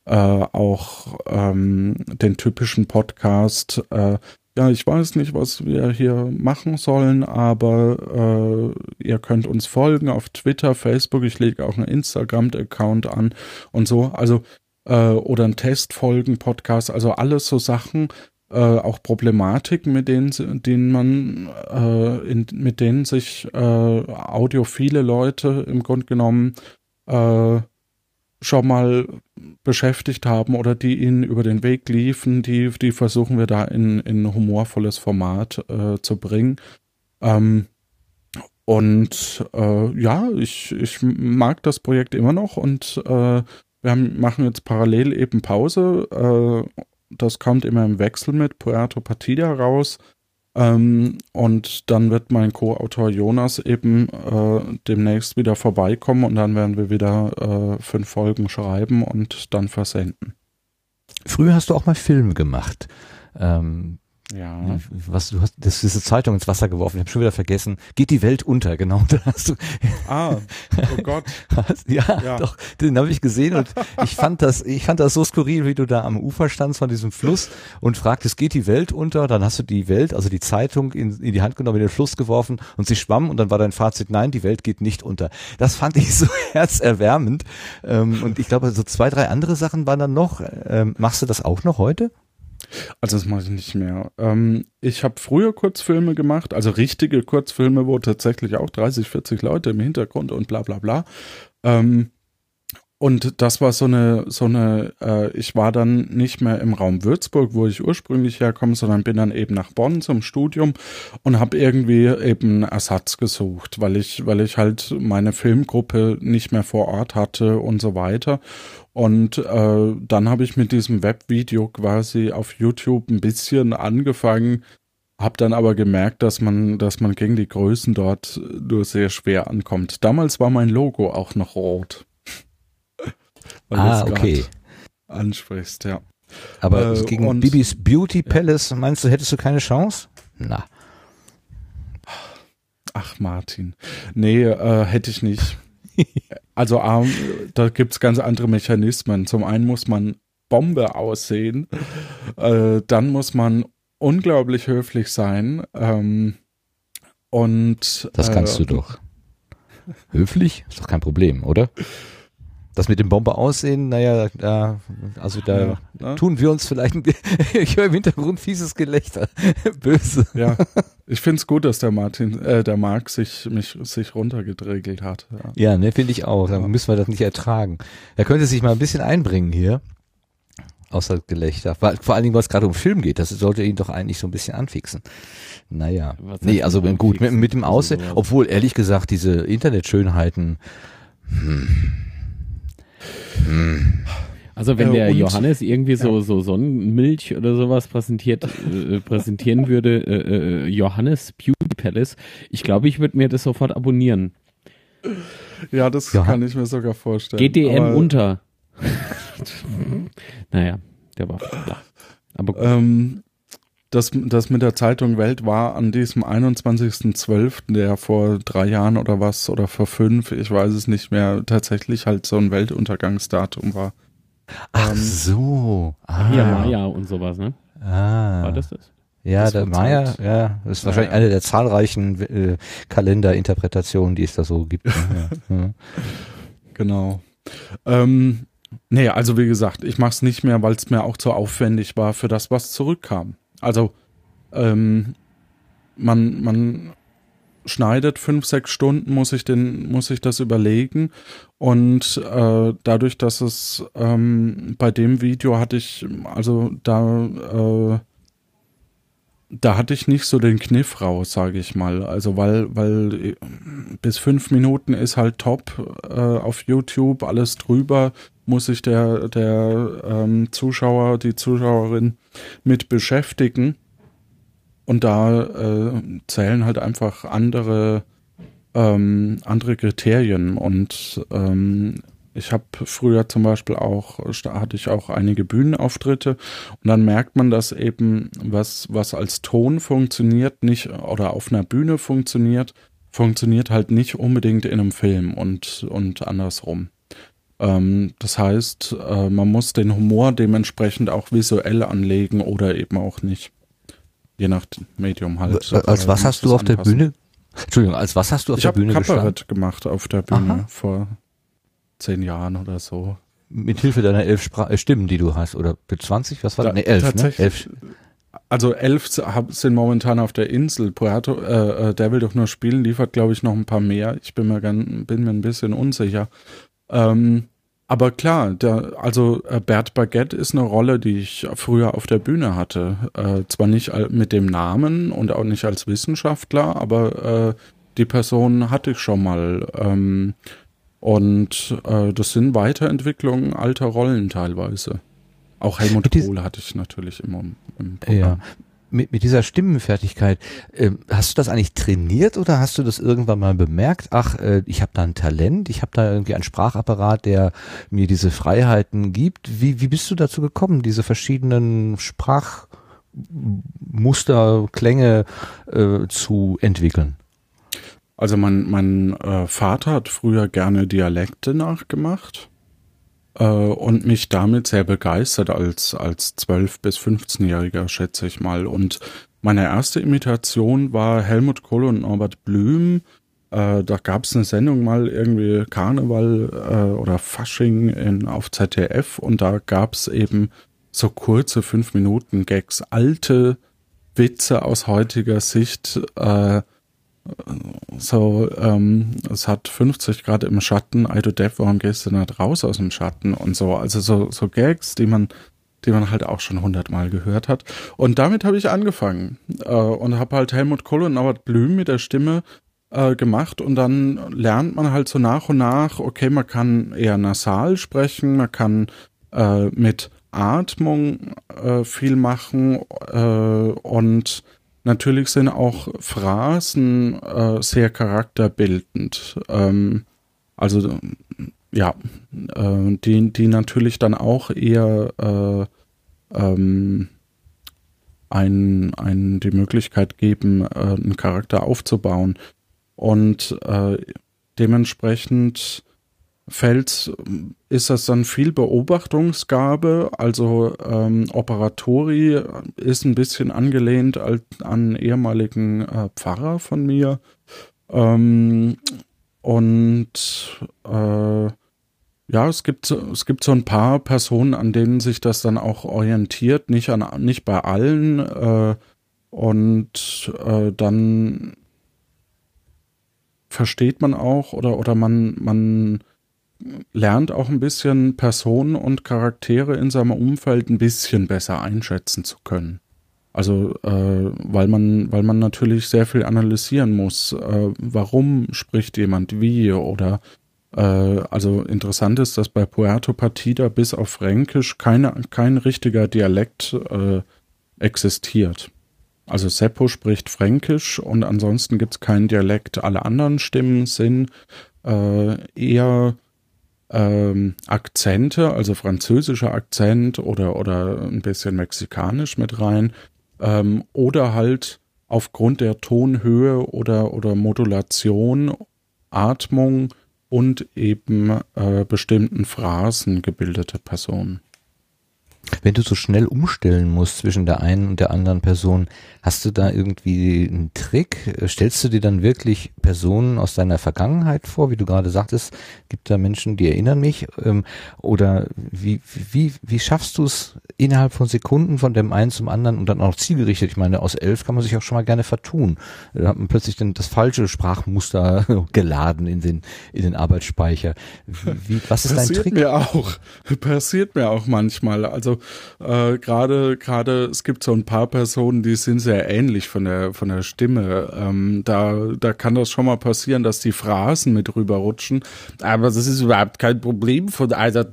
[SPEAKER 1] äh, auch ähm, den typischen Podcast. Äh, ja, ich weiß nicht, was wir hier machen sollen, aber äh, ihr könnt uns folgen auf Twitter, Facebook. Ich lege auch einen Instagram-Account an und so. Also äh, oder ein Testfolgen-Podcast. Also alles so Sachen, äh, auch Problematiken, mit denen, denen man, äh, in, mit denen sich äh, audiophile Leute im Grunde genommen äh, schon mal beschäftigt haben oder die ihnen über den Weg liefen, die, die versuchen wir da in, in humorvolles Format äh, zu bringen. Ähm, und äh, ja, ich, ich mag das Projekt immer noch und äh, wir haben, machen jetzt parallel eben Pause. Das kommt immer im Wechsel mit Puerto Partida raus. Ähm, und dann wird mein Co-Autor Jonas eben äh, demnächst wieder vorbeikommen und dann werden wir wieder äh, fünf Folgen schreiben und dann versenden.
[SPEAKER 2] Früher hast du auch mal Filme gemacht. Ähm,
[SPEAKER 1] Ja.
[SPEAKER 2] Was du hast, das ist diese Zeitung ins Wasser geworfen. Ich habe schon wieder vergessen. Geht die Welt unter? Genau, da hast du.
[SPEAKER 1] Ah, oh Gott.
[SPEAKER 2] Ja,
[SPEAKER 1] Ja.
[SPEAKER 2] doch, den habe ich gesehen und ich fand das, ich fand das so skurril, wie du da am Ufer standst von diesem Fluss und fragtest, geht die Welt unter? Dann hast du die Welt, also die Zeitung in, in die Hand genommen, in den Fluss geworfen und sie schwamm und dann war dein Fazit, nein, die Welt geht nicht unter. Das fand ich so herzerwärmend. Ähm, und ich glaube, so zwei, drei andere Sachen waren dann noch. Ähm, machst du das auch noch heute?
[SPEAKER 1] Also das mache ich nicht mehr. Ähm, ich habe früher Kurzfilme gemacht, also richtige Kurzfilme, wo tatsächlich auch 30, 40 Leute im Hintergrund und bla bla bla. Ähm, und das war so eine, so eine, äh, ich war dann nicht mehr im Raum Würzburg, wo ich ursprünglich herkomme, sondern bin dann eben nach Bonn zum Studium und habe irgendwie eben Ersatz gesucht, weil ich, weil ich halt meine Filmgruppe nicht mehr vor Ort hatte und so weiter. Und äh, dann habe ich mit diesem Webvideo quasi auf YouTube ein bisschen angefangen, habe dann aber gemerkt, dass man, dass man gegen die Größen dort nur sehr schwer ankommt. Damals war mein Logo auch noch rot. Weil du
[SPEAKER 2] ah, okay.
[SPEAKER 1] Ansprichst, ja.
[SPEAKER 2] Aber
[SPEAKER 1] Äh,
[SPEAKER 2] gegen
[SPEAKER 1] und-
[SPEAKER 2] Bibis Beauty Palace, meinst du, hättest du keine Chance? Na.
[SPEAKER 1] Ach, Martin. Nee, äh, hätte ich nicht. Also ähm, da gibt's ganz andere Mechanismen. Zum einen muss man Bombe aussehen, äh, dann muss man unglaublich höflich sein. Ähm, und
[SPEAKER 2] Das kannst
[SPEAKER 1] äh,
[SPEAKER 2] du doch. Höflich? Ist doch kein Problem, oder? Das mit dem Bombe aussehen, naja, da, also da
[SPEAKER 1] Ja, ne?
[SPEAKER 2] tun wir uns vielleicht, ich höre im Hintergrund fieses Gelächter. Böse.
[SPEAKER 1] Ja, ich find's gut, dass der Martin, äh, der Marc sich mich sich runtergedregelt hat. Ja.
[SPEAKER 2] Ja, ne, finde ich auch. Dann müssen wir das nicht ertragen. Er könnte sich mal ein bisschen einbringen hier. Außer Gelächter. Vor vor allen Dingen, weil es gerade um Film geht. Das sollte ihn doch eigentlich so ein bisschen anfixen. Naja.
[SPEAKER 3] Was
[SPEAKER 2] Nee, also gut, mit, mit dem
[SPEAKER 3] Also
[SPEAKER 2] Aussehen, obwohl ehrlich gesagt diese Internetschönheiten,
[SPEAKER 3] Also wenn
[SPEAKER 1] Äh,
[SPEAKER 3] der
[SPEAKER 1] und-
[SPEAKER 3] Johannes irgendwie so, so Sonnenmilch oder sowas präsentiert, äh, präsentieren würde, äh, äh, Johannes Beauty Palace, ich glaube, ich würde mir das sofort abonnieren.
[SPEAKER 1] ja, das
[SPEAKER 2] Ja.
[SPEAKER 1] kann ich mir sogar vorstellen.
[SPEAKER 3] GDM
[SPEAKER 1] Aber,
[SPEAKER 3] unter. naja, der war flach. Aber gut.
[SPEAKER 1] Ähm, das, das mit der Zeitung Welt war an diesem 21.12., der vor drei Jahren oder was, oder vor fünf, ich weiß es nicht mehr, tatsächlich halt so ein Weltuntergangsdatum war.
[SPEAKER 2] ach
[SPEAKER 1] Ähm,
[SPEAKER 2] so. Ah,
[SPEAKER 3] ja, Maya und sowas, ne?
[SPEAKER 2] Ah.
[SPEAKER 3] War das das?
[SPEAKER 2] Ja,
[SPEAKER 1] Das
[SPEAKER 2] der Maya,
[SPEAKER 1] Zeit.
[SPEAKER 2] ja, das ist wahrscheinlich
[SPEAKER 1] ja.
[SPEAKER 2] eine der zahlreichen äh, Kalenderinterpretationen, die es da so gibt. Ja.
[SPEAKER 1] Genau. Ähm, nee, also wie gesagt, ich mache es nicht mehr, weil es mir auch zu aufwendig war für das, was zurückkam. Also ähm, man, man schneidet fünf, sechs Stunden, muss ich den, muss ich das überlegen. Und äh, dadurch, dass es ähm, bei dem Video hatte ich, also da äh, da hatte ich nicht so den Kniff raus, sage ich mal. Also weil, weil bis fünf Minuten ist halt top äh, auf YouTube, alles drüber muss sich der, der ähm, Zuschauer, die Zuschauerin mit beschäftigen. Und da äh, zählen halt einfach andere, ähm, andere Kriterien. Und ähm, ich habe früher zum Beispiel auch, da hatte ich auch einige Bühnenauftritte und dann merkt man, dass eben was, was als Ton funktioniert, nicht oder auf einer Bühne funktioniert, funktioniert halt nicht unbedingt in einem Film und, und andersrum. Ähm, das heißt, äh, man muss den Humor dementsprechend auch visuell anlegen oder eben auch nicht. Je nach Medium halt.
[SPEAKER 2] Als
[SPEAKER 1] Äh,
[SPEAKER 2] was
[SPEAKER 1] muss
[SPEAKER 2] hast du auf der
[SPEAKER 1] anpassen.
[SPEAKER 2] Bühne? Entschuldigung, als was hast du auf
[SPEAKER 1] Ich
[SPEAKER 2] der Bühne gestanden?
[SPEAKER 1] Kabarett gemacht auf der Bühne
[SPEAKER 2] Aha.
[SPEAKER 1] vor zehn Jahren oder so.
[SPEAKER 2] Mit Hilfe deiner elf Spra äh, Stimmen, die du hast, oder mit 20? Was war das?
[SPEAKER 1] Da-
[SPEAKER 2] Nee, elf, ne?
[SPEAKER 1] tatsächlich.
[SPEAKER 2] Elf.
[SPEAKER 1] Also elf sind momentan auf der Insel. Puerto, äh, äh, der will doch nur spielen, liefert glaube ich noch ein paar mehr. Ich bin mir, gan, bin mir ein bisschen unsicher. Ähm, aber klar, der, also äh, Bert Baguette ist eine Rolle, die ich früher auf der Bühne hatte. Äh, zwar nicht mit dem Namen und auch nicht als Wissenschaftler, aber äh, die Person hatte ich schon mal. Ähm, und äh, das sind Weiterentwicklungen alter Rollen teilweise. Auch Helmut
[SPEAKER 2] Mit
[SPEAKER 1] Kohl hatte ich natürlich immer im Programm.
[SPEAKER 2] Ja. Mit, mit dieser Stimmenfertigkeit, ähm, hast du das eigentlich trainiert oder hast du das irgendwann mal bemerkt? Ach, äh, ich habe da ein Talent, ich habe da irgendwie einen Sprachapparat, der mir diese Freiheiten gibt. Wie, wie bist du dazu gekommen, diese verschiedenen Muster, Klänge äh, zu entwickeln?
[SPEAKER 1] Also mein, mein äh, Vater hat früher gerne Dialekte nachgemacht äh, und mich damit sehr begeistert als, als 12- bis 15-Jähriger, schätze ich mal. Und meine erste Imitation war Helmut Kohl und Norbert Blüm. Äh, da gab es eine Sendung mal irgendwie Karneval äh, oder Fasching in, auf ZDF und da gab es eben so kurze fünf Minuten Gags, alte Witze aus heutiger Sicht. Äh, so, ähm, es hat 50 Grad im Schatten, I do Dev, warum gehst du nicht raus aus dem Schatten und so. Also so, so Gags, die man, die man halt auch schon hundertmal gehört hat. Und damit habe ich angefangen äh, und habe halt Helmut Kohl und Norbert Blüm mit der Stimme äh, gemacht und dann lernt man halt so nach und nach, okay, man kann eher nasal sprechen, man kann äh, mit Atmung äh, viel machen äh, und natürlich sind auch Phrasen äh, sehr charakterbildend. Ähm, also ja, äh, die, die natürlich dann auch eher äh, ähm, ein, ein die Möglichkeit geben, äh, einen Charakter aufzubauen. Und äh, dementsprechend fällt, ist das dann viel Beobachtungsgabe. Also ähm, Operatori ist ein bisschen angelehnt an ehemaligen äh, Pfarrer von mir. Ähm, und äh, ja, es gibt, es gibt so ein paar Personen, an denen sich das dann auch orientiert, nicht an, nicht bei allen. Äh, und äh, dann versteht man auch oder, oder man, man lernt auch ein bisschen Personen und Charaktere in seinem Umfeld ein bisschen besser einschätzen zu können. Also, äh, weil man, weil man natürlich sehr viel analysieren muss. Äh, warum spricht jemand wie oder äh, also interessant ist, dass bei Puerto Partida bis auf Fränkisch keine, kein richtiger Dialekt äh, existiert. Also Seppo spricht Fränkisch und ansonsten gibt es keinen Dialekt. Alle anderen Stimmen sind äh, eher ähm, Akzente, also französischer Akzent oder, oder ein bisschen mexikanisch mit rein. Ähm, oder halt aufgrund der Tonhöhe oder, oder Modulation, Atmung und eben äh, bestimmten Phrasen gebildete Personen.
[SPEAKER 2] Wenn du so schnell umstellen musst zwischen der einen und der anderen Person, hast du da irgendwie einen Trick? Stellst du dir dann wirklich Personen aus deiner Vergangenheit vor, wie du gerade sagtest, gibt da Menschen, die erinnern mich? Ähm, oder wie, wie, wie schaffst du es innerhalb von Sekunden von dem einen zum anderen und dann auch zielgerichtet? Ich meine, aus elf kann man sich auch schon mal gerne vertun. Da hat man plötzlich dann das falsche Sprachmuster geladen in den, in den Arbeitsspeicher. Wie, was ist
[SPEAKER 1] Passiert
[SPEAKER 2] dein Trick?
[SPEAKER 1] mir auch. Passiert mir auch manchmal. Also äh, gerade gerade es gibt so ein paar Personen, die sind sehr ähnlich von der von der Stimme. Ähm, da da kann das schon mal passieren, dass die Phrasen mit rüberrutschen. Aber das ist überhaupt kein Problem von einer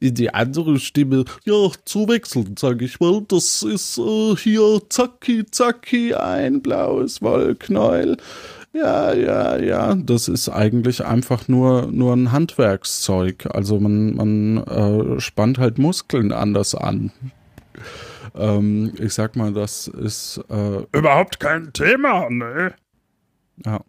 [SPEAKER 1] in die andere Stimme ja zu wechseln, sage ich mal. Das ist äh, hier zacki zacki ein blaues Wollknäuel. Ja, ja, ja, das ist eigentlich einfach nur, nur ein Handwerkszeug. Also man, man äh, spannt halt Muskeln anders an. Ähm, ich sag mal, das ist äh, überhaupt kein Thema, ne? Ja.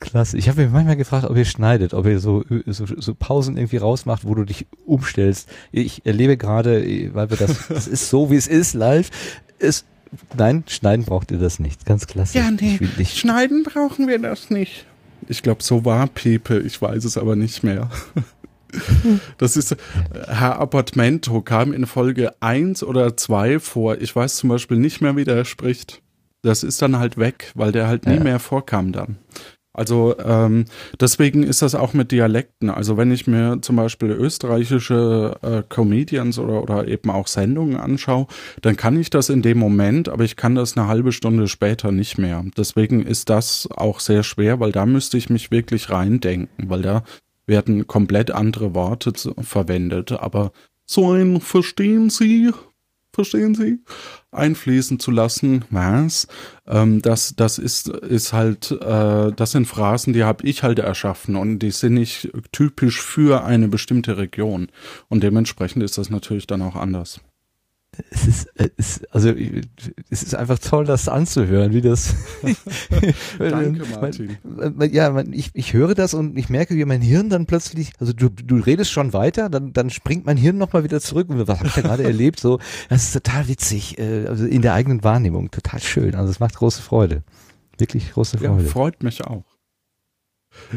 [SPEAKER 2] Klasse. Ich habe mich manchmal gefragt, ob ihr schneidet, ob ihr so, so, so Pausen irgendwie rausmacht, wo du dich umstellst. Ich erlebe gerade, weil wir das, das ist so, wie es ist, live. Es Nein, schneiden braucht ihr das nicht. Ganz klasse.
[SPEAKER 1] Ja, nee.
[SPEAKER 2] Ich will nicht.
[SPEAKER 1] Schneiden brauchen wir das nicht. Ich glaube, so war Pepe. Ich weiß es aber nicht mehr. Das ist, Herr Appartamento kam in Folge eins oder zwei vor. Ich weiß zum Beispiel nicht mehr, wie der spricht. Das ist dann halt weg, weil der halt nie
[SPEAKER 2] Ja.
[SPEAKER 1] mehr vorkam dann. Also ähm, deswegen ist das auch mit Dialekten. Also wenn ich mir zum Beispiel österreichische äh, Comedians oder, oder eben auch Sendungen anschaue, dann kann ich das in dem Moment, aber ich kann das eine halbe Stunde später nicht mehr. Deswegen ist das auch sehr schwer, weil da müsste ich mich wirklich reindenken, weil da werden komplett andere Worte verwendet. Aber so ein Verstehen Sie, verstehen Sie, einfließen zu lassen, was? Ähm, das, das ist, ist halt, äh, das sind Phrasen, die habe ich halt erschaffen und die sind nicht typisch für eine bestimmte Region. Und dementsprechend ist das natürlich dann auch anders.
[SPEAKER 2] Es ist, es ist, also es ist einfach toll, das anzuhören, wie das.
[SPEAKER 1] Danke, Martin.
[SPEAKER 2] Man, ja, man, ich, ich höre das und ich merke, wie mein Hirn dann plötzlich, also du, du redest schon weiter, dann, dann springt mein Hirn nochmal wieder zurück und was habe ich da gerade erlebt? So, das ist total witzig, äh, also in der eigenen Wahrnehmung, total schön. Also es macht große Freude. Wirklich große
[SPEAKER 1] Ja,
[SPEAKER 2] Freude.
[SPEAKER 1] freut mich auch.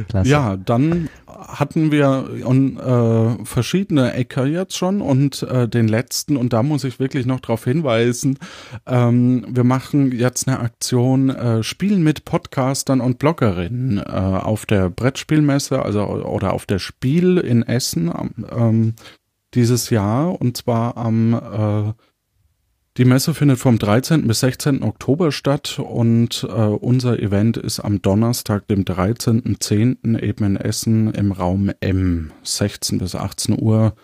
[SPEAKER 2] Klasse.
[SPEAKER 1] Ja, dann hatten wir und, äh, verschiedene Äcker jetzt schon und äh, den letzten, und da muss ich wirklich noch darauf hinweisen, ähm, wir machen jetzt eine Aktion äh, Spielen mit Podcastern und Bloggerinnen äh, auf der Brettspielmesse, also oder auf der Spiel in Essen ähm, dieses Jahr und zwar am äh, die Messe findet vom 13. bis 16. Oktober statt und äh, unser Event ist am Donnerstag, dem 13.10. eben in Essen im Raum M. 16 bis 18 Uhr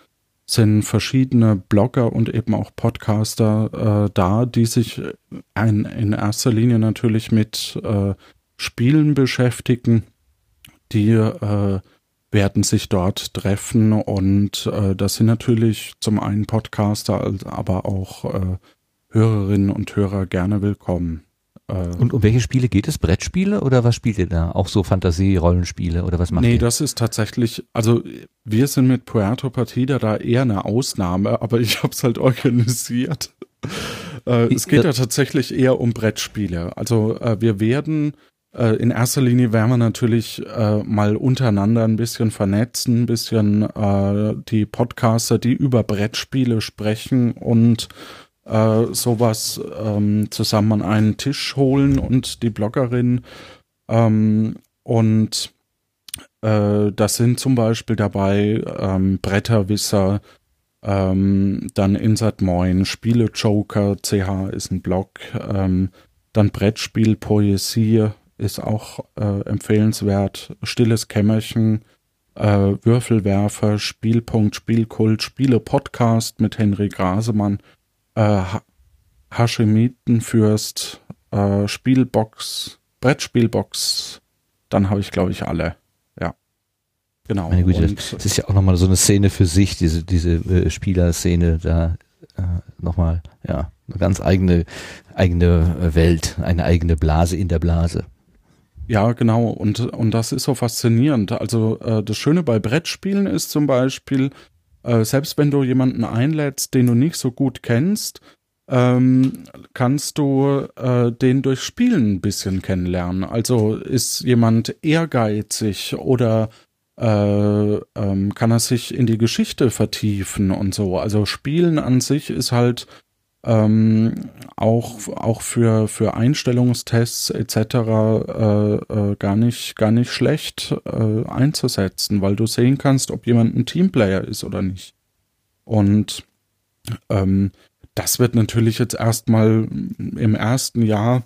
[SPEAKER 1] sind verschiedene Blogger und eben auch Podcaster äh, da, die sich ein, in erster Linie natürlich mit äh, Spielen beschäftigen. Die äh, werden sich dort treffen und äh, das sind natürlich zum einen Podcaster, aber auch äh, Hörerinnen und Hörer gerne willkommen. Äh,
[SPEAKER 2] Und um welche Spiele geht es? Brettspiele oder was spielt ihr da? Auch so Fantasie, Rollenspiele oder was macht
[SPEAKER 1] nee,
[SPEAKER 2] ihr?
[SPEAKER 1] das ist tatsächlich, also wir sind mit Puerto Partida da eher eine Ausnahme, aber ich habe es halt organisiert. Äh, es geht ja tatsächlich eher um Brettspiele. Also äh, wir werden äh, in erster Linie werden wir natürlich äh, mal untereinander ein bisschen vernetzen, ein bisschen die Podcaster, die über Brettspiele sprechen und äh, sowas ähm, zusammen an einen Tisch holen und die Bloggerin ähm, und äh, das sind zum Beispiel dabei ähm, Bretterwisser, ähm, dann Insert Moin, Spiele Joker, CH ist ein Blog, ähm, dann Brettspiel Poesie ist auch äh, empfehlenswert, Stilles Kämmerchen, äh, Würfelwerfer, Spielpunkt, Spielkult, Spiele Podcast mit Henry Grasemann, äh, ha Haschemitenfürst, äh, Spielbox, Brettspielbox, dann habe ich glaube ich alle. Ja. Genau.
[SPEAKER 2] Meine Güte,
[SPEAKER 1] Und-
[SPEAKER 2] das ist ja auch nochmal so eine Szene für sich, diese, diese äh, Spielerszene da äh, nochmal, ja, eine ganz eigene, eigene äh, Welt, eine eigene Blase in der Blase.
[SPEAKER 1] Ja, genau. Und, und das ist so faszinierend. Also äh, das Schöne bei Brettspielen ist zum Beispiel, äh, selbst wenn du jemanden einlädst, den du nicht so gut kennst, ähm, kannst du äh, den durch Spielen ein bisschen kennenlernen. Also ist jemand ehrgeizig oder äh, ähm, kann er sich in die Geschichte vertiefen und so. Also Spielen an sich ist halt ähm, auch auch für für Einstellungstests etc. Äh, äh, gar nicht gar nicht schlecht äh, einzusetzen, weil du sehen kannst, ob jemand ein Teamplayer ist oder nicht. Und ähm, das wird natürlich jetzt erstmal im ersten Jahr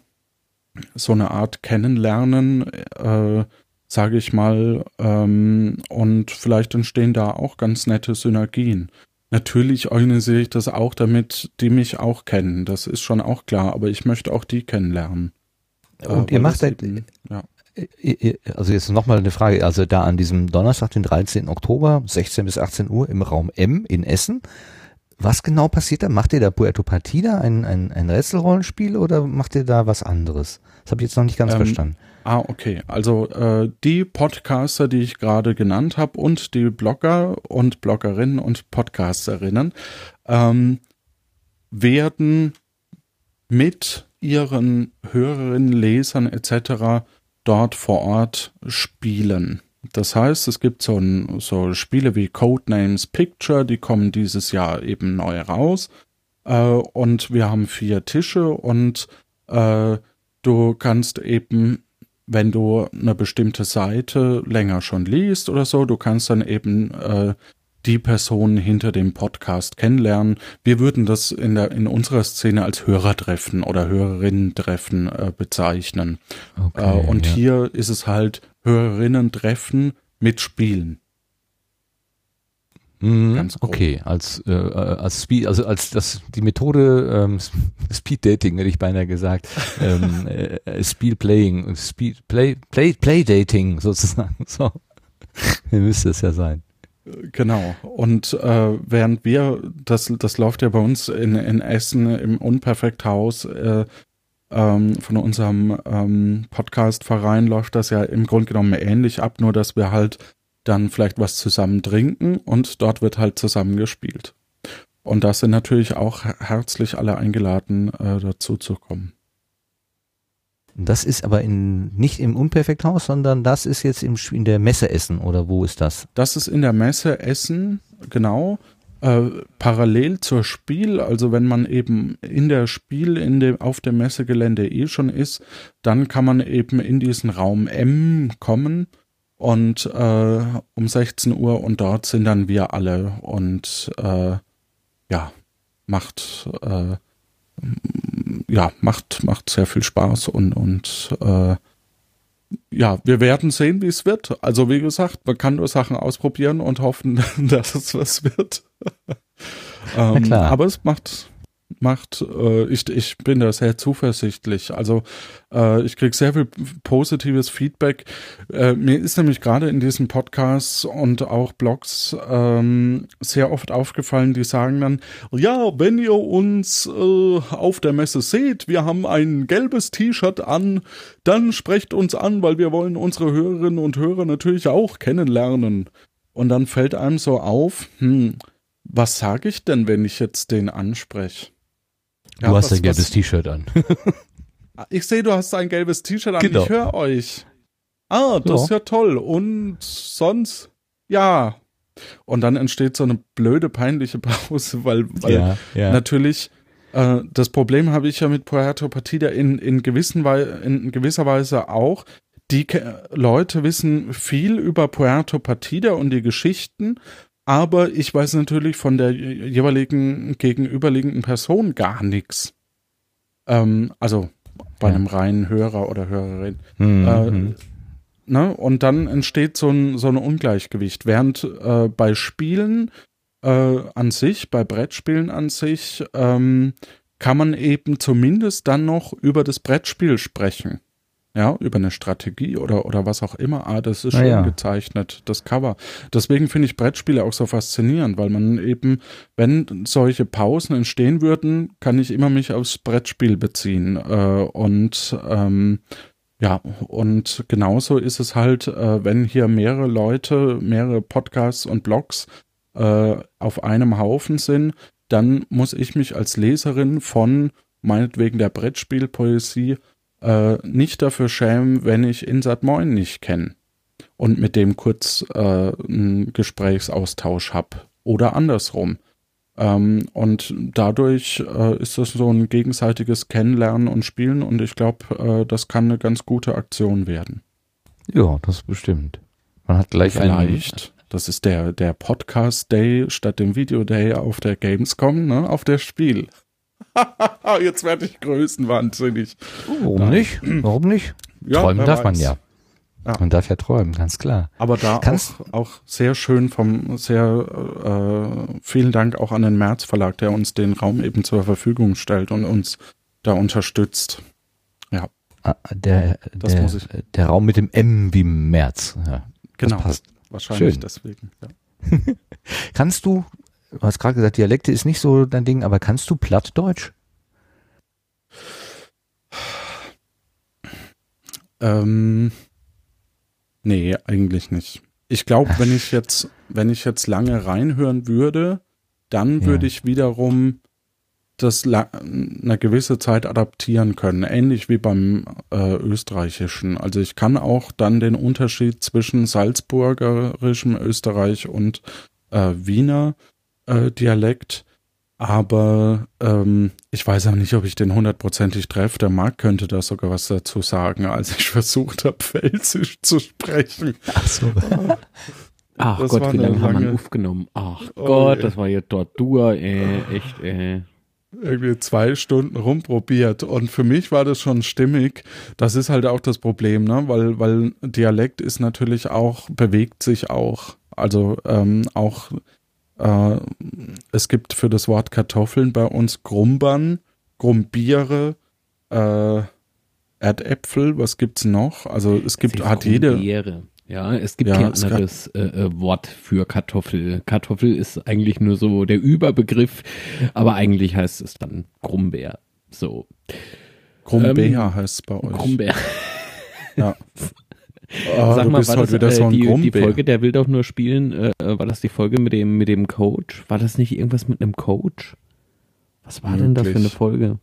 [SPEAKER 1] so eine Art Kennenlernen, äh, sage ich mal, ähm, und vielleicht entstehen da auch ganz nette Synergien. Natürlich organisiere ich das auch, damit die mich auch kennen. Das ist schon auch klar, aber ich möchte auch die kennenlernen.
[SPEAKER 2] Und
[SPEAKER 1] Äh,
[SPEAKER 2] ihr macht halt,
[SPEAKER 1] eben- ja.
[SPEAKER 2] Also jetzt nochmal eine Frage, also da an diesem Donnerstag, den 13. Oktober, 16 bis 18 Uhr im Raum M in Essen. Was genau passiert da? Macht ihr da Puerto Partida, ein, ein, ein Rätselrollenspiel oder macht ihr da was anderes? Das habe ich jetzt noch nicht ganz
[SPEAKER 1] Ähm,
[SPEAKER 2] verstanden.
[SPEAKER 1] Ah, okay. Also äh, die Podcaster, die ich gerade genannt habe und die Blogger und Bloggerinnen und Podcasterinnen ähm, werden mit ihren Hörerinnen, Lesern etc. dort vor Ort spielen. Das heißt, es gibt so, ein, so Spiele wie Codenames Picture, die kommen dieses Jahr eben neu raus. Äh, und wir haben vier Tische und äh, du kannst eben, wenn du eine bestimmte Seite länger schon liest oder so, du kannst dann eben äh, die Person hinter dem Podcast kennenlernen. Wir würden das in der in unserer Szene als Hörertreffen oder Hörerinnen-Treffen äh, bezeichnen.
[SPEAKER 2] Okay,
[SPEAKER 1] äh, und
[SPEAKER 2] ja.
[SPEAKER 1] hier ist es halt Hörerinnen-Treffen mit Spielen.
[SPEAKER 2] Mhm,
[SPEAKER 1] ganz grob.
[SPEAKER 2] okay, als äh, als Speed, also als das die Methode ähm, Speed Dating hätte ich beinahe gesagt, ähm, äh, Speed Playing, Speed Play Play Play Dating sozusagen. So müsste es ja sein.
[SPEAKER 1] Genau. Und äh, während wir, das, das läuft ja bei uns in, in Essen im Unperfekthaus, äh, ähm, von unserem ähm, Podcast-Verein läuft das ja im Grunde genommen ähnlich ab, nur dass wir halt dann vielleicht was zusammen trinken und dort wird halt zusammen gespielt. Und da sind natürlich auch herzlich alle eingeladen, äh, dazu zu kommen.
[SPEAKER 2] Das ist aber in, nicht im Unperfekthaus, sondern das ist jetzt im, in der Messe Essen oder wo ist das?
[SPEAKER 1] Das ist in der Messe Essen, genau. Äh, parallel zur Spiel, also wenn man eben in der Spiel in dem, auf dem Messegelände eh schon ist, dann kann man eben in diesen Raum M kommen und äh, um 16 Uhr und dort sind dann wir alle und äh, ja, macht äh, ja, macht, macht sehr viel Spaß und, und äh, ja, wir werden sehen, wie es wird. Also wie gesagt, man kann nur Sachen ausprobieren und hoffen, dass es was wird. ähm, aber es macht, macht, äh, ich, ich bin da sehr zuversichtlich. Also äh, ich kriege sehr viel positives Feedback. Äh, mir ist nämlich gerade in diesen Podcasts und auch Blogs ähm, sehr oft aufgefallen, die sagen dann, ja, wenn ihr uns äh, auf der Messe seht, wir haben ein gelbes T-Shirt an, dann sprecht uns an, weil wir wollen unsere Hörerinnen und Hörer natürlich auch kennenlernen. Und dann fällt einem so auf, hm, was sage ich denn, wenn ich jetzt den anspreche?
[SPEAKER 2] Du ja, hast was, ein gelbes T-Shirt an.
[SPEAKER 1] ich sehe, du hast ein gelbes T-Shirt an. Genau. Ich höre euch. Ah, das ja. ist ja toll. Und sonst? Ja. Und dann entsteht so eine blöde, peinliche Pause, weil, weil ja, ja. natürlich äh, das Problem habe ich ja mit Puerto Partida in, in, gewissen in gewisser Weise auch. Die Ke Leute wissen viel über Puerto Partida und die Geschichten aber ich weiß natürlich von der jeweiligen gegenüberliegenden Person gar nichts. Ähm, also bei ja. einem reinen Hörer oder Hörerin. Mhm. Äh, ne? Und dann entsteht so ein, so ein Ungleichgewicht. Während äh, bei Spielen äh, an sich, bei Brettspielen an sich, ähm, kann man eben zumindest dann noch über das Brettspiel sprechen ja, über eine Strategie oder, oder was auch immer. Ah, das ist schön ja. gezeichnet, das Cover. Deswegen finde ich Brettspiele auch so faszinierend, weil man eben, wenn solche Pausen entstehen würden, kann ich immer mich aufs Brettspiel beziehen. Äh, und ähm, ja, und genauso ist es halt, äh, wenn hier mehrere Leute, mehrere Podcasts und Blogs äh, auf einem Haufen sind, dann muss ich mich als Leserin von meinetwegen der Brettspielpoesie äh, nicht dafür schämen, wenn ich Insat Moin nicht kenne und mit dem kurz äh, einen Gesprächsaustausch habe oder andersrum. Ähm, und dadurch äh, ist das so ein gegenseitiges Kennenlernen und Spielen und ich glaube, äh, das kann eine ganz gute Aktion werden.
[SPEAKER 2] Ja, das bestimmt. Man hat gleich
[SPEAKER 1] Vielleicht, einen... das ist der, der Podcast Day statt dem Video Day auf der Gamescom, ne, auf der Spiel. Jetzt werde ich größenwahnsinnig.
[SPEAKER 2] Warum Nein. nicht? Warum nicht? Ja, Träumen darf weiß. man ja. ja. Man darf ja träumen, ganz klar.
[SPEAKER 1] Aber da Kannst auch, auch sehr schön vom, sehr äh, vielen Dank auch an den März Verlag, der uns den Raum eben zur Verfügung stellt und uns da unterstützt. Ja.
[SPEAKER 2] Ah, der, das der, der Raum mit dem M wie März. Ja,
[SPEAKER 1] genau. passt. Wahrscheinlich schön. deswegen. Ja.
[SPEAKER 2] Kannst du du hast gerade gesagt, Dialekte ist nicht so dein Ding, aber kannst du Plattdeutsch?
[SPEAKER 1] Ähm, nee, eigentlich nicht. Ich glaube, wenn ich jetzt, wenn ich jetzt lange reinhören würde, dann würde ich wiederum das eine gewisse Zeit adaptieren können, ähnlich wie beim äh, österreichischen. Also ich kann auch dann den Unterschied zwischen salzburgerischem Österreich und äh, Wiener äh, Dialekt, aber ähm, ich weiß auch nicht, ob ich den hundertprozentig treffe. Der Marc könnte da sogar was dazu sagen, als ich versucht habe, Pfälzisch zu sprechen.
[SPEAKER 3] Ach so. Ach das Gott, wie lange haben wir aufgenommen? Ach oh, Gott, yeah. das war ja Tortur, ey, echt, ey
[SPEAKER 1] irgendwie zwei Stunden rumprobiert und für mich war das schon stimmig. Das ist halt auch das Problem, ne? Weil, weil Dialekt ist natürlich auch, bewegt sich auch. Also ähm, auch es gibt für das Wort Kartoffeln bei uns Grumbern, Grumbiere, äh, Erdäpfel, was gibt's noch? Also es gibt, hat jede.
[SPEAKER 3] Ja, es gibt
[SPEAKER 1] Ja,
[SPEAKER 3] kein anderes äh, äh, Wort für Kartoffel. Kartoffel ist eigentlich nur so der Überbegriff, aber eigentlich heißt es dann Krummbeer. So.
[SPEAKER 1] Krummbeer
[SPEAKER 3] Ähm,
[SPEAKER 1] heißt es bei euch.
[SPEAKER 3] Krummbeer.
[SPEAKER 1] Ja. Ah,
[SPEAKER 3] Sag mal, war
[SPEAKER 1] heute
[SPEAKER 3] das äh, die, die
[SPEAKER 1] Krummbeer.
[SPEAKER 3] Folge, der will doch nur spielen, äh, war das die Folge mit dem, mit dem Coach? War das nicht irgendwas mit einem Coach? Was war denn das für eine
[SPEAKER 1] Möglich.
[SPEAKER 3] Folge?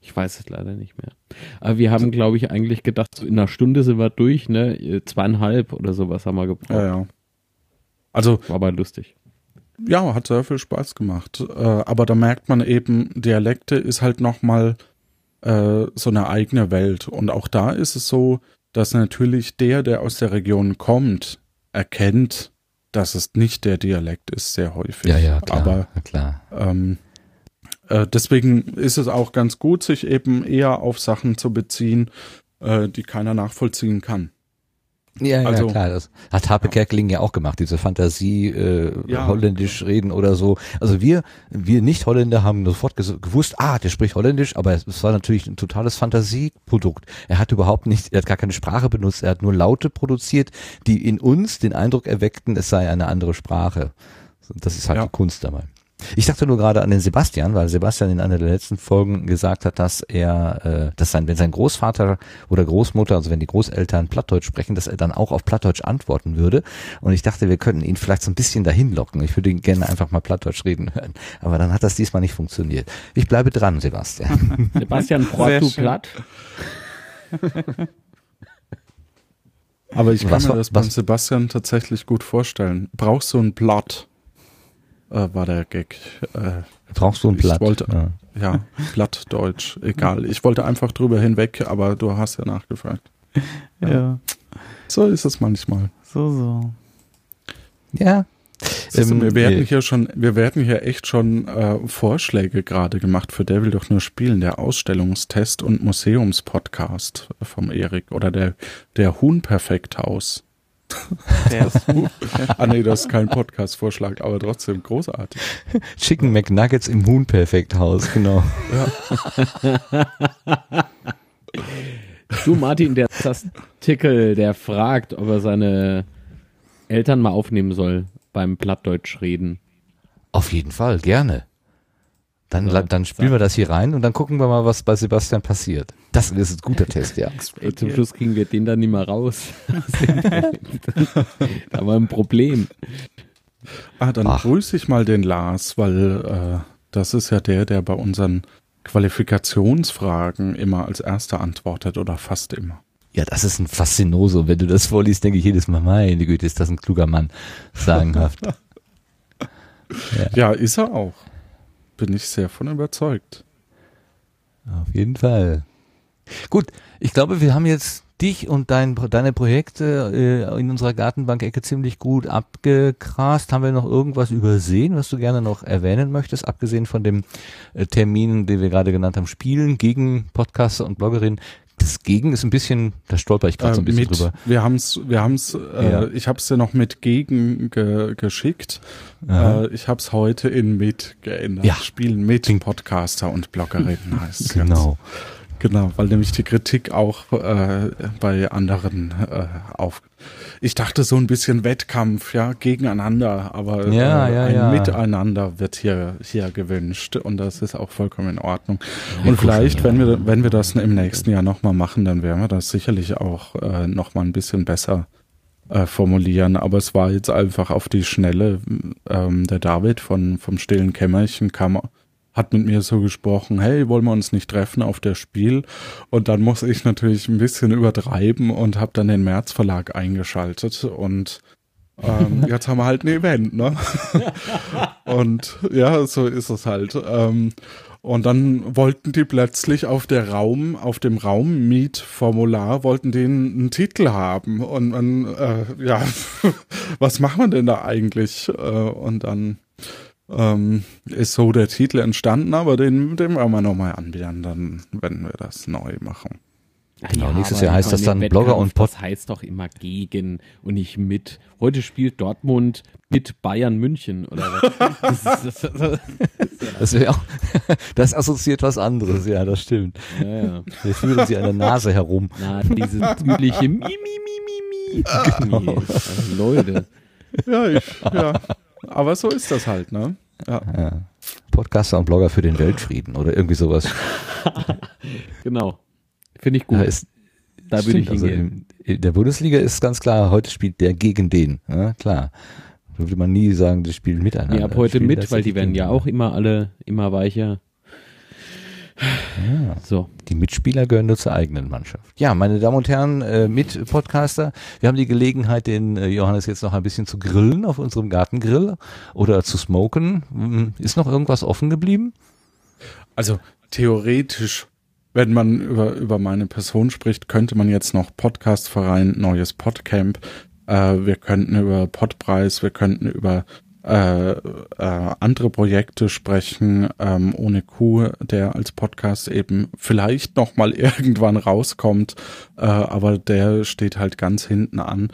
[SPEAKER 3] Ich weiß es leider nicht mehr. Aber wir haben, glaube ich, eigentlich gedacht, so in einer Stunde sind wir durch, ne? Äh, Zweieinhalb oder sowas haben wir gebraucht.
[SPEAKER 1] Ja, ja. Also,
[SPEAKER 3] War aber lustig.
[SPEAKER 1] ja, hat sehr viel Spaß gemacht. Äh, aber da merkt man eben, Dialekte ist halt nochmal äh, so eine eigene Welt. Und auch da ist es so, dass natürlich der, der aus der Region kommt, erkennt, dass es nicht der Dialekt ist, sehr häufig.
[SPEAKER 2] Ja, ja, klar.
[SPEAKER 1] Aber
[SPEAKER 2] na klar.
[SPEAKER 1] Ähm, äh, deswegen ist es auch ganz gut, sich eben eher auf Sachen zu beziehen, äh, die keiner nachvollziehen kann.
[SPEAKER 2] Ja,
[SPEAKER 1] Also-
[SPEAKER 2] ja, klar. Das hat Harpe Kerkeling ja auch gemacht, diese Fantasie, äh,
[SPEAKER 1] Ja.
[SPEAKER 2] holländisch reden oder so. Also wir, wir Nicht-Holländer haben sofort gewusst, ah, der spricht holländisch, aber es, es war natürlich ein totales Fantasieprodukt. Er hat überhaupt nicht, er hat gar keine Sprache benutzt, er hat nur Laute produziert, die in uns den Eindruck erweckten, es sei eine andere Sprache. Das ist halt
[SPEAKER 1] Ja.
[SPEAKER 2] die Kunst dabei. Ich dachte nur gerade an den Sebastian, weil Sebastian in einer der letzten Folgen gesagt hat, dass er, äh, dass sein, wenn sein Großvater oder Großmutter, also wenn die Großeltern Plattdeutsch sprechen, dass er dann auch auf Plattdeutsch antworten würde. Und ich dachte, wir könnten ihn vielleicht so ein bisschen dahin locken. Ich würde ihn gerne einfach mal Plattdeutsch reden hören. Aber dann hat das diesmal nicht funktioniert. Ich bleibe dran, Sebastian.
[SPEAKER 3] Sebastian
[SPEAKER 4] Sehr
[SPEAKER 3] du platt.
[SPEAKER 1] Aber ich kann
[SPEAKER 2] Was
[SPEAKER 1] mir das beim
[SPEAKER 2] was-
[SPEAKER 1] Sebastian tatsächlich gut vorstellen. Brauchst du ein Blatt? Äh, war der Gag. Äh,
[SPEAKER 2] Brauchst du ein
[SPEAKER 1] Ich
[SPEAKER 2] Blatt?
[SPEAKER 1] wollte-
[SPEAKER 2] Ja.
[SPEAKER 1] ja, Blattdeutsch, egal. Ich wollte einfach drüber hinweg, aber du hast ja nachgefragt.
[SPEAKER 4] Ja,
[SPEAKER 1] So ist es manchmal.
[SPEAKER 4] so, so.
[SPEAKER 2] ja.
[SPEAKER 1] Siehst du,
[SPEAKER 2] Ähm,
[SPEAKER 1] wir werden
[SPEAKER 2] nee.
[SPEAKER 1] hier schon, wir werden hier echt schon äh, Vorschläge gerade gemacht für Der will doch nur spielen, der Ausstellungstest und Museumspodcast vom Erik oder der der Huhn Perfekthaus.
[SPEAKER 4] Der ist
[SPEAKER 1] Ah nee, das ist kein Podcast-Vorschlag, aber trotzdem großartig.
[SPEAKER 2] Chicken McNuggets im Huhn-Perfekthaus, genau.
[SPEAKER 3] Du, Martin, der Zastickel, der fragt, ob er seine Eltern mal aufnehmen soll beim Plattdeutsch reden.
[SPEAKER 2] Auf jeden Fall, gerne. Dann,
[SPEAKER 3] Ja,
[SPEAKER 2] dann spielen wir das hier rein und dann gucken wir mal, was bei Sebastian passiert. Das ist ein guter Test, ja.
[SPEAKER 3] Und zum Schluss kriegen wir den dann nicht mehr raus. da haben wir ein Problem.
[SPEAKER 1] Ah, dann
[SPEAKER 2] Ach.
[SPEAKER 1] grüße ich mal den Lars, weil äh, das ist ja der, der bei unseren Qualifikationsfragen immer als erster antwortet oder fast immer.
[SPEAKER 2] Ja, das ist ein Faszinoso. Wenn du das vorliest, denke ich jedes Mal, meine Güte, ist das ein kluger Mann. Sagenhaft.
[SPEAKER 1] Ja, ist er auch. Bin ich sehr von überzeugt.
[SPEAKER 2] Auf jeden Fall. Gut, ich glaube, wir haben jetzt dich und dein, deine Projekte äh, in unserer Gartenbank-Ecke ziemlich gut abgegrast. Haben wir noch irgendwas übersehen, was du gerne noch erwähnen möchtest, abgesehen von dem äh, Termin, den wir gerade genannt haben, Spielen gegen Podcaster und Bloggerinnen? Das Gegen ist ein bisschen, da stolper ich gerade so ein
[SPEAKER 1] Äh,
[SPEAKER 2] bisschen
[SPEAKER 1] mit,
[SPEAKER 2] drüber.
[SPEAKER 1] Wir haben's, wir haben's, äh,
[SPEAKER 2] Ja.
[SPEAKER 1] ich habe es dir noch mit gegen ge, geschickt.
[SPEAKER 2] Aha.
[SPEAKER 1] Äh, ich habe es heute in mit geändert.
[SPEAKER 2] Ja.
[SPEAKER 1] Spielen mit Podcaster und Bloggerinnen heißt es
[SPEAKER 2] Genau.
[SPEAKER 1] Jetzt. Genau, weil nämlich die Kritik auch äh, bei anderen äh, auf. Ich dachte so ein bisschen Wettkampf, ja, gegeneinander, aber
[SPEAKER 2] Ja,
[SPEAKER 1] äh,
[SPEAKER 2] ja,
[SPEAKER 1] ein
[SPEAKER 2] ja.
[SPEAKER 1] Miteinander wird hier hier gewünscht und das ist auch vollkommen in Ordnung. Und vielleicht, wenn wir wenn wir das im nächsten Jahr nochmal machen, dann werden wir das sicherlich auch äh, nochmal ein bisschen besser äh, formulieren. Aber es war jetzt einfach auf die Schnelle. Ähm, der David von vom stillen Kämmerchen kam hat mit mir so gesprochen, hey, wollen wir uns nicht treffen auf der Spiel? Und dann muss ich natürlich ein bisschen übertreiben und habe dann den März Verlag eingeschaltet und ähm, jetzt haben wir halt ein Event, ne? und ja, so ist es halt. Ähm, und dann wollten die plötzlich auf der Raum, auf dem Raummietformular wollten die einen, Titel haben. Und man, äh, ja, was machen wir denn da eigentlich? Äh, und dann ähm, ist so der Titel entstanden, aber den, den werden wir nochmal anbieten, dann, wenn wir das neu machen.
[SPEAKER 2] Genau, nächstes
[SPEAKER 3] aber
[SPEAKER 2] Jahr heißt das dann
[SPEAKER 3] Wettkampf,
[SPEAKER 2] Blogger und Pod-
[SPEAKER 3] Das heißt doch immer gegen und nicht mit. Heute spielt Dortmund mit Bayern München oder was? Das ist, das, das,
[SPEAKER 2] Das wäre auch, das assoziiert was anderes, ja, das stimmt.
[SPEAKER 3] ja, ja.
[SPEAKER 2] Wir führen sie an der Nase herum.
[SPEAKER 3] Na, dieses übliche Mi, Mi, Mi, also Leute.
[SPEAKER 1] Ja, ich, ja. Aber so ist das halt, ne? Ja.
[SPEAKER 2] Ja. Podcaster und Blogger für den Weltfrieden oder irgendwie sowas.
[SPEAKER 3] Genau. Finde ich gut.
[SPEAKER 2] Ja, ist,
[SPEAKER 3] da würde ich
[SPEAKER 2] also
[SPEAKER 3] hingehen.
[SPEAKER 2] in, in der Bundesliga ist ganz klar, heute spielt der gegen den. Ja, klar. Da würde man nie sagen, die spielen miteinander.
[SPEAKER 3] Nee, ab heute
[SPEAKER 2] Spielen
[SPEAKER 3] mit, weil die werden ja auch immer alle immer weicher.
[SPEAKER 2] Ja.
[SPEAKER 3] So.
[SPEAKER 2] Die Mitspieler gehören nur zur eigenen Mannschaft. Ja, meine Damen und Herren, äh, Mit-Podcaster, wir haben die Gelegenheit, den äh, Johannes jetzt noch ein bisschen zu grillen auf unserem Gartengrill oder zu smoken. Hm, Ist noch irgendwas offen geblieben?
[SPEAKER 1] Also theoretisch, wenn man über, über meine Person spricht, könnte man jetzt noch Podcastverein, neues Podcamp, äh, wir könnten über Podpreis, wir könnten über äh, äh, andere Projekte sprechen, ähm, ohne Kuh, der als Podcast eben vielleicht noch mal irgendwann rauskommt, äh, aber der steht halt ganz hinten an.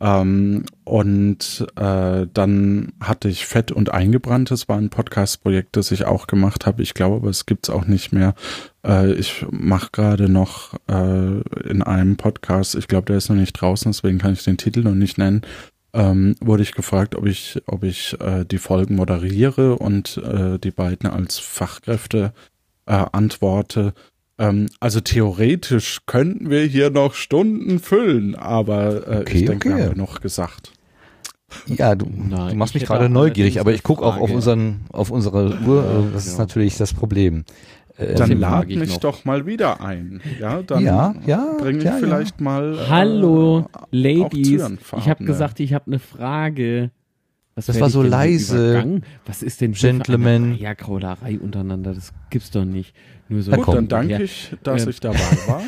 [SPEAKER 1] Ähm, und äh, dann hatte ich Fett und eingebrannt. Das war ein Podcast-Projekt, das ich auch gemacht habe. Ich glaube, aber es gibt's auch nicht mehr. Äh, ich mache gerade noch äh, in einem Podcast, ich glaube, der ist noch nicht draußen, deswegen kann ich den Titel noch nicht nennen. Ähm, wurde ich gefragt, ob ich, ob ich äh, die Folgen moderiere und äh, die beiden als Fachkräfte äh, antworte. Ähm, also theoretisch könnten wir hier noch Stunden füllen, aber äh,
[SPEAKER 2] Okay,
[SPEAKER 1] ich denke,
[SPEAKER 2] okay.
[SPEAKER 1] wir haben genug gesagt.
[SPEAKER 2] Ja, du,
[SPEAKER 3] Nein,
[SPEAKER 2] du machst
[SPEAKER 3] ich
[SPEAKER 2] mich gerade neugierig, aber ich gucke auch auf unseren, auf unsere Uhr. äh, Das ist
[SPEAKER 3] ja.
[SPEAKER 2] natürlich das Problem. Äh,
[SPEAKER 1] Dann lad mich
[SPEAKER 3] noch.
[SPEAKER 1] doch mal wieder ein. Ja, dann
[SPEAKER 2] Ja, ja,
[SPEAKER 1] bringe ich
[SPEAKER 2] ja, ja.
[SPEAKER 1] vielleicht mal. äh,
[SPEAKER 3] Hallo, Ladies. Ich habe gesagt, ich habe eine Frage. Was
[SPEAKER 2] Das war so leise.
[SPEAKER 3] übergangen? Was ist denn für eine Eierkraulerei untereinander? Das gibt's doch nicht. Nur so
[SPEAKER 2] Na
[SPEAKER 1] Gut,
[SPEAKER 2] komm.
[SPEAKER 1] dann danke
[SPEAKER 3] Ja.
[SPEAKER 1] ich, dass
[SPEAKER 3] Ähm.
[SPEAKER 1] ich dabei war.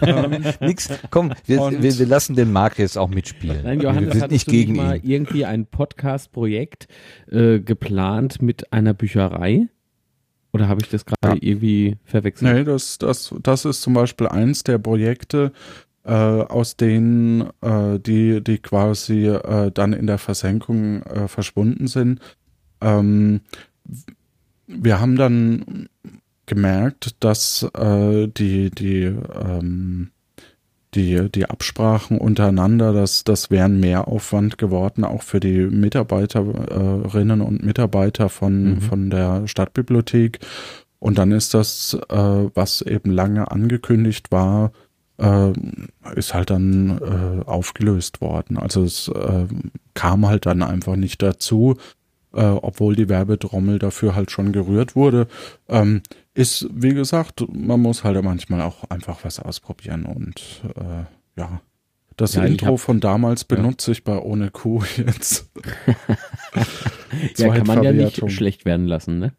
[SPEAKER 1] ähm,
[SPEAKER 2] Nix, komm, wir, wir, wir lassen den Marc jetzt auch mitspielen.
[SPEAKER 3] Nein,
[SPEAKER 2] wir
[SPEAKER 3] Johannes,
[SPEAKER 2] sind
[SPEAKER 3] hattest
[SPEAKER 2] nicht gegen
[SPEAKER 3] nicht mal
[SPEAKER 2] ihn.
[SPEAKER 3] irgendwie ein Podcast-Projekt äh, geplant mit einer Bücherei? Oder habe ich das gerade irgendwie verwechselt?
[SPEAKER 1] nee, das, das, das ist zum Beispiel eins der Projekte, äh, aus denen äh, die, die quasi äh, dann in der Versenkung äh, verschwunden sind. Ähm, wir haben dann gemerkt, dass äh, die, die, ähm, die, die Absprachen untereinander, das, das wären mehr Aufwand geworden, auch für die Mitarbeiterinnen und Mitarbeiter von,
[SPEAKER 2] Mhm.
[SPEAKER 1] von der Stadtbibliothek. Und dann ist das, äh, was eben lange angekündigt war, äh, ist halt dann äh, aufgelöst worden. Also es äh, kam halt dann einfach nicht dazu, äh, obwohl die Werbetrommel dafür halt schon gerührt wurde. Ähm, ist, wie gesagt, man muss halt manchmal auch einfach was ausprobieren und äh, ja. Das
[SPEAKER 3] Ja,
[SPEAKER 1] Intro
[SPEAKER 3] hab-
[SPEAKER 1] von damals benutze ich bei Ohne Kuh jetzt.
[SPEAKER 3] ja, kann man ja nicht schlecht werden lassen, ne?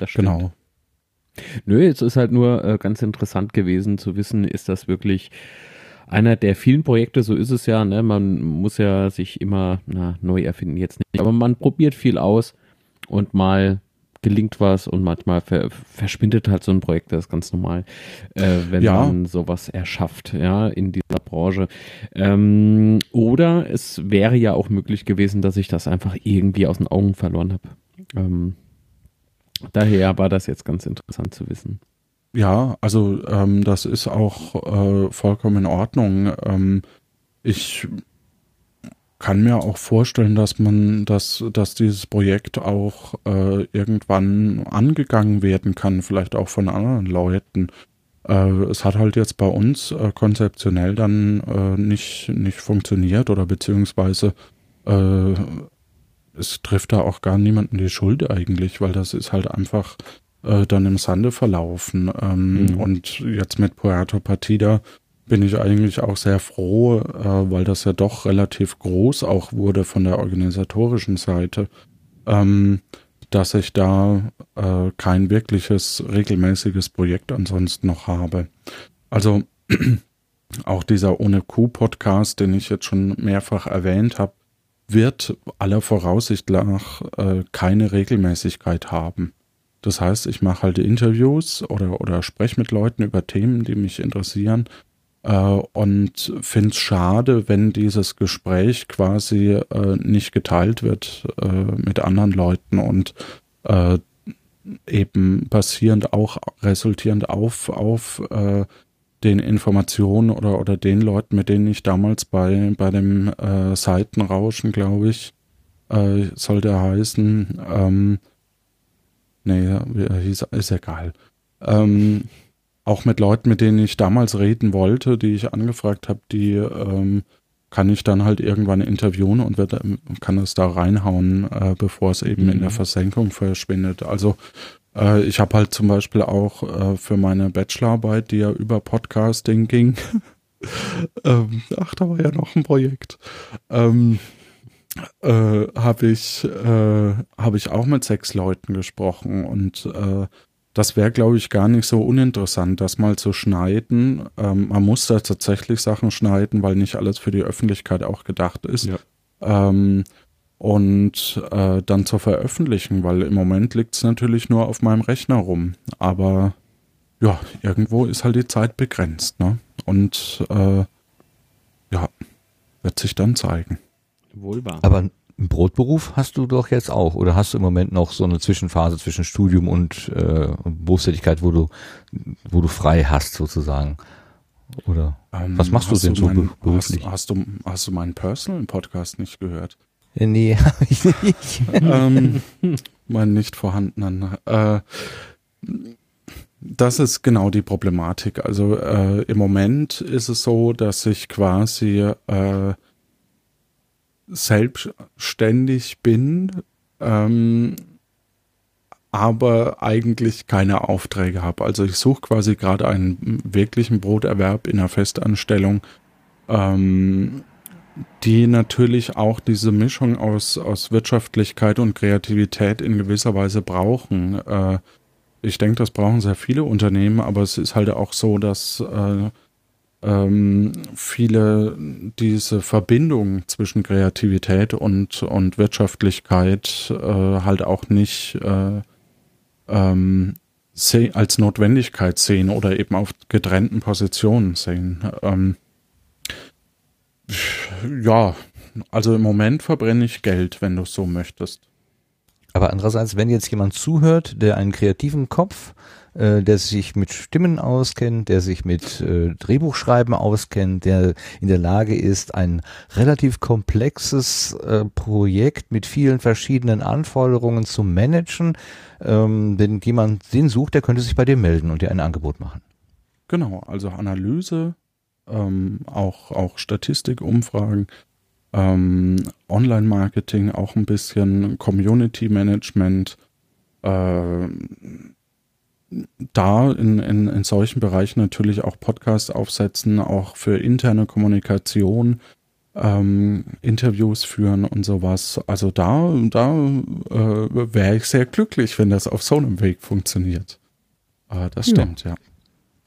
[SPEAKER 3] Das stimmt.
[SPEAKER 1] Genau.
[SPEAKER 3] Nö, jetzt ist halt nur äh, ganz interessant gewesen zu wissen, ist das wirklich einer der vielen Projekte, so ist es ja, ne? Man muss ja sich immer na, neu erfinden, jetzt nicht, aber man probiert viel aus und mal gelingt was und manchmal ver verschwindet halt so ein Projekt, das ist ganz normal, äh, wenn
[SPEAKER 1] Ja.
[SPEAKER 3] man sowas erschafft, ja, in dieser Branche. Ähm, oder es wäre ja auch möglich gewesen, dass ich das einfach irgendwie aus den Augen verloren habe. Ähm, daher war das jetzt ganz interessant zu wissen.
[SPEAKER 1] Ja, also ähm, das ist auch äh, vollkommen in Ordnung. Ähm, ich kann mir auch vorstellen, dass man, dass, dass dieses Projekt auch äh, irgendwann angegangen werden kann, vielleicht auch von anderen Leuten. Äh, es hat halt jetzt bei uns äh, konzeptionell dann äh, nicht, nicht funktioniert oder beziehungsweise äh, es trifft da auch gar niemanden die Schuld eigentlich, weil das ist halt einfach äh, dann im Sande verlaufen. Ähm,
[SPEAKER 3] Mhm.
[SPEAKER 1] Und jetzt mit Puerto Partida bin ich eigentlich auch sehr froh, äh, weil das ja doch relativ groß auch wurde von der organisatorischen Seite, ähm, dass ich da äh, kein wirkliches regelmäßiges Projekt ansonsten noch habe. Also auch dieser Ohne Kuh Podcast, den ich jetzt schon mehrfach erwähnt habe, wird aller Voraussicht nach äh, keine Regelmäßigkeit haben. Das heißt, ich mache halt Interviews oder, oder spreche mit Leuten über Themen, die mich interessieren äh, und finde es schade, wenn dieses Gespräch quasi äh, nicht geteilt wird äh, mit anderen Leuten und äh, eben basierend auch resultierend auf, auf äh, den Informationen oder, oder den Leuten, mit denen ich damals bei, bei dem äh, Seitenrauschen, glaube ich, äh, soll der heißen, ähm, nee, hieß, ist egal. Ähm, auch mit Leuten, mit denen ich damals reden wollte, die ich angefragt habe, die ähm, kann ich dann halt irgendwann interviewen und wird, kann es da reinhauen, äh, bevor es eben in der Versenkung verschwindet. Also äh, ich habe halt zum Beispiel auch äh, für meine Bachelorarbeit, die ja über Podcasting ging, ähm, ach, da war ja noch ein Projekt, ähm, äh, habe ich, äh, hab ich auch mit sechs Leuten gesprochen und äh, das wäre, glaube ich, gar nicht so uninteressant, das mal zu schneiden. Ähm, man muss da tatsächlich Sachen schneiden, weil nicht alles für die Öffentlichkeit auch gedacht ist.
[SPEAKER 3] Ja.
[SPEAKER 1] Ähm, und äh, dann zu veröffentlichen, weil im Moment liegt es natürlich nur auf meinem Rechner rum. Aber ja, irgendwo ist halt die Zeit begrenzt, ne? Und äh, ja, wird sich dann zeigen.
[SPEAKER 3] Wohl wahr.
[SPEAKER 2] Aber einen Brotberuf hast du doch jetzt auch. Oder hast du im Moment noch so eine Zwischenphase zwischen Studium und, äh, und Berufstätigkeit, wo du, wo du frei hast sozusagen? Oder
[SPEAKER 1] Ähm,
[SPEAKER 2] was machst du
[SPEAKER 1] hast
[SPEAKER 2] denn so
[SPEAKER 1] mein,
[SPEAKER 2] be- beruflich?
[SPEAKER 1] Hast, hast, du, hast du meinen Personal-Podcast nicht gehört?
[SPEAKER 2] Äh, nee, hab ich nicht.
[SPEAKER 1] ähm, meinen nicht vorhandenen. Äh, das ist genau die Problematik. Also äh, im Moment ist es so, dass ich quasi äh, selbstständig bin, ähm, aber eigentlich keine Aufträge habe. Also ich suche quasi gerade einen wirklichen Broterwerb in einer Festanstellung, ähm, die natürlich auch diese Mischung aus, aus Wirtschaftlichkeit und Kreativität in gewisser Weise brauchen. Äh, ich denke, das brauchen sehr viele Unternehmen, aber es ist halt auch so, dass äh, ähm, viele diese Verbindung zwischen Kreativität und, und Wirtschaftlichkeit äh, halt auch nicht äh, ähm, als Notwendigkeit sehen oder eben auf getrennten Positionen sehen. Ähm, ja, also im Moment verbrenne ich Geld, wenn du es so möchtest.
[SPEAKER 2] Aber andererseits, wenn jetzt jemand zuhört, der einen kreativen Kopf, äh, der sich mit Stimmen auskennt, der sich mit äh, Drehbuchschreiben auskennt, der in der Lage ist, ein relativ komplexes äh, Projekt mit vielen verschiedenen Anforderungen zu managen, ähm, wenn jemand den sucht, der könnte sich bei dir melden und dir ein Angebot machen.
[SPEAKER 1] Genau, also Analyse, ähm, auch, auch Statistik, Umfragen, ähm, Online-Marketing, auch ein bisschen Community-Management, äh, da in, in, in solchen Bereichen natürlich auch Podcasts aufsetzen, auch für interne Kommunikation, ähm, Interviews führen und sowas. Also da, da äh, wäre ich sehr glücklich, wenn das auf so einem Weg funktioniert. Äh, das
[SPEAKER 2] Ja.
[SPEAKER 1] stimmt, ja.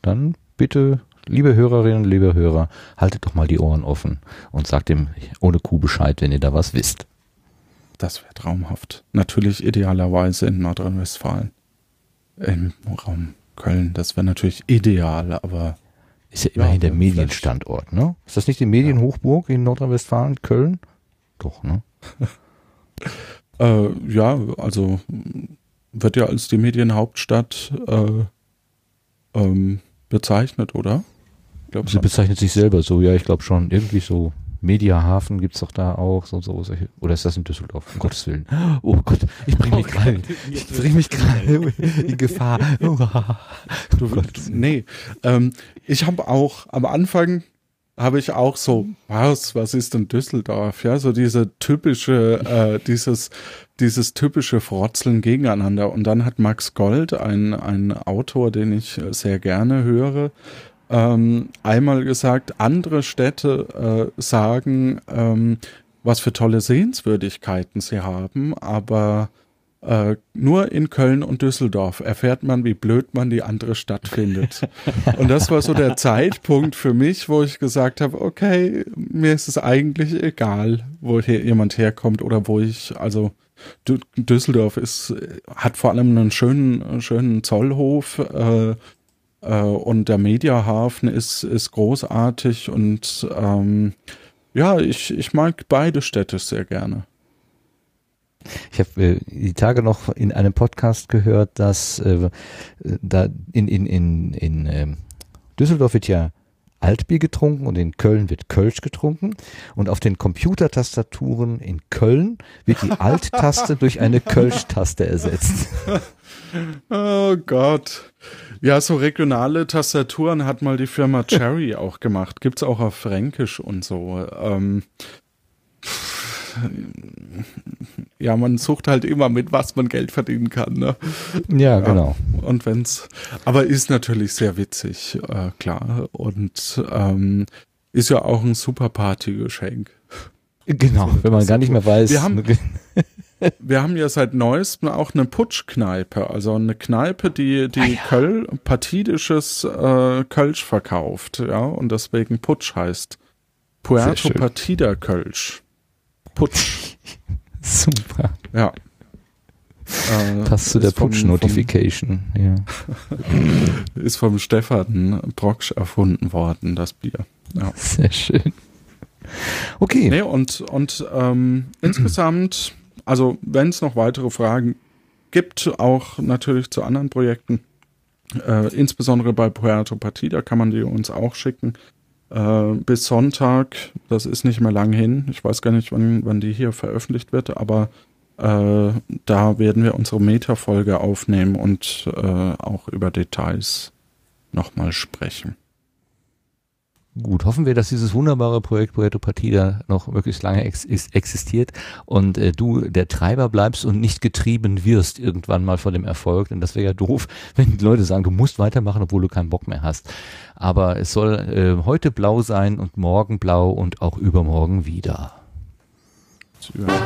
[SPEAKER 2] Dann bitte, liebe Hörerinnen, liebe Hörer, haltet doch mal die Ohren offen und sagt dem ohne Kuh Bescheid, wenn ihr da was wisst.
[SPEAKER 1] Das wäre traumhaft. Natürlich idealerweise in Nordrhein-Westfalen. Im Raum Köln. Das wäre natürlich ideal, aber
[SPEAKER 2] Ist ja immerhin
[SPEAKER 1] Ja,
[SPEAKER 2] der. Medienstandort, ne? Ist das nicht die Medienhochburg in Nordrhein-Westfalen, Köln? Doch, ne?
[SPEAKER 1] äh, ja, also wird ja als die Medienhauptstadt äh, ähm, bezeichnet, oder?
[SPEAKER 2] Sie
[SPEAKER 1] schon.
[SPEAKER 2] bezeichnet sich selber so, ja, ich glaube schon. Irgendwie so Mediahafen gibt's doch da auch, so, so, solche. Oder ist das in Düsseldorf? Um Gottes Willen. Oh Gott, ich bringe mich gerade, ich bringe mich gerade in Gefahr.
[SPEAKER 1] Du, du, nee, ähm, ich habe auch am Anfang habe ich auch so, was, was ist denn Düsseldorf? Ja, so diese typische, äh, dieses, dieses typische Frotzeln gegeneinander. Und dann hat Max Gold, ein, ein Autor, den ich sehr gerne höre, ähm, einmal gesagt, andere Städte äh, sagen, ähm, was für tolle Sehenswürdigkeiten sie haben, aber äh, nur in Köln und Düsseldorf erfährt man, wie blöd man die andere Stadt findet. und das war so der Zeitpunkt für mich, wo ich gesagt habe, okay, mir ist es eigentlich egal, wo hier jemand herkommt oder wo ich, also Dü- Düsseldorf ist, hat vor allem einen schönen, schönen Zollhof, äh, und der Mediahafen ist, ist großartig und ähm, ja, ich, ich mag beide Städte sehr gerne.
[SPEAKER 2] Ich habe äh, die Tage noch in einem Podcast gehört, dass äh, da in in in in ähm, Düsseldorf wird ja Altbier getrunken und in Köln wird Kölsch getrunken. Und auf den Computertastaturen in Köln wird die Alt-Taste durch eine Kölsch-Taste ersetzt.
[SPEAKER 1] Oh Gott. Ja, so regionale Tastaturen hat mal die Firma Cherry auch gemacht. Gibt's auch auf Fränkisch und so. Ähm, ja, man sucht halt immer mit, was man Geld verdienen kann. Ne?
[SPEAKER 2] Ja, genau.
[SPEAKER 1] Und wenn's, aber ist natürlich sehr witzig, äh, klar. Und ähm, ist ja auch ein super Partygeschenk.
[SPEAKER 2] Genau, wenn man gar nicht mehr weiß.
[SPEAKER 1] Wir haben, wir haben ja seit neuestem auch eine Putschkneipe, also eine Kneipe, die die
[SPEAKER 2] Ah, ja.
[SPEAKER 1] Köl partidisches äh, Kölsch verkauft, ja, und deswegen Putsch heißt. Puerto. Partida Kölsch. Putsch,
[SPEAKER 2] Super.
[SPEAKER 1] ja. Äh,
[SPEAKER 2] Passt zu der Push-Notification. Ja.
[SPEAKER 1] Ist vom Stefan Brocksch erfunden worden, das Bier. Ja.
[SPEAKER 2] Sehr schön. Okay.
[SPEAKER 1] Nee, und, und ähm, insgesamt, also wenn es noch weitere Fragen gibt, auch natürlich zu anderen Projekten, äh, insbesondere bei Puerto Partida kann man die uns auch schicken. Äh, bis Sonntag, das ist nicht mehr lang hin. Ich weiß gar nicht, wann, wann die hier veröffentlicht wird, aber äh, da werden wir unsere Meta-Folge aufnehmen und äh, auch über Details nochmal sprechen.
[SPEAKER 2] Gut, hoffen wir, dass dieses wunderbare Projekt Puerto Partida noch möglichst lange ex ist, existiert und äh, du der Treiber bleibst und nicht getrieben wirst irgendwann mal von dem Erfolg. Denn das wäre ja doof, wenn die Leute sagen, du musst weitermachen, obwohl du keinen Bock mehr hast. Aber es soll äh, heute blau sein und morgen blau und auch übermorgen wieder.
[SPEAKER 1] Da.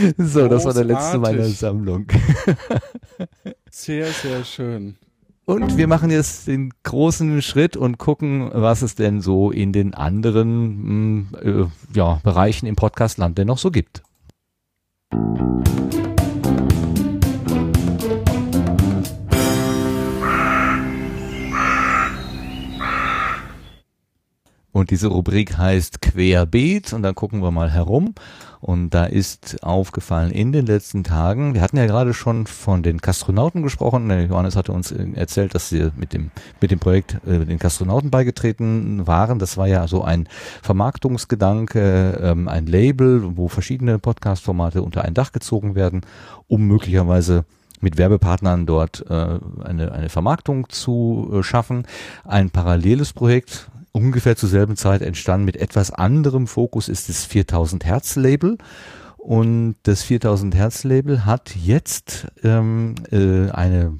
[SPEAKER 2] So, das war der letzte meiner Sammlung.
[SPEAKER 1] Sehr, sehr schön.
[SPEAKER 2] Und wir machen jetzt den großen Schritt und gucken, was es denn so in den anderen mh, äh, ja, Bereichen im Podcastland denn noch so gibt. Und diese Rubrik heißt Querbeet und dann gucken wir mal herum. Und da ist aufgefallen in den letzten Tagen, wir hatten ja gerade schon von den Kastronauten gesprochen. Johannes hatte uns äh, erzählt, dass sie mit dem, mit dem Projekt äh, den Kastronauten beigetreten waren. Das war ja so ein Vermarktungsgedanke, ähm, ein Label, wo verschiedene Podcast-Formate unter ein Dach gezogen werden, um möglicherweise mit Werbepartnern dort äh, eine, eine Vermarktung zu äh, schaffen. Ein paralleles Projekt, ungefähr zur selben Zeit entstanden mit etwas anderem Fokus, ist das 4000 Hertz Label. Und das 4000 Hertz Label hat jetzt ähm, äh, eine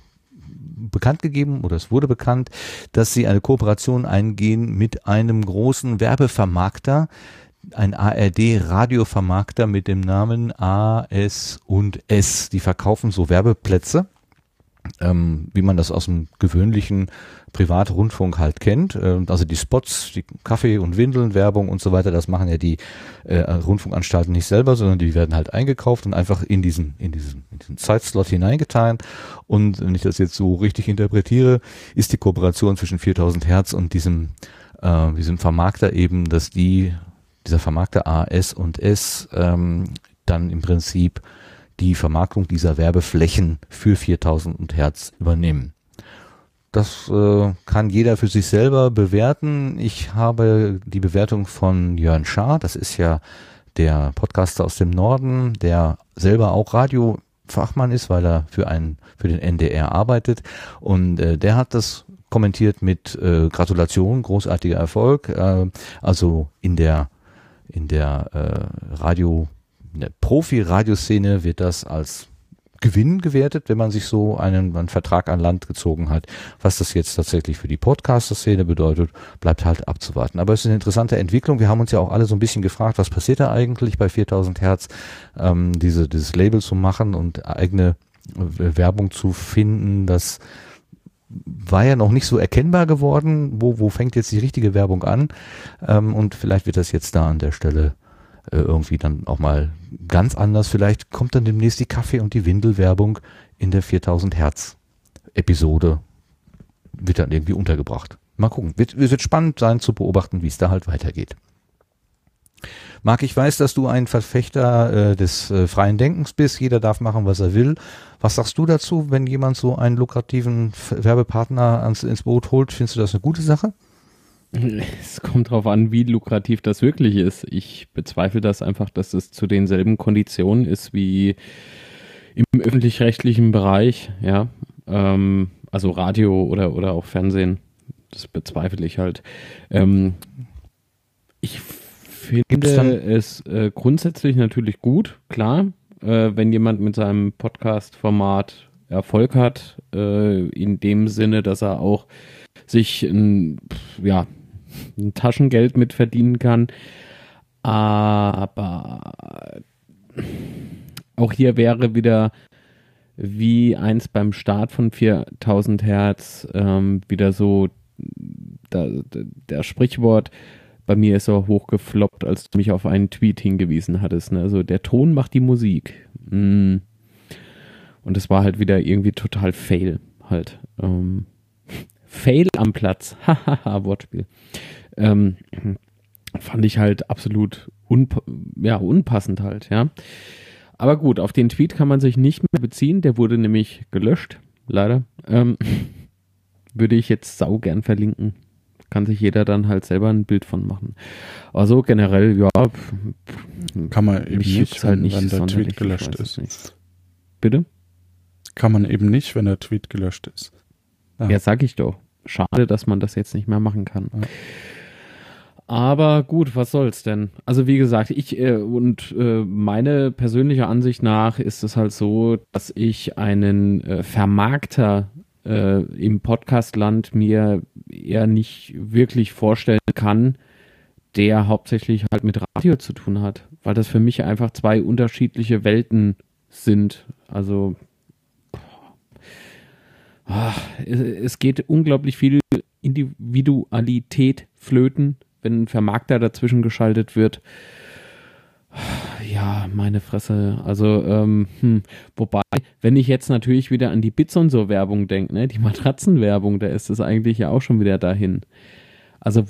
[SPEAKER 2] bekannt gegeben oder es wurde bekannt, dass sie eine Kooperation eingehen mit einem großen Werbevermarkter, ein ARD-Radiovermarkter mit dem Namen AS und S. Die verkaufen so Werbeplätze, ähm, wie man das aus dem gewöhnlichen Privatrundfunk halt kennt. Ähm, also die Spots, die Kaffee- und Windeln-Werbung und so weiter, das machen ja die äh, Rundfunkanstalten nicht selber, sondern die werden halt eingekauft und einfach in diesen, in diesen, in diesen Zeitslot hineingetan. Und wenn ich das jetzt so richtig interpretiere, ist die Kooperation zwischen 4000 Hertz und diesem, äh, diesem Vermarkter eben, dass die dieser Vermarkter A, S und S ähm, dann im Prinzip die Vermarktung dieser Werbeflächen für 4000 Hertz übernehmen. Das äh, kann jeder für sich selber bewerten. Ich habe die Bewertung von Jörn Schaar, das ist ja der Podcaster aus dem Norden, der selber auch Radiofachmann ist, weil er für einen für den NDR arbeitet und äh, der hat das kommentiert mit äh, Gratulation, großartiger Erfolg. Äh, also in der in der äh, Radio, in der Profi-Radioszene wird das als Gewinn gewertet, wenn man sich so einen, einen Vertrag an Land gezogen hat. Was das jetzt tatsächlich für die Podcaster-Szene bedeutet, bleibt halt abzuwarten. Aber es ist eine interessante Entwicklung. Wir haben uns ja auch alle so ein bisschen gefragt, was passiert da eigentlich bei 4000 Hertz, ähm, diese, dieses Label zu machen und eigene äh, Werbung zu finden, das war ja noch nicht so erkennbar geworden, wo, wo fängt jetzt die richtige Werbung an ähm, und vielleicht wird das jetzt da an der Stelle äh, irgendwie dann auch mal ganz anders. Vielleicht kommt dann demnächst die Kaffee- und die Windelwerbung in der 4000 Hertz Episode, wird dann irgendwie untergebracht. mal gucken. Wird, wird spannend sein zu beobachten, wie es da halt weitergeht. Marc, ich weiß, dass du ein Verfechter äh, des äh, freien Denkens bist. Jeder darf machen, was er will. Was sagst du dazu, wenn jemand so einen lukrativen Werbepartner ans, ins Boot holt? Findest du das eine gute Sache?
[SPEAKER 3] Es kommt darauf an, wie lukrativ das wirklich ist. Ich bezweifle das einfach, dass es zu denselben Konditionen ist wie im öffentlich-rechtlichen Bereich, ja. Ähm, also Radio oder, oder auch Fernsehen. Das bezweifle ich halt. Ähm, ich finde es äh, grundsätzlich natürlich gut, klar, äh, wenn jemand mit seinem Podcast-Format Erfolg hat, äh, in dem Sinne, dass er auch sich ein, ja, ein Taschengeld mit verdienen kann. Aber auch hier wäre wieder wie eins beim Start von 4000 Hertz ähm, wieder so da, da, der Sprichwort, bei mir ist er hochgefloppt, als du mich auf einen Tweet hingewiesen hattest. Ne? Also der Ton macht die Musik. Mm. Und es war halt wieder irgendwie total fail halt. Ähm, fail am Platz. Hahaha, Wortspiel. Ähm, fand ich halt absolut unpa ja, unpassend halt, ja. Aber gut, auf den Tweet kann man sich nicht mehr beziehen. Der wurde nämlich gelöscht, leider. Ähm, würde ich jetzt sau gern verlinken. Kann sich jeder dann halt selber ein Bild von machen. Also generell, ja.
[SPEAKER 1] Kann man eben
[SPEAKER 3] mich
[SPEAKER 1] nicht,
[SPEAKER 3] halt
[SPEAKER 1] wenn,
[SPEAKER 3] nicht
[SPEAKER 1] wenn der Tweet gelöscht ist.
[SPEAKER 3] Bitte?
[SPEAKER 1] Kann man eben nicht, wenn der Tweet gelöscht ist. Ja.
[SPEAKER 3] Ja, sag ich doch. Schade, dass man das jetzt nicht mehr machen kann.
[SPEAKER 1] Ja.
[SPEAKER 3] Aber gut, was soll's denn? Also wie gesagt, ich äh, und äh, meine persönliche Ansicht nach ist es halt so, dass ich einen äh, Vermarkter äh, im Podcastland mir eher nicht wirklich vorstellen kann, der hauptsächlich halt mit Radio zu tun hat, weil das für mich einfach zwei unterschiedliche Welten sind. Also es- es geht unglaublich viel Individualität flöten, wenn ein Vermarkter dazwischen geschaltet wird. Ja, meine Fresse. Also, ähm, hm. wobei, wenn ich jetzt natürlich wieder an die Bits und so Werbung denke, ne, die Matratzenwerbung, da ist es eigentlich ja auch schon wieder dahin. Also,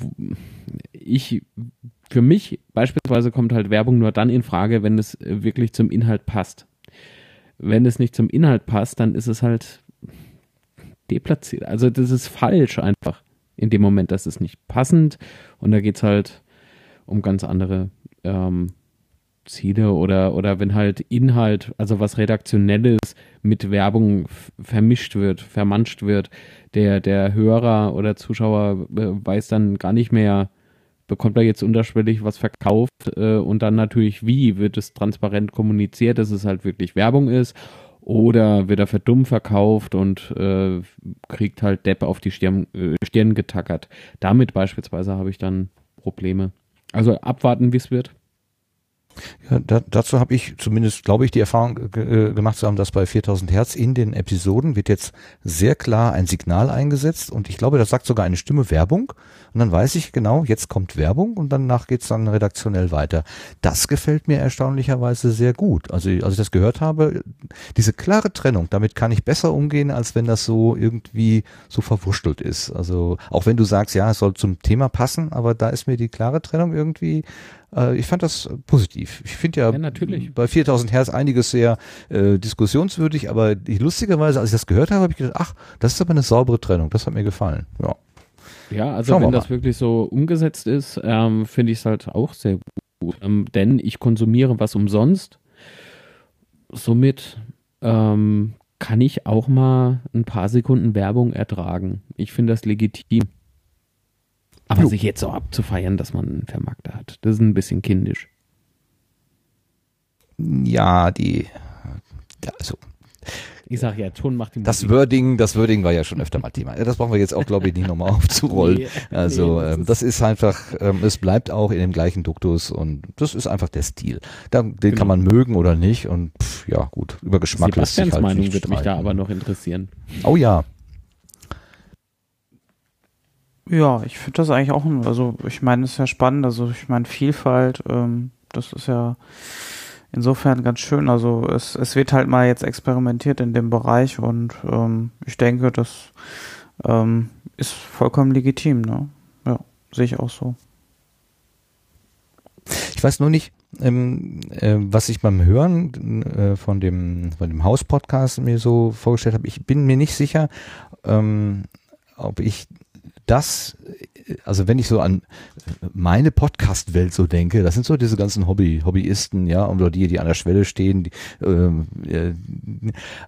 [SPEAKER 3] ich, für mich beispielsweise kommt halt Werbung nur dann in Frage, wenn es wirklich zum Inhalt passt. Wenn es nicht zum Inhalt passt, dann ist es halt deplatziert. Also das ist falsch einfach in dem Moment. Das ist nicht passend und da geht es halt um ganz andere ähm, Ziele oder, oder wenn halt Inhalt, also was Redaktionelles mit Werbung vermischt wird, vermanscht wird, der, der Hörer oder Zuschauer äh, weiß dann gar nicht mehr, bekommt er jetzt unterschwellig was verkauft äh, und dann natürlich wie wird es transparent kommuniziert, dass es halt wirklich Werbung ist oder wird er für dumm verkauft und äh, kriegt halt Depp auf die Stirn, äh, Stirn getackert. Damit beispielsweise habe ich dann Probleme. Also abwarten, wie es wird.
[SPEAKER 2] Ja, da, dazu habe ich zumindest, glaube ich, die Erfahrung äh, gemacht zu haben, dass bei 4000 Hertz in den Episoden wird jetzt sehr klar ein Signal eingesetzt und ich glaube, das sagt sogar eine Stimme Werbung und dann weiß ich genau, jetzt kommt Werbung und danach geht's dann redaktionell weiter. Das gefällt mir erstaunlicherweise sehr gut. Also als ich das gehört habe, diese klare Trennung, damit kann ich besser umgehen, als wenn das so irgendwie so verwurschtelt ist. Also auch wenn du sagst, ja, es soll zum Thema passen, aber da ist mir die klare Trennung irgendwie äh, ich fand das positiv. Ich finde ja,
[SPEAKER 3] Ja, natürlich.
[SPEAKER 2] bei 4000 Hertz einiges sehr äh, diskussionswürdig, aber ich, lustigerweise, als ich das gehört habe, habe ich gedacht, ach, das ist aber eine saubere Trennung. Das hat mir gefallen. Ja.
[SPEAKER 3] Ja, also
[SPEAKER 2] Schauen wir
[SPEAKER 3] wenn
[SPEAKER 2] mal.
[SPEAKER 3] das wirklich so umgesetzt ist, ähm, finde ich es halt auch sehr gut. Ähm, denn ich konsumiere was umsonst. Somit ähm, kann ich auch mal ein paar Sekunden Werbung ertragen. Ich finde das legitim. Aber
[SPEAKER 2] Jo.
[SPEAKER 3] sich jetzt so abzufeiern, dass man einen Vermarkter hat, das ist ein bisschen kindisch.
[SPEAKER 2] Ja, die, also
[SPEAKER 3] Ich sage ja, Ton macht die
[SPEAKER 2] das
[SPEAKER 3] Musik.
[SPEAKER 2] Wording, das Wording war ja schon öfter mal Thema. Ja, Das brauchen wir jetzt auch, glaube ich, nicht nochmal aufzurollen.
[SPEAKER 3] Nee,
[SPEAKER 2] Also
[SPEAKER 3] nee, das
[SPEAKER 2] ähm,
[SPEAKER 3] ist-
[SPEAKER 2] das ist einfach, ähm, es bleibt auch in dem gleichen Duktus und das ist einfach der Stil. Da, den
[SPEAKER 3] Genau.
[SPEAKER 2] kann man mögen oder nicht und pff, ja gut, über Geschmack lässt sich
[SPEAKER 3] Sebastians
[SPEAKER 2] halt
[SPEAKER 3] Meinung würde mich da aber noch interessieren.
[SPEAKER 2] Oh ja,
[SPEAKER 4] Ja, ich finde das eigentlich auch, also ich meine, es ist ja spannend, also ich meine Vielfalt, ähm, das ist ja insofern ganz schön. Also es, es wird halt mal jetzt experimentiert in dem Bereich und ähm, ich denke, dass ähm, ist vollkommen legitim, ne? Ja, sehe ich auch so.
[SPEAKER 2] Ich weiß nur nicht, ähm, äh, was ich beim Hören äh, von dem von dem Haus-Podcast mir so vorgestellt habe. Ich bin mir nicht sicher, ähm, ob ich das, also wenn ich so an meine Podcast-Welt so denke, das sind so diese ganzen Hobby, Hobbyisten, ja, oder die, die an der Schwelle stehen, die, ähm, äh,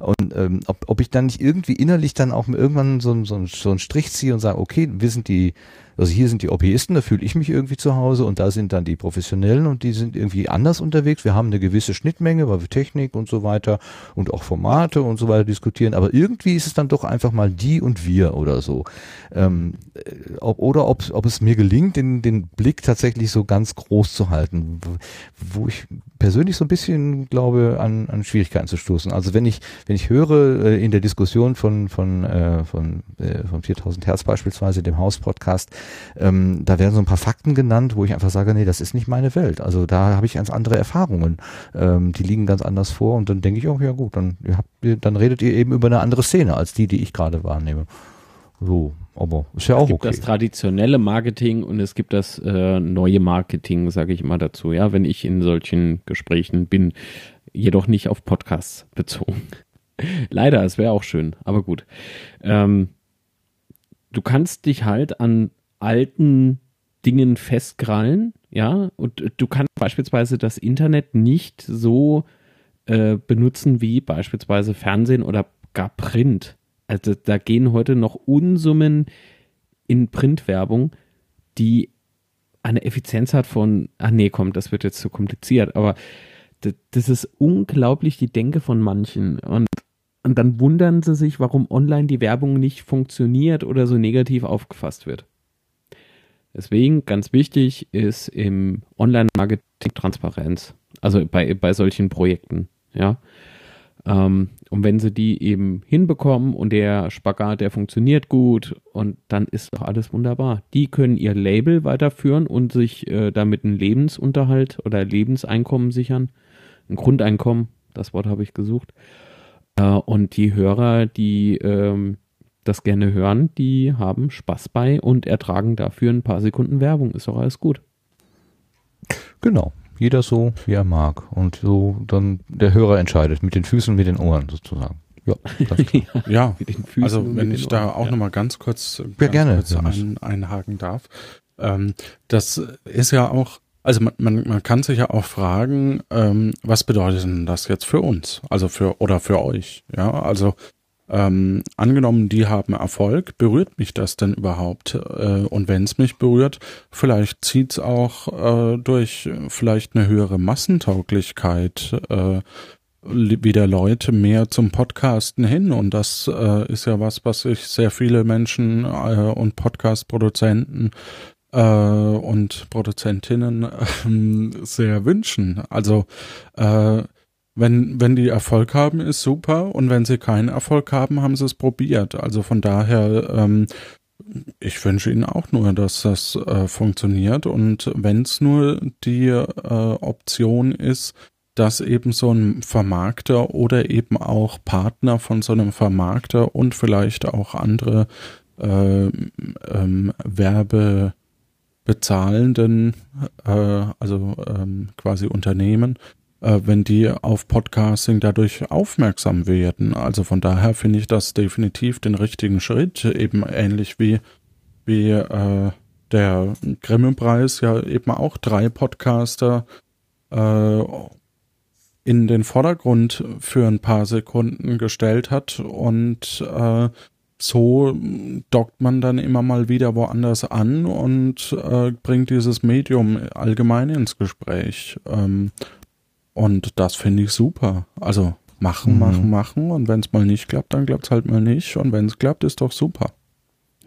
[SPEAKER 2] und ähm, ob, ob ich dann nicht irgendwie innerlich dann auch irgendwann so, so, so einen Strich ziehe und sage, okay, wir sind die, also hier sind die Hobbyisten, da fühle ich mich irgendwie zu Hause und da sind dann die Professionellen und die sind irgendwie anders unterwegs. Wir haben eine gewisse Schnittmenge, weil wir Technik und so weiter und auch Formate und so weiter diskutieren, aber irgendwie ist es dann doch einfach mal die und wir oder so. Ähm, äh, ob, oder ob, ob es mir gelingt, den, den Blick tatsächlich so ganz groß zu halten, wo ich persönlich so ein bisschen glaube, an, an Schwierigkeiten zu stoßen. Also wenn ich, wenn ich höre äh, in der Diskussion von, von, äh, von, äh, von 4000 Hertz beispielsweise, dem Haus-Podcast, ähm, da werden so ein paar Fakten genannt, wo ich einfach sage, nee, das ist nicht meine Welt. Also da habe ich ganz andere Erfahrungen. Ähm, die liegen ganz anders vor und dann denke ich auch, ja gut, dann, ihr habt, dann redet ihr eben über eine andere Szene als die, die ich gerade wahrnehme. So, aber ist ja
[SPEAKER 3] es
[SPEAKER 2] auch
[SPEAKER 3] gibt
[SPEAKER 2] okay.
[SPEAKER 3] das traditionelle Marketing und es gibt das äh, neue Marketing, sage ich immer dazu, ja, wenn ich in solchen Gesprächen bin, jedoch nicht auf Podcasts bezogen. Leider, es wäre auch schön, aber gut. Ähm, du kannst dich halt an alten Dingen festkrallen, ja, und du kannst beispielsweise das Internet nicht so äh, benutzen wie beispielsweise Fernsehen oder gar Print. Also da gehen heute noch Unsummen in Printwerbung, die eine Effizienz hat von, ach nee, komm, das wird jetzt zu kompliziert, aber das, das ist unglaublich die Denke von manchen und, und dann wundern sie sich, warum online die Werbung nicht funktioniert oder so negativ aufgefasst wird. Deswegen ganz wichtig ist im Online-Marketing Transparenz, also bei, bei solchen Projekten, ja. Ähm, und wenn sie die eben hinbekommen und der Spagat, der funktioniert gut und dann ist doch alles wunderbar. Die können ihr Label weiterführen und sich äh, damit einen Lebensunterhalt oder Lebenseinkommen sichern. Ein Grundeinkommen, das Wort habe ich gesucht. Äh, und die Hörer, die ähm, das gerne hören, die haben Spaß bei und ertragen dafür ein paar Sekunden Werbung. Ist doch alles gut.
[SPEAKER 2] Genau. Jeder so, wie er mag. Und so dann der Hörer entscheidet, mit den Füßen und mit den Ohren sozusagen. Ja.
[SPEAKER 1] Ja,
[SPEAKER 3] Mit den Füßen
[SPEAKER 1] also wenn
[SPEAKER 3] mit
[SPEAKER 1] ich
[SPEAKER 3] den
[SPEAKER 1] da auch
[SPEAKER 3] ja.
[SPEAKER 1] noch mal ganz kurz, ganz
[SPEAKER 2] gerne,
[SPEAKER 1] kurz ein, einhaken darf. Ähm, das ist ja auch, also man, man, man kann sich ja auch fragen, ähm, was bedeutet denn das jetzt für uns? Also für oder für euch? Ja, also ähm, angenommen, die haben Erfolg, berührt mich das denn überhaupt? Äh, und wenn es mich berührt, vielleicht zieht's auch äh, durch vielleicht eine höhere Massentauglichkeit äh, wieder Leute mehr zum Podcasten hin. Und das äh, ist ja was, was sich sehr viele Menschen äh, und Podcast-Produzenten äh, und Produzentinnen sehr wünschen. Also äh, wenn, wenn die Erfolg haben, ist super. Und wenn sie keinen Erfolg haben, haben sie es probiert. Also von daher, ähm, ich wünsche Ihnen auch nur, dass das äh, funktioniert. Und wenn es nur die äh, Option ist, dass eben so ein Vermarkter oder eben auch Partner von so einem Vermarkter und vielleicht auch andere äh, ähm, Werbebezahlenden, äh, also ähm, quasi Unternehmen, äh, wenn die auf Podcasting dadurch aufmerksam werden. Also von daher finde ich das definitiv den richtigen Schritt, eben ähnlich wie, wie äh, der Grimme-Preis ja eben auch drei Podcaster äh, in den Vordergrund für ein paar Sekunden gestellt hat und äh, so dockt man dann immer mal wieder woanders an und äh, bringt dieses Medium allgemein ins Gespräch. Ähm, und das finde ich super. Also machen,
[SPEAKER 2] Mhm.
[SPEAKER 1] machen, machen und wenn es mal nicht klappt, dann klappt es halt mal nicht und wenn es klappt, ist doch super.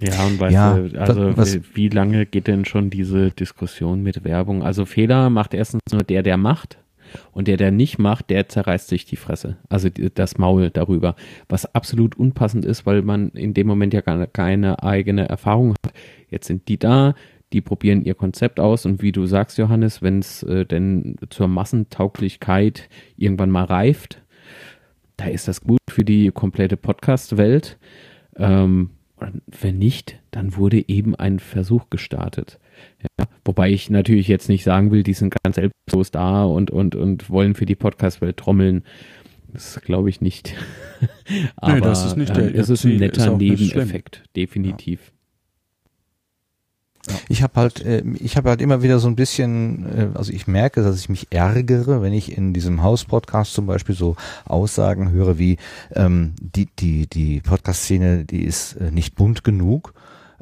[SPEAKER 3] Ja, und weißt
[SPEAKER 2] Ja,
[SPEAKER 3] du, also
[SPEAKER 2] was-
[SPEAKER 3] wie, wie lange geht denn schon diese Diskussion mit Werbung? Also Fehler macht erstens nur der, der macht. Und der, der nicht macht, der zerreißt sich die Fresse. Also die- das Maul darüber. Was absolut unpassend ist, weil man in dem Moment ja gar keine eigene Erfahrung hat. Jetzt sind die da, die probieren ihr Konzept aus und wie du sagst, Johannes, wenn es äh, denn zur Massentauglichkeit irgendwann mal reift, da ist das gut für die komplette Podcast-Welt. Ähm, wenn nicht, dann wurde eben ein Versuch gestartet. Ja, wobei ich natürlich jetzt nicht sagen will, die sind ganz selbstlos da und, und, und wollen für die Podcast-Welt trommeln. Das glaube ich nicht. Aber
[SPEAKER 1] das ist nicht der-
[SPEAKER 3] ähm, es ist ein
[SPEAKER 1] Ziel, ist
[SPEAKER 3] netter
[SPEAKER 1] auch nicht
[SPEAKER 3] Definitiv.
[SPEAKER 2] Ich habe halt, äh, ich habe halt immer wieder so ein bisschen, äh, also ich merke, dass ich mich ärgere, wenn ich in diesem Haus-Podcast zum Beispiel so Aussagen höre wie ähm, die die die Podcast-Szene, die ist äh, nicht bunt genug.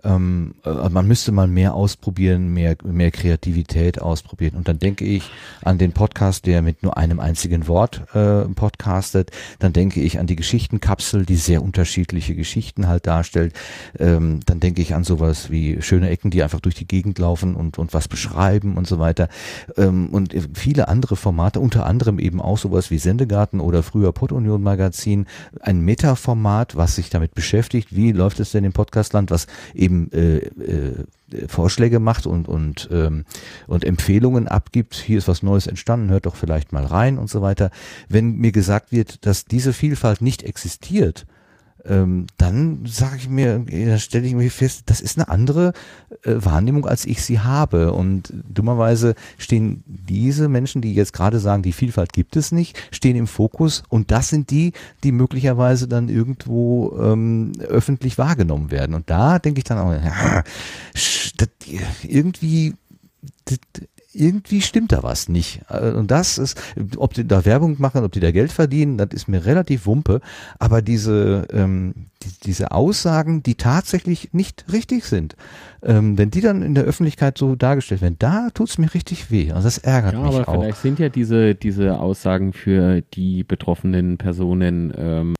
[SPEAKER 2] Ähm, äh, man müsste mal mehr ausprobieren, mehr mehr Kreativität ausprobieren. Und dann denke ich an den Podcast, der mit nur einem einzigen Wort äh, podcastet. Dann denke ich an die Geschichtenkapsel, die sehr unterschiedliche Geschichten halt darstellt. Ähm, dann denke ich an sowas wie schöne Ecken, die einfach durch die Gegend laufen und, und was beschreiben und so weiter. Ähm, und viele andere Formate, unter anderem eben auch sowas wie Sendegarten oder früher Podunion Magazin, ein Meta-Format, was sich damit beschäftigt, wie läuft es denn im Podcastland, was eben äh, äh, Vorschläge macht und und ähm, und Empfehlungen abgibt. Hier ist was Neues entstanden, hört doch vielleicht mal rein und so weiter. Wenn mir gesagt wird, dass diese Vielfalt nicht existiert, ähm, dann sage ich mir, dann stelle ich mir fest, das ist eine andere äh, Wahrnehmung, als ich sie habe. Und dummerweise stehen diese Menschen, die jetzt gerade sagen, die Vielfalt gibt es nicht, stehen im Fokus und das sind die, die möglicherweise dann irgendwo ähm, öffentlich wahrgenommen werden. Und da denke ich dann auch, ja, irgendwie irgendwie stimmt da was nicht. Äh, Und das ist, ob die da Werbung machen, ob die da Geld verdienen, das ist mir relativ wumpe. Aber diese, ähm, die, diese Aussagen, die tatsächlich nicht richtig sind, ähm, wenn die dann in der Öffentlichkeit so dargestellt werden, da tut's mir richtig weh. Und das ärgert
[SPEAKER 3] Ja,
[SPEAKER 2] mich
[SPEAKER 3] aber
[SPEAKER 2] auch.
[SPEAKER 3] vielleicht sind ja diese, diese Aussagen für die betroffenen Personen ähm,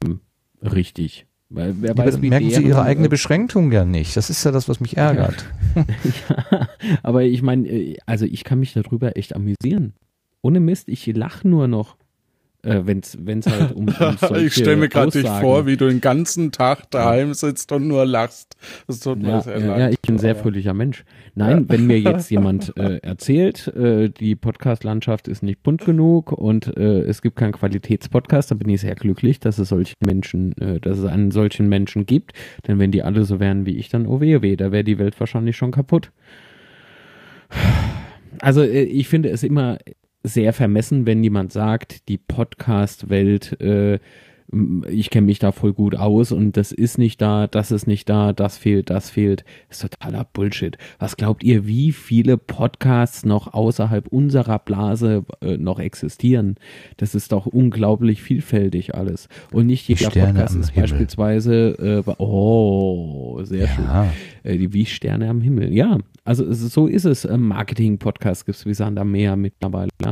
[SPEAKER 3] richtig. Weil wer weiß, wie
[SPEAKER 2] merken sie ihre eigene Beschränkung ja nicht. Das ist ja das, was mich ärgert.
[SPEAKER 3] ja, aber ich meine, äh, also ich kann mich darüber echt amüsieren. Ohne Mist, ich lache nur noch, äh, wenn's wenn's halt um, um solche
[SPEAKER 1] ich stelle mir gerade dich vor, wie du den ganzen Tag daheim sitzt und nur lachst. Das tut mir
[SPEAKER 3] Ja,
[SPEAKER 1] sehr
[SPEAKER 3] ja,
[SPEAKER 1] leid.
[SPEAKER 3] ja, ich bin ein sehr fröhlicher Mensch. Nein, wenn mir jetzt jemand äh, erzählt, äh, die Podcast-Landschaft ist nicht bunt genug und äh, es gibt keinen Qualitätspodcast, dann bin ich sehr glücklich, dass es solche Menschen, äh, dass es einen solchen Menschen gibt. Denn wenn die alle so wären wie ich, dann oh weh, oh weh, da wäre die Welt wahrscheinlich schon kaputt. Also äh, ich finde es immer sehr vermessen, wenn jemand sagt, die Podcast-Welt, äh, ich kenne mich da voll gut aus und das ist nicht da, das ist nicht da, das fehlt, das fehlt. Das ist totaler Bullshit. Was glaubt ihr, wie viele Podcasts noch außerhalb unserer Blase äh, noch existieren? Das ist doch unglaublich vielfältig alles. Und nicht jeder
[SPEAKER 2] Sterne
[SPEAKER 3] Podcast ist
[SPEAKER 2] Himmel.
[SPEAKER 3] beispielsweise, äh, oh, sehr schön
[SPEAKER 2] Ja.
[SPEAKER 3] äh, die wie Sterne am Himmel. Ja, also so ist es. Ähm, Marketing-Podcast gibt es wie Sand am Meer mittlerweile. Ja.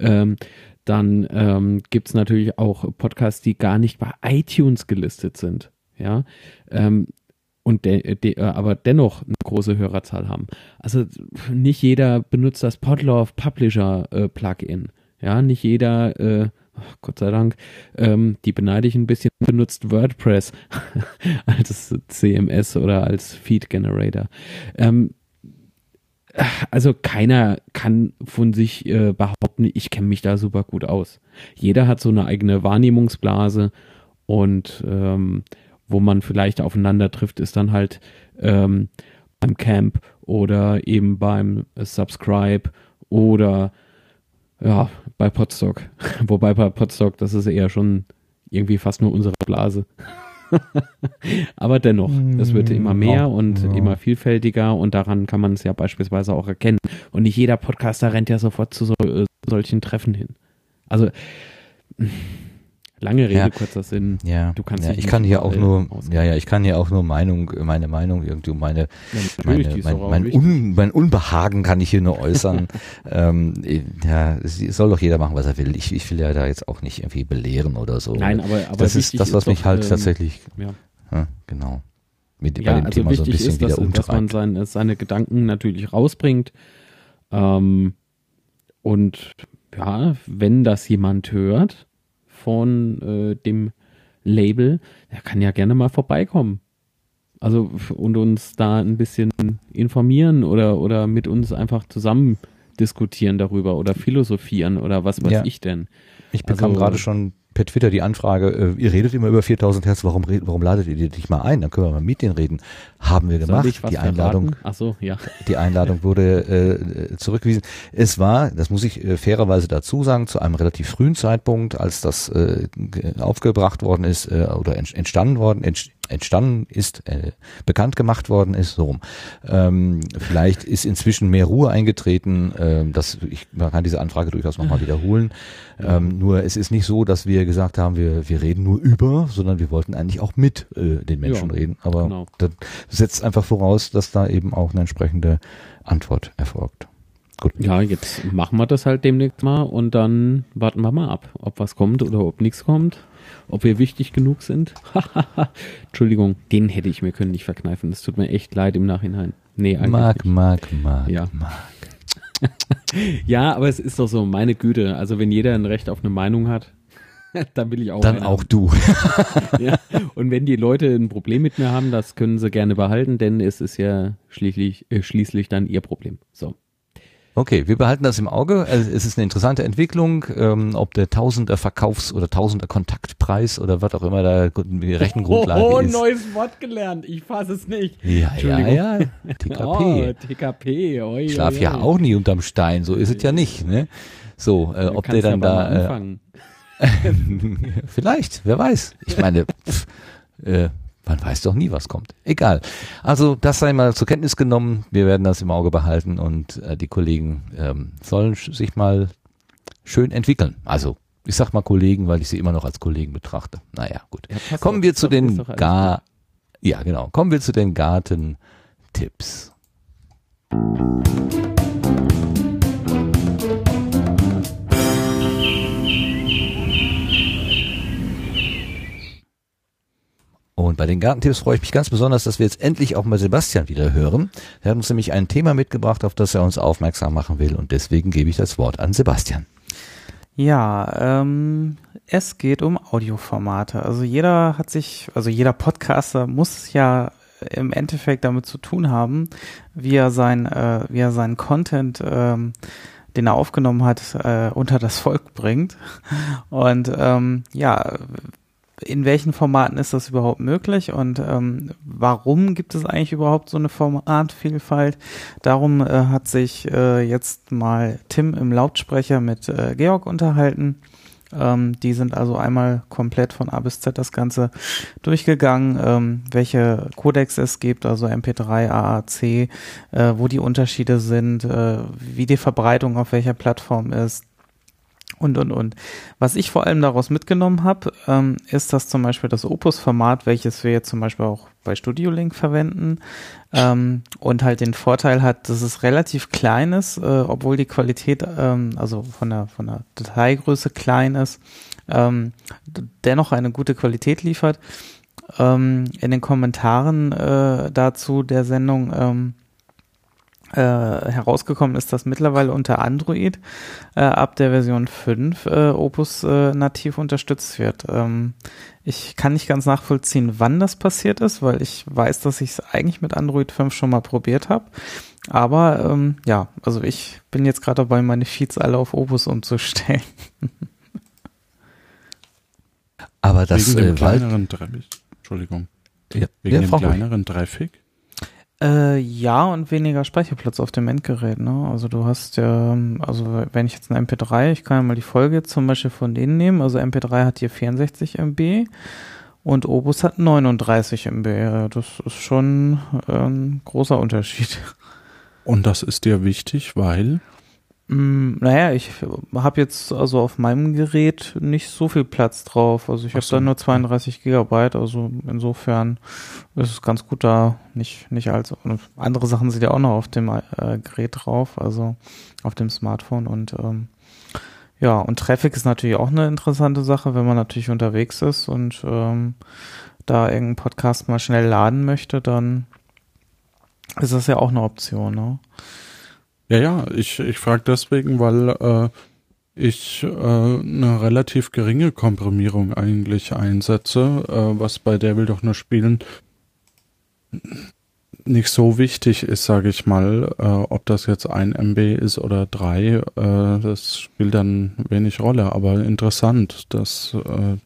[SPEAKER 3] Ähm, dann ähm, gibt es natürlich auch Podcasts, die gar nicht bei iTunes gelistet sind. Ja. Ähm, und de, de, äh, aber dennoch eine große Hörerzahl haben. Also nicht jeder benutzt das Podlove Publisher äh, Plugin. Ja, nicht jeder, äh, Gott sei Dank, ähm, die beneide ich ein bisschen, benutzt WordPress als CMS oder als Feed Generator. Ähm, also keiner kann von sich äh, behaupten, ich kenne mich da super gut aus. Jeder hat so eine eigene Wahrnehmungsblase und ähm, wo man vielleicht aufeinander trifft, ist dann halt ähm, beim Camp oder eben beim Subscribe oder ja, bei Podstock. Wobei bei Podstock, das ist eher schon irgendwie fast nur unsere Blase. Aber dennoch, es wird immer mehr und immer vielfältiger und daran kann man es ja beispielsweise auch erkennen. Und nicht jeder Podcaster rennt ja sofort zu so, äh, solchen Treffen hin. Also lange Rede,
[SPEAKER 2] Ja.
[SPEAKER 3] kurzer Sinn.
[SPEAKER 2] Ja,
[SPEAKER 3] Du kannst
[SPEAKER 2] ja ich kann hier auch nur,
[SPEAKER 3] auskennen.
[SPEAKER 2] ja, ja, ich kann hier auch nur Meinung, meine Meinung irgendwie, meine,
[SPEAKER 3] Ja,
[SPEAKER 2] meine
[SPEAKER 3] ist
[SPEAKER 2] mein, mein. Un, mein Unbehagen kann ich hier nur äußern. ähm, ja, es soll doch jeder machen, was er will. Ich, ich will ja da jetzt auch nicht irgendwie belehren oder so.
[SPEAKER 3] Nein, aber, aber
[SPEAKER 2] das ist das, was mich
[SPEAKER 3] doch,
[SPEAKER 2] halt
[SPEAKER 3] ähm,
[SPEAKER 2] tatsächlich,
[SPEAKER 3] Ja.
[SPEAKER 2] genau, mit bei
[SPEAKER 3] Ja,
[SPEAKER 2] dem
[SPEAKER 3] also
[SPEAKER 2] Thema so ein bisschen
[SPEAKER 3] ist, dass,
[SPEAKER 2] wieder
[SPEAKER 3] dass man
[SPEAKER 2] umtreibt.
[SPEAKER 3] seine, seine Gedanken natürlich rausbringt. Ähm, und ja, wenn das jemand hört von äh, dem Label, der kann ja gerne mal vorbeikommen. Also und uns da ein bisschen informieren oder, oder mit uns einfach zusammen diskutieren darüber oder philosophieren oder was weiß
[SPEAKER 2] Ja.
[SPEAKER 3] ich denn.
[SPEAKER 2] Ich bekam
[SPEAKER 3] also-
[SPEAKER 2] gerade schon per Twitter die Anfrage, äh, ihr redet immer über 4000 Hertz, warum, warum ladet ihr die nicht mal ein? Dann können wir mal mit denen reden. Haben wir gemacht. Die Einladung?
[SPEAKER 3] Ach so, ja.
[SPEAKER 2] die Einladung wurde äh, zurückgewiesen. Es war, das muss ich äh, fairerweise dazu sagen, zu einem relativ frühen Zeitpunkt, als das äh, ge- aufgebracht worden ist äh, oder ent- entstanden worden, ent, entstanden ist, äh, bekannt gemacht worden ist, so rum. Ähm, vielleicht ist inzwischen mehr Ruhe eingetreten. Ähm, das, ich, man kann diese Anfrage durchaus nochmal wiederholen. Ähm, nur es ist nicht so, dass wir gesagt haben, wir, wir reden nur über, sondern wir wollten eigentlich auch mit äh, den Menschen
[SPEAKER 3] Ja,
[SPEAKER 2] reden. Aber
[SPEAKER 3] genau.
[SPEAKER 2] das setzt einfach voraus, dass da eben auch eine entsprechende Antwort erfolgt. Gut.
[SPEAKER 3] Ja, jetzt machen wir das halt demnächst mal und dann warten wir mal ab, ob was kommt oder ob nichts kommt. Ob wir wichtig genug sind. Entschuldigung, den hätte ich mir können nicht verkneifen. Das tut mir echt leid im Nachhinein. Nee, eigentlich
[SPEAKER 2] Mark,
[SPEAKER 3] nicht.
[SPEAKER 2] Mark, Mark,
[SPEAKER 3] Ja.
[SPEAKER 2] Mark.
[SPEAKER 3] Ja, aber es ist doch so, meine Güte. Also wenn jeder ein Recht auf eine Meinung hat, dann will ich auch.
[SPEAKER 2] Dann auch du.
[SPEAKER 3] Ja. Und wenn die Leute ein Problem mit mir haben, das können sie gerne behalten, denn es ist ja schließlich, äh, schließlich dann ihr Problem. So.
[SPEAKER 2] Okay, wir behalten das im Auge. Also Es ist eine interessante Entwicklung, ähm, ob der Tausender Verkaufs- oder Tausender Kontaktpreis oder was auch immer da die Rechengrundlage
[SPEAKER 3] oh,
[SPEAKER 2] ist.
[SPEAKER 3] neues Wort gelernt. Ich fasse es nicht.
[SPEAKER 2] Ja, ja, ja. TKP.
[SPEAKER 3] Oh, TKP. Oi,
[SPEAKER 2] Ich schlaf
[SPEAKER 3] oi,
[SPEAKER 2] ja
[SPEAKER 3] oi.
[SPEAKER 2] auch nie unterm Stein, so ist es ja nicht. Ne? So, äh, ob der dann da äh. Vielleicht, wer weiß. Ich meine, pff, äh, man weiß doch nie, was kommt. Egal. Also das sei mal zur Kenntnis genommen. Wir werden das im Auge behalten und äh, die Kollegen ähm, sollen sich mal schön entwickeln. Also ich sag mal Kollegen, weil ich sie immer noch als Kollegen betrachte. Naja, gut.
[SPEAKER 3] Ja,
[SPEAKER 2] Kommen wir zu den Gar ja genau. Kommen wir zu den Gartentipps. Und bei den Gartentipps freue ich mich ganz besonders, dass wir jetzt endlich auch mal Sebastian wieder hören. Er hat uns nämlich ein Thema mitgebracht, auf das er uns aufmerksam machen will und deswegen gebe ich das Wort an Sebastian.
[SPEAKER 4] Ja, ähm, es geht um Audioformate. Also jeder hat sich, also jeder Podcaster muss ja im Endeffekt damit zu tun haben, wie er sein, äh, wie er seinen Content, ähm, den er aufgenommen hat, äh, unter das Volk bringt. Und ähm, ja, in welchen Formaten ist das überhaupt möglich und ähm, warum gibt es eigentlich überhaupt so eine Formatvielfalt? Darum äh, hat sich äh, jetzt mal Tim im Lautsprecher mit äh, Georg unterhalten. Ähm, die sind also einmal komplett von A bis Z das Ganze durchgegangen, ähm, welche Codecs es gibt, also MP3, AAC, äh, wo die Unterschiede sind, äh, wie die Verbreitung auf welcher Plattform ist, und, und, und. Was ich vor allem daraus mitgenommen habe, ähm, ist, dass zum Beispiel das Opus-Format, welches wir jetzt zum Beispiel auch bei Studio Link verwenden, ähm, und halt den Vorteil hat, dass es relativ klein ist, äh, obwohl die Qualität, ähm, also von der, von der Dateigröße klein ist, ähm, dennoch eine gute Qualität liefert. Ähm, in den Kommentaren äh, dazu der Sendung ähm, äh, herausgekommen ist, dass mittlerweile unter Android äh, ab der Version 5 äh, Opus äh, nativ unterstützt wird. Ähm, ich kann nicht ganz nachvollziehen, wann das passiert ist, weil ich weiß, dass ich es eigentlich mit Android 5 schon mal probiert habe. Aber ähm, ja, also ich bin jetzt gerade dabei, meine Feeds alle auf Opus umzustellen.
[SPEAKER 2] Aber das
[SPEAKER 1] Wegen dem
[SPEAKER 2] äh,
[SPEAKER 1] kleineren Traffic. Entschuldigung.
[SPEAKER 2] ja,
[SPEAKER 1] Wegen
[SPEAKER 2] ja,
[SPEAKER 1] dem kleineren Traffic.
[SPEAKER 4] Äh, ja, und weniger Speicherplatz auf dem Endgerät, ne? Also du hast ja, also wenn ich jetzt ein MP3, ich kann ja mal die Folge zum Beispiel von denen nehmen, also MP3 hat hier 64 MB und Obus hat 39 MB. Das ist schon ein großer Unterschied.
[SPEAKER 1] Und das ist dir wichtig, weil
[SPEAKER 4] Mm, naja, ich habe jetzt also auf meinem Gerät nicht so viel Platz drauf. Also ich habe
[SPEAKER 1] so.
[SPEAKER 4] da nur 32 Gigabyte. Also insofern ist es ganz gut da nicht nicht als andere Sachen sind ja auch noch auf dem äh, Gerät drauf, also auf dem Smartphone und ähm, ja und Traffic ist natürlich auch eine interessante Sache, wenn man natürlich unterwegs ist und ähm, da irgendeinen Podcast mal schnell laden möchte, dann ist das ja auch eine Option. Ne?
[SPEAKER 1] Ja, ja, ich, ich frage deswegen, weil äh, ich äh, eine relativ geringe Komprimierung eigentlich einsetze, äh, was bei Der will doch nur spielen nicht so wichtig ist, sage ich mal, äh, ob das jetzt ein MB ist oder drei, äh, das spielt dann wenig Rolle. Aber interessant, dass äh,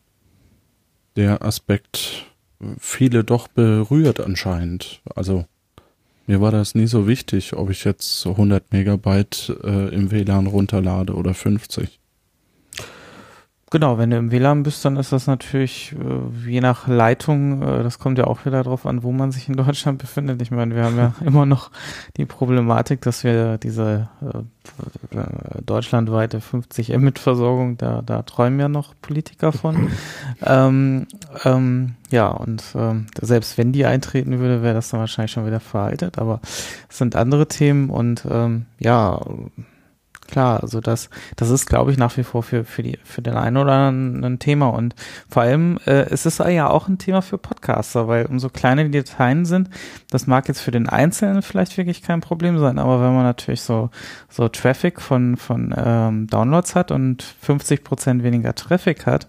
[SPEAKER 1] der Aspekt viele doch berührt anscheinend. Also mir war das nie so wichtig, ob ich jetzt 100 Megabyte äh, im WLAN runterlade oder 50.
[SPEAKER 4] Genau, wenn du im WLAN bist, dann ist das natürlich äh, je nach Leitung, äh, das kommt ja auch wieder darauf an, wo man sich in Deutschland befindet. Ich meine, wir haben ja immer noch die Problematik, dass wir diese äh, äh deutschlandweite 50 Mbit-Versorgung, da, da träumen ja noch Politiker von. ähm, ähm, ja, und ähm, selbst wenn die eintreten würde, wäre das dann wahrscheinlich schon wieder veraltet, aber es sind andere Themen und ähm, ja, klar, also das, das ist, glaube ich, nach wie vor für, für, die, für den einen oder anderen ein Thema. Und vor allem äh, es ist ja auch ein Thema für Podcaster, weil umso kleiner die Dateien sind, das mag jetzt für den Einzelnen vielleicht wirklich kein Problem sein, aber wenn man natürlich so, so Traffic von, von ähm, Downloads hat und 50 Prozent weniger Traffic hat,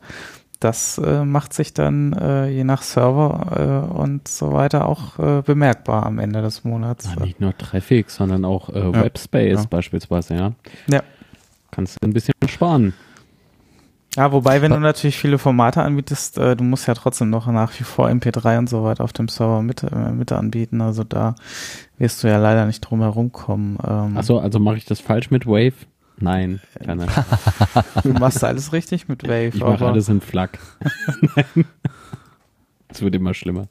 [SPEAKER 4] das äh, macht sich dann äh, je nach Server äh, und so weiter auch äh, bemerkbar am Ende des Monats.
[SPEAKER 3] Ja, nicht nur Traffic, sondern auch äh, ja. Webspace ja. beispielsweise, ja.
[SPEAKER 4] Ja.
[SPEAKER 3] Kannst du ein bisschen sparen.
[SPEAKER 4] Ja, wobei, wenn du natürlich viele Formate anbietest, äh, du musst ja trotzdem noch nach wie vor MP3 und so weiter auf dem Server mit, äh, mit anbieten. Also da wirst du ja leider nicht drum herum kommen.
[SPEAKER 3] Ähm, Achso, also mache ich das falsch mit Wave? Nein, keine.
[SPEAKER 4] du machst alles richtig mit Wave.
[SPEAKER 3] Ich mache alles in FLAC. Es wird immer schlimmer.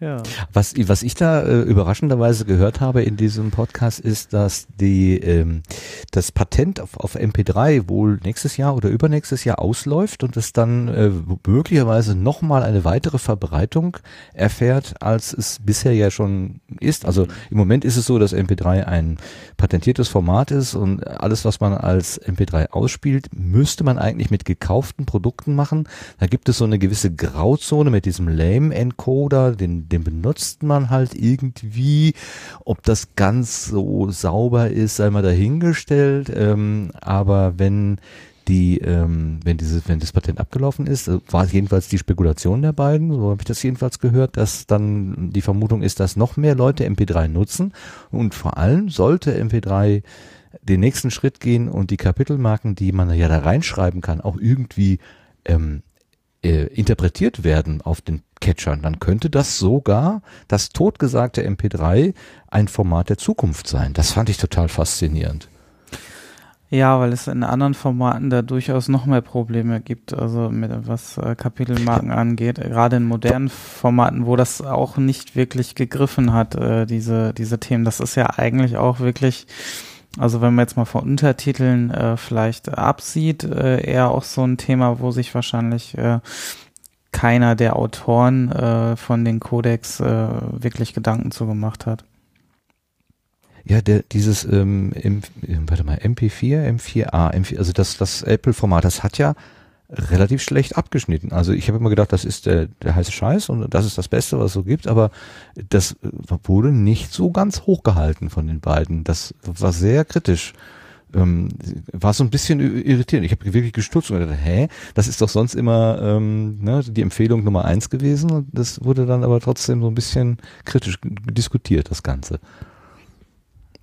[SPEAKER 2] Ja. Was, was ich da äh, überraschenderweise gehört habe in diesem Podcast ist, dass die ähm, das Patent auf, auf MP3 wohl nächstes Jahr oder übernächstes Jahr ausläuft und es dann äh, möglicherweise nochmal eine weitere Verbreitung erfährt, als es bisher ja schon ist. Also im Moment ist es so, dass MP3 ein patentiertes Format ist und alles, was man als MP3 ausspielt, müsste man eigentlich mit gekauften Produkten machen. Da gibt es so eine gewisse Grauzone mit diesem Lame-Encoder, den den benutzt man halt irgendwie. Ob das ganz so sauber ist, sei mal dahingestellt. Ähm, aber wenn die, ähm, wenn dieses, wenn das Patent abgelaufen ist, äh, war jedenfalls die Spekulation der beiden, so habe ich das jedenfalls gehört, dass dann die Vermutung ist, dass noch mehr Leute MP3 nutzen und vor allem sollte MP3 den nächsten Schritt gehen und die Kapitelmarken, die man ja da reinschreiben kann, auch irgendwie ähm, äh, interpretiert werden auf den Catchern, dann könnte das sogar das totgesagte MP3 ein Format der Zukunft sein. Das fand ich total faszinierend.
[SPEAKER 4] Ja, weil es in anderen Formaten da durchaus noch mehr Probleme gibt, also mit was äh, Kapitelmarken angeht, gerade in modernen Formaten, wo das auch nicht wirklich gegriffen hat, äh, diese diese Themen. Das ist ja eigentlich auch wirklich also wenn man jetzt mal von Untertiteln äh, vielleicht absieht, äh, eher auch so ein Thema, wo sich wahrscheinlich äh, keiner der Autoren äh, von den Codex äh, wirklich Gedanken zu gemacht hat.
[SPEAKER 2] Ja, der, dieses, ähm, M, warte mal, MP4, M4A, M4, also das, das Apple-Format, das hat ja relativ schlecht abgeschnitten. Also ich habe immer gedacht, das ist der, der heiße Scheiß und das ist das Beste, was es so gibt, aber das wurde nicht so ganz hochgehalten von den beiden. Das war sehr kritisch. Ähm, war so ein bisschen irritierend. Ich habe wirklich gestutzt und gedacht, hä, das ist doch sonst immer ähm, ne, die Empfehlung Nummer eins gewesen und das wurde dann aber trotzdem so ein bisschen kritisch diskutiert, das Ganze.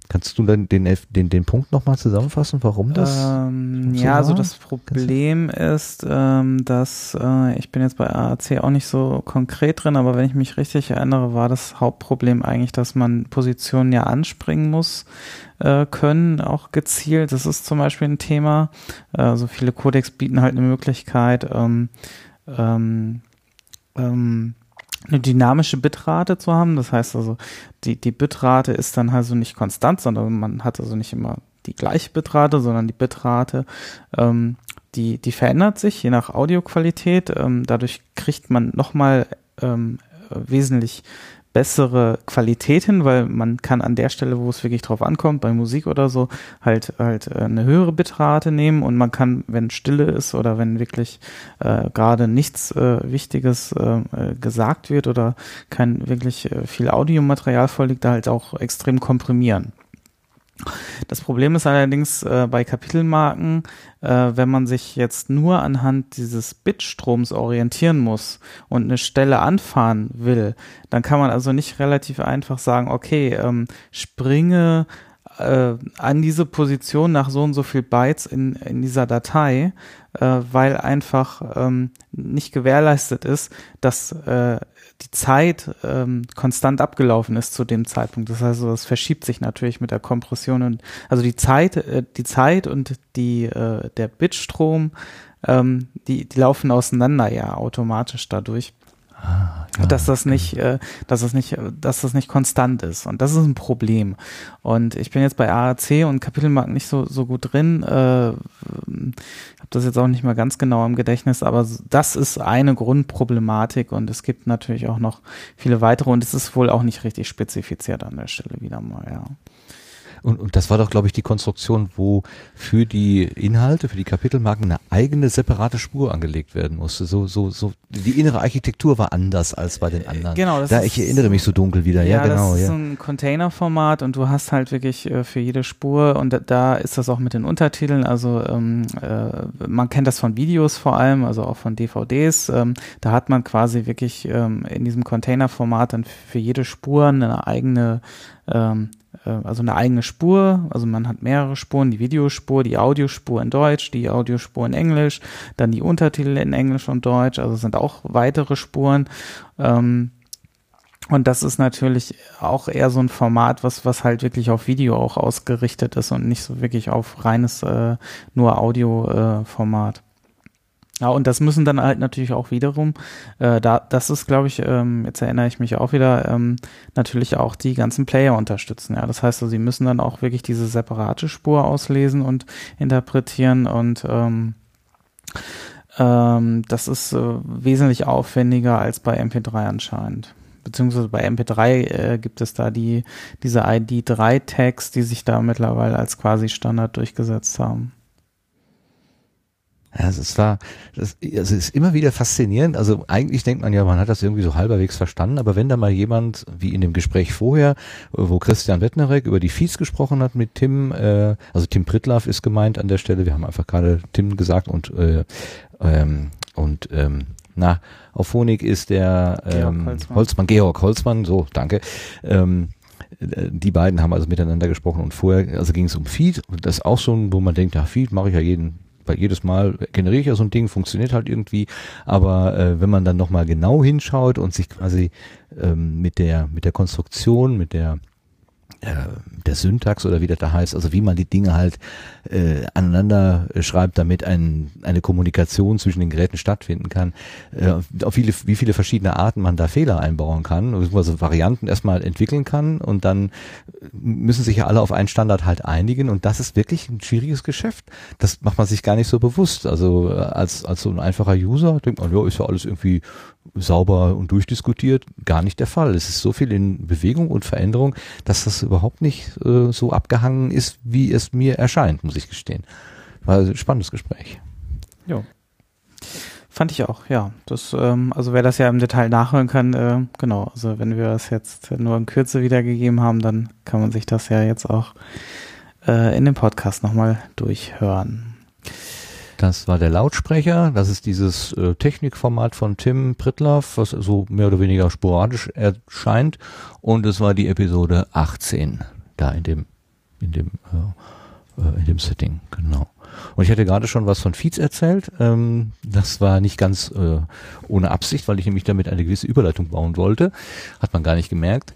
[SPEAKER 2] Kannst du dann den, den, den Punkt nochmal zusammenfassen, warum das?
[SPEAKER 4] Ähm, so ja, also das Problem ist, ähm, dass äh, ich bin jetzt bei AAC auch nicht so konkret drin, aber wenn ich mich richtig erinnere, war das Hauptproblem eigentlich, dass man Positionen ja anspringen muss äh, können, auch gezielt. Das ist zum Beispiel ein Thema. Also viele Codecs bieten halt eine Möglichkeit, ähm, ähm, ähm, eine dynamische Bitrate zu haben. Das heißt also, die, die Bitrate ist dann also nicht konstant, sondern man hat also nicht immer die gleiche Bitrate, sondern die Bitrate, ähm, die, die verändert sich je nach Audioqualität. Ähm, dadurch kriegt man nochmal ähm, wesentlich bessere Qualität hin, weil man kann an der Stelle, wo es wirklich drauf ankommt, bei Musik oder so, halt halt äh, eine höhere Bitrate nehmen und man kann, wenn Stille ist oder wenn wirklich äh, gerade nichts äh, Wichtiges äh, äh gesagt wird oder kein wirklich äh, viel Audiomaterial vorliegt, da halt auch extrem komprimieren. Das Problem ist allerdings äh, bei Kapitelmarken, äh, wenn man sich jetzt nur anhand dieses Bitstroms orientieren muss und eine Stelle anfahren will, dann kann man also nicht relativ einfach sagen, okay, ähm, springe äh, an diese Position nach so und so viel Bytes in, in dieser Datei, äh, weil einfach ähm, nicht gewährleistet ist, dass äh, die Zeit ähm, konstant abgelaufen ist zu dem Zeitpunkt. Das heißt, das verschiebt sich natürlich mit der Kompression und also die Zeit, äh, die Zeit und die äh, der Bitstrom, ähm, die die laufen auseinander ja automatisch dadurch.
[SPEAKER 2] Ah, ja,
[SPEAKER 4] dass das nicht, äh, dass das nicht, dass das nicht konstant ist. Und das ist ein Problem. Und ich bin jetzt bei AAC und Kapitelmarken nicht so, so gut drin. Äh, habe das jetzt auch nicht mehr ganz genau im Gedächtnis, aber das ist eine Grundproblematik und es gibt natürlich auch noch viele weitere und es ist wohl auch nicht richtig spezifiziert an der Stelle wieder mal, ja.
[SPEAKER 2] Und, und das war doch, glaube ich, die Konstruktion, wo für die Inhalte, für die Kapitelmarken eine eigene separate Spur angelegt werden musste. So, so, so, die innere Architektur war anders als bei den anderen.
[SPEAKER 4] Genau, das
[SPEAKER 2] da
[SPEAKER 4] ist-
[SPEAKER 2] ich erinnere mich so dunkel wieder. Ja, genau.
[SPEAKER 4] das ist
[SPEAKER 2] ja.
[SPEAKER 4] so ein Containerformat und du hast halt wirklich äh, für jede Spur und da, da ist das auch mit den Untertiteln. Also ähm, äh, man kennt das von Videos vor allem, also auch von DVDs. Ähm, da hat man quasi wirklich ähm, in diesem Containerformat dann für jede Spur eine eigene ähm, äh, also eine eigene Spur, also man hat mehrere Spuren, die Videospur, die Audiospur in Deutsch, die Audiospur in Englisch, dann die Untertitel in Englisch und Deutsch, also sind auch weitere Spuren. Ähm, und das ist natürlich auch eher so ein Format, was, was halt wirklich auf Video auch ausgerichtet ist und nicht so wirklich auf reines äh, nur Audio-Format. Ja, und das müssen dann halt natürlich auch wiederum, äh, da, das ist, glaube ich, ähm, jetzt erinnere ich mich auch wieder, ähm, natürlich auch die ganzen Player unterstützen. Ja, das heißt, also, sie müssen dann auch wirklich diese separate Spur auslesen und interpretieren und ähm, ähm, das ist äh, wesentlich aufwendiger als bei MP3 anscheinend. Beziehungsweise bei MP3 äh, gibt es da die diese ID3-Tags, die sich da mittlerweile als quasi Standard durchgesetzt haben.
[SPEAKER 2] Ja, also es war, das, also es ist immer wieder faszinierend. Also eigentlich denkt man ja, man hat das irgendwie so halberwegs verstanden, aber wenn da mal jemand, wie in dem Gespräch vorher, wo Christian Wettnerek über die Feeds gesprochen hat mit Tim, äh, also Tim Pritlaff ist gemeint an der Stelle, wir haben einfach gerade Tim gesagt und äh, ähm, und ähm, na, auf Phonik ist der
[SPEAKER 4] Georg
[SPEAKER 2] ähm,
[SPEAKER 4] Holzmann.
[SPEAKER 2] Holzmann, Georg Holzmann, so, danke. Ähm, äh, die beiden haben also miteinander gesprochen und vorher, also ging es um Feed und das ist auch so, wo man denkt, ja, Feed mache ich ja jeden, weil jedes Mal generiere ich ja so ein Ding, funktioniert halt irgendwie, aber äh, wenn man dann nochmal genau hinschaut und sich quasi ähm, mit der mit der Konstruktion, mit der der Syntax oder wie das da heißt, also wie man die Dinge halt äh, aneinander äh, schreibt, damit ein, eine Kommunikation zwischen den Geräten stattfinden kann, äh, auf viele, wie viele verschiedene Arten man da Fehler einbauen kann, beziehungsweise Varianten erstmal entwickeln kann und dann müssen sich ja alle auf einen Standard halt einigen und das ist wirklich ein schwieriges Geschäft. Das macht man sich gar nicht so bewusst. Also äh, als, als so ein einfacher User denkt man, ja, ist ja alles irgendwie sauber und durchdiskutiert. Gar nicht der Fall. Es ist so viel in Bewegung und Veränderung, dass das überhaupt nicht äh, so abgehangen ist, wie es mir erscheint, muss ich gestehen. War ein spannendes Gespräch.
[SPEAKER 4] Fand ich auch, ja. Das, ähm, also wer das ja im Detail nachhören kann, äh, genau, also wenn wir das jetzt nur in Kürze wiedergegeben haben, dann kann man sich das ja jetzt auch äh, in dem Podcast nochmal durchhören.
[SPEAKER 2] Das war der Lautsprecher. Das ist dieses äh, Technikformat von Tim Pritlaff, was so mehr oder weniger sporadisch erscheint. Und es war die Episode 18 da in dem, in dem, äh, äh, in dem Setting, genau. Und ich hatte gerade schon was von Feeds erzählt. Ähm, das war nicht ganz äh, ohne Absicht, weil ich nämlich damit eine gewisse Überleitung bauen wollte. Hat man gar nicht gemerkt.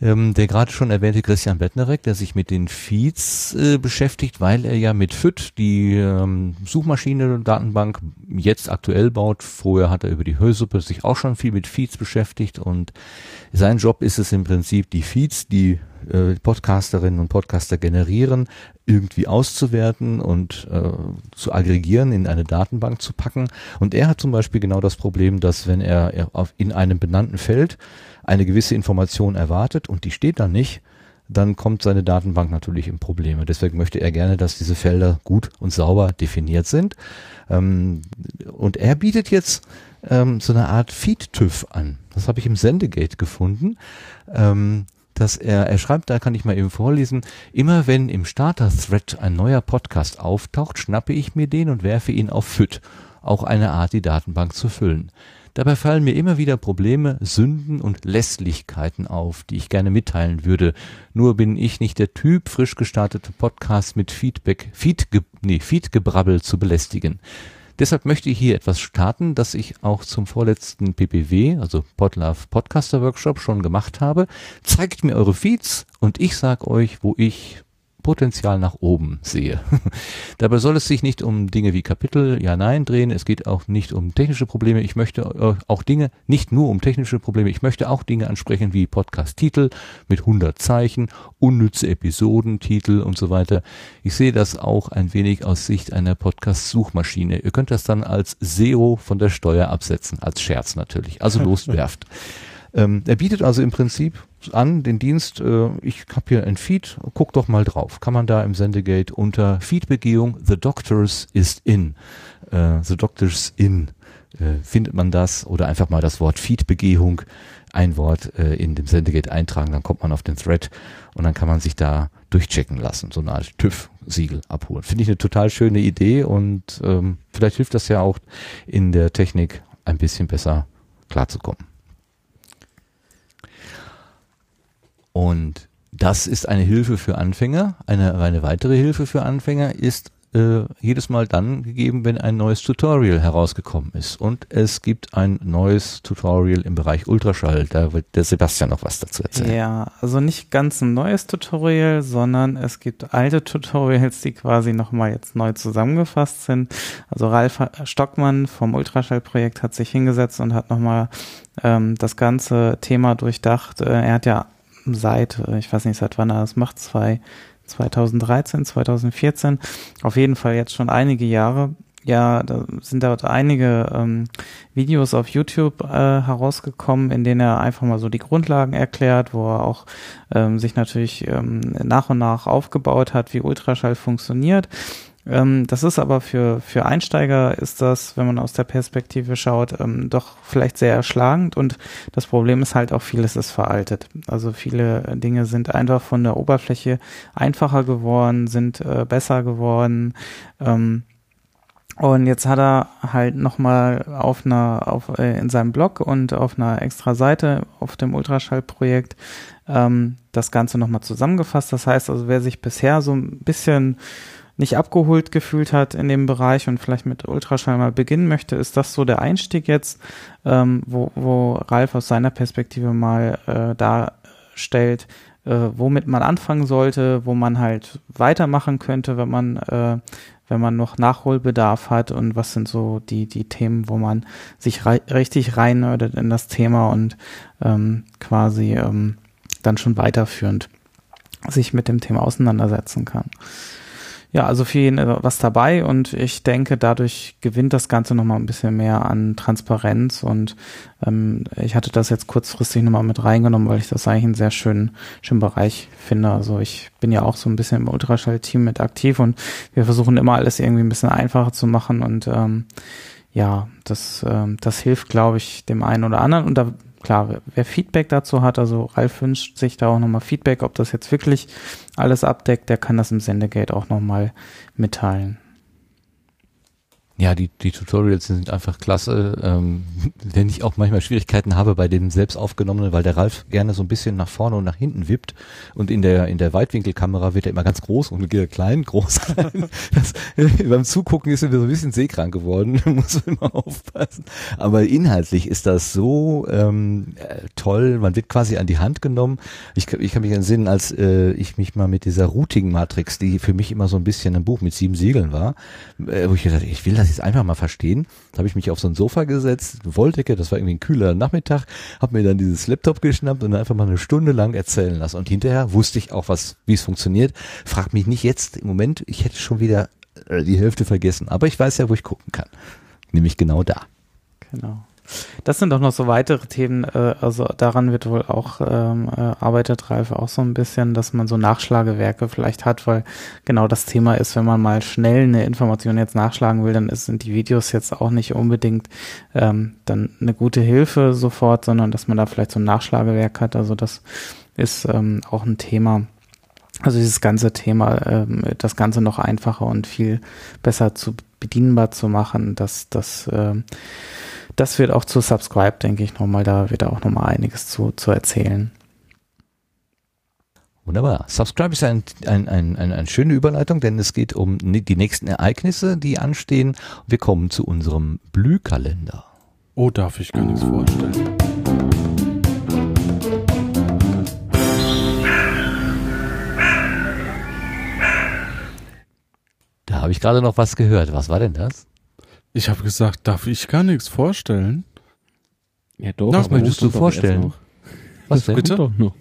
[SPEAKER 2] Ähm, der gerade schon erwähnte Christian Bettnerek, der sich mit den Feeds äh, beschäftigt, weil er ja mit FIT die ähm, Suchmaschine Datenbank jetzt aktuell baut. Vorher hat er über die Hörsuppe sich auch schon viel mit Feeds beschäftigt und sein Job ist es im Prinzip, die Feeds, die äh, Podcasterinnen und Podcaster generieren, irgendwie auszuwerten und äh, zu aggregieren, in eine Datenbank zu packen. Und er hat zum Beispiel genau das Problem, dass wenn er, auf, in einem benannten Feld eine gewisse Information erwartet und die steht dann nicht, dann kommt seine Datenbank natürlich in Probleme. Deswegen möchte er gerne, dass diese Felder gut und sauber definiert sind. Ähm, und er bietet jetzt ähm, so eine Art Feed-TÜV an. Das habe ich im Sendegate gefunden. Ähm, dass er, er schreibt, da kann ich mal eben vorlesen, immer wenn im Starter-Thread ein neuer Podcast auftaucht, schnappe ich mir den und werfe ihn auf FIT, auch eine Art, die Datenbank zu füllen. Dabei fallen mir immer wieder Probleme, Sünden und Lässlichkeiten auf, die ich gerne mitteilen würde. Nur bin ich nicht der Typ, frisch gestartete Podcasts mit Feedback, Feedge, nee, Feedgebrabbel zu belästigen. Deshalb möchte ich hier etwas starten, das ich auch zum vorletzten PPW, also Podlove Podcaster Workshop schon gemacht habe. Zeigt mir eure Feeds und ich sag euch, wo ich Potenzial nach oben sehe. Dabei soll es sich nicht um Dinge wie Kapitel, ja, nein drehen. Es geht auch nicht um technische Probleme. Ich möchte äh, auch Dinge, nicht nur um technische Probleme, ich möchte auch Dinge ansprechen wie Podcast-Titel mit 100 Zeichen, unnütze Episodentitel und so weiter. Ich sehe das auch ein wenig aus Sicht einer Podcast-Suchmaschine. Ihr könnt das dann als SEO von der Steuer absetzen, als Scherz natürlich. Also loswerft. Ähm, er bietet also im Prinzip an den Dienst, äh, ich habe hier ein Feed, guck doch mal drauf. Kann man da im Sendegate unter Feedbegehung The Doctors is in, äh, The Doctors in, äh, findet man das oder einfach mal das Wort Feedbegehung, ein Wort äh, in dem Sendegate eintragen, dann kommt man auf den Thread und dann kann man sich da durchchecken lassen, so eine Art TÜV-Siegel abholen. Finde ich eine total schöne Idee und ähm, vielleicht hilft das ja auch in der Technik ein bisschen besser klarzukommen. Und das ist eine Hilfe für Anfänger. Eine, eine weitere Hilfe für Anfänger ist äh, jedes Mal dann gegeben, wenn ein neues Tutorial herausgekommen ist. Und es gibt ein neues Tutorial im Bereich Ultraschall. Da wird der Sebastian noch was dazu erzählen.
[SPEAKER 4] Ja, also nicht ganz ein neues Tutorial, sondern es gibt alte Tutorials, die quasi nochmal jetzt neu zusammengefasst sind. Also Ralf Stockmann vom Ultraschallprojekt hat sich hingesetzt und hat nochmal ähm, das ganze Thema durchdacht. Äh, er hat ja seit, ich weiß nicht seit wann er das macht, zwei, 2013, 2014, auf jeden Fall jetzt schon einige Jahre. Ja, da sind dort einige ähm, Videos auf YouTube äh, herausgekommen, in denen er einfach mal so die Grundlagen erklärt, wo er auch ähm, sich natürlich ähm, nach und nach aufgebaut hat, wie Ultraschall funktioniert ähm, das ist aber für, für Einsteiger ist das, wenn man aus der Perspektive schaut, ähm, doch vielleicht sehr erschlagend und das Problem ist halt auch vieles ist veraltet. Also viele Dinge sind einfach von der Oberfläche einfacher geworden, sind äh, besser geworden. Ähm, und jetzt hat er halt nochmal auf einer, auf, äh, in seinem Blog und auf einer extra Seite auf dem Ultraschallprojekt ähm, das Ganze nochmal zusammengefasst. Das heißt also, wer sich bisher so ein bisschen nicht abgeholt gefühlt hat in dem Bereich und vielleicht mit Ultraschall mal beginnen möchte, ist das so der Einstieg jetzt, ähm, wo, wo Ralf aus seiner Perspektive mal äh, darstellt, äh, womit man anfangen sollte, wo man halt weitermachen könnte, wenn man äh, wenn man noch Nachholbedarf hat und was sind so die die Themen, wo man sich rei richtig reinnördet in das Thema und ähm, quasi ähm, dann schon weiterführend sich mit dem Thema auseinandersetzen kann. Ja, also für jeden äh, was dabei und ich denke, dadurch gewinnt das Ganze nochmal ein bisschen mehr an Transparenz und ähm, ich hatte das jetzt kurzfristig nochmal mit reingenommen, weil ich das eigentlich einen sehr schönen, schönen Bereich finde. Also ich bin ja auch so ein bisschen im Ultraschall-Team mit aktiv und wir versuchen immer alles irgendwie ein bisschen einfacher zu machen und ähm, ja, das, ähm, das hilft, glaube ich, dem einen oder anderen. Und da klar, wer Feedback dazu hat, also Ralf wünscht sich da auch nochmal Feedback, ob das jetzt wirklich alles abdeckt, der kann das im Sendegate auch nochmal mitteilen.
[SPEAKER 2] Ja, die, die Tutorials sind einfach klasse. Ähm, wenn ich auch manchmal Schwierigkeiten habe bei dem selbst aufgenommenen, weil der Ralf gerne so ein bisschen nach vorne und nach hinten wippt und in der in der Weitwinkelkamera wird er immer ganz groß und klein, groß, klein. Das, beim Zugucken ist er so ein bisschen seekrank geworden, muss man immer aufpassen. Aber inhaltlich ist das so ähm, äh, toll. Man wird quasi an die Hand genommen. Ich, ich kann mich entsinnen, als äh, ich mich mal mit dieser Routing-Matrix, die für mich immer so ein bisschen ein Buch mit sieben Siegeln war, äh, wo ich gedacht, ich will das das jetzt einfach mal verstehen. Da habe ich mich auf so ein Sofa gesetzt, Wolldecke, das war irgendwie ein kühler Nachmittag, habe mir dann dieses Laptop geschnappt und einfach mal eine Stunde lang erzählen lassen. Und hinterher wusste ich auch, was, wie es funktioniert. Frag mich nicht jetzt im Moment, ich hätte schon wieder äh, die Hälfte vergessen. Aber ich weiß ja, wo ich gucken kann. Nämlich genau da.
[SPEAKER 4] Genau. Das sind doch noch so weitere Themen, äh, also daran wird wohl auch ähm, äh, arbeitet Ralf auch so ein bisschen, dass man so Nachschlagewerke vielleicht hat, weil genau das Thema ist, wenn man mal schnell eine Information jetzt nachschlagen will, dann ist, sind die Videos jetzt auch nicht unbedingt ähm, dann eine gute Hilfe sofort, sondern dass man da vielleicht so ein Nachschlagewerk hat. Also das ist ähm, auch ein Thema. Also dieses ganze Thema, ähm, das Ganze noch einfacher und viel besser zu bedienbar zu machen, das, das, ähm, das wird auch zu Subscribe, denke ich, nochmal, da wird auch nochmal einiges zu, zu erzählen.
[SPEAKER 2] Wunderbar. Subscribe ist ein, ein, ein, ein, eine schöne Überleitung, denn es geht um die nächsten Ereignisse, die anstehen. Wir kommen zu unserem Blühkalender.
[SPEAKER 1] Oh, darf ich gar nichts vorstellen.
[SPEAKER 2] Da habe ich gerade noch was gehört. Was war denn das?
[SPEAKER 1] Ich habe gesagt, darf ich gar nichts vorstellen?
[SPEAKER 3] Ja, doch.
[SPEAKER 2] Was möchtest du vorstellen? Was denn?
[SPEAKER 1] Bitte?
[SPEAKER 3] doch noch.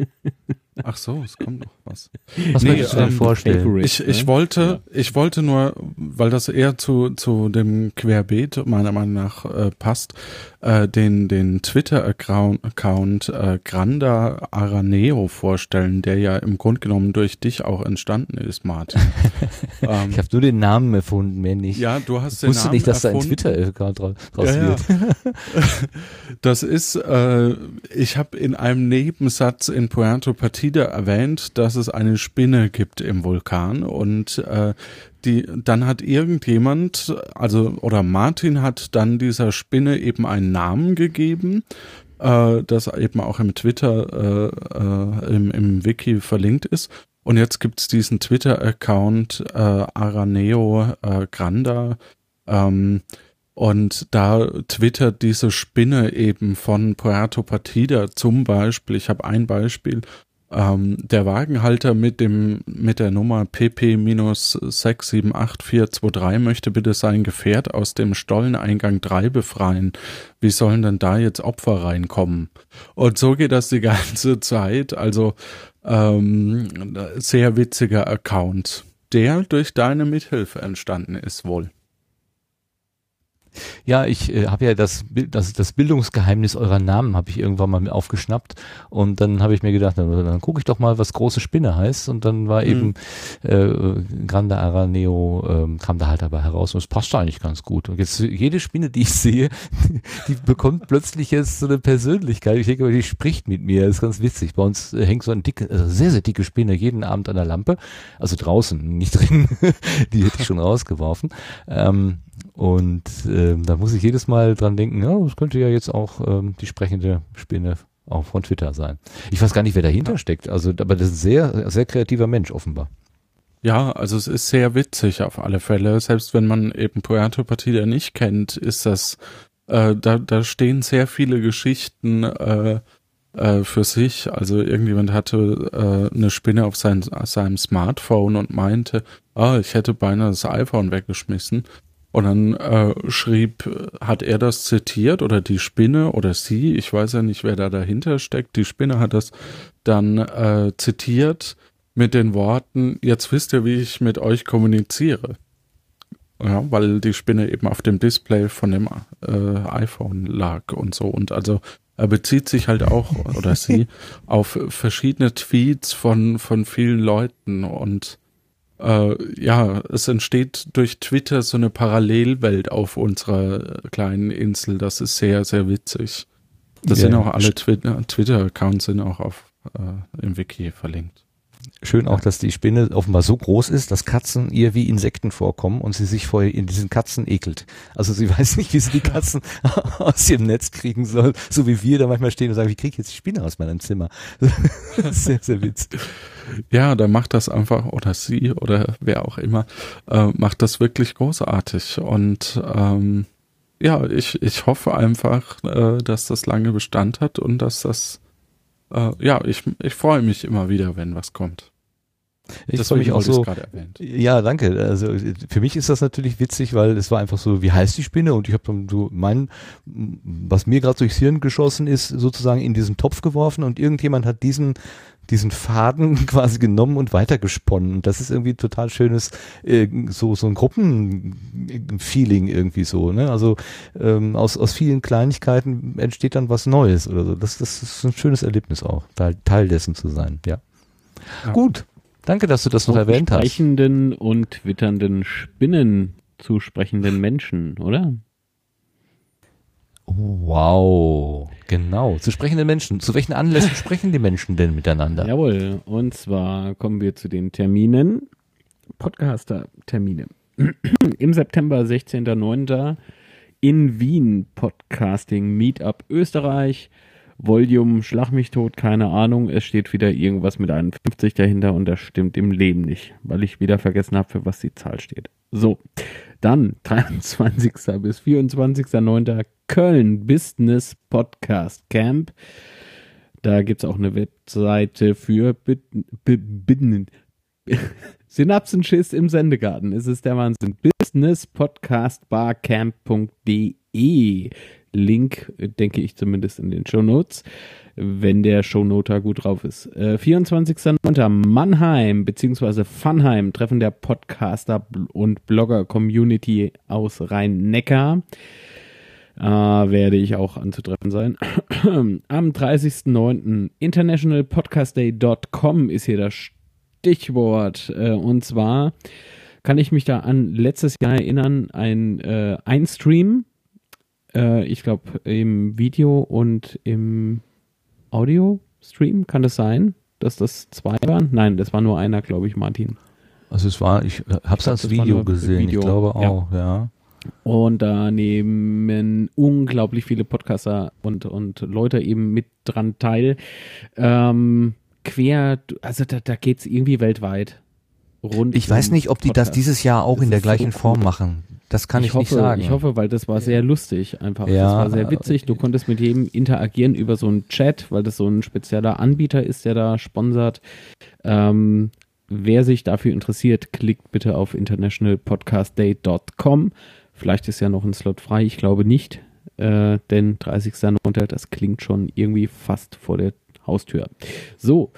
[SPEAKER 1] Ach so, es kommt noch was.
[SPEAKER 2] Was
[SPEAKER 1] Nee,
[SPEAKER 2] möchtest du denn
[SPEAKER 1] ähm,
[SPEAKER 2] vorstellen?
[SPEAKER 1] Ich, ich wollte, ich wollte nur, weil das eher zu, zu dem Querbeet meiner Meinung nach äh, passt, äh, den, den Twitter-Account Account, äh, Granda Araneo vorstellen, der ja im Grunde genommen durch dich auch entstanden ist, Martin. ähm,
[SPEAKER 2] Ich habe nur den Namen erfunden, mehr nicht.
[SPEAKER 1] ja, du hast
[SPEAKER 2] ich
[SPEAKER 1] den
[SPEAKER 2] wusste
[SPEAKER 1] Namen
[SPEAKER 2] nicht, dass da ein
[SPEAKER 1] erfunden.
[SPEAKER 2] Twitter-Account dra- draus
[SPEAKER 1] Ja, ja.
[SPEAKER 2] wird.
[SPEAKER 1] Das ist, äh, ich habe in einem Nebensatz in Puerto Partida erwähnt, dass es eine Spinne gibt im Vulkan und äh, die, dann hat irgendjemand, also oder Martin hat dann dieser Spinne eben einen Namen gegeben, äh, das eben auch im Twitter, äh, äh, im, im Wiki verlinkt ist. Und jetzt gibt's diesen Twitter-Account äh, Araneo äh, Granda. Ähm, und da twittert diese Spinne eben von Puerto Partida zum Beispiel, ich habe ein Beispiel, ähm, der Wagenhalter mit dem mit der Nummer PP-678423 möchte bitte sein Gefährt aus dem Stolleneingang 3 befreien. Wie sollen denn da jetzt Opfer reinkommen? Und so geht das die ganze Zeit. Also ähm, sehr witziger Account, der durch deine Mithilfe entstanden ist wohl.
[SPEAKER 2] Ja, ich äh, habe ja das, Bild- das, das Bildungsgeheimnis eurer Namen habe ich irgendwann mal aufgeschnappt und dann habe ich mir gedacht, dann, dann gucke ich doch mal, was große Spinne heißt und dann war eben äh, Grande Araneo ähm, kam da halt dabei heraus und es passt eigentlich ganz gut. Und jetzt jede Spinne, die ich sehe, die bekommt plötzlich jetzt so eine Persönlichkeit. Ich denke, die spricht mit mir, das ist ganz witzig. Bei uns äh, hängt so eine dicke, also sehr, sehr dicke Spinne jeden Abend an der Lampe, also draußen, nicht drin, die hätte ich schon rausgeworfen. Ähm, und ähm, da muss ich jedes Mal dran denken, ja, das könnte ja jetzt auch ähm, die sprechende Spinne auch von Twitter sein. Ich weiß gar nicht, wer dahinter steckt. Also, aber das ist ein sehr, sehr kreativer Mensch offenbar.
[SPEAKER 1] Ja, also es ist sehr witzig auf alle Fälle. Selbst wenn man eben Puerto Partida nicht kennt, ist das, äh, da, da stehen sehr viele Geschichten äh, äh, für sich. Also irgendjemand hatte äh, eine Spinne auf sein, seinem Smartphone und meinte, ah, ich hätte beinahe das iPhone weggeschmissen. Und dann äh, schrieb, hat er das zitiert oder die Spinne oder sie, ich weiß ja nicht, wer da dahinter steckt. Die Spinne hat das dann äh, zitiert mit den Worten, jetzt wisst ihr, wie ich mit euch kommuniziere. Ja, weil die Spinne eben auf dem Display von dem äh, iPhone lag und so. Und also er bezieht sich halt auch, oder sie, auf verschiedene Tweets von, von vielen Leuten und äh, ja, es entsteht durch Twitter so eine Parallelwelt auf unserer kleinen Insel. Das ist sehr, sehr witzig. Das
[SPEAKER 2] Ja,
[SPEAKER 1] sind auch alle Twitter-Accounts sind auch auf äh, im Wiki verlinkt.
[SPEAKER 2] Schön auch, dass die Spinne offenbar so groß ist, dass Katzen ihr wie Insekten vorkommen und sie sich vor in diesen Katzen ekelt. Also sie weiß nicht, wie sie die Katzen aus ihrem Netz kriegen soll, so wie wir da manchmal stehen und sagen, wie kriege ich jetzt die Spinne aus meinem Zimmer? sehr, sehr witzig.
[SPEAKER 1] Ja, da macht das einfach, oder sie oder wer auch immer, äh, macht das wirklich großartig. Und ähm, ja, ich, ich hoffe einfach, äh, dass das lange Bestand hat und dass das, äh, ja, ich, ich freue mich immer wieder, wenn was kommt.
[SPEAKER 2] Ich
[SPEAKER 1] Das
[SPEAKER 2] freue mich
[SPEAKER 1] habe
[SPEAKER 2] auch
[SPEAKER 1] ich
[SPEAKER 2] so.
[SPEAKER 1] gerade erwähnt.
[SPEAKER 2] Ja, danke. Also für mich ist das natürlich witzig, weil es war einfach so, wie heißt die Spinne? Und ich habe dann so mein, was mir gerade durchs Hirn geschossen ist, sozusagen in diesen Topf geworfen und irgendjemand hat diesen diesen Faden quasi genommen und weitergesponnen. Und das ist irgendwie total schönes, äh, so so ein Gruppenfeeling irgendwie so. Ne? Also ähm, aus aus vielen Kleinigkeiten entsteht dann was Neues oder so. Das das ist ein schönes Erlebnis auch, Teil, Teil dessen zu sein. Ja.
[SPEAKER 1] Ja.
[SPEAKER 2] Gut. Danke, dass du das noch erwähnt hast.
[SPEAKER 3] sprechenden und twitternden Spinnen zu sprechenden Menschen, oder?
[SPEAKER 2] Wow. Genau, zu sprechenden Menschen. Zu welchen Anlässen sprechen die Menschen denn miteinander?
[SPEAKER 3] Jawohl, und zwar kommen wir zu den Terminen. Podcaster-Termine. Im September 16.09. in Wien Podcasting Meetup Österreich. Volume Schlag mich tot, keine Ahnung. Es steht wieder irgendwas mit 51 dahinter und das stimmt im Leben nicht, weil ich wieder vergessen habe, für was die Zahl steht. So, dann 23. bis 24.09. Köln Business Podcast Camp. Da gibt's auch eine Webseite für Binnen. Synapsenschiss im Sendegarten. Es ist der Wahnsinn. Businesspodcastbarcamp.de. Link, denke ich zumindest in den Shownotes, wenn der Shownoter gut drauf ist. Äh, 24.09. Mannheim bzw. Funheim, Treffen der Podcaster und Blogger-Community aus Rhein-Neckar. Äh, werde ich auch anzutreffen sein. Am 30.09. internationalpodcastday.com ist hier das Stichwort. Äh, und zwar kann ich mich da an letztes Jahr erinnern, ein äh, Einstream, äh, ich glaube im Video und im Audio-Stream, kann das sein, dass das zwei waren? Nein, das war nur einer, glaube ich, Martin.
[SPEAKER 2] Also es war, ich hab's als
[SPEAKER 3] das war
[SPEAKER 2] Video gesehen,
[SPEAKER 3] Video.
[SPEAKER 2] ich glaube
[SPEAKER 3] Ja.
[SPEAKER 2] auch, ja.
[SPEAKER 3] Und da nehmen unglaublich viele Podcaster und, und Leute eben mit dran teil. Ähm, quer, also da, da geht's irgendwie weltweit. Rund
[SPEAKER 2] Ich weiß nicht, ob die das
[SPEAKER 3] Podcast.
[SPEAKER 2] dieses Jahr auch
[SPEAKER 3] Das
[SPEAKER 2] in der
[SPEAKER 3] so
[SPEAKER 2] gleichen
[SPEAKER 3] cool.
[SPEAKER 2] Form machen. Das kann ich,
[SPEAKER 3] hoffe,
[SPEAKER 2] nicht sagen.
[SPEAKER 3] Ich hoffe, weil das war sehr lustig einfach.
[SPEAKER 2] Ja.
[SPEAKER 3] Das war sehr witzig. Du konntest mit jedem interagieren über so einen Chat, weil das so ein spezieller Anbieter ist, der da sponsert. Ähm, wer sich dafür interessiert, klickt bitte auf internationalpodcastday.com. Vielleicht ist ja noch ein Slot frei. Ich glaube nicht, äh, denn 30.09. das klingt schon irgendwie fast vor der Haustür. So,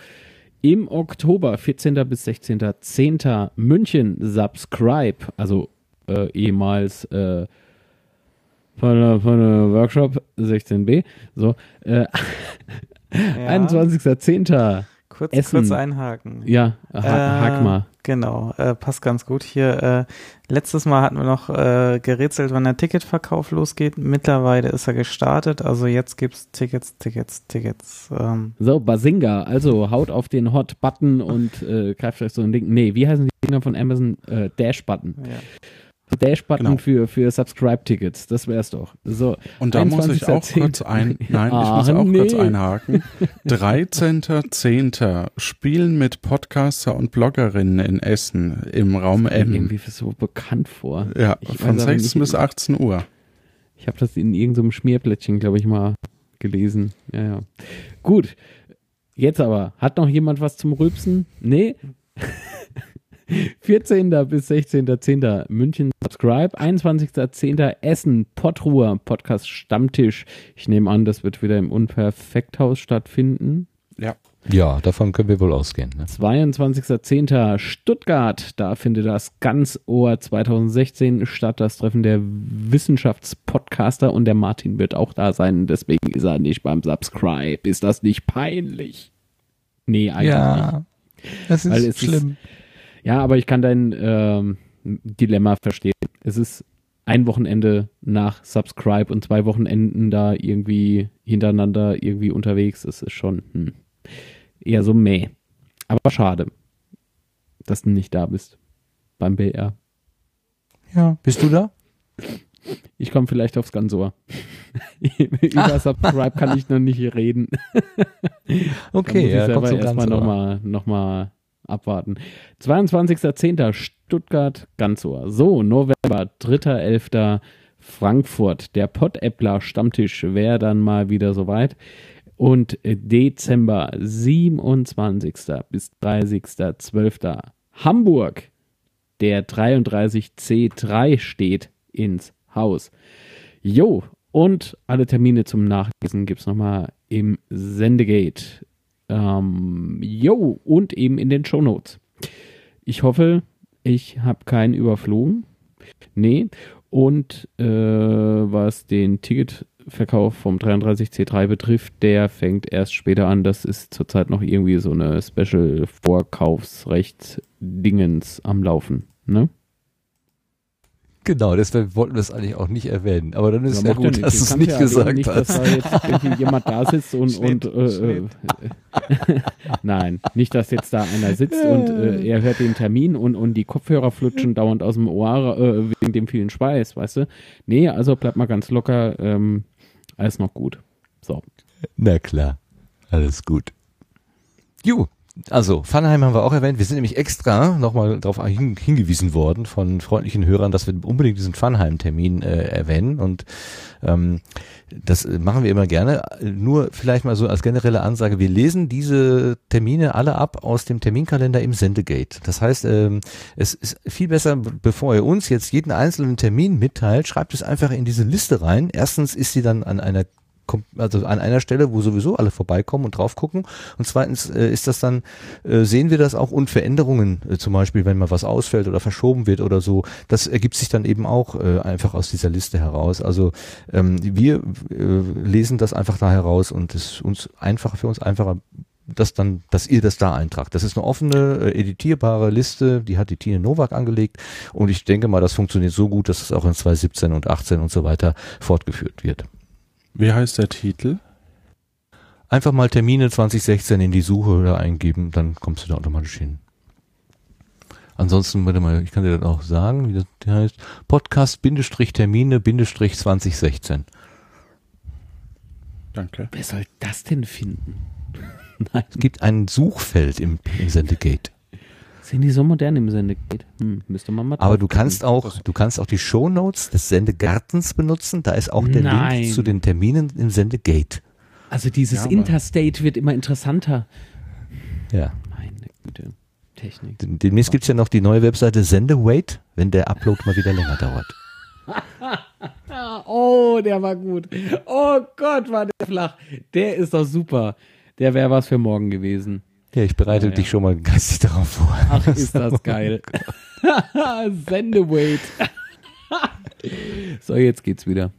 [SPEAKER 3] im Oktober, 14. bis 16.10. München, Subscribe, also äh, ehemals äh, von, der, von der Workshop 16b. So, äh, 21.10.
[SPEAKER 4] Kurz,
[SPEAKER 3] Essen.
[SPEAKER 4] kurz einhaken.
[SPEAKER 3] Ja, ha hak mal.
[SPEAKER 4] Genau, äh, passt ganz gut hier. Äh, letztes Mal hatten wir noch äh, gerätselt, wann der Ticketverkauf losgeht. Mittlerweile ist er gestartet, also jetzt gibt's Tickets, Tickets, Tickets. Ähm,
[SPEAKER 3] So, Basinga, also haut auf den Hot-Button und äh, greift euch so ein Ding. Nee, wie heißen die Dinger von Amazon? Äh, Dash-Button.
[SPEAKER 4] ja.
[SPEAKER 3] Dash-Button
[SPEAKER 1] Genau.
[SPEAKER 3] für, für Subscribe-Tickets, das wär's doch. So,
[SPEAKER 1] Und da muss ich auch
[SPEAKER 3] 21.10..
[SPEAKER 1] kurz ein, nein, ich
[SPEAKER 3] Ah,
[SPEAKER 1] muss auch kurz
[SPEAKER 3] nee.
[SPEAKER 1] einhaken. 13.10. Spielen mit Podcaster und Bloggerinnen in Essen im Raum M.
[SPEAKER 3] irgendwie so bekannt vor.
[SPEAKER 1] Ja,
[SPEAKER 3] Ich
[SPEAKER 1] von
[SPEAKER 3] weiß aber
[SPEAKER 1] 6
[SPEAKER 3] nicht-
[SPEAKER 1] bis 18 Uhr.
[SPEAKER 3] Ich habe das in irgendeinem Schmierblättchen, glaube ich, mal gelesen. Ja, ja. Gut. Jetzt aber, hat noch jemand was zum Rülpsen? Nee? 14. bis 16.10. München Subscribe, 21.10. Essen Pottruher Podcast Stammtisch. Ich nehme an, das wird wieder im Unperfekthaus stattfinden.
[SPEAKER 1] Ja.
[SPEAKER 2] Ja, davon können wir wohl ausgehen. Ne?
[SPEAKER 3] 22.10. Stuttgart, da findet das Ganzohr 2016 statt, das Treffen der Wissenschaftspodcaster und der Martin wird auch da sein, deswegen ist er nicht beim Subscribe. Ist das nicht peinlich? Nee, eigentlich nicht.
[SPEAKER 2] das ist
[SPEAKER 3] Weil es Ist, ja, aber ich kann dein ähm, Dilemma verstehen. Es ist ein Wochenende nach Subscribe und zwei Wochenenden da irgendwie hintereinander irgendwie unterwegs. Es ist schon hm, eher so meh. Aber schade, dass du nicht da bist beim BR.
[SPEAKER 2] Ja. Bist du da?
[SPEAKER 3] Ich komme vielleicht aufs Gansohr. Über Subscribe kann ich noch nicht reden.
[SPEAKER 2] Okay, ja,
[SPEAKER 3] muss
[SPEAKER 2] komm
[SPEAKER 3] ich selber
[SPEAKER 2] zum
[SPEAKER 3] erstmal nochmal noch mal abwarten. 22.10. Stuttgart Ganzohr. So, November, 3.11. Frankfurt. Der Pottäppler Stammtisch wäre dann mal wieder soweit. Und Dezember, 27. bis 30.12. Hamburg. Der 33C3 steht ins Haus. Jo, und alle Termine zum Nachlesen gibt es nochmal im Sendegate. Ähm, jo, und eben in den Shownotes. Ich hoffe, ich habe keinen überflogen. Nee. Und äh, was den Ticketverkauf vom 33C3 betrifft, der fängt erst später an. Das ist zurzeit noch irgendwie so eine Special-Vorkaufsrecht-Dingens am Laufen. Ne?
[SPEAKER 2] Genau, deshalb wollten wir es eigentlich auch nicht erwähnen. Aber dann ist ja,
[SPEAKER 3] Ja,
[SPEAKER 2] gut, dass du es nicht
[SPEAKER 3] ja
[SPEAKER 2] gesagt
[SPEAKER 3] nicht,
[SPEAKER 2] hast.
[SPEAKER 3] Dass da jetzt irgendwie jemand da sitzt und, und äh, äh, nein, nicht, dass jetzt da einer sitzt und äh, er hört den Termin und, und die Kopfhörer flutschen dauernd aus dem Ohr äh, wegen dem vielen Schweiß, weißt du? Nee, also bleib mal ganz locker, ähm, alles noch gut. So.
[SPEAKER 2] Na klar, alles gut. Jo, also Funheim haben wir auch erwähnt. Wir sind nämlich extra nochmal darauf hin, hingewiesen worden von freundlichen Hörern, dass wir unbedingt diesen Funheim-Termin äh, erwähnen. Und ähm, das machen wir immer gerne. Nur vielleicht mal so als generelle Ansage, wir lesen diese Termine alle ab aus dem Terminkalender im Sendegate. Das heißt, ähm, es ist viel besser, bevor ihr uns jetzt jeden einzelnen Termin mitteilt, schreibt es einfach in diese Liste rein. Erstens ist sie dann an einer also an einer Stelle, wo sowieso alle vorbeikommen und drauf gucken. Und zweitens äh, ist das dann, äh, sehen wir das auch und Veränderungen, äh, zum Beispiel, wenn mal was ausfällt oder verschoben wird oder so, das ergibt sich dann eben auch äh, einfach aus dieser Liste heraus. Also ähm, wir äh, lesen das einfach da heraus und es ist uns einfacher, für uns einfacher, dass dann, dass ihr das da eintragt. Das ist eine offene, äh, editierbare Liste, die hat die Tine Nowak angelegt und ich denke mal, das funktioniert so gut, dass es auch in 2017 und 18 und so weiter fortgeführt wird.
[SPEAKER 1] Wie heißt der Titel?
[SPEAKER 2] Einfach mal Termine 2016 in die Suche oder eingeben, dann kommst du da automatisch hin. Ansonsten, warte mal, ich kann dir das auch sagen, wie das der heißt. Podcast-Termine-2016.
[SPEAKER 1] Danke.
[SPEAKER 3] Wer soll das denn finden?
[SPEAKER 2] Es gibt ein Suchfeld im, im Sendegate.
[SPEAKER 3] Sind die so modern im Sendegate? Hm, müsste man mal
[SPEAKER 2] Aber du
[SPEAKER 3] gucken.
[SPEAKER 2] kannst auch, du kannst auch die Shownotes des Sendegartens benutzen. Da ist auch der
[SPEAKER 3] Nein.
[SPEAKER 2] Link zu den Terminen im Sendegate.
[SPEAKER 3] Also dieses
[SPEAKER 1] Ja,
[SPEAKER 3] Interstate wird immer interessanter.
[SPEAKER 2] Ja.
[SPEAKER 3] Meine Güte. Technik.
[SPEAKER 2] Demnächst gibt's ja noch die neue Webseite Sendewait, wenn der Upload mal wieder länger dauert.
[SPEAKER 3] Oh, der war gut. Oh Gott, war der flach. Der ist doch super. Der wäre was für morgen gewesen.
[SPEAKER 2] Ja, ich bereite
[SPEAKER 3] Ja, ja.
[SPEAKER 2] dich schon mal geistig darauf vor.
[SPEAKER 3] Ach, ist das geil. Sendewait. so, jetzt geht's wieder.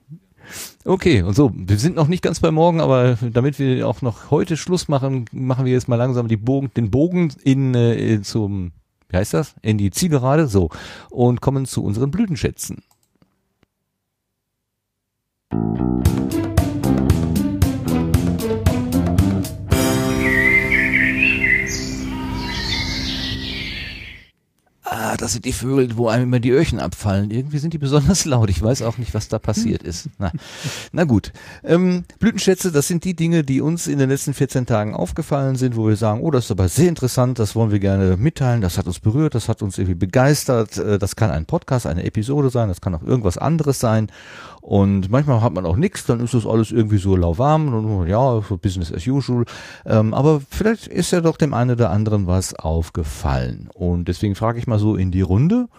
[SPEAKER 2] Okay, und so, wir sind noch nicht ganz bei morgen, aber damit wir auch noch heute Schluss machen, machen wir jetzt mal langsam Bogen, den Bogen in, äh, zum, wie heißt das? In die Zielgerade, so, und kommen zu unseren Blütenschätzen. Ah, das sind die Vögel, wo einem immer die Öhrchen abfallen. Irgendwie sind die besonders laut. Ich weiß auch nicht, was da passiert ist. Na, na gut. Ähm, Blütenschätze, das sind die Dinge, die uns in den letzten 14 Tagen aufgefallen sind, wo wir sagen, oh, das ist aber sehr interessant, das wollen wir gerne mitteilen, das hat uns berührt, das hat uns irgendwie begeistert. Äh, Das kann ein Podcast, eine Episode sein, das kann auch irgendwas anderes sein. Und manchmal hat man auch nichts, dann ist das alles irgendwie so lauwarm und ja, so Business as usual. Ähm, aber vielleicht ist ja doch dem einen oder anderen was aufgefallen. Und deswegen frage ich mal so in die Runde.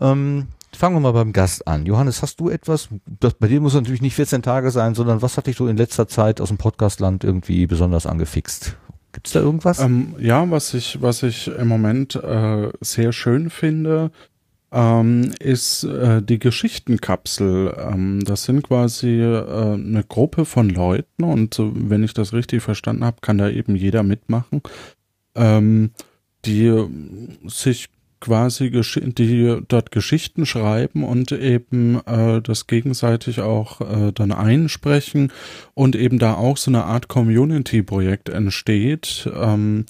[SPEAKER 2] Ähm, fangen wir mal beim Gast an. Johannes, hast du etwas, das bei dir muss natürlich nicht 14 Tage sein, sondern was hat dich so in letzter Zeit aus dem Podcastland irgendwie besonders angefixt? Gibt's da irgendwas?
[SPEAKER 1] Ähm, ja, was ich, was ich im Moment äh, sehr schön finde, ähm, ist äh, die Geschichtenkapsel. Ähm, das sind quasi äh, eine Gruppe von Leuten und so, wenn ich das richtig verstanden habe, kann da eben jeder mitmachen, ähm, die sich quasi die dort Geschichten schreiben und eben äh, das gegenseitig auch äh, dann einsprechen und eben da auch so eine Art Community-Projekt entsteht, ähm,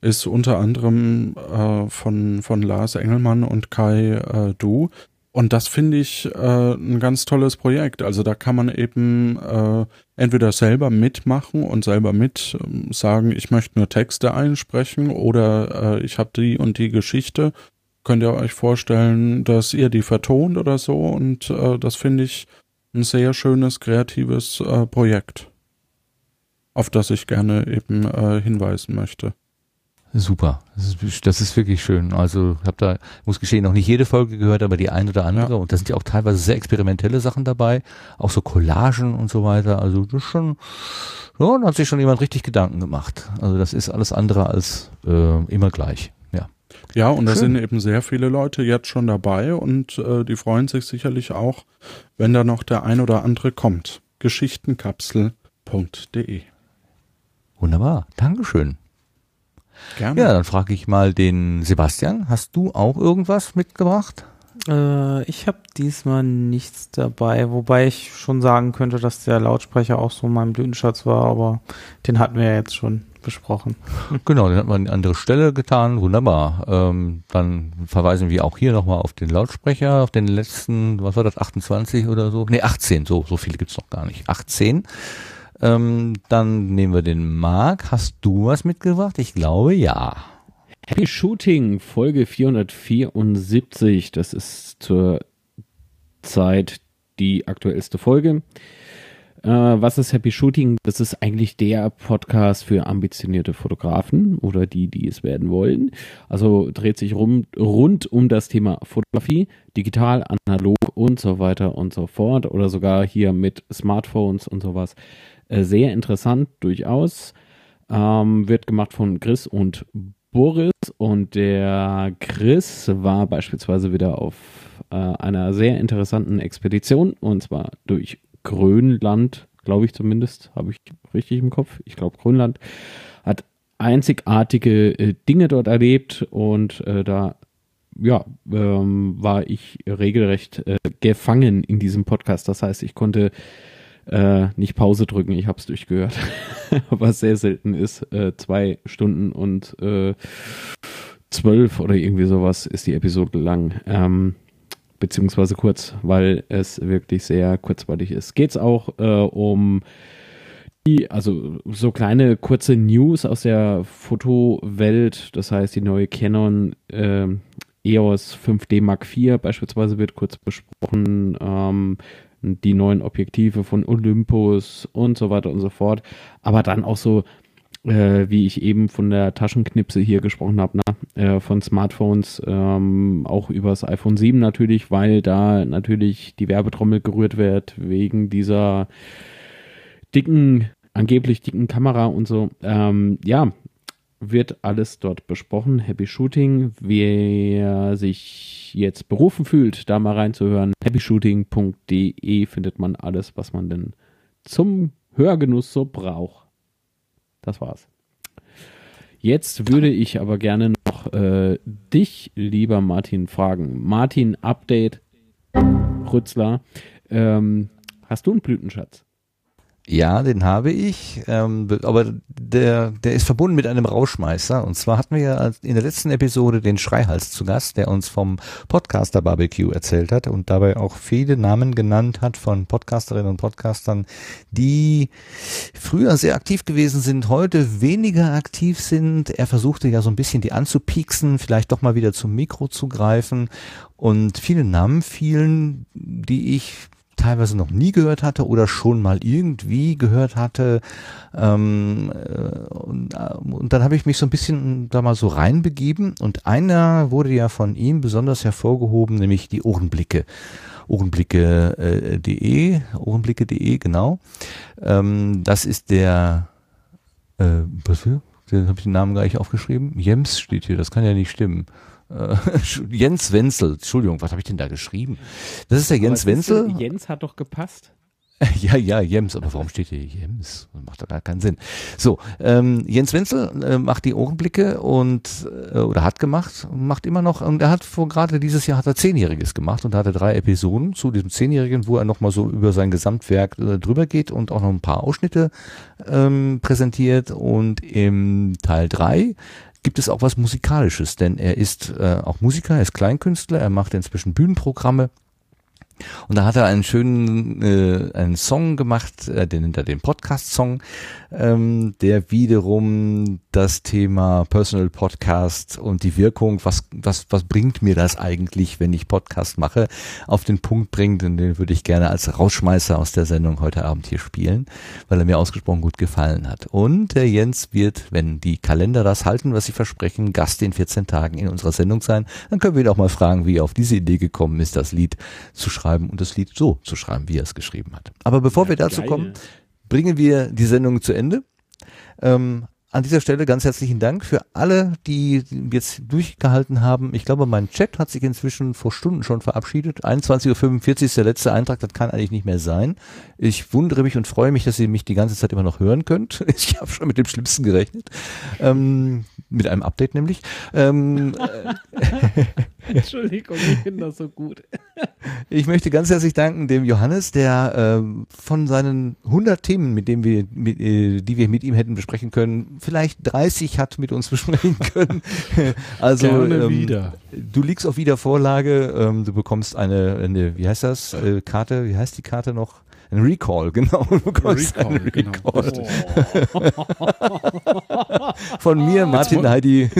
[SPEAKER 1] ist unter anderem äh, von, von Lars Engelmann und Kai äh, Du. Und das finde ich äh, ein ganz tolles Projekt. Also da kann man eben äh, entweder selber mitmachen und selber mit ähm, sagen, ich möchte nur Texte einsprechen oder äh, ich habe die und die Geschichte. Könnt ihr euch vorstellen, dass ihr die vertont oder so? Und äh, das finde ich ein sehr schönes, kreatives äh, Projekt, auf das ich gerne eben äh, hinweisen möchte.
[SPEAKER 2] Super, das ist, das ist wirklich schön. Also ich habe da, muss geschehen, noch nicht jede Folge gehört, aber die eine oder andere.
[SPEAKER 1] Ja.
[SPEAKER 2] Und da sind ja auch teilweise sehr experimentelle Sachen dabei, auch so Collagen und so weiter. Also das ist schon, ja, da hat sich schon jemand richtig Gedanken gemacht. Also das ist alles andere als äh, immer gleich. Ja.
[SPEAKER 1] Ja, und da
[SPEAKER 2] Schön.
[SPEAKER 1] sind eben sehr viele Leute jetzt schon dabei und äh, die freuen sich sicherlich auch, wenn da noch der ein oder andere kommt. Geschichtenkapsel.de.
[SPEAKER 2] Wunderbar, Dankeschön.
[SPEAKER 1] Gerne.
[SPEAKER 2] Ja, dann frage ich mal den Sebastian. Hast du auch irgendwas mitgebracht?
[SPEAKER 4] Äh, ich habe diesmal nichts dabei, wobei ich schon sagen könnte, dass der Lautsprecher auch so mein Blütenschatz war, aber den hatten wir ja jetzt schon besprochen.
[SPEAKER 2] Genau, den hat man an eine andere Stelle getan. Wunderbar. Ähm, dann verweisen wir auch hier nochmal auf den Lautsprecher, auf den letzten, was war das, 28 oder so? Nee, 18, so, so viele gibt's noch gar nicht. 18. Ähm, dann nehmen wir den Marc. Hast du was mitgebracht? Ich glaube ja.
[SPEAKER 3] Happy Shooting, Folge 474. Das ist zur Zeit die aktuellste Folge. Äh, was ist Happy Shooting? Das ist eigentlich der Podcast für ambitionierte Fotografen oder die, die es werden wollen. Also dreht sich rum, rund um das Thema Fotografie, digital, analog und so weiter und so fort. Oder sogar hier mit Smartphones und sowas. Äh, sehr interessant, durchaus. Ähm, wird gemacht von Chris und Boris und der Chris war beispielsweise wieder auf äh, einer sehr interessanten Expedition und zwar durch Grönland, glaube ich zumindest, habe ich richtig im Kopf. Ich glaube Grönland hat einzigartige äh, Dinge dort erlebt und äh, da ja, ähm, war ich regelrecht äh, gefangen in diesem Podcast. Das heißt, ich konnte äh, nicht Pause drücken, ich habe es durchgehört. Was sehr selten ist. Äh, zwei Stunden und äh, zwölf oder irgendwie sowas ist die Episode lang. Ähm, beziehungsweise kurz, weil es wirklich sehr kurzweilig ist. Geht es auch äh, um die, also so kleine kurze News aus der Fotowelt, das heißt die neue Canon äh, EOS 5D Mark IV beispielsweise wird kurz besprochen, ähm, die neuen Objektive von Olympus und so weiter und so fort. Aber dann auch so, äh, wie ich eben von der Taschenknipse hier gesprochen habe, äh, von Smartphones, ähm, auch übers iPhone 7 natürlich, weil da natürlich die Werbetrommel gerührt wird wegen dieser dicken, angeblich dicken Kamera und so. Ähm, ja, wird alles dort besprochen. Happy Shooting. Wer sich jetzt berufen fühlt, da mal reinzuhören, happyshooting.de findet man alles, was man denn zum Hörgenuss so braucht. Das war's. Jetzt würde ich aber gerne noch äh, dich, lieber Martin, fragen. Martin, Update, Rützler, ähm, hast du einen Blütenschatz?
[SPEAKER 2] Ja, den habe ich, ähm, aber der, der ist verbunden mit einem Rauschmeißer. Und zwar hatten wir ja in der letzten Episode den Schreihals zu Gast, der uns vom Podcaster Barbecue erzählt hat und dabei auch viele Namen genannt hat von Podcasterinnen und Podcastern, die früher sehr aktiv gewesen sind, heute weniger aktiv sind. Er versuchte ja so ein bisschen die anzupieksen, vielleicht doch mal wieder zum Mikro zu greifen. Und viele Namen fielen, die ich teilweise noch nie gehört hatte oder schon mal irgendwie gehört hatte. Ähm, äh, und, äh, und dann habe ich mich so ein bisschen da mal so reinbegeben und einer wurde ja von ihm besonders hervorgehoben, nämlich die Ohrenblicke. Ohrenblicke.de, äh, Ohrenblicke.de, genau. Ähm, das ist der, äh, was für? Den habe ich den Namen gar nicht aufgeschrieben. Jems steht hier, das kann ja nicht stimmen. Äh, Jens Wenzel, Entschuldigung, was habe ich denn da geschrieben? Das ist der Jens Wenzel.
[SPEAKER 3] Jens hat doch gepasst.
[SPEAKER 2] Ja, ja, Jems, aber warum steht hier Jems? Das macht doch gar keinen Sinn. So, ähm, Jens Wenzel äh, macht die Ohrenblicke und äh, oder hat gemacht, macht immer noch und er hat vor gerade dieses Jahr hat er zehnjähriges gemacht und hatte drei Episoden zu diesem zehnjährigen, wo er nochmal so über sein Gesamtwerk äh, drüber geht und auch noch ein paar Ausschnitte ähm, präsentiert und im Teil drei gibt es auch was Musikalisches, denn er ist äh, auch Musiker, er ist Kleinkünstler, er macht inzwischen Bühnenprogramme und da hat er einen schönen äh, einen Song gemacht, äh, den hinter dem Podcast-Song, ähm, der wiederum das Thema Personal Podcast und die Wirkung, was was was bringt mir das eigentlich, wenn ich Podcast mache, auf den Punkt bringt. Und den würde ich gerne als Rausschmeißer aus der Sendung heute Abend hier spielen, weil er mir ausgesprochen gut gefallen hat. Und der Jens wird, wenn die Kalender das halten, was sie versprechen, Gast in 14 Tagen in unserer Sendung sein. Dann können wir ihn auch mal fragen, wie er auf diese Idee gekommen ist, das Lied zu schreiben schreiben und das Lied so zu schreiben, wie er es geschrieben hat. Aber bevor ja, wir dazu geil. kommen, bringen wir die Sendung zu Ende. Ähm, an dieser Stelle ganz herzlichen Dank für alle, die jetzt durchgehalten haben. Ich glaube, mein Chat hat sich inzwischen vor Stunden schon verabschiedet. 21.45 Uhr ist der letzte Eintrag, das kann eigentlich nicht mehr sein. Ich wundere mich und freue mich, dass ihr mich die ganze Zeit immer noch hören könnt. Ich habe schon mit dem Schlimmsten gerechnet. Ähm, mit einem Update nämlich. Ähm,
[SPEAKER 3] Entschuldigung, ich finde das so gut.
[SPEAKER 2] Ich möchte ganz herzlich danken dem Johannes, der ähm, von seinen 100 Themen, mit denen wir, mit, äh, die wir mit ihm hätten besprechen können, vielleicht 30 hat mit uns besprechen können. Also
[SPEAKER 1] Gerne
[SPEAKER 2] ähm,
[SPEAKER 1] wieder.
[SPEAKER 2] du liegst auf Wiedervorlage, ähm, du bekommst eine, eine, wie heißt das, äh, Karte, wie heißt die Karte noch? Ein Recall, genau. Du bekommst
[SPEAKER 1] Recall,
[SPEAKER 2] einen
[SPEAKER 1] genau.
[SPEAKER 2] Recall. Von mir, Martin Heidi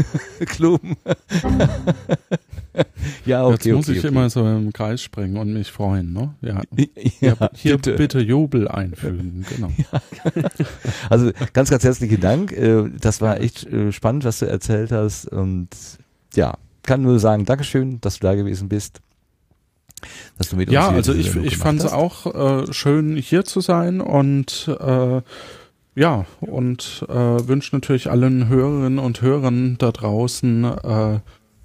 [SPEAKER 2] Klum. ja, okay,
[SPEAKER 1] Jetzt muss
[SPEAKER 2] okay,
[SPEAKER 1] ich
[SPEAKER 2] okay.
[SPEAKER 1] immer so im Kreis springen und mich freuen, ne? Ja.
[SPEAKER 2] Ja,
[SPEAKER 1] Hier bitte. Jubel einfügen, genau.
[SPEAKER 2] Also ganz, ganz herzlichen Dank. Äh, Das war echt äh, spannend, was du erzählt hast. Und ja, kann nur sagen, Dankeschön, dass du da gewesen bist. Dass du mit
[SPEAKER 1] Ja,
[SPEAKER 2] uns hier
[SPEAKER 1] also ich, ich fand es auch äh, schön, hier zu sein und äh, ja, und äh, wünsche natürlich allen Hörerinnen und Hörern da draußen äh,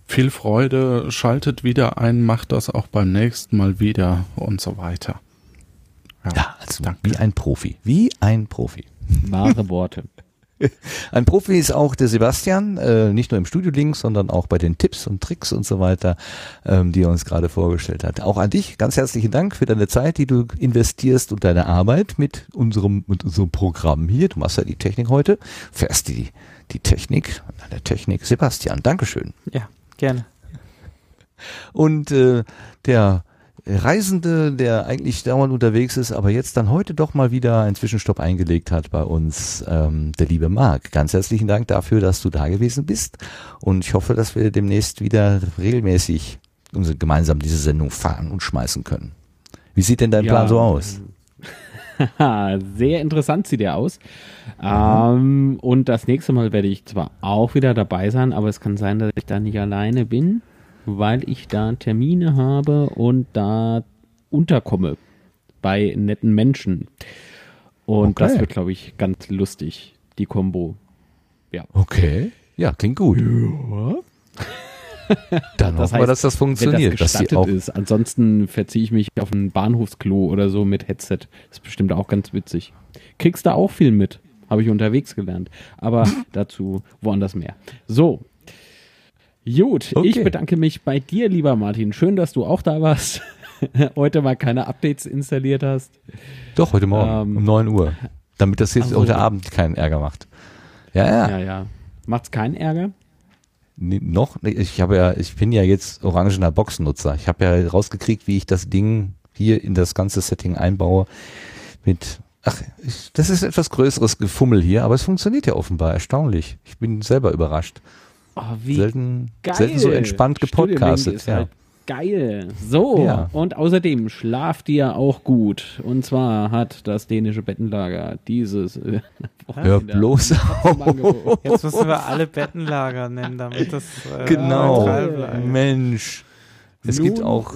[SPEAKER 1] viel Freude. Schaltet wieder ein, macht das auch beim nächsten Mal wieder und so weiter.
[SPEAKER 2] Ja, also wie ein Profi. Wie ein Profi.
[SPEAKER 3] Wahre Worte.
[SPEAKER 2] Ein Profi ist auch der Sebastian, äh, nicht nur im Studio links, sondern auch bei den Tipps und Tricks und so weiter, ähm, die er uns gerade vorgestellt hat. Auch an dich ganz herzlichen Dank für deine Zeit, die du investierst und deine Arbeit mit unserem, mit unserem Programm hier. Du machst ja die Technik heute, fährst die, die Technik, der Technik. Sebastian, Dankeschön.
[SPEAKER 4] Ja, gerne.
[SPEAKER 2] Und äh, der Reisende, der eigentlich dauernd unterwegs ist, aber jetzt dann heute doch mal wieder einen Zwischenstopp eingelegt hat bei uns, ähm, der liebe Marc. Ganz herzlichen Dank dafür, dass du da gewesen bist. Und ich hoffe, dass wir demnächst wieder regelmäßig unsere, gemeinsam diese Sendung fahren und schmeißen können. Wie sieht denn dein
[SPEAKER 3] Ja,
[SPEAKER 2] Plan so aus?
[SPEAKER 3] Haha, Sehr interessant sieht er aus. Ähm, und das nächste Mal werde ich zwar auch wieder dabei sein, aber es kann sein, dass ich da nicht alleine bin, weil ich da Termine habe und da unterkomme bei netten Menschen. Und
[SPEAKER 2] Okay.
[SPEAKER 3] das wird, glaube ich, ganz lustig, die Kombo.
[SPEAKER 2] Okay. Ja, klingt gut. Dann hoffen wir, dass das funktioniert.
[SPEAKER 3] Wenn das gestattet
[SPEAKER 2] auch,
[SPEAKER 3] ist. Ansonsten verziehe ich mich auf ein Bahnhofsklo oder so mit Headset. Das ist bestimmt auch ganz witzig. Kriegst da auch viel mit. Habe ich unterwegs gelernt. Aber dazu woanders mehr. So. Gut,
[SPEAKER 2] Okay.
[SPEAKER 3] ich bedanke mich bei dir, lieber Martin. Schön, dass du auch da warst. Heute mal keine Updates installiert hast.
[SPEAKER 2] doch, heute Morgen
[SPEAKER 3] Ähm,
[SPEAKER 2] um 9 Uhr. Damit das jetzt
[SPEAKER 3] Ach so.
[SPEAKER 2] heute Abend keinen Ärger macht. Ja, ja.
[SPEAKER 3] Ja, ja. Macht's keinen Ärger?
[SPEAKER 2] Nee, noch? Ich habe ja, ich bin ja jetzt orangener Boxennutzer. Ich habe ja rausgekriegt, wie ich das Ding hier in das ganze Setting einbaue. Mit, ach, ich, das ist etwas größeres Gefummel hier, aber es funktioniert ja offenbar erstaunlich. Ich bin selber überrascht.
[SPEAKER 3] Oh, wie
[SPEAKER 2] Selten,
[SPEAKER 3] geil.
[SPEAKER 2] selten so entspannt gepodcastet. Ja.
[SPEAKER 3] halt geil. So,
[SPEAKER 2] Ja.
[SPEAKER 3] und außerdem schlaft ihr auch gut. Und zwar hat das dänische Bettenlager dieses. Äh,
[SPEAKER 2] Hör bloß auf.
[SPEAKER 4] Jetzt müssen wir alle Bettenlager nennen, damit das äh,
[SPEAKER 2] Genau.
[SPEAKER 4] neutral bleibt.
[SPEAKER 2] Mensch. Es
[SPEAKER 3] Nun-
[SPEAKER 2] gibt auch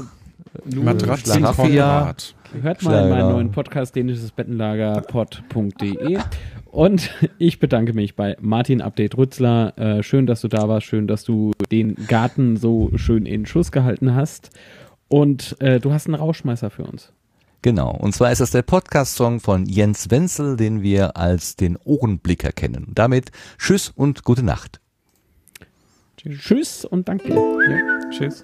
[SPEAKER 1] Matratzen
[SPEAKER 2] Schlafia.
[SPEAKER 1] Konrad.
[SPEAKER 3] Hört mal in meinen neuen Podcast dänisches Bettenlager pod.de. Und ich bedanke mich bei Martin Update Rützler. Äh, schön, dass du da warst. Schön, dass du den Garten so schön in Schuss gehalten hast. Und äh, du hast einen Rauschmeißer für uns.
[SPEAKER 2] Genau. Und zwar ist das der Podcast-Song von Jens Wenzel, den wir als den Ohrenblicker kennen. Und damit Tschüss und gute Nacht.
[SPEAKER 3] Tschüss und danke.
[SPEAKER 4] Ja, tschüss.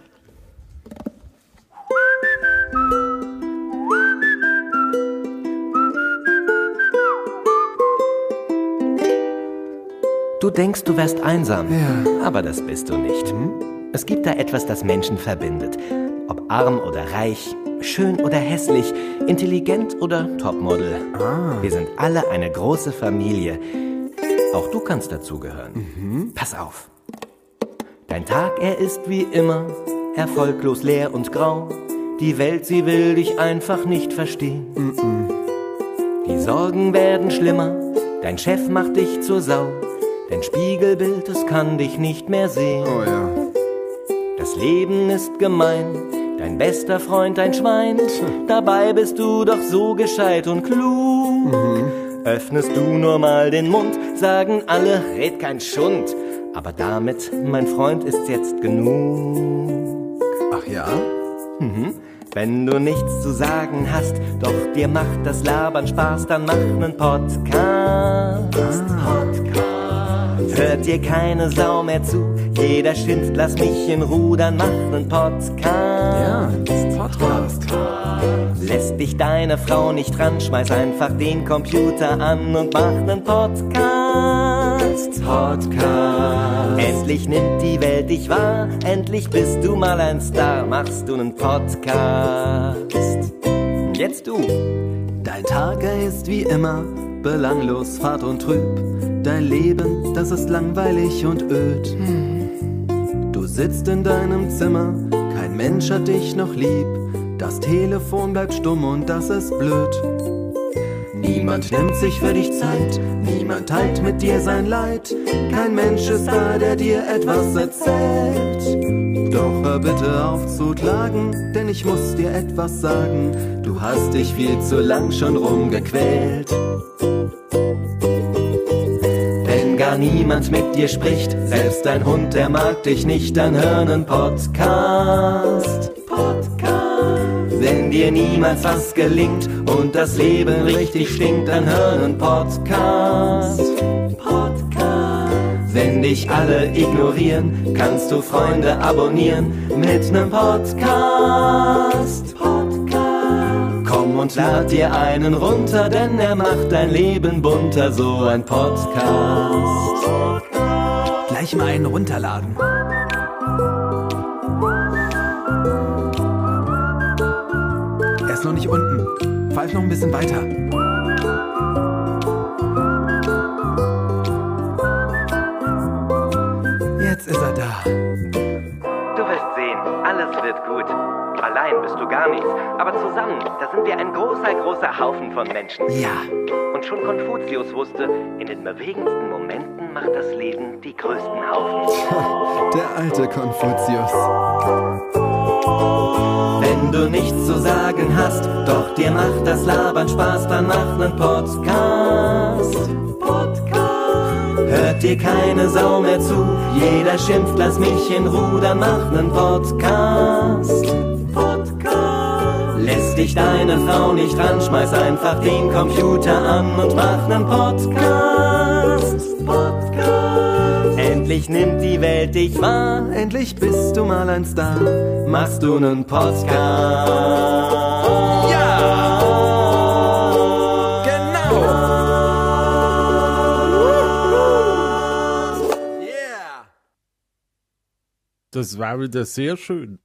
[SPEAKER 12] Du denkst, du wärst einsam, aber das bist du nicht. Es gibt da etwas, das Menschen verbindet. Ob arm oder reich, schön oder hässlich, intelligent oder Topmodel. Wir sind alle eine große Familie. Auch du kannst dazugehören. Pass auf. Dein Tag, er ist wie immer erfolglos leer und grau. Die Welt, sie will dich einfach nicht verstehen. Die Sorgen werden schlimmer, dein Chef macht dich zur Sau. Dein Spiegelbild, es kann dich nicht mehr sehen.
[SPEAKER 11] Oh ja.
[SPEAKER 12] Das Leben ist gemein, dein bester Freund ein Schwein. Dabei bist du doch so gescheit und klug. Öffnest du nur mal den Mund, sagen alle, red kein Schund. Aber damit, mein Freund, ist's jetzt genug.
[SPEAKER 11] Ach ja?
[SPEAKER 12] Wenn du nichts zu sagen hast, doch dir macht das Labern Spaß, dann mach nen Podcast. Podcast. Hört dir keine Sau mehr zu, jeder schimpft, lass mich in Ruhe, dann mach nen Podcast.
[SPEAKER 13] Ja, Podcast.
[SPEAKER 12] Lässt dich deine Frau nicht ran, schmeiß einfach den Computer an und mach nen Podcast.
[SPEAKER 13] Podcast.
[SPEAKER 12] Endlich nimmt die Welt dich wahr, endlich bist du mal ein Star, machst du nen Podcast. Jetzt du.
[SPEAKER 13] Dein Tag, ist wie immer belanglos, fad und trüb. Dein Leben, das ist langweilig und öd. Du sitzt in deinem Zimmer, kein Mensch hat dich noch lieb. Das Telefon bleibt stumm und das ist blöd. Niemand nimmt sich für dich Zeit, niemand teilt mit dir sein Leid. Kein Mensch ist da, der dir etwas erzählt. Doch hör bitte auf zu klagen, denn ich muss dir etwas sagen. Du hast dich viel zu lang schon rumgequält. Gar niemand mit dir spricht, selbst dein Hund, der mag dich nicht, dann hör nen Podcast. Podcast. Wenn dir niemals was gelingt und das Leben richtig stinkt, dann hör nen Podcast. Podcast. Wenn dich alle ignorieren, kannst du Freunde abonnieren mit nem Podcast. Und lad dir einen runter, denn er macht dein Leben bunter, so ein Podcast.
[SPEAKER 14] Gleich mal einen runterladen. Er ist noch nicht unten. Pfeif noch ein bisschen weiter. Jetzt ist er da.
[SPEAKER 12] Du wirst sehen, alles wird gut. Allein bist du gar nichts, aber zusammen, da sind wir ein großer, großer Haufen von Menschen.
[SPEAKER 14] Ja.
[SPEAKER 12] Und schon Konfuzius wusste, in den bewegendsten Momenten macht das Leben die größten Haufen.
[SPEAKER 13] Der alte Konfuzius.
[SPEAKER 12] Wenn du nichts zu sagen hast, doch dir macht das Labern Spaß, dann mach nen Podcast. Podcast. Hört dir keine Sau mehr zu, jeder schimpft, lass mich in Ruhe, dann mach nen Podcast. Lässt dich deine Frau nicht ran, schmeiß einfach den Computer an und mach nen Podcast. Podcast. Endlich nimmt die Welt dich wahr,
[SPEAKER 13] Endlich bist du mal ein Star.
[SPEAKER 12] machst du nen Podcast.
[SPEAKER 1] Das war wieder sehr schön.